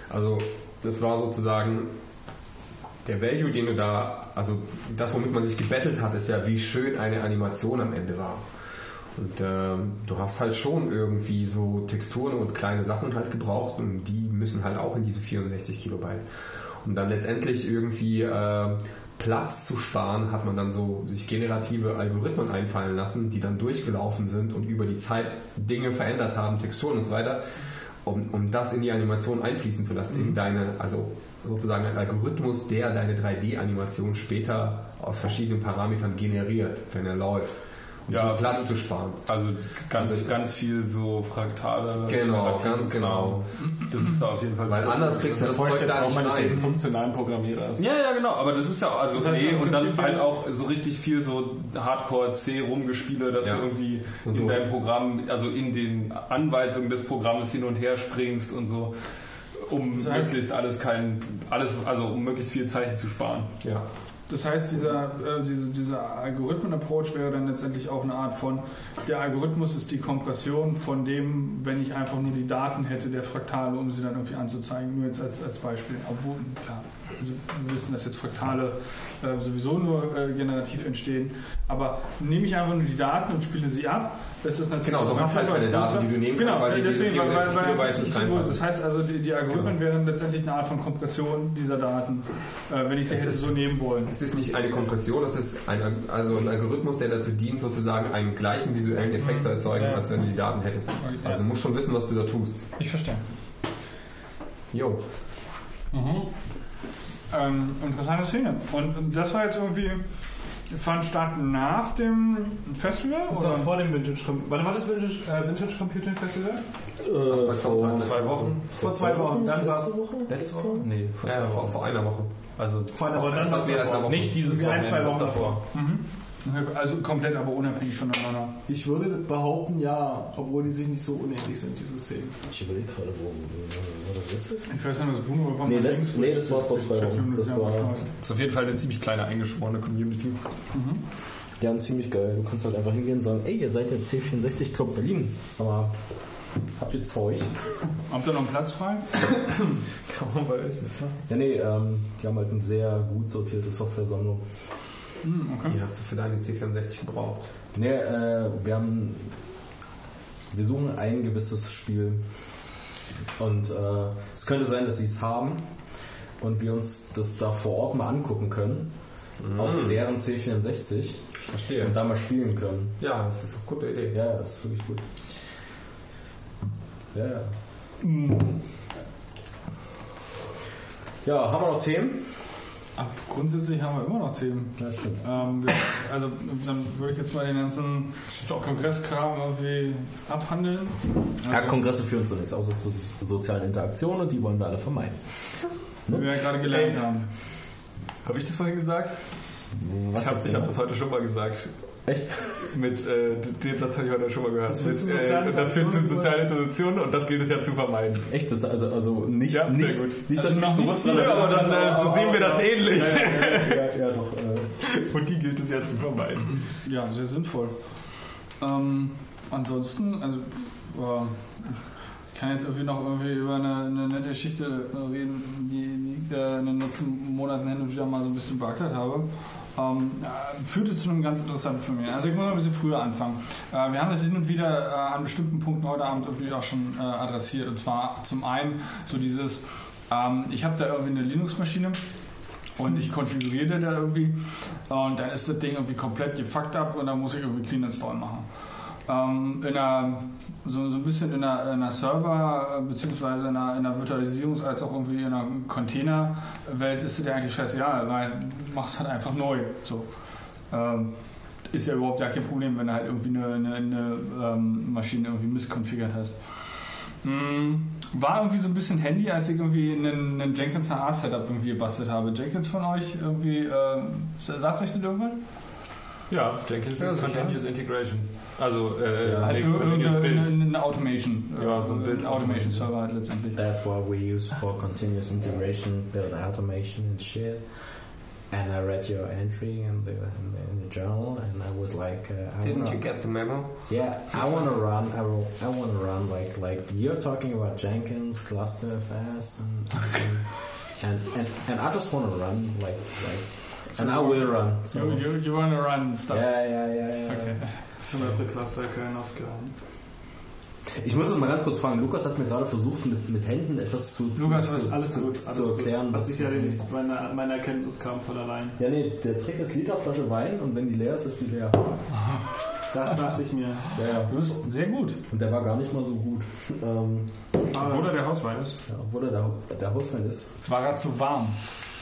Speaker 6: also das war sozusagen der Value, den du da, also das, womit man sich gebettelt hat, ist ja, wie schön eine Animation am Ende war. Und ähm, du hast halt schon irgendwie so Texturen und kleine Sachen halt gebraucht und die müssen halt auch in diese 64 Kilobyte. Um dann letztendlich irgendwie äh, Platz zu sparen, hat man dann so sich generative Algorithmen einfallen lassen, die dann durchgelaufen sind und über die Zeit Dinge verändert haben, Texturen und so weiter, um, um das in die Animation einfließen zu lassen, in deine, also sozusagen ein Algorithmus, der deine 3D-Animation später aus verschiedenen Parametern generiert, wenn er läuft. Um
Speaker 4: Ja,
Speaker 6: so Platz
Speaker 4: absolut.
Speaker 6: zu sparen.
Speaker 4: Also ganz,
Speaker 6: Also-
Speaker 4: ganz viel so Fraktale.
Speaker 6: Genau, ganz genau.
Speaker 4: Das ist da auf jeden Fall.
Speaker 6: Weil anders kriegst du das
Speaker 5: ich
Speaker 6: Zeug
Speaker 5: jetzt
Speaker 6: da
Speaker 5: auch
Speaker 6: nicht
Speaker 5: meines eben
Speaker 6: rein.
Speaker 5: funktionalen Programmierers.
Speaker 4: Ja, ja, genau, aber das ist ja also
Speaker 2: Das heißt
Speaker 4: nee, und dann halt auch so richtig viel so Hardcore-C-Rumgespiele, dass
Speaker 6: Ja.
Speaker 4: du irgendwie
Speaker 6: Und
Speaker 4: in
Speaker 6: so.
Speaker 4: deinem Programm, also in den Anweisungen des Programmes hin und her springst und so, um
Speaker 2: Das heißt-
Speaker 4: möglichst alles kein, alles, also um möglichst viel Zeichen zu sparen.
Speaker 6: Ja.
Speaker 2: Das heißt, dieser, äh, diese, dieser Algorithmen-Approach wäre dann letztendlich auch eine Art von, der Algorithmus ist die Kompression von dem, wenn ich einfach nur die Daten hätte der Fraktale, um sie dann irgendwie anzuzeigen, nur jetzt als, als Beispiel. Obwohl, klar, also wir wissen, dass jetzt Fraktale äh, sowieso nur äh, generativ entstehen, aber nehme ich einfach nur die Daten und spiele sie ab, ist das natürlich
Speaker 6: Genau, du hast halt keine Daten,
Speaker 2: größer.
Speaker 6: die du nehmen
Speaker 2: genau,
Speaker 6: kannst, weil die
Speaker 2: deswegen, weil, weil,
Speaker 6: 64
Speaker 2: weil
Speaker 6: Kilobyte nicht reinpassen.
Speaker 2: Das heißt also, die, die Algorithmen wären letztendlich eine Art von Kompression dieser Daten, äh, wenn ich sie
Speaker 6: Es
Speaker 2: hätte
Speaker 6: ist-
Speaker 2: so nehmen wollen.
Speaker 6: Es ist nicht eine Kompression, es ist ein, also ein Algorithmus, der dazu dient, sozusagen einen gleichen visuellen Effekt zu erzeugen,
Speaker 5: Ja.
Speaker 6: als wenn du die Daten hättest. Also du musst schon wissen, was du da tust.
Speaker 5: Ich verstehe.
Speaker 6: Jo.
Speaker 2: Ähm, interessante Szene. Und das war jetzt irgendwie, fand statt nach dem Festival?
Speaker 8: Das war
Speaker 2: oder?
Speaker 8: vor dem Vintage Com- Wann war das Vintage, äh, Vintage Computing Festival?
Speaker 3: Äh, vor
Speaker 4: Zwei Wochen.
Speaker 8: Vor zwei Wochen. Dann war es.
Speaker 4: Letzte Woche? Nee, vor
Speaker 6: Ja, vor,
Speaker 4: Wochen.
Speaker 6: vor einer Woche.
Speaker 4: Also
Speaker 8: Vor einer Woche. Dann war es
Speaker 4: nicht dieses
Speaker 8: Wie ein, zwei
Speaker 4: Wochenende,
Speaker 8: Wochen
Speaker 4: das davor.
Speaker 2: Also komplett aber unabhängig voneinander.
Speaker 8: Ich würde behaupten, ja, obwohl die sich nicht so unähnlich sind, diese Szenen.
Speaker 3: Ich überlege gerade, wo, wo, das jetzt.
Speaker 2: Ich weiß nicht, was Bruno war.
Speaker 3: Nee, das- nee, das war vor zwei Wochen. Das war-
Speaker 5: Das ist auf jeden Fall eine ziemlich kleine eingeschworene Community.
Speaker 3: Ja, und ziemlich geil. Du kannst halt einfach hingehen und sagen, ey, ihr seid der C64 Club Berlin. Sag mal, habt ihr Zeug?
Speaker 2: Habt ihr noch einen Platz frei?
Speaker 3: Ja, nee, ähm, die haben halt eine sehr gut sortierte Software-Sammlung.
Speaker 2: Hm, okay.
Speaker 6: Die hast du für deine C64 gebraucht.
Speaker 3: Nee, äh, wir haben. Wir suchen ein gewisses Spiel. Und äh, es könnte sein, dass sie es haben und wir uns das da vor Ort mal angucken können. Auf deren C64
Speaker 6: Ich verstehe.
Speaker 3: und da mal spielen können.
Speaker 6: Ja, das ist eine gute Idee.
Speaker 3: Ja, das ist wirklich gut. Ja, ja. Ja, haben wir noch Themen?
Speaker 2: Ach, grundsätzlich haben wir immer noch Themen.
Speaker 3: Ja, stimmt.
Speaker 2: Ähm, wir, also dann würde ich jetzt mal den ganzen Kongresskram irgendwie abhandeln.
Speaker 3: Ja, Kongresse führen zu nichts, außer zu sozialen Interaktionen und die wollen wir alle vermeiden.
Speaker 2: Wie wir ja gerade gelernt haben.
Speaker 4: Habe ich das vorhin gesagt?
Speaker 3: Was
Speaker 4: ich habe hab
Speaker 3: genau?
Speaker 4: das heute schon mal gesagt.
Speaker 3: Echt?
Speaker 4: Mit, äh, den Satz habe ich heute schon mal gehört.
Speaker 8: Das führt zu sozialen
Speaker 4: äh, das führt zu
Speaker 8: Interaktionen.
Speaker 4: sozialen Institutionen und das gilt es ja zu vermeiden.
Speaker 3: Echt? Das, also, also nicht,
Speaker 4: Ja, sehr
Speaker 3: nicht,
Speaker 4: gut.
Speaker 3: nicht, dass
Speaker 2: Also
Speaker 3: ich
Speaker 2: noch
Speaker 3: mich bewusst
Speaker 4: aber dann äh, sehen wir das ähnlich.
Speaker 3: Ja, ja, ja, doch. Äh,
Speaker 4: Und die gilt es ja zu vermeiden.
Speaker 2: Ja, sehr sinnvoll. Ähm, ansonsten, also äh, ich kann jetzt irgendwie noch irgendwie über eine, eine nette Geschichte äh, reden, die, die ich äh, in den letzten Monaten hin und wieder mal so ein bisschen beackert habe. Ähm, äh, führte zu einem ganz interessanten Phänomen. Also ich muss mal ein bisschen früher anfangen. Äh, wir haben das hin und wieder äh, an bestimmten Punkten heute Abend irgendwie auch schon äh, adressiert. Und zwar zum einen so dieses, ähm, ich habe da irgendwie eine Linux-Maschine und ich konfiguriere da irgendwie und dann ist das Ding irgendwie komplett gefuckt ab und dann muss ich irgendwie Clean Install machen. Ähm, in einer, so, so ein bisschen in einer, in einer Server- äh, beziehungsweise in einer, in einer Virtualisierungs- als auch irgendwie in einer Container-Welt ist das ja eigentlich scheißegal, weil du machst halt einfach neu. So. Ähm, ist ja überhaupt gar kein Problem, wenn du halt irgendwie eine, eine, eine ähm, Maschine irgendwie misskonfiguriert hast. Mm, War irgendwie so ein bisschen Handy, als ich irgendwie einen, einen Jenkins HA Setup irgendwie gebastelt habe. Jenkins von euch irgendwie, äh, sagt euch das irgendwas?
Speaker 4: Ja, Jenkins
Speaker 6: Ja,
Speaker 4: ist. Continuous Integration. Also, äh,
Speaker 2: Halt
Speaker 4: Continuous Build.
Speaker 2: eine, eine Automation.
Speaker 4: Ja, so ein Bild-
Speaker 2: Automation Server halt letztendlich.
Speaker 3: that's what we use for continuous integration, build automation and shit. And I read your entry in the, in the, in the journal, and I was like, uh, I
Speaker 6: Didn't
Speaker 3: wanna,
Speaker 6: you get the memo?
Speaker 3: yeah, I want to run. I, will, I want to run like like you're talking about Jenkins, ClusterFS, and and, and and I just want to run like like, and I will run. So
Speaker 2: You, you, you wanna run stuff.
Speaker 3: yeah, yeah, yeah, yeah.
Speaker 2: Okay.
Speaker 8: Ich habe der Cluster Köln aufgehauen.
Speaker 3: Ich muss das mal ganz kurz fragen. Lukas hat mir gerade versucht, mit, mit Händen etwas zu, zu,
Speaker 2: Lukas,
Speaker 3: zu,
Speaker 2: alles-
Speaker 8: Alles
Speaker 3: zu,
Speaker 8: gut,
Speaker 3: zu
Speaker 8: alles
Speaker 3: erklären.
Speaker 8: gut. Hat
Speaker 3: was-
Speaker 8: sich ja nicht, meine, meine Erkenntnis kam von allein.
Speaker 3: Ja, nee, der Trick ist Literflasche Wein und wenn die leer ist, ist die leer.
Speaker 8: Das dachte ich mir.
Speaker 3: Ja, ja.
Speaker 2: Du bist sehr gut.
Speaker 3: Und der war gar nicht mal so gut. Ähm,
Speaker 2: Obwohl er der Hauswein ist.
Speaker 3: ja, obwohl er der, der Hauswein ist.
Speaker 2: War er zu warm.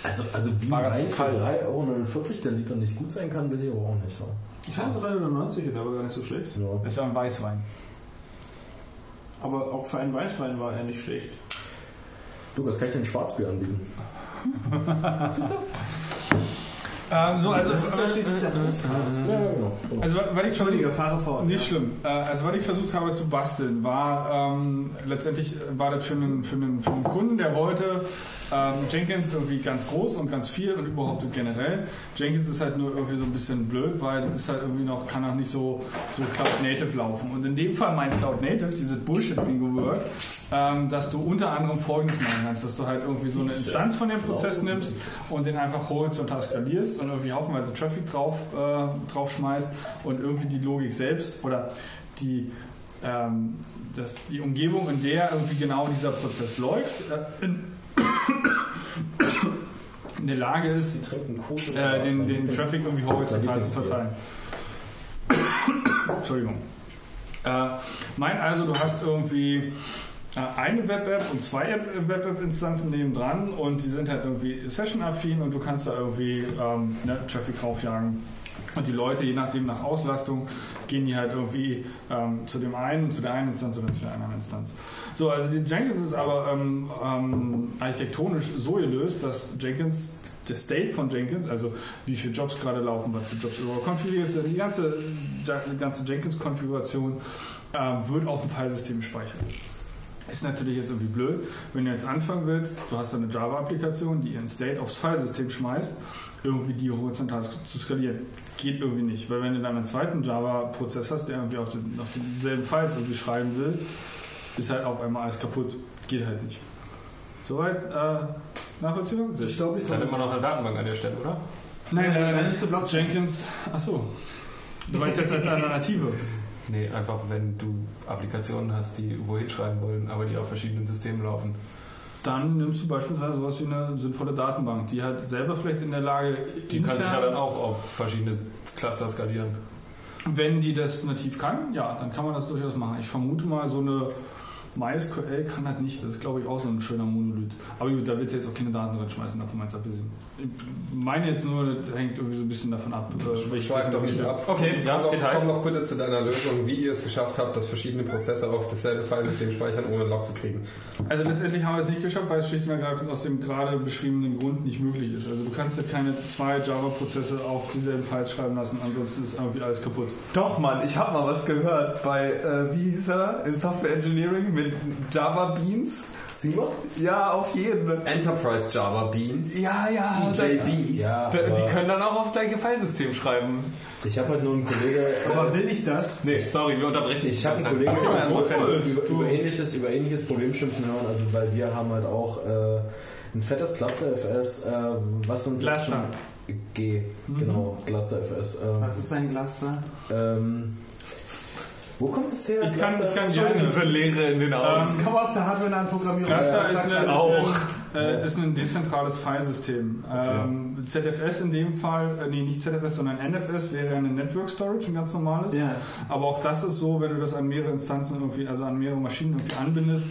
Speaker 3: Also, also wie Wein für
Speaker 2: kalt?
Speaker 3: 3,49 Euro der Liter nicht gut sein kann, weiß ich aber auch nicht so.
Speaker 8: Ich fand 390 der war gar nicht so schlecht.
Speaker 3: Ja.
Speaker 2: Ist ja ein Weißwein.
Speaker 8: Aber auch für einen Weißwein war er nicht schlecht.
Speaker 3: Lukas, kann ich dir ein Schwarzbier anbieten?
Speaker 2: Ähm, so, also,
Speaker 8: Das ist ja schließlich der Podcast.
Speaker 3: Ja, genau.
Speaker 2: also was ich versucht, nicht schlimm. Äh, also was ich versucht habe zu basteln, war ähm, letztendlich war das für einen, für, einen, für einen Kunden, der wollte ähm, Jenkins irgendwie ganz groß und ganz viel und überhaupt generell. Jenkins ist halt nur irgendwie so ein bisschen blöd, weil das ist halt irgendwie noch, kann auch nicht so, so Cloud Native laufen. Und in dem Fall mein Cloud Native, dieses Bullshit-Bingo-Word, ähm, dass du unter anderem folgendes machen kannst, dass du halt irgendwie so eine Instanz von dem Prozess nimmst und den einfach horizontal skalierst und irgendwie haufenweise Traffic drauf, äh, drauf schmeißt und irgendwie die Logik selbst oder die, ähm, das, die Umgebung, in der irgendwie genau dieser Prozess läuft, äh, in, in der Lage ist, äh, den, den Traffic irgendwie horizontal zu verteilen. Entschuldigung. Äh, mein also, du hast irgendwie eine Web-App und zwei App- Web-App-Instanzen nebendran und die sind halt irgendwie session-affin und du kannst da irgendwie ähm, ne, Traffic raufjagen. Und die Leute, je nachdem nach Auslastung, gehen die halt irgendwie ähm, zu dem einen, zu der einen Instanz oder zu der anderen Instanz. So, also die Jenkins ist aber ähm, ähm, architektonisch so gelöst, dass Jenkins, der State von Jenkins, also wie viele Jobs gerade laufen, was für Jobs überhaupt konfiguriert sind, die ganze, ganze Jenkins-Konfiguration äh, wird auf dem Filesystem gespeichert. Ist natürlich jetzt irgendwie blöd, wenn du jetzt anfangen willst, du hast eine Java-Applikation, die ihren State aufs Filesystem schmeißt, irgendwie die horizontal zu skalieren. Geht irgendwie nicht, weil wenn du dann einen zweiten Java-Prozess hast, der irgendwie auf, den, auf denselben Files irgendwie schreiben will, ist halt auf einmal alles kaputt. Geht halt nicht. Soweit äh, nachvollziehbar?
Speaker 8: Ich glaube, ich
Speaker 4: Dann
Speaker 8: kann
Speaker 4: immer noch eine Datenbank an der Stelle, oder?
Speaker 2: Nein, nein, nein,
Speaker 8: Dann
Speaker 2: nein.
Speaker 8: nimmst du Blockchain.
Speaker 2: Jenkins, achso. Du meinst jetzt als Alternative?
Speaker 4: Nee, einfach wenn du Applikationen hast, die wohin schreiben wollen, aber die auf verschiedenen Systemen laufen.
Speaker 2: Dann nimmst du beispielsweise sowas wie eine sinnvolle Datenbank, die halt selber vielleicht in der Lage
Speaker 4: Die kann sich ja dann auch auf verschiedene Cluster skalieren.
Speaker 2: Wenn die das nativ kann, ja, dann kann man das durchaus machen. Ich vermute mal, so eine MySQL kann das nicht. Das ist, glaube ich, auch so ein schöner Monolith. Aber gut, da willst du jetzt auch keine Daten drin schmeißen, davon meinst du abgesehen. Ich meine jetzt nur, das hängt irgendwie so ein bisschen davon ab. äh, welche
Speaker 6: Schweif doch nicht ab.
Speaker 4: Okay, ja,
Speaker 6: noch,
Speaker 4: Details.
Speaker 6: komm noch bitte zu deiner Lösung, wie ihr es geschafft habt, dass verschiedene Prozesse auf dasselbe Filesystem speichern, ohne ein Loch zu kriegen.
Speaker 2: Also letztendlich haben wir es nicht geschafft, weil es schlicht und ergreifend aus dem gerade beschriebenen Grund nicht möglich ist. Also du kannst halt keine zwei Java-Prozesse auf dieselben Files schreiben lassen, ansonsten ist irgendwie alles kaputt.
Speaker 10: Doch, Mann, ich habe mal was gehört bei, äh, wie hieß er, in Software Engineering mit Java Beans.
Speaker 3: Sima?
Speaker 10: Ja, auf jeden.
Speaker 6: Enterprise Java Beans.
Speaker 10: Ja, ja.
Speaker 6: EJBs.
Speaker 3: Ja,
Speaker 10: Da, die können dann auch aufs gleiche Filesystem schreiben.
Speaker 3: ich habe halt nur einen Kollege.
Speaker 8: Aber will ich das?
Speaker 10: Nee, sorry, wir unterbrechen.
Speaker 3: Ich habe einen Kollegen über, über, ähnliches, über ähnliches Problem schimpfen hören, also weil wir haben halt auch äh, ein fettes Cluster-FS, äh, was uns jetzt
Speaker 2: Cluster.
Speaker 3: schon- G, genau, Cluster-FS. Ähm,
Speaker 8: Was ist ein Cluster?
Speaker 3: ähm, wo kommt das her?
Speaker 2: Ich kann- ich kann gerne-
Speaker 10: Diese Leere in den Augen.
Speaker 8: Das kommt aus der hardware Programmierung.
Speaker 2: Cluster ist,
Speaker 8: Sag
Speaker 2: eine, ist,
Speaker 10: auch.
Speaker 2: Ein, äh, ist ein dezentrales Filesystem. Ähm, ZFS in dem Fall, äh, nee, nicht ZFS, sondern NFS wäre eine Network Storage, ein ganz normales.
Speaker 8: Ja.
Speaker 2: Aber auch das ist so, wenn du das an mehrere Instanzen irgendwie, also an mehrere Maschinen irgendwie anbindest,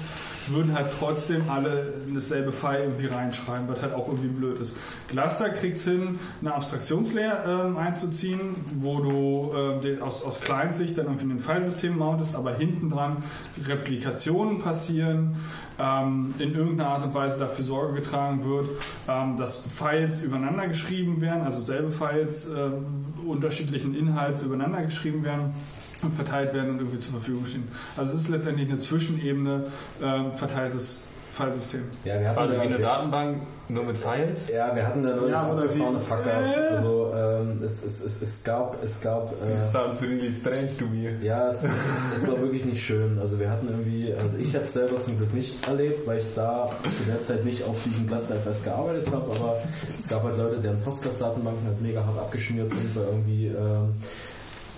Speaker 2: würden halt trotzdem alle in dasselbe File irgendwie reinschreiben, was halt auch irgendwie blöd ist. Cluster kriegt hin, eine Abstraktionslayer ähm, einzuziehen, wo du ähm, den, aus, aus Client-Sicht dann irgendwie in ein Filesystem mountest, aber hinten dran Replikationen passieren, ähm, in irgendeiner Art und Weise dafür Sorge getragen wird, ähm, dass Files übereinander geschrieben werden, also selbe Files ähm, unterschiedlichen Inhalts übereinander geschrieben werden und verteilt werden und irgendwie zur Verfügung stehen. Also es ist letztendlich eine Zwischenebene äh, verteiltes Filesystem.
Speaker 3: Ja, wir hatten
Speaker 4: Quasi
Speaker 3: da,
Speaker 4: wie eine
Speaker 3: wir,
Speaker 4: Datenbank, nur mit Files.
Speaker 3: ja, wir hatten da neulich
Speaker 8: Ja,
Speaker 3: abgefahrene Fuck-Ups. Also ähm, es, es, es, es gab, es gab äh,
Speaker 4: sounds really strange to me.
Speaker 3: Ja, es, es, es, es war wirklich nicht schön. Also wir hatten irgendwie, also ich habe es selber zum Glück nicht erlebt, weil ich da zu der Zeit nicht auf diesem Cluster-FS gearbeitet habe, aber es gab halt Leute, deren Postgres-Datenbanken halt mega hart abgeschmiert sind, weil irgendwie äh,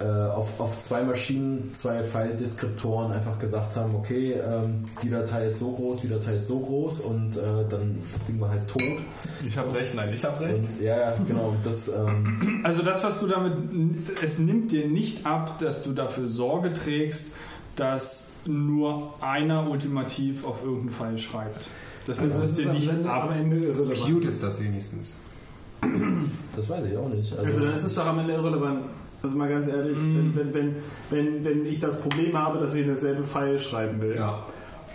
Speaker 3: auf, auf zwei Maschinen, zwei File-Deskriptoren einfach gesagt haben, okay, ähm, die Datei ist so groß, die Datei ist so groß und äh, dann das Ding war halt tot.
Speaker 10: Ich habe recht, nein, ich habe recht.
Speaker 3: Und ja, genau, das ähm,
Speaker 2: Also das, was du damit, es nimmt dir nicht ab, dass du dafür Sorge trägst, dass nur einer ultimativ auf irgendein File schreibt. Das nimmt
Speaker 8: Also das
Speaker 2: es
Speaker 8: ist
Speaker 2: dir
Speaker 8: am
Speaker 2: nicht
Speaker 8: Ende, am
Speaker 2: ab.
Speaker 8: Ende irrelevant.
Speaker 6: Cute ist das wenigstens.
Speaker 3: das weiß ich auch nicht.
Speaker 8: Also dann ist es doch am Ende irrelevant. Also mal ganz ehrlich, wenn, wenn, wenn, wenn, wenn ich das Problem habe, dass ich in dasselbe File schreiben will
Speaker 6: Ja.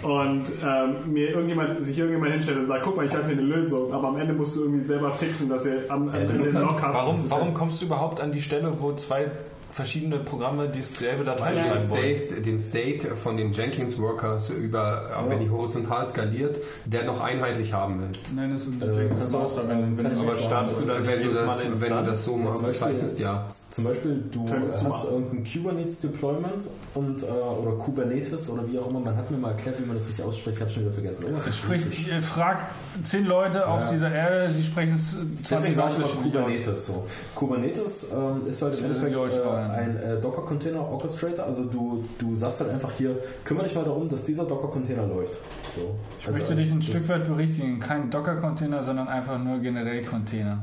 Speaker 8: und ähm, mir irgendjemand, sich irgendjemand hinstellt und sagt, guck mal, ich habe hier eine Lösung, aber am Ende musst du irgendwie selber fixen, dass ihr am, am Ende den Lock habt.
Speaker 4: Warum, warum
Speaker 8: halt-
Speaker 4: kommst du überhaupt an die Stelle, wo zwei verschiedene Programme dieselbe Datei
Speaker 6: den
Speaker 4: schreiben wollen?
Speaker 6: State, den State von den Jenkins Workers über, auch wenn die horizontal skaliert, der noch einheitlich haben willst.
Speaker 2: Nein, das ist
Speaker 3: Äh,
Speaker 2: ein Jenkins
Speaker 3: kannst du
Speaker 2: Master, wenn, wenn
Speaker 4: Aber startest du da
Speaker 6: Wenn du
Speaker 4: Mal
Speaker 6: das, wenn du das so mal bezeichnest, ja.
Speaker 3: zum Beispiel, du hast
Speaker 8: machen.
Speaker 3: irgendein Kubernetes Deployment und, äh, oder Kubernetes oder wie auch immer. Man hat mir mal erklärt, wie man das richtig ausspricht. Ich habe schon wieder vergessen. Irgendwas
Speaker 2: Sprich, fragt zehn Leute auf dieser Erde, die sprechen es 20
Speaker 3: Deswegen sage ich mal. Kubernetes so. Kubernetes ähm, ist halt im Endeffekt äh. Ein äh, Docker-Container Orchestrator. Also du, du sagst halt einfach hier, kümmere dich mal darum, dass dieser Docker-Container läuft. So.
Speaker 2: Ich möchte dich ein Stück weit berichtigen. Kein Docker-Container, sondern einfach nur generell Container.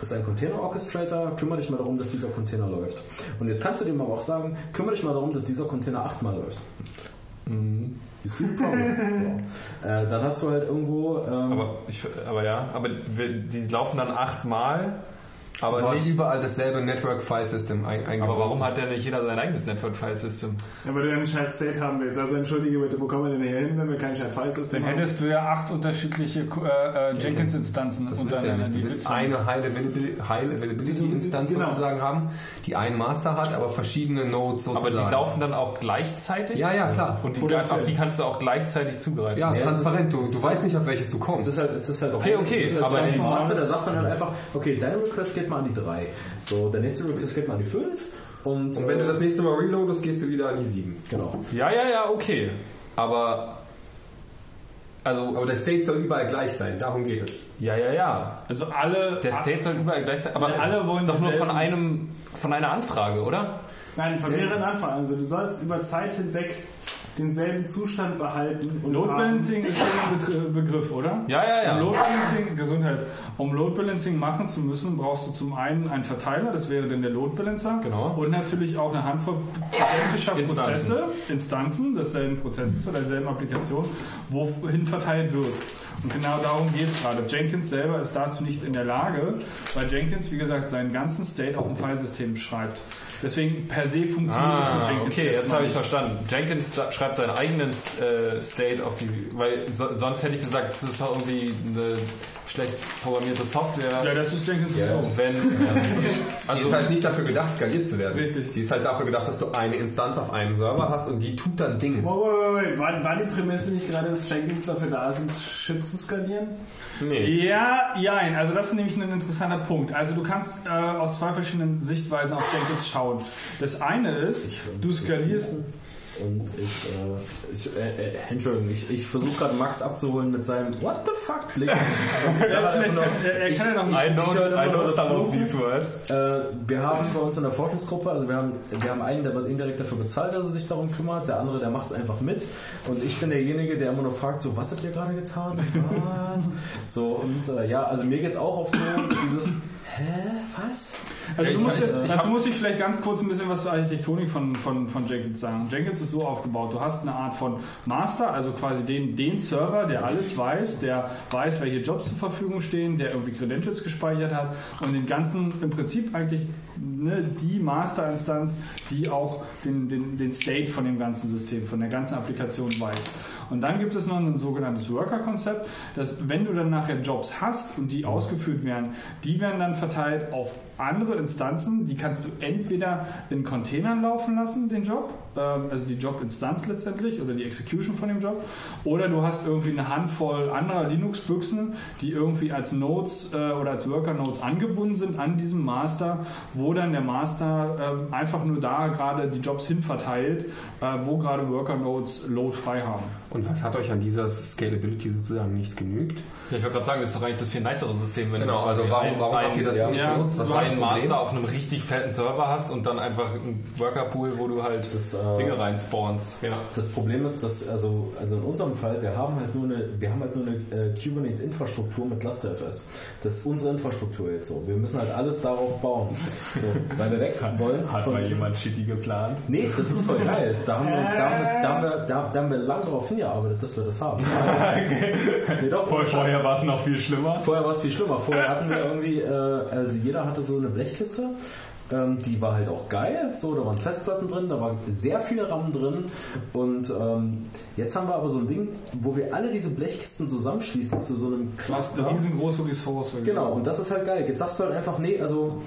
Speaker 3: Das ist ein Container-Orchestrator, kümmere dich mal darum, dass dieser Container läuft. Und jetzt kannst du dem aber auch sagen, kümmere dich mal darum, dass dieser Container achtmal läuft.
Speaker 4: Mhm.
Speaker 3: You see the problem. so. äh, dann hast du halt irgendwo... Ähm,
Speaker 4: Aber, ich, aber ja, aber wir- die laufen dann achtmal, aber
Speaker 6: du hast
Speaker 4: nicht.
Speaker 6: überall dasselbe Network File System ein, eingebaut.
Speaker 4: Aber warum hat denn nicht jeder sein eigenes Network File System?
Speaker 8: Ja, weil du ja einen scheiß State haben willst. Also entschuldige bitte, wo kommen wir denn hier hin, wenn wir kein scheiß File-System
Speaker 2: Dann
Speaker 8: haben?
Speaker 2: hättest du ja acht unterschiedliche äh, äh, Jenkins-Instanzen
Speaker 6: ja
Speaker 2: untereinander. die
Speaker 6: Du willst eine High Availability, High Availability Instanz
Speaker 8: Genau.
Speaker 6: sozusagen haben, die einen Master hat, aber verschiedene Nodes
Speaker 4: Aber
Speaker 6: sozusagen.
Speaker 4: die laufen dann auch gleichzeitig?
Speaker 6: Ja, ja, klar.
Speaker 4: Und die, auf die kannst du auch gleichzeitig zugreifen.
Speaker 6: ja,
Speaker 3: Ja, es
Speaker 6: transparent.
Speaker 3: ist-
Speaker 6: Du,
Speaker 3: es
Speaker 6: du weißt nicht, auf welches du
Speaker 3: Es
Speaker 6: kommst.
Speaker 3: ist halt, es ist halt
Speaker 4: Okay, okay,
Speaker 3: es ist
Speaker 4: aber
Speaker 3: aber
Speaker 4: die-
Speaker 3: ein Master, da sagt man halt einfach, okay, dein Request geht mal an die 3. So, der nächste Request geht mal an die 5. Und,
Speaker 6: Und wenn du
Speaker 3: äh,
Speaker 6: das nächste Mal reloadest, gehst du wieder an die 7.
Speaker 3: Genau.
Speaker 4: Ja, ja, ja, okay. Aber. Also,
Speaker 6: Aber der State soll überall gleich sein, darum geht es.
Speaker 4: ja, ja, ja.
Speaker 2: Also alle.
Speaker 4: Der State soll überall gleich sein. Aber
Speaker 2: Ja, alle wollen
Speaker 4: doch nur von einem, von einer Anfrage, oder?
Speaker 8: Nein, von mehreren Anfragen. Also du sollst über Zeit hinweg denselben Zustand behalten und
Speaker 2: Load
Speaker 8: haben.
Speaker 2: Balancing ist der Betr- Begriff, oder?
Speaker 4: Ja, ja, ja.
Speaker 2: Um Load Balancing, Gesundheit. Um Load Balancing machen zu müssen, brauchst du zum einen einen Verteiler, das wäre dann der Load Balancer.
Speaker 4: Genau.
Speaker 2: Und natürlich auch eine Handvoll identischer. Prozesse, Instanzen desselben Prozesses oder derselben Applikation, wohin verteilt wird. Und genau darum geht es gerade. Jenkins selber ist dazu nicht in der Lage, weil Jenkins, wie gesagt, seinen ganzen State auf dem Filesystem schreibt. Deswegen per se funktioniert das mit
Speaker 4: Ah,
Speaker 2: Jenkins.
Speaker 4: okay, jetzt habe ich verstanden. Jenkins schreibt seinen eigenen äh, State auf die, weil so, sonst hätte ich gesagt, das ist doch irgendwie eine schlecht programmierte Software.
Speaker 2: Ja, das ist Jenkins
Speaker 3: Ja.
Speaker 2: so.
Speaker 4: Wenn,
Speaker 6: Also die ist halt nicht dafür gedacht, skaliert zu werden.
Speaker 2: Richtig.
Speaker 6: Die ist halt dafür gedacht, dass du eine Instanz auf einem Server hast und die tut dann Dinge.
Speaker 8: Wait, wait, wait. War, war die Prämisse nicht gerade, dass Jenkins dafür da ist, um Shit zu skalieren?
Speaker 2: Ja, jein. Also das ist nämlich ein interessanter Punkt. Also du kannst äh, aus zwei verschiedenen Sichtweisen auf Jenkins schauen. Das eine ist, du skalierst...
Speaker 3: Und ich, äh, ich äh, äh, Entschuldigung, ich, ich versuche gerade Max abzuholen mit seinem What the fuck Blick. Ich nur,
Speaker 2: Er, er kann ja noch
Speaker 3: ich- ich höre immer nur das Fluchen.
Speaker 4: words.
Speaker 3: Äh, wir haben bei uns in der Forschungsgruppe, also wir haben, wir haben einen, der wird indirekt dafür bezahlt, dass er sich darum kümmert, der andere, der macht es einfach mit. Und ich bin derjenige, der immer nur fragt, so, was habt ihr gerade getan? So, und äh, ja, also mir geht's auch oft so, dieses, hä, was?
Speaker 2: Also du musst,
Speaker 3: weiß,
Speaker 2: ja- dazu muss ich vielleicht ganz kurz ein bisschen was zur Architektonik von, von, von Jenkins sagen. Jenkins ist so aufgebaut, du hast eine Art von Master, also quasi den, den Server, der alles weiß, der weiß, welche Jobs zur Verfügung stehen, der irgendwie Credentials gespeichert hat und den ganzen, im Prinzip eigentlich ne, die Masterinstanz, die auch den, den, den State von dem ganzen System, von der ganzen Applikation weiß. Und dann gibt es noch ein sogenanntes Worker-Konzept, dass wenn du dann nachher Jobs hast und die ausgeführt werden, die werden dann verteilt auf andere Instanzen, die kannst du entweder in Containern laufen lassen, den Job, ähm, also die Job-Instanz letztendlich oder die Execution von dem Job, oder du hast irgendwie eine Handvoll anderer Linux-Büchsen, die irgendwie als Nodes äh, oder als Worker-Nodes angebunden sind an diesem Master, wo dann der Master ähm, einfach nur da gerade die Jobs hin verteilt, äh, wo gerade Worker-Nodes Load frei haben.
Speaker 6: Und was hat euch an dieser Scalability sozusagen nicht genügt?
Speaker 4: Ja, ich wollte gerade sagen, das ist doch eigentlich das viel nicere System, wenn
Speaker 6: Genau,
Speaker 4: du
Speaker 6: also warum,
Speaker 4: ein-
Speaker 6: warum
Speaker 4: ein-
Speaker 6: habt ihr das
Speaker 3: ja,
Speaker 6: nicht
Speaker 2: ja,
Speaker 6: benutzt? Was
Speaker 4: du
Speaker 6: war
Speaker 4: einen? Master auf einem richtig fetten Server hast und dann einfach einen Workerpool, wo du halt
Speaker 3: Das, äh,
Speaker 4: Dinge reinspawnst. Ja.
Speaker 3: Das Problem ist, dass also, also in unserem Fall, wir haben halt nur eine, wir haben halt nur eine äh, Kubernetes-Infrastruktur mit ClusterFS. Das ist unsere Infrastruktur jetzt so. Wir müssen halt alles darauf bauen, so, weil wir weg wollen. von diesem-
Speaker 10: Shitty geplant?
Speaker 3: Nee, das ist voll geil. Da haben wir, da haben wir, da haben wir, da, da haben wir lange darauf hingearbeitet, dass wir das haben. Nee, doch,
Speaker 10: Vorher war es noch viel schlimmer.
Speaker 3: Vorher war es viel schlimmer. Vorher hatten wir irgendwie, äh, also jeder hatte so eine Blechkiste. Ähm, die war halt auch geil. So, da waren Festplatten drin, da war sehr viel RAM drin. Und ähm, jetzt haben wir aber so ein Ding, wo wir alle diese Blechkisten zusammenschließen zu so einem
Speaker 2: Das ist
Speaker 3: Cluster.
Speaker 2: eine riesengroße Ressource.
Speaker 3: Genau, und das ist halt geil. Jetzt sagst du halt einfach, nee, also,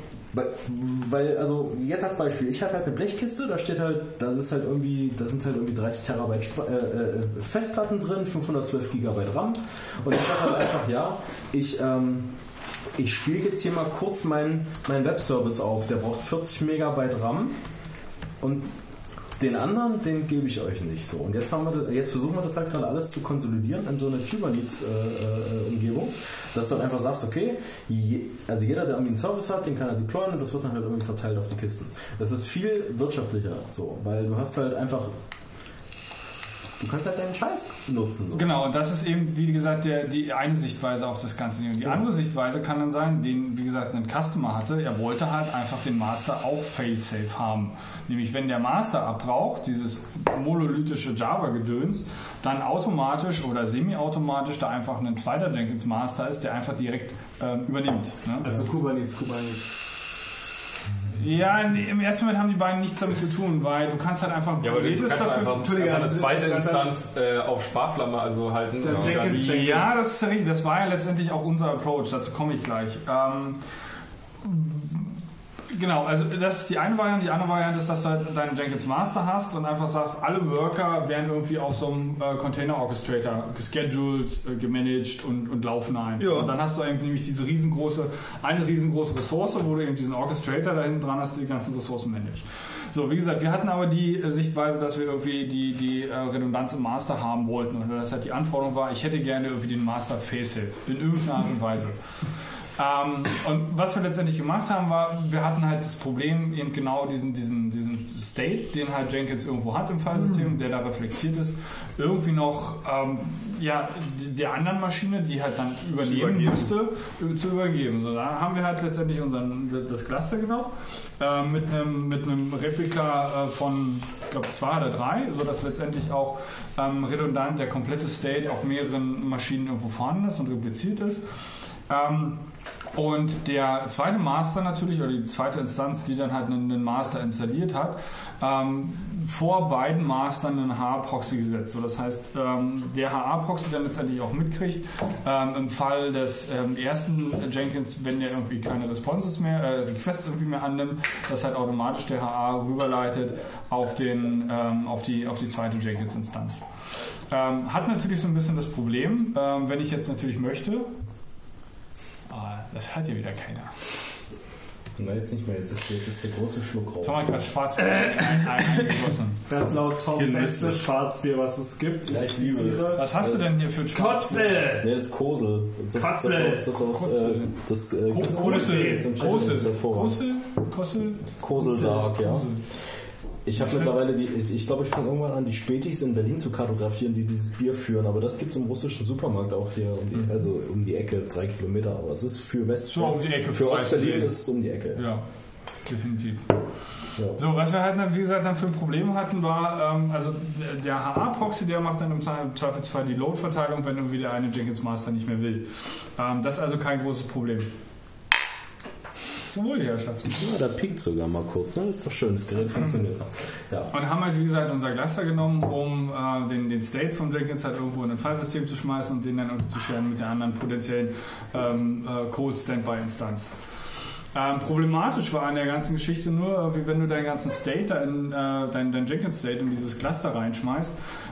Speaker 3: weil, also jetzt als Beispiel, ich habe halt eine Blechkiste, da steht halt, das ist halt irgendwie, da sind halt irgendwie 30 Terabyte äh, äh, Festplatten drin, 512 Gigabyte RAM. Und ich sage halt einfach, ja, ich, ähm, ich spiele jetzt hier mal kurz meinen mein Webservice auf, der braucht 40 Megabyte RAM und den anderen, den gebe ich euch nicht so. Und jetzt, haben wir jetzt versuchen wir das halt gerade alles zu konsolidieren in so einer Kubernetes-Umgebung, dass du dann einfach sagst, okay, je, also jeder, der irgendwie einen Service hat, den kann er deployen und das wird dann halt irgendwie verteilt auf die Kisten. Das ist viel wirtschaftlicher so, weil du hast halt einfach, du kannst halt deinen Scheiß nutzen. So.
Speaker 2: Genau, und das ist eben, wie gesagt, der, die eine Sichtweise auf das ganze. Und die andere Sichtweise kann dann sein, den, wie gesagt, ein Customer hatte, er wollte halt einfach den Master auch fail-safe haben. Nämlich, wenn der Master abbraucht, dieses monolithische Java-Gedöns, dann automatisch oder semi-automatisch da einfach ein zweiter Jenkins Master ist, der einfach direkt ähm, übernimmt. Ne?
Speaker 8: Also Kubernetes, Kubernetes.
Speaker 2: Ja, im ersten Moment haben die beiden nichts damit zu tun, weil du kannst halt einfach
Speaker 4: Ja, aber du kannst einfach,
Speaker 8: Entschuldige,
Speaker 4: einfach eine zweite Instanz äh, auf Sparflamme also halten.
Speaker 8: Der
Speaker 4: oder
Speaker 8: Jenkins-
Speaker 2: Ja, das ist ja richtig. Das war ja letztendlich auch unser Approach. Dazu komme ich gleich. Ähm, genau, also das ist die eine Variante. Die andere Variante ist, dass du halt deinen Jenkins Master hast und einfach sagst, alle Worker werden irgendwie auf so einem äh, Container Orchestrator gescheduled, äh, gemanagt und, und laufen ein.
Speaker 4: Ja.
Speaker 2: Und dann hast du eben nämlich diese riesengroße, eine riesengroße Ressource, wo du eben diesen Orchestrator da hinten dran hast, die ganzen Ressourcen managst. So, wie gesagt, wir hatten aber die äh, Sichtweise, dass wir irgendwie die, die äh, Redundanz im Master haben wollten. Und das halt die Anforderung war, ich hätte gerne irgendwie den Master face in irgendeiner Art und Weise. Ähm, und was wir letztendlich gemacht haben, war, wir hatten halt das Problem, eben genau diesen, diesen, diesen State, den halt Jenkins irgendwo hat im Filesystem, der da reflektiert ist, irgendwie noch ähm, ja, der anderen Maschine, die halt dann übernehmen müsste, äh, zu übergeben. So, da haben wir halt letztendlich unseren, das Cluster genommen, äh, mit einem mit einem Replika äh, von, ich glaube, zwei oder drei, sodass letztendlich auch ähm, redundant der komplette State auf mehreren Maschinen irgendwo vorhanden ist und repliziert ist. Ähm, und der zweite Master natürlich, oder die zweite Instanz, die dann halt einen, Master installiert hat, ähm, vor beiden Mastern einen HA-Proxy gesetzt. So, das heißt, ähm, der HA-Proxy dann letztendlich auch mitkriegt, ähm, im Fall des ähm, ersten Jenkins, wenn der irgendwie keine Responses mehr, äh, Requests irgendwie mehr annimmt, dass halt automatisch der HA rüberleitet auf, den, ähm, auf, die, auf die zweite Jenkins-Instanz. Ähm, hat natürlich so ein bisschen das Problem, ähm, wenn ich jetzt natürlich möchte, Ah, das hört ja wieder keiner.
Speaker 3: Na, jetzt nicht mehr, jetzt ist, jetzt ist der große Schluck raus.
Speaker 2: Tom hat gerade Schwarzbier eingegossen.
Speaker 8: Das ist laut Tom
Speaker 3: Genüsslich.
Speaker 8: beste Schwarzbier, was es gibt.
Speaker 3: Ja, ich liebe es.
Speaker 2: Was hast du denn hier für ein Schwarzbier?
Speaker 8: Kotze!
Speaker 3: Nee, das ist Kosel. Das,
Speaker 8: Kotze.
Speaker 3: Das, das, aus, das, aus, äh, das, äh,
Speaker 2: Ko-
Speaker 3: das
Speaker 2: Kossel.
Speaker 3: das ist
Speaker 2: Kossel.
Speaker 3: hervorragend.
Speaker 2: Kossel? Kossel?
Speaker 3: Kosel Dark, ja.
Speaker 2: Kossel.
Speaker 3: Ich habe mittlerweile die, ich, ich glaube, ich fange irgendwann an, die Spätis in Berlin zu kartografieren, die dieses Bier führen. Aber das gibt es im russischen Supermarkt auch hier, um die, also um die Ecke, drei Kilometer. Aber es ist für West,
Speaker 2: So, um die Ecke,
Speaker 3: für
Speaker 2: für
Speaker 3: Ostberlin ist es um die Ecke.
Speaker 2: Ja, definitiv.
Speaker 3: Ja.
Speaker 2: So, was wir halt, dann, wie gesagt, dann für ein Problem hatten, war, ähm, also der- HA-Proxy, der macht dann im Zweifelsfall die Load-Verteilung, wenn irgendwie der eine Jenkins Master nicht mehr will. Ähm, das ist also kein großes Problem. Wohl, die Herrschaften.
Speaker 3: Ja, da piekt sogar mal kurz. Ne? Ist doch schön, das Gerät funktioniert. Ja.
Speaker 2: Und haben halt, wie gesagt, unser Cluster genommen, um äh, den, den State von Jenkins halt irgendwo in ein Filesystem zu schmeißen und den dann irgendwie zu sharen mit der anderen potenziellen ähm, äh, Cold Standby-Instanz. Ähm, problematisch war an der ganzen Geschichte nur, wie wenn du deinen ganzen State, da in, äh, dein, dein Jenkins State in dieses Cluster reinschmeißt.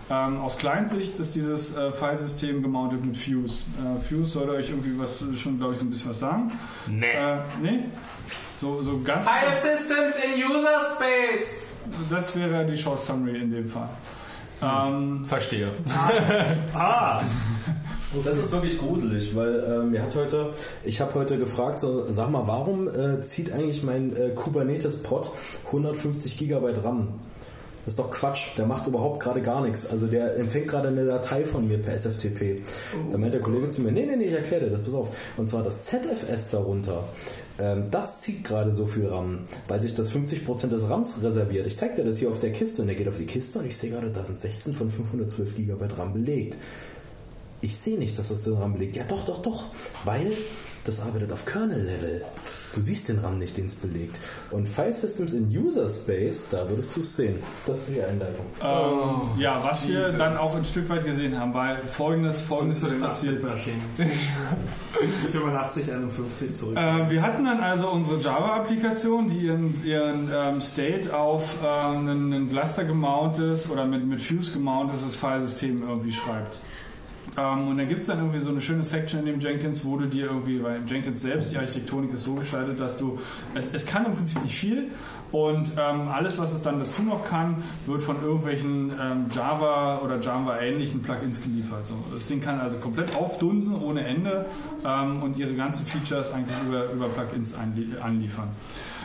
Speaker 2: Ähm, aus Client-Sicht ist dieses äh, Filesystem gemountet mit Fuse. Äh, Fuse sollte euch irgendwie was schon, glaube ich, so ein bisschen was sagen. Nee. Äh, nee? So, so ganz.
Speaker 1: Systems in User Space.
Speaker 2: Das wäre die Short Summary in dem Fall. Ähm,
Speaker 4: Verstehe.
Speaker 3: Das ist wirklich gruselig, weil ähm, mir hat heute, ich habe heute gefragt, so, sag mal, warum äh, zieht eigentlich mein äh, Kubernetes-Pod 150 Gigabyte RAM? Das ist doch Quatsch, der macht überhaupt gerade gar nichts. Also der empfängt gerade eine Datei von mir per SFTP. Da meint der Kollege zu mir, nee, nee, nee, ich erkläre dir das, pass auf. Und zwar das ZFS darunter, ähm, das zieht gerade so viel RAM, weil sich das 50% des RAMs reserviert. Ich zeig dir das hier auf der Kiste und der geht auf die Kiste und ich sehe gerade, da sind 16 von 512 Gigabyte RAM belegt. Ich sehe nicht, dass das den RAM belegt. Ja, doch, doch, doch. Weil das arbeitet auf Kernel-Level. Du siehst den RAM nicht, den es belegt. Und File Systems in User Space, da würdest du es sehen. Das ist die Einleitung.
Speaker 2: Ähm, ja, was wir dann auch ein Stück weit gesehen haben, weil folgendes, folgendes ist passiert.
Speaker 8: Ich 85, 51 zurück.
Speaker 2: Äh, wir hatten dann also unsere Java-Applikation, die ihren, ihren ähm, State auf ähm, einen, einen Cluster gemountetes oder mit, mit Fuse gemountetes Filesystem irgendwie schreibt. Ähm, und dann gibt es dann irgendwie so eine schöne Section in dem Jenkins, wo du dir irgendwie, weil Jenkins selbst, die Architektonik ist so gestaltet, dass du, es, es kann im Prinzip nicht viel und ähm, alles, was es dann dazu noch kann, wird von irgendwelchen ähm, Java oder Java-ähnlichen Plugins geliefert. So, das Ding kann also komplett aufdunsen ohne Ende ähm, und ihre ganzen Features eigentlich über, über Plugins anliefern.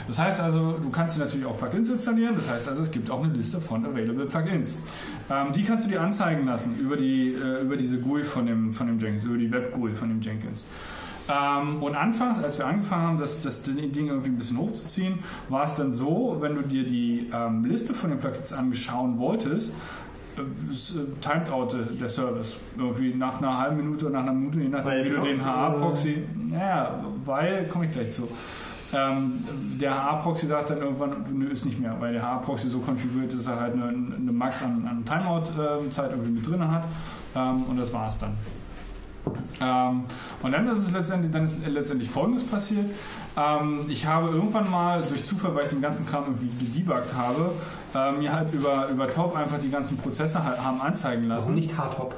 Speaker 2: Das heißt also, du kannst dir natürlich auch Plugins installieren. Das heißt also, es gibt auch eine Liste von Available Plugins. Ähm, die kannst du dir anzeigen lassen über, die, äh, über diese GUI von dem, von dem Jenkins, über die Web-GUI von dem Jenkins. Ähm, und anfangs, als wir angefangen haben, das, das Ding irgendwie ein bisschen hochzuziehen, war es dann so, wenn du dir die ähm, Liste von den Plugins angeschauen wolltest, äh, äh, timed out äh, der Service. Irgendwie nach einer halben Minute oder nach einer Minute, je nachdem,
Speaker 8: Weil
Speaker 2: wie du den HA-Proxy. Naja, weil, komme ich gleich zu. Ähm, der HA-Proxy sagt dann irgendwann, nö, ist nicht mehr, weil der HA-Proxy so konfiguriert ist, dass er halt eine, eine Max an, an Timeout-Zeit irgendwie mit drin hat. Ähm, und das war's dann. Ähm, und dann ist es letztendlich, dann ist letztendlich Folgendes passiert. Ähm, ich habe irgendwann mal durch Zufall, weil ich den ganzen Kram irgendwie gedebuggt habe, äh, mir halt über, über Top einfach die ganzen Prozesse halt haben anzeigen lassen.
Speaker 6: nicht Hardtop.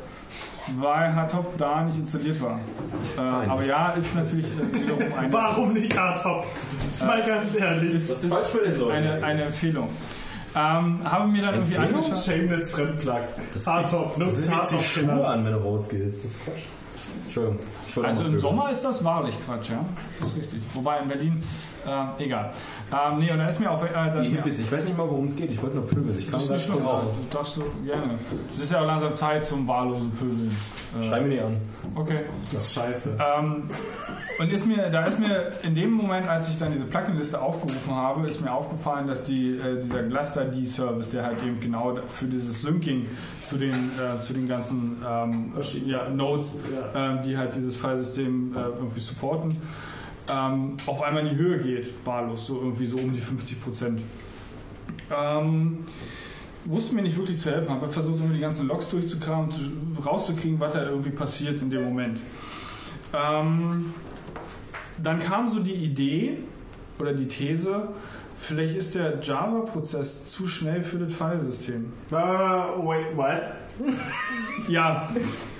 Speaker 2: Weil Hardtop da nicht installiert war. Äh, aber ja, ist natürlich äh, wiederum eine,
Speaker 8: Warum nicht Hardtop? Mal ganz ehrlich.
Speaker 2: ist, ist,
Speaker 3: falsch für den
Speaker 2: ist eine, eine Empfehlung. Ähm, habe mir dann irgendwie
Speaker 3: Empfehlung?
Speaker 2: angeschaut.
Speaker 8: Shameless Fremdplug.
Speaker 3: Das
Speaker 8: Hardtop.
Speaker 3: Das
Speaker 8: Nutzt Hardtop.
Speaker 3: Schuhe an, wenn du rausgehst. Das ist Quatsch. Entschuldigung.
Speaker 2: Also im. Sommer ist das wahrlich Quatsch, ja. Das ist richtig. Wobei in Berlin, äh, egal. Ähm, nee, und da ist mir auch. Äh, da ist
Speaker 3: Die
Speaker 2: mir,
Speaker 3: ich weiß nicht mal, worum es geht. Ich wollte nur pöbeln. Ich kam
Speaker 2: das nicht schlimm,
Speaker 3: auf.
Speaker 2: das darfst du gerne. Es ist ja auch langsam Zeit zum wahllosen Pöbeln. Äh,
Speaker 3: Schreib mir nicht an.
Speaker 2: okay.
Speaker 8: Das ist scheiße.
Speaker 2: Ähm, und ist mir, da ist mir in dem Moment, als ich dann diese Plugin-Liste aufgerufen habe, ist mir aufgefallen, dass die, äh, dieser Cluster-D-Service, der halt eben genau für dieses Syncing zu den, äh, zu den ganzen ähm, ja, Nodes, ähm, die halt dieses Filesystem äh, irgendwie supporten, ähm, auf einmal in die Höhe geht, wahllos, so irgendwie so um die 50 Prozent. Ähm, wusste mir nicht wirklich zu helfen, habe versucht, immer die ganzen Logs durchzukramen, zu, rauszukriegen, was da irgendwie passiert in dem Moment. Ähm, dann kam so die Idee oder die These, vielleicht ist der Java-Prozess zu schnell für das Filesystem.
Speaker 8: Uh, wait, what?
Speaker 2: Ja,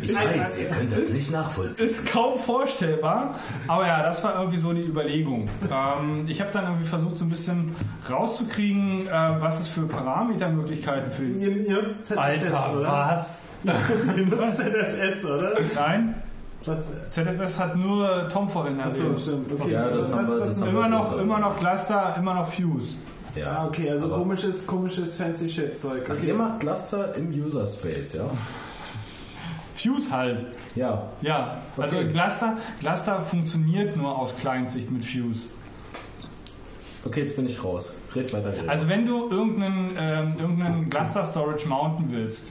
Speaker 3: Ich weiß, ihr könnt das nicht nachvollziehen.
Speaker 2: ist kaum vorstellbar, aber ja, das war irgendwie so die Überlegung. Ähm, ich habe dann irgendwie versucht, so ein bisschen rauszukriegen, äh, was es für Parametermöglichkeiten für
Speaker 8: Ihr, ihr nutzt ZFS,
Speaker 5: Alter,
Speaker 8: oder?
Speaker 5: was?
Speaker 8: Ihr nutzt ZFS, oder?
Speaker 2: Nein,
Speaker 8: Was?
Speaker 2: ZFS hat nur Tom vorhin
Speaker 8: Achso,
Speaker 2: erwähnt.
Speaker 8: stimmt. Okay.
Speaker 3: Ja, das haben wir- das haben
Speaker 2: Immer noch, immer noch Cluster, immer noch Fuse.
Speaker 8: Ah, okay, also komisches, komisches fancy shit Zeug.
Speaker 3: Ach,
Speaker 8: Okay.
Speaker 3: ihr macht Cluster im User Space, ja?
Speaker 2: Fuse halt.
Speaker 3: Ja.
Speaker 2: Ja, also
Speaker 3: Okay.
Speaker 2: Cluster, Cluster funktioniert nur aus Client-Sicht mit Fuse.
Speaker 3: Okay, jetzt bin ich raus. Red weiter. Red.
Speaker 2: Also wenn du irgendeinen, ähm, irgendeinen Cluster Storage mounten willst,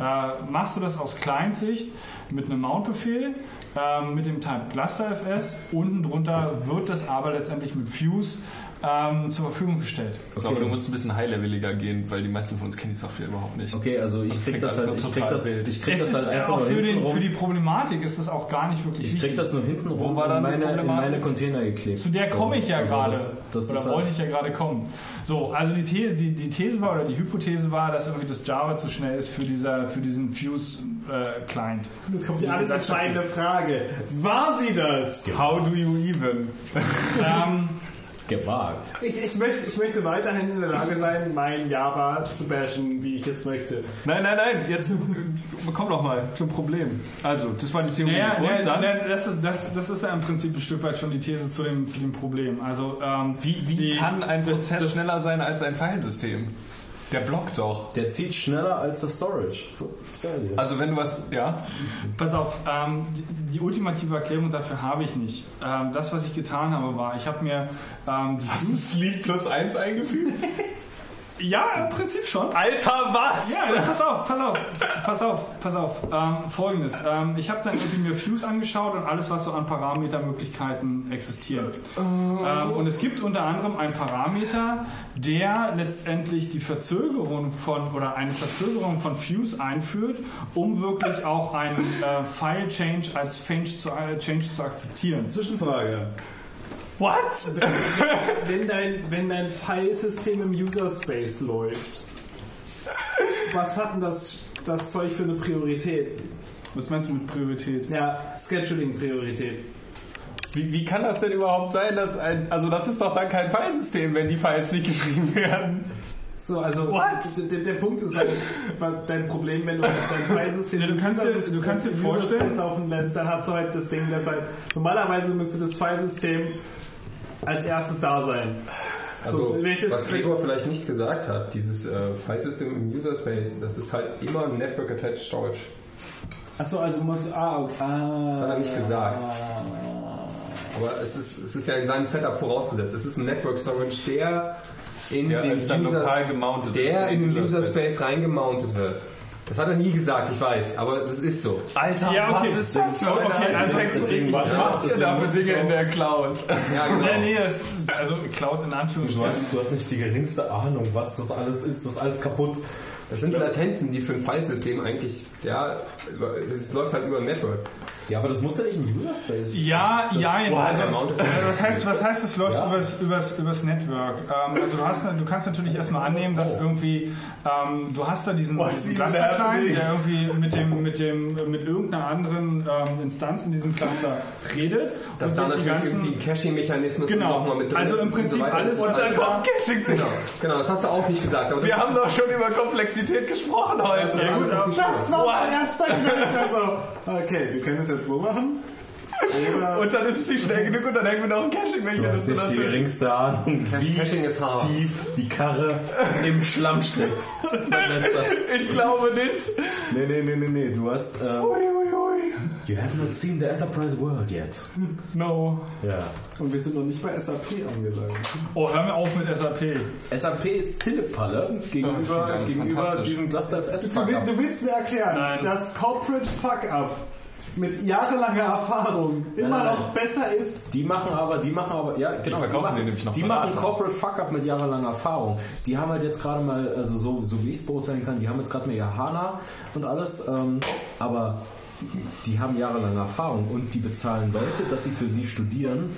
Speaker 2: äh, machst du das aus Client-Sicht mit einem Mount-Befehl, ähm, mit dem Type ClusterFS. Unten drunter wird das aber letztendlich mit Fuse ähm, zur Verfügung gestellt.
Speaker 4: So, aber du musst ein bisschen high-leveliger gehen, weil die meisten von uns kennen die Software überhaupt nicht.
Speaker 3: Okay, also ich
Speaker 4: Das
Speaker 3: krieg das halt,
Speaker 4: einfach
Speaker 3: ich krieg
Speaker 4: total
Speaker 3: das, ich krieg
Speaker 2: Es
Speaker 3: das
Speaker 2: ist
Speaker 3: halt einfach
Speaker 2: auch
Speaker 3: nur
Speaker 2: für, den, für die. Problematik ist das auch gar nicht wirklich
Speaker 3: Ich krieg
Speaker 2: wichtig.
Speaker 3: das nur hinten rum
Speaker 4: war dann
Speaker 3: meine, in meine Container geklebt.
Speaker 2: Zu der
Speaker 3: So,
Speaker 2: komme ich ja
Speaker 3: also
Speaker 2: gerade.
Speaker 3: Das, das
Speaker 2: oder
Speaker 3: ist
Speaker 2: wollte
Speaker 3: halt,
Speaker 2: ich ja gerade kommen. So, also die These, die, die These war, oder die Hypothese war, dass irgendwie das Java zu schnell ist für, dieser, für diesen Fuse-Client.
Speaker 8: Jetzt kommt die alles entscheidende Frage. War sie das?
Speaker 2: How do you even? ähm,
Speaker 3: gewagt.
Speaker 8: Ich, ich, möchte, ich möchte weiterhin in der Lage sein, mein Java zu bashen, wie ich jetzt möchte.
Speaker 4: Nein, nein, nein, jetzt komm doch mal zum Problem. Also, das war die Theorie.
Speaker 2: naja,
Speaker 4: Und
Speaker 2: naja,
Speaker 4: dann,
Speaker 2: naja, das, ist, das, das ist ja im Prinzip ein Stück weit schon die These zu dem, zu dem Problem. Also, ähm,
Speaker 4: wie, wie
Speaker 2: die-
Speaker 4: kann ein
Speaker 2: das-
Speaker 4: Prozess
Speaker 2: das-
Speaker 4: schneller sein als ein Filesystem? Der blockt doch.
Speaker 3: Der zieht schneller als das Storage.
Speaker 4: Also wenn du was, ja,
Speaker 2: Pass auf, ähm, die, die ultimative Erklärung dafür habe ich nicht. Ähm, das, was ich getan habe, war, ich habe mir ähm, die
Speaker 4: Sleep plus 1 eingefügt?
Speaker 2: Ja, im Prinzip schon.
Speaker 4: Alter, was?
Speaker 2: Ja, pass auf, pass auf, pass auf, pass auf. Ähm, Folgendes. Ähm, ich habe dann irgendwie mir Fuse angeschaut und alles, was so an Parametermöglichkeiten existiert. Ähm, und es gibt unter anderem einen Parameter, der letztendlich die Verzögerung von oder eine Verzögerung von Fuse einführt, um wirklich auch einen äh, File Change als Change zu, äh, Change zu akzeptieren.
Speaker 8: Zwischenfrage.
Speaker 4: What?
Speaker 8: Wenn dein, wenn dein Filesystem im User Space läuft, was hat denn das, das Zeug für eine Priorität?
Speaker 2: Was meinst du mit Priorität?
Speaker 8: Ja, Scheduling-Priorität.
Speaker 4: Wie, wie kann das denn überhaupt sein, dass ein. Also, das ist doch dann kein Filesystem, wenn die Files nicht geschrieben werden.
Speaker 8: So, also
Speaker 4: What?
Speaker 8: der, der Punkt ist halt dein Problem, wenn du dein Filesystem
Speaker 2: Ja, du kannst dir- du kannst dir
Speaker 8: im User
Speaker 2: vorstellen-
Speaker 8: Space laufen lässt, dann hast du halt das Ding, das halt normalerweise müsste das Filesystem als erstes da sein.
Speaker 6: Also,
Speaker 8: das-
Speaker 6: was Gregor vielleicht nicht gesagt hat, dieses äh, File-System im User Space, das ist halt immer Network Attached Storage.
Speaker 8: Achso, also muss ah, okay. ah,
Speaker 6: Das hat er nicht gesagt. Aber es ist, es ist ja in seinem Setup vorausgesetzt. Es ist ein Network Storage, der in
Speaker 4: Der
Speaker 6: den User,
Speaker 4: lokal gemountet
Speaker 6: der
Speaker 4: ist
Speaker 6: in
Speaker 4: in
Speaker 6: den User Space reingemountet wird. Das hat er nie gesagt, ich weiß, aber das ist so.
Speaker 4: Alter,
Speaker 2: Ja, okay.
Speaker 4: was ist das für
Speaker 2: Okay, also
Speaker 4: Architektur?
Speaker 2: ich-
Speaker 4: Was macht ihr da für Dinge in der Cloud?
Speaker 6: Ja, genau.
Speaker 2: Nee, nee, das, also Cloud in
Speaker 3: Du
Speaker 2: Anführungsstrichen.
Speaker 3: hast, du hast nicht die geringste Ahnung, was das alles ist. Das ist alles kaputt.
Speaker 6: Das sind Latenzen, die für ein Filesystem eigentlich, ja, es läuft halt über ein Network.
Speaker 3: Ja, aber das muss ja nicht ein User Space.
Speaker 2: Ja, ja, also,
Speaker 6: Mounted.
Speaker 2: äh, was heißt, was heißt, es läuft
Speaker 3: Ja.
Speaker 2: übers, übers, übers Network? Ähm, also du, hast, du kannst natürlich erstmal annehmen, dass irgendwie, ähm, du hast da diesen, diesen Cluster-Client, der irgendwie mit dem, mit dem, mit irgendeiner anderen ähm, Instanz in diesem Cluster redet
Speaker 6: Dass
Speaker 2: und
Speaker 6: da
Speaker 2: sich die
Speaker 6: natürlich
Speaker 2: ganzen,
Speaker 6: irgendwie Caching-Mechanismus
Speaker 2: genau,
Speaker 6: nochmal mit drin
Speaker 2: also im
Speaker 6: und so
Speaker 2: Prinzip
Speaker 6: weiter.
Speaker 2: alles,
Speaker 6: Und
Speaker 2: was
Speaker 6: dann
Speaker 2: da,
Speaker 4: Caching
Speaker 6: Genau, genau, das hast du auch nicht gesagt. Aber das
Speaker 4: Wir haben doch schon über Komplexität gesprochen heute.
Speaker 6: Ja, gut, aber-
Speaker 8: Das war erster Gedanke. Also, okay, wir können es jetzt so machen. Oder
Speaker 4: Und dann ist es nicht schnell genug und dann hängen wir noch ein
Speaker 3: Du hast
Speaker 4: Caching-Mechanismus
Speaker 3: nicht die geringste Ahnung, wie
Speaker 6: Caching ist hart.
Speaker 3: tief die Karre im Schlamm steckt.
Speaker 4: Ich glaube nicht.
Speaker 3: Nee, nee, nee, nee, nee. Du hast. Ähm, you have not seen the Enterprise World yet.
Speaker 2: no.
Speaker 3: Ja.
Speaker 8: Und wir sind noch nicht bei SAP angelangt.
Speaker 2: Oh, hör mir auf mit SAP.
Speaker 3: SAP ist Pillepalle gegenüber, gegenüber diesem Cluster FS.
Speaker 8: Du, will- du willst mir erklären,
Speaker 2: Nein.
Speaker 8: dass Corporate Fuck-Up mit jahrelanger Erfahrung immer
Speaker 3: nein,
Speaker 8: noch besser ist.
Speaker 3: Die machen aber, die machen aber, ja, genau,
Speaker 4: verkaufen
Speaker 3: die machen,
Speaker 4: nämlich noch
Speaker 3: die machen Corporate Fuck-Up mit jahrelanger Erfahrung. Die haben halt jetzt gerade mal, also so, so wie ich es beurteilen kann, die haben jetzt gerade mal ihr HANA und alles, ähm, aber die haben jahrelange Erfahrung und die bezahlen Leute, dass sie für sie studieren,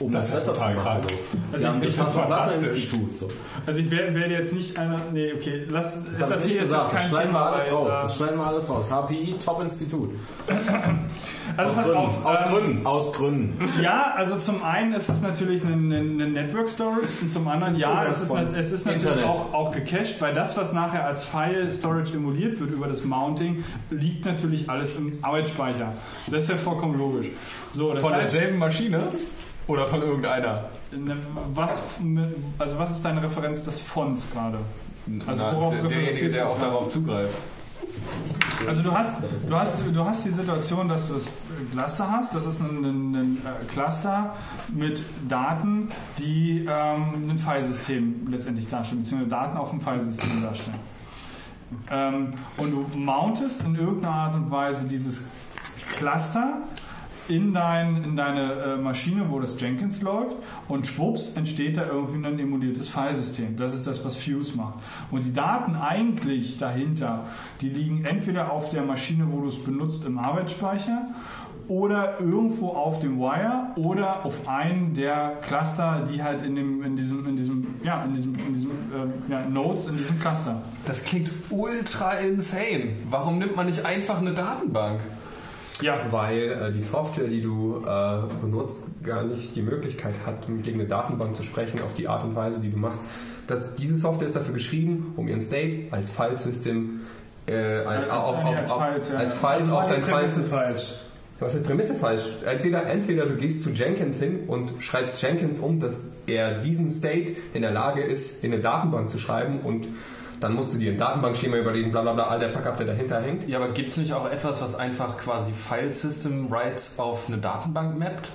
Speaker 3: um das,
Speaker 4: Das ist
Speaker 3: besser zu machen.
Speaker 2: Also
Speaker 3: haben
Speaker 2: ich- ich
Speaker 3: Partnerinstitut. So.
Speaker 2: Also ich werde, werde jetzt nicht einer. Nee, okay, lass.
Speaker 3: Das habe ich nicht gesagt, das schneiden wir alles raus. Das schneiden wir alles raus. HPI, Top-Institut.
Speaker 2: Also
Speaker 3: Aus
Speaker 2: pass
Speaker 3: Gründen.
Speaker 2: auf.
Speaker 3: aus
Speaker 2: ähm,
Speaker 3: Gründen. Aus Gründen.
Speaker 2: Ja, also zum einen ist es natürlich ein, ein, ein Network Storage und zum anderen ja, es ist, nat- es ist natürlich
Speaker 3: Internet.
Speaker 2: auch, auch gecached, weil das, was nachher als File Storage emuliert wird über das Mounting, liegt natürlich alles im Arbeitsspeicher. Das ist ja vollkommen logisch. So,
Speaker 4: Von
Speaker 2: heißt,
Speaker 4: derselben Maschine? Oder von irgendeiner?
Speaker 2: ne, was, also was ist deine Referenz des Fonts gerade? Also
Speaker 4: Na,
Speaker 2: worauf
Speaker 4: der- derjenige,
Speaker 2: referenzierst du
Speaker 4: der auch darauf zugreift.
Speaker 2: Also du hast, du hast, du hast die Situation, dass du das Cluster hast. Das ist ein, ein, ein äh, Cluster mit Daten, die ähm, ein Filesystem letztendlich darstellen, beziehungsweise Daten auf dem Filesystem darstellen. Ähm, und du mountest in irgendeiner Art und Weise dieses Cluster in, dein, in deine äh, Maschine, wo das Jenkins läuft und schwupps entsteht da irgendwie ein emuliertes Filesystem. Das ist das, was Fuse macht. Und die Daten eigentlich dahinter, die liegen entweder auf der Maschine, wo du es benutzt, im Arbeitsspeicher oder irgendwo auf dem Wire oder auf einen der Cluster, die halt in dem in diesem in diesem ja in diesem in diesem äh, ja, Nodes in diesem Cluster.
Speaker 4: Das klingt ultra insane. Warum nimmt man nicht einfach eine Datenbank?
Speaker 2: Ja,
Speaker 6: Weil äh, die Software, die du äh, benutzt, gar nicht die Möglichkeit hat, gegen eine Datenbank zu sprechen auf die Art und Weise, die du machst. Das, diese Software ist dafür geschrieben, um ihren State als Filesystem äh,
Speaker 2: Als-
Speaker 6: auf, auf,
Speaker 2: als
Speaker 6: auf,
Speaker 2: Files, ja.
Speaker 6: als Files auf dein
Speaker 8: Prämisse
Speaker 6: Filesystem.
Speaker 8: falsch.
Speaker 6: Was ist Prämisse falsch? Entweder, entweder du gehst zu Jenkins hin und schreibst Jenkins um, dass er diesen State in der Lage ist, in eine Datenbank zu schreiben und dann musst du dir ein Datenbankschema überlegen, bla bla bla, all der Fuck-up, der dahinter hängt.
Speaker 4: Ja, aber gibt es nicht auch etwas, was einfach quasi File System Rights auf eine Datenbank mappt?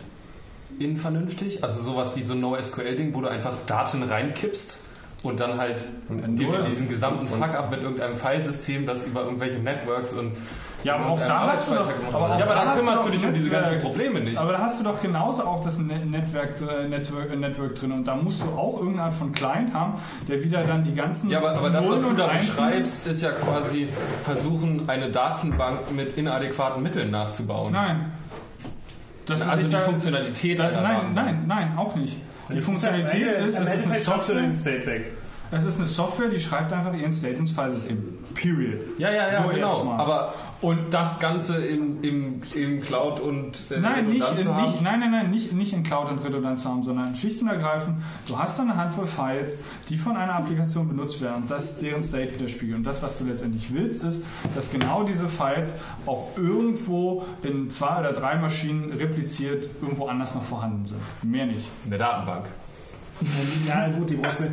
Speaker 4: In vernünftig? Also sowas wie so ein NoSQL-Ding, wo du einfach Daten reinkippst und dann halt die, diesen gesamten Fuck-up mit irgendeinem Filesystem, das über irgendwelche Networks und
Speaker 2: Ja, aber auch da hast du doch, aber
Speaker 4: ja, aber
Speaker 2: da
Speaker 4: dann
Speaker 2: hast
Speaker 4: kümmerst du dich um diese ganzen Probleme nicht.
Speaker 2: Aber da hast du doch genauso auch das Ne- Network, äh, Network, äh, Network drin und da musst du auch irgendeine Art von Client haben, der wieder dann die ganzen
Speaker 4: Ja, aber, aber das, was du
Speaker 2: und
Speaker 4: da beschreibst, ist ja quasi versuchen, eine Datenbank mit inadäquaten Mitteln nachzubauen.
Speaker 2: Nein. Das,
Speaker 4: also die
Speaker 2: da-
Speaker 4: Funktionalität
Speaker 2: Das, nein, nein, nein, auch nicht. Die Funktionalität ist, es ist
Speaker 5: du
Speaker 2: Software, es ist eine Software, die schreibt einfach ihren State ins Filesystem. Period.
Speaker 4: Ja, ja, ja,
Speaker 2: So
Speaker 4: genau. Aber und das Ganze im, im, im Cloud und äh,
Speaker 2: Nein, nicht,
Speaker 4: Redundanz
Speaker 2: in,
Speaker 4: zu haben?
Speaker 2: nicht, nein, nein, nein, nicht, nicht in Cloud und Redundanz haben, sondern schlicht und ergreifend, du hast da eine Handvoll Files, die von einer Applikation benutzt werden das deren State widerspiegeln. Und das, was du letztendlich willst, ist, dass genau diese Files auch irgendwo in zwei oder drei Maschinen repliziert irgendwo anders noch vorhanden sind. Mehr nicht.
Speaker 4: in der Datenbank.
Speaker 5: Ja, gut, die musst du.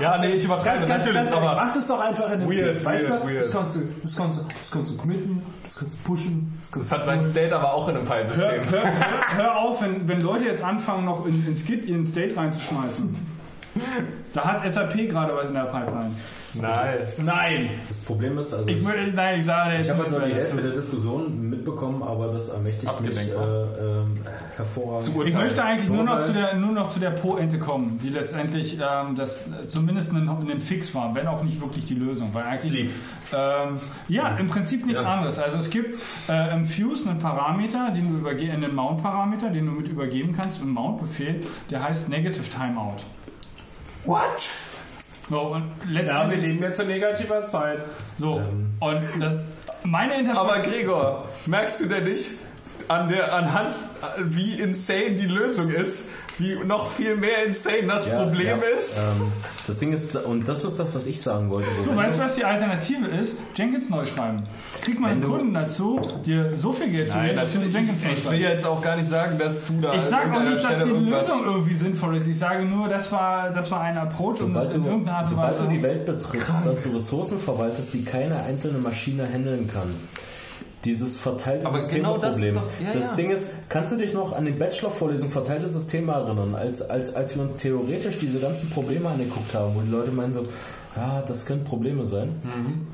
Speaker 4: Ja, nee, ich übertreibe
Speaker 5: ganz, ganz,
Speaker 4: natürlich,
Speaker 5: ganz ehrlich,
Speaker 4: aber-
Speaker 5: Mach das doch einfach in einem
Speaker 4: Weird,
Speaker 5: weißt
Speaker 4: weird,
Speaker 5: du?
Speaker 4: weird.
Speaker 5: Das kannst du, das kannst du, das kannst du committen, das kannst du pushen, das kannst
Speaker 4: Das hat sein State aber auch in einem
Speaker 2: Hör,
Speaker 4: Filesystem.
Speaker 2: hör, hör, hör auf, wenn, wenn Leute jetzt anfangen, noch in, ins Git ihren State reinzuschmeißen. Da hat SAP gerade was in der Pipeline.
Speaker 4: Nice.
Speaker 2: Nein!
Speaker 3: Das Problem ist, also
Speaker 2: Ich
Speaker 3: ich,
Speaker 2: nein, ich sage
Speaker 3: ich habe halt nur die. Hälfte der Diskussion mitbekommen, aber das ermächtigt mich
Speaker 4: Abgelenkt,
Speaker 3: äh, ähm, hervorragend.
Speaker 2: Ich möchte eigentlich nur noch, zu der, nur noch zu der Po-Ente kommen, die letztendlich ähm, das äh, zumindest ein, ein Fix war, wenn auch nicht wirklich die Lösung. Weil eigentlich, ähm, ja, im Prinzip nichts anderes. Also es gibt äh, im Fuse einen Parameter, den du überge einen Mount-Parameter, den du mit übergeben kannst, im Mount-Befehl, der heißt Negative Timeout.
Speaker 10: What?
Speaker 2: So, und
Speaker 5: Ja, wir leben jetzt in negativer Zeit.
Speaker 2: so, und das, meine
Speaker 4: Aber
Speaker 2: Interpretation...
Speaker 4: Gregor, merkst du denn nicht an der anhand wie insane die Lösung ist, wie noch viel mehr insane das
Speaker 3: Ja,
Speaker 4: Problem
Speaker 3: ja,
Speaker 4: ist?
Speaker 3: Ähm, das Ding ist, und das ist das, was ich sagen wollte. So,
Speaker 2: Du weißt, was die Alternative ist? Jenkins neu schreiben. Kriegt man einen Kunden dazu, dir so viel Geld zu geben, dass du Jenkins neu
Speaker 4: ich will
Speaker 2: schreibst.
Speaker 4: jetzt auch gar nicht sagen, dass du da
Speaker 2: Ich sage auch nicht, dass die Lösung irgendwie sinnvoll ist. Ich sage nur, das war, das war ein Approach, das
Speaker 3: Sobald
Speaker 2: in
Speaker 3: du,
Speaker 2: irgendeiner Art und
Speaker 3: sobald du die Welt betrittst, dass du Ressourcen verwaltest, die keine einzelne Maschine handeln kann. Dieses verteilte
Speaker 4: Aber genau das ist
Speaker 3: Systemproblem.
Speaker 4: doch- ja,
Speaker 3: das
Speaker 4: ja.
Speaker 3: Ding ist, kannst du dich noch an die Bachelor-Vorlesung verteiltes System erinnern, als, als, als wir uns theoretisch diese ganzen Probleme angeguckt haben, wo die Leute meinen so, ja, das können Probleme sein.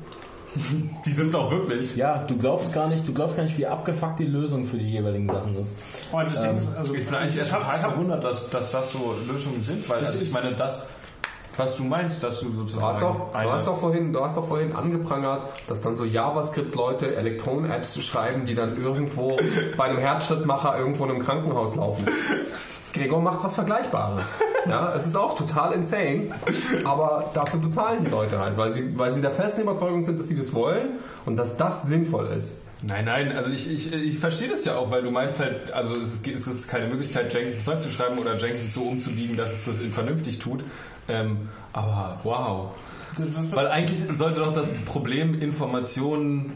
Speaker 4: Die sind es auch wirklich.
Speaker 3: Ja, du glaubst gar nicht, du glaubst gar nicht, wie abgefuckt die Lösung für die jeweiligen Sachen ist.
Speaker 5: Und das Ding ist, also
Speaker 4: Ich bin eigentlich erst
Speaker 5: hab-
Speaker 4: total
Speaker 5: ich
Speaker 4: verwundert, dass, dass das so Lösungen sind, weil also ich meine, das, was du meinst, dass du sozusagen
Speaker 6: Du hast, doch, du, hast doch vorhin, du hast doch vorhin angeprangert, dass dann so JavaScript-Leute Elektronen-Apps schreiben, die dann irgendwo bei einem Herzschrittmacher irgendwo in einem Krankenhaus laufen. Gregor macht was Vergleichbares. Ja, es ist auch total insane, aber dafür bezahlen die Leute halt, weil sie, weil sie der festen Überzeugung sind, dass sie das wollen und dass das sinnvoll ist.
Speaker 4: Nein, nein, also ich, ich, ich verstehe das ja auch, weil du meinst halt, also es ist, es ist keine Möglichkeit, Jenkins neu zu schreiben oder Jenkins so umzubiegen, dass es das vernünftig tut. Ähm, aber wow. Weil eigentlich sollte doch das Problem Informationen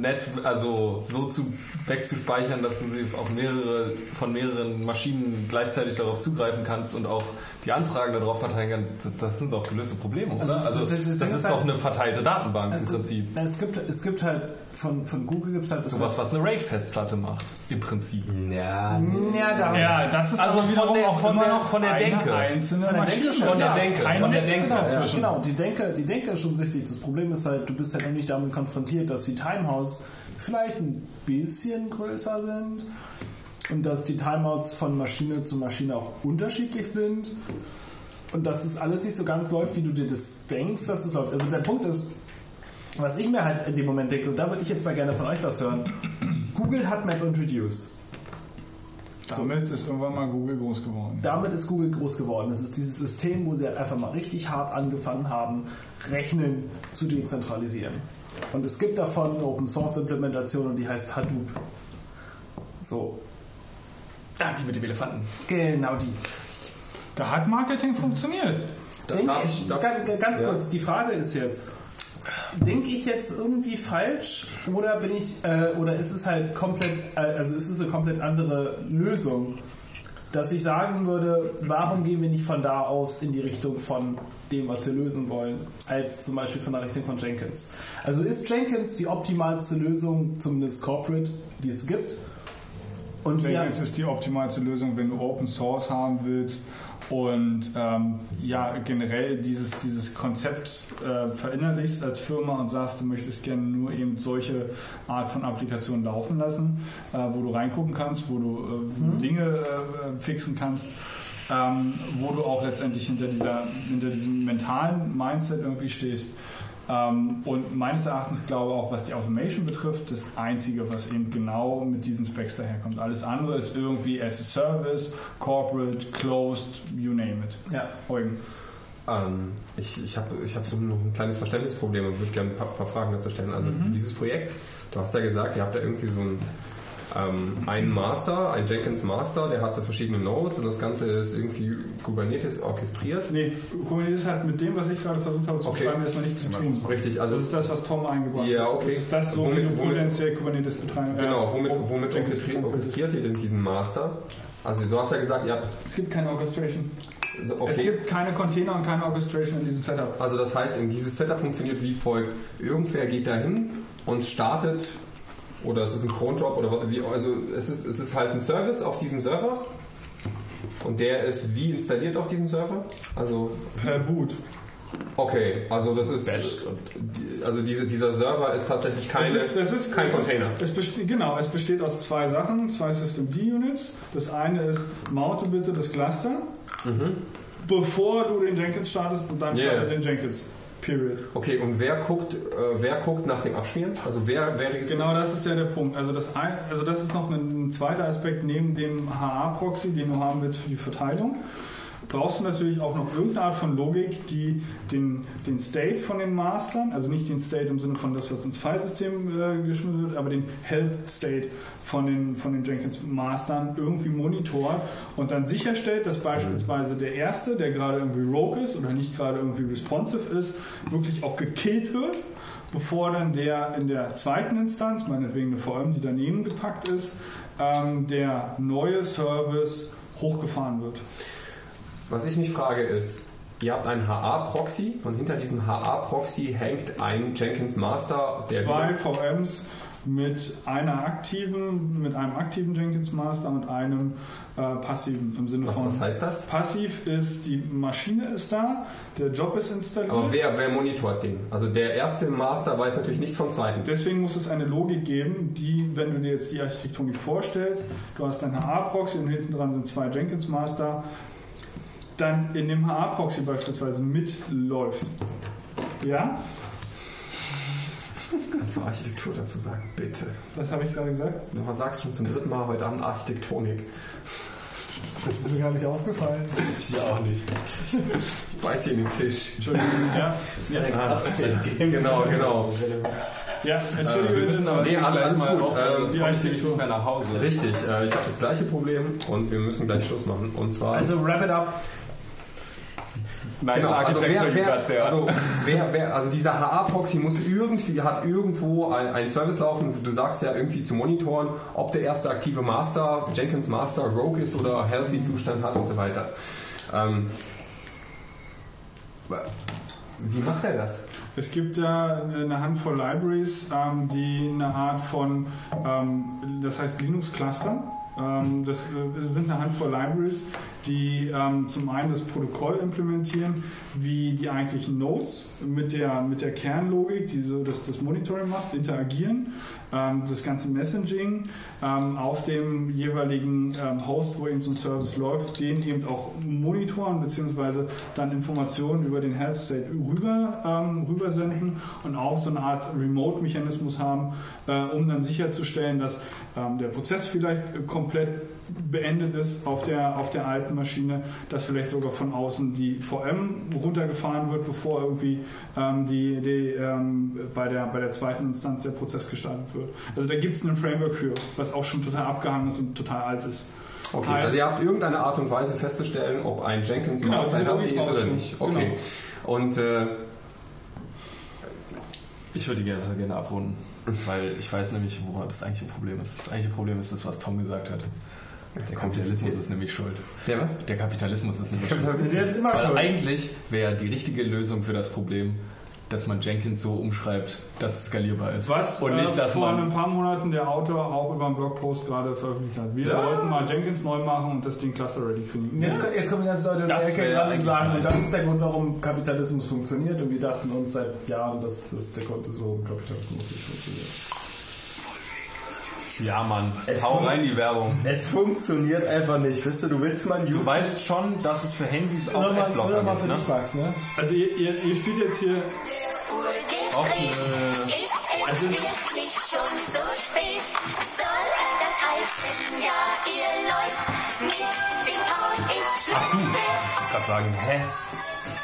Speaker 4: nett, also so zu wegzuspeichern, dass du sie auf mehrere, von mehreren Maschinen gleichzeitig darauf zugreifen kannst und auch die Anfragen darauf verteilen kannst, das- sind doch gelöste Probleme, oder?
Speaker 5: Also,
Speaker 4: Also,
Speaker 5: das- das- das
Speaker 4: das, ist
Speaker 5: ist
Speaker 4: doch
Speaker 5: halt-
Speaker 4: eine verteilte Datenbank
Speaker 5: es,
Speaker 4: im Prinzip.
Speaker 5: Es, gibt, es gibt halt von, von Google gibt es halt
Speaker 4: Sowas, was eine RAID-Festplatte macht, im Prinzip.
Speaker 3: Ja,
Speaker 5: Ja, da
Speaker 2: ja, das ist
Speaker 4: Also
Speaker 2: wiederum
Speaker 4: der-
Speaker 2: auch
Speaker 4: von
Speaker 2: immer
Speaker 4: der-
Speaker 2: noch
Speaker 4: von der Denke.
Speaker 2: einzelne
Speaker 5: Von der
Speaker 2: Maschine.
Speaker 5: Denke schon,
Speaker 4: Von der Denke, von der
Speaker 2: Denke dazwischen.
Speaker 5: Genau, die Denke, die Denke ist schon richtig. Das Problem ist halt, du bist halt nämlich damit konfrontiert, dass die Timehouse vielleicht ein bisschen größer sind und dass die Timeouts von Maschine zu Maschine auch unterschiedlich sind und dass das alles nicht so ganz läuft, wie du dir das denkst, dass es läuft. Also der Punkt ist, was ich mir halt in dem Moment denke, und da würde ich jetzt mal gerne von euch was hören. Google hat MapIntroduce.
Speaker 2: Damit ist irgendwann mal Google groß geworden.
Speaker 5: Damit ist Google groß geworden. Es ist dieses System, wo sie halt einfach mal richtig hart angefangen haben, Rechnen zu dezentralisieren. Und es gibt davon eine Open Source Implementation und die heißt Hadoop. So,
Speaker 4: Ah, die mit dem Elefanten.
Speaker 5: genau die.
Speaker 2: Da hat Marketing funktioniert.
Speaker 5: Denk,
Speaker 6: darf ich- darf-
Speaker 5: ganz, ganz
Speaker 6: ja.
Speaker 5: kurz, die Frage ist jetzt, denke ich jetzt irgendwie falsch oder bin ich äh, oder ist es halt komplett, äh, also ist es eine komplett andere Lösung, dass ich sagen würde, warum gehen wir nicht von da aus in die Richtung von dem, was wir lösen wollen, als zum Beispiel von der Richtung von Jenkins. Also ist Jenkins die optimalste Lösung, zumindest corporate, die es gibt? Und
Speaker 2: Jenkins ist die optimalste Lösung, wenn du Open Source haben willst und ähm, ja generell dieses, dieses Konzept äh, verinnerlichst als Firma und sagst, du möchtest gerne nur eben solche Art von Applikationen laufen lassen, äh, wo du reingucken kannst, wo du, äh, wo du Dinge äh, fixen kannst. Ähm, wo du auch letztendlich hinter, dieser, hinter diesem mentalen Mindset irgendwie stehst. Ähm, und meines Erachtens glaube ich auch, was die Automation betrifft, das Einzige, was eben genau mit diesen Specs daherkommt. Alles andere ist irgendwie as a Service, Corporate, Closed, you name it.
Speaker 8: Ja.
Speaker 2: Eugen.
Speaker 6: Ähm, ich ich habe ich hab so noch ein kleines Verständnisproblem und würde gerne ein paar, paar Fragen dazu stellen. Also für dieses Projekt, du hast ja gesagt, ihr habt da irgendwie so ein ähm, einen Master, ein Jenkins Master, der hat so verschiedene Nodes und das Ganze ist irgendwie Kubernetes orchestriert.
Speaker 2: Nee, Kubernetes hat mit dem, was ich gerade versucht habe zu
Speaker 6: Okay.
Speaker 2: beschreiben, erstmal nichts zu tun.
Speaker 6: Richtig, also
Speaker 2: Das ist das, was Tom eingebracht
Speaker 6: Ja,
Speaker 2: hat.
Speaker 6: okay.
Speaker 2: Das ist das, so
Speaker 6: Womit-
Speaker 2: wie du
Speaker 6: womit-
Speaker 2: potenziell Kubernetes betreiben
Speaker 6: genau, womit,
Speaker 2: äh,
Speaker 6: womit orchestri- orchestriert ihr denn diesen Master? Also du hast ja gesagt, habt
Speaker 2: Es gibt keine Orchestration.
Speaker 6: so,
Speaker 2: Es
Speaker 6: okay.
Speaker 2: gibt keine Container und keine Orchestration in diesem Setup.
Speaker 6: Also das heißt, in dieses Setup funktioniert wie folgt. Irgendwer geht dahin und startet oder es ist ein Cron-Job oder was, wie, also es ist, es ist halt ein Service auf diesem Server und der ist wie installiert auf diesem Server? Also
Speaker 2: Per Boot.
Speaker 6: okay, also das ist also diese, dieser Server ist tatsächlich keine,
Speaker 2: Es ist, das ist,
Speaker 6: kein
Speaker 2: es
Speaker 6: Container.
Speaker 2: Ist, es besteht, genau, es besteht aus zwei Sachen, zwei System-D-Units. Das eine ist, mounte bitte das Cluster, bevor du den Jenkins startest und dann
Speaker 6: Mhm. Yeah.
Speaker 2: starte den Jenkins. Period.
Speaker 6: Okay, und wer guckt, äh, wer guckt nach dem Abspielen? Also wer, wer registriert?
Speaker 2: Genau, das ist ja der Punkt. Also das, ein, also das ist noch ein, ein zweiter Aspekt neben dem HA-Proxy, den du haben willst für die Verteilung. Brauchst du natürlich auch noch irgendeine Art von Logik, die den, den State von den Mastern, also nicht den State im Sinne von das, was ins Filesystem äh, geschmissen wird, aber den Health State von den, von den Jenkins Mastern irgendwie monitort und dann sicherstellt, dass beispielsweise der erste, der gerade irgendwie rogue ist oder nicht gerade irgendwie responsive ist, wirklich auch gekillt wird bevor dann der in der zweiten Instanz, meinetwegen eine VM, die daneben gepackt ist, ähm, der neue Service hochgefahren wird.
Speaker 6: Was ich mich frage ist, ihr habt einen HA-Proxy und hinter diesem HA-Proxy hängt ein Jenkins Master, der
Speaker 2: Zwei VMs mit einer aktiven, mit einem aktiven Jenkins Master und einem äh, passiven im Sinne
Speaker 6: was,
Speaker 2: von
Speaker 6: was heißt das?
Speaker 2: passiv ist die Maschine ist da, der Job ist installiert.
Speaker 6: Aber wer, wer monitort den? Also der erste Master weiß natürlich nichts vom zweiten.
Speaker 2: Deswegen muss es eine Logik geben, die, wenn du dir jetzt die Architektonik vorstellst, du hast dein HA-Proxy und hinten dran sind zwei Jenkins Master, dann in dem HA-Proxy beispielsweise mitläuft. Ja?
Speaker 6: Kannst du Architektur dazu sagen, bitte?
Speaker 2: Was habe ich gerade gesagt?
Speaker 6: Du sagst schon zum dritten Mal heute Abend Architektonik.
Speaker 5: Das ist mir gar nicht aufgefallen.
Speaker 6: Ja, auch nicht. Ich beiß hier in den Tisch.
Speaker 2: Entschuldigung, ja.
Speaker 6: Genau, genau.
Speaker 2: Ja, entschuldige
Speaker 4: wir müssen aber
Speaker 6: Nee,
Speaker 4: nee,
Speaker 6: alles
Speaker 4: gleich mal
Speaker 6: gut.
Speaker 4: aufhören,
Speaker 6: Ähm,
Speaker 2: die
Speaker 4: ich nämlich nicht mehr nach Hause.
Speaker 6: Richtig, äh, ich habe das gleiche Problem und wir müssen gleich Schluss machen. Und zwar.
Speaker 5: Also wrap it up.
Speaker 4: Nice
Speaker 6: Genau, also,
Speaker 4: architecture
Speaker 6: wer, wer,
Speaker 4: there.
Speaker 6: also, wer, wer, also dieser HA-Proxy muss irgendwie, hat irgendwo ein, ein Service laufen. Du sagst ja irgendwie zu monitoren, ob der erste aktive Master, Jenkins Master, Rogue ist oder Healthy Zustand hat und so weiter. Ähm, wie macht er das?
Speaker 2: Es gibt ja eine Handvoll Libraries, ähm, die eine Art von, ähm, das heißt Linux-Cluster. Ähm, das äh, sind eine Handvoll Libraries, die ähm, zum einen das Protokoll implementieren, wie die eigentlichen Nodes mit der, mit der Kernlogik, die so das, das Monitoring macht, interagieren, das ganze Messaging ähm, auf dem jeweiligen ähm, Host, wo eben so ein Service läuft, den eben auch monitoren beziehungsweise dann Informationen über den Health State rüber, ähm, rübersenden und auch so eine Art Remote-Mechanismus haben, äh, um dann sicherzustellen, dass ähm, der Prozess vielleicht komplett beendet ist auf der, auf der alten Maschine, dass vielleicht sogar von außen die VM runtergefahren wird, bevor irgendwie ähm, die, die, ähm, bei, der, bei der zweiten Instanz der Prozess gestartet wird. Also da gibt es ein Framework für, was auch schon total abgehangen ist und total alt ist.
Speaker 6: Okay,
Speaker 2: Heißt-
Speaker 6: also ihr habt irgendeine Art und Weise festzustellen, ob ein Jenkins
Speaker 2: Genau,
Speaker 6: ist oder nicht. Okay. Und äh,
Speaker 4: Ich würde die gerne, gerne abrunden, weil ich weiß nämlich, woran das eigentliche Problem ist. Das eigentliche Problem ist das, was Tom gesagt hat. Der Kapitalismus ist nämlich schuld.
Speaker 6: der was?
Speaker 4: Der Kapitalismus ist nämlich schuld.
Speaker 5: Der ist immer
Speaker 4: Weil
Speaker 5: schuld.
Speaker 4: eigentlich wäre die richtige Lösung für das Problem dass man Jenkins so umschreibt, dass es skalierbar ist.
Speaker 2: Was
Speaker 4: und nicht,
Speaker 2: äh,
Speaker 4: dass
Speaker 2: vor
Speaker 4: man
Speaker 2: ein paar Monaten der Autor auch über einen Blogpost gerade veröffentlicht hat. Wir sollten mal Jenkins neu machen und das Ding Cluster ready kriegen.
Speaker 5: Jetzt, jetzt kommen die ganzen Leute in
Speaker 4: Das
Speaker 5: Ecke ran und sagen, und das ist der Grund, warum Kapitalismus funktioniert. Und wir dachten uns seit Jahren, dass das der Grund ist, warum Kapitalismus nicht funktioniert.
Speaker 4: Ja, Mann,
Speaker 3: Es
Speaker 4: hau rein die Werbung.
Speaker 3: Es funktioniert einfach nicht. Weißt du, du willst mal ein
Speaker 4: Du weißt schon, dass es für Handys auch
Speaker 5: Oder mal,
Speaker 4: Adblocker
Speaker 5: oder mal
Speaker 4: gibt,
Speaker 5: für
Speaker 4: ne?
Speaker 5: dich, Max, ne?
Speaker 2: Also ihr, ihr, ihr spielt jetzt hier
Speaker 4: Auch, äh,
Speaker 11: Ist es wirklich schon so spät? Soll das heißen, ja, ihr Leute, mit dem Hauen ist
Speaker 4: Ach du, ich wollte gerade sagen, hä?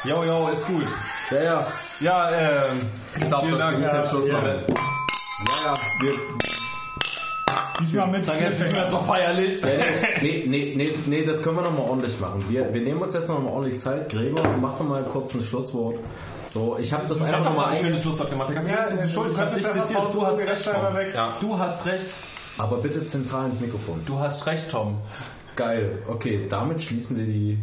Speaker 4: Jo, jo, ist gut.
Speaker 3: Ja, ja.
Speaker 4: Ja, ähm,
Speaker 6: Ich glaube,
Speaker 4: vielen
Speaker 6: das
Speaker 4: Dank.
Speaker 6: wird jetzt Schluss
Speaker 4: Ja,
Speaker 6: machen.
Speaker 3: Ja, ja. Wir,
Speaker 2: diesmal mit
Speaker 4: Dann jetzt nicht mehr so feierlich.
Speaker 3: nee, nee, nee, nee, das können wir nochmal ordentlich machen. Wir, wir nehmen uns jetzt nochmal ordentlich Zeit. Gregor, mach doch mal kurz ein Schlusswort. So, ich habe das
Speaker 4: Ich
Speaker 3: einfach nochmal
Speaker 4: ein
Speaker 3: ein.
Speaker 4: schönes Schlusswort gemacht. Ja,
Speaker 5: Ja,
Speaker 4: das ist schuld.
Speaker 5: Einfach
Speaker 4: zitiert. Du hast recht,
Speaker 5: weg.
Speaker 4: Ja. Du hast recht.
Speaker 3: Aber bitte zentral ins Mikrofon.
Speaker 4: Du hast recht, Tom.
Speaker 3: Geil. Okay, damit schließen wir die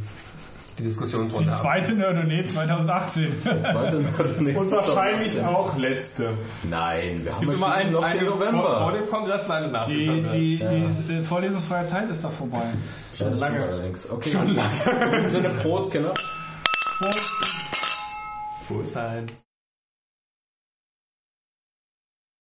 Speaker 6: Die Diskussionsrunde
Speaker 2: die zweite Nerdonee 2018.
Speaker 3: zweite
Speaker 5: Und wahrscheinlich auch letzte.
Speaker 3: Nein, wir haben
Speaker 4: Gibt
Speaker 3: ja
Speaker 4: immer einen,
Speaker 3: noch den
Speaker 4: einen vor, vor
Speaker 3: November.
Speaker 4: dem Kongress und einen nach dem
Speaker 2: Die,
Speaker 4: Kongress.
Speaker 2: die, die äh, vorlesungsfreie Zeit ist da vorbei.
Speaker 3: Ja, das stimmt allerdings. Okay. Schon lange. In dem Sinne, Prost, Kinder.
Speaker 4: Wohlsein.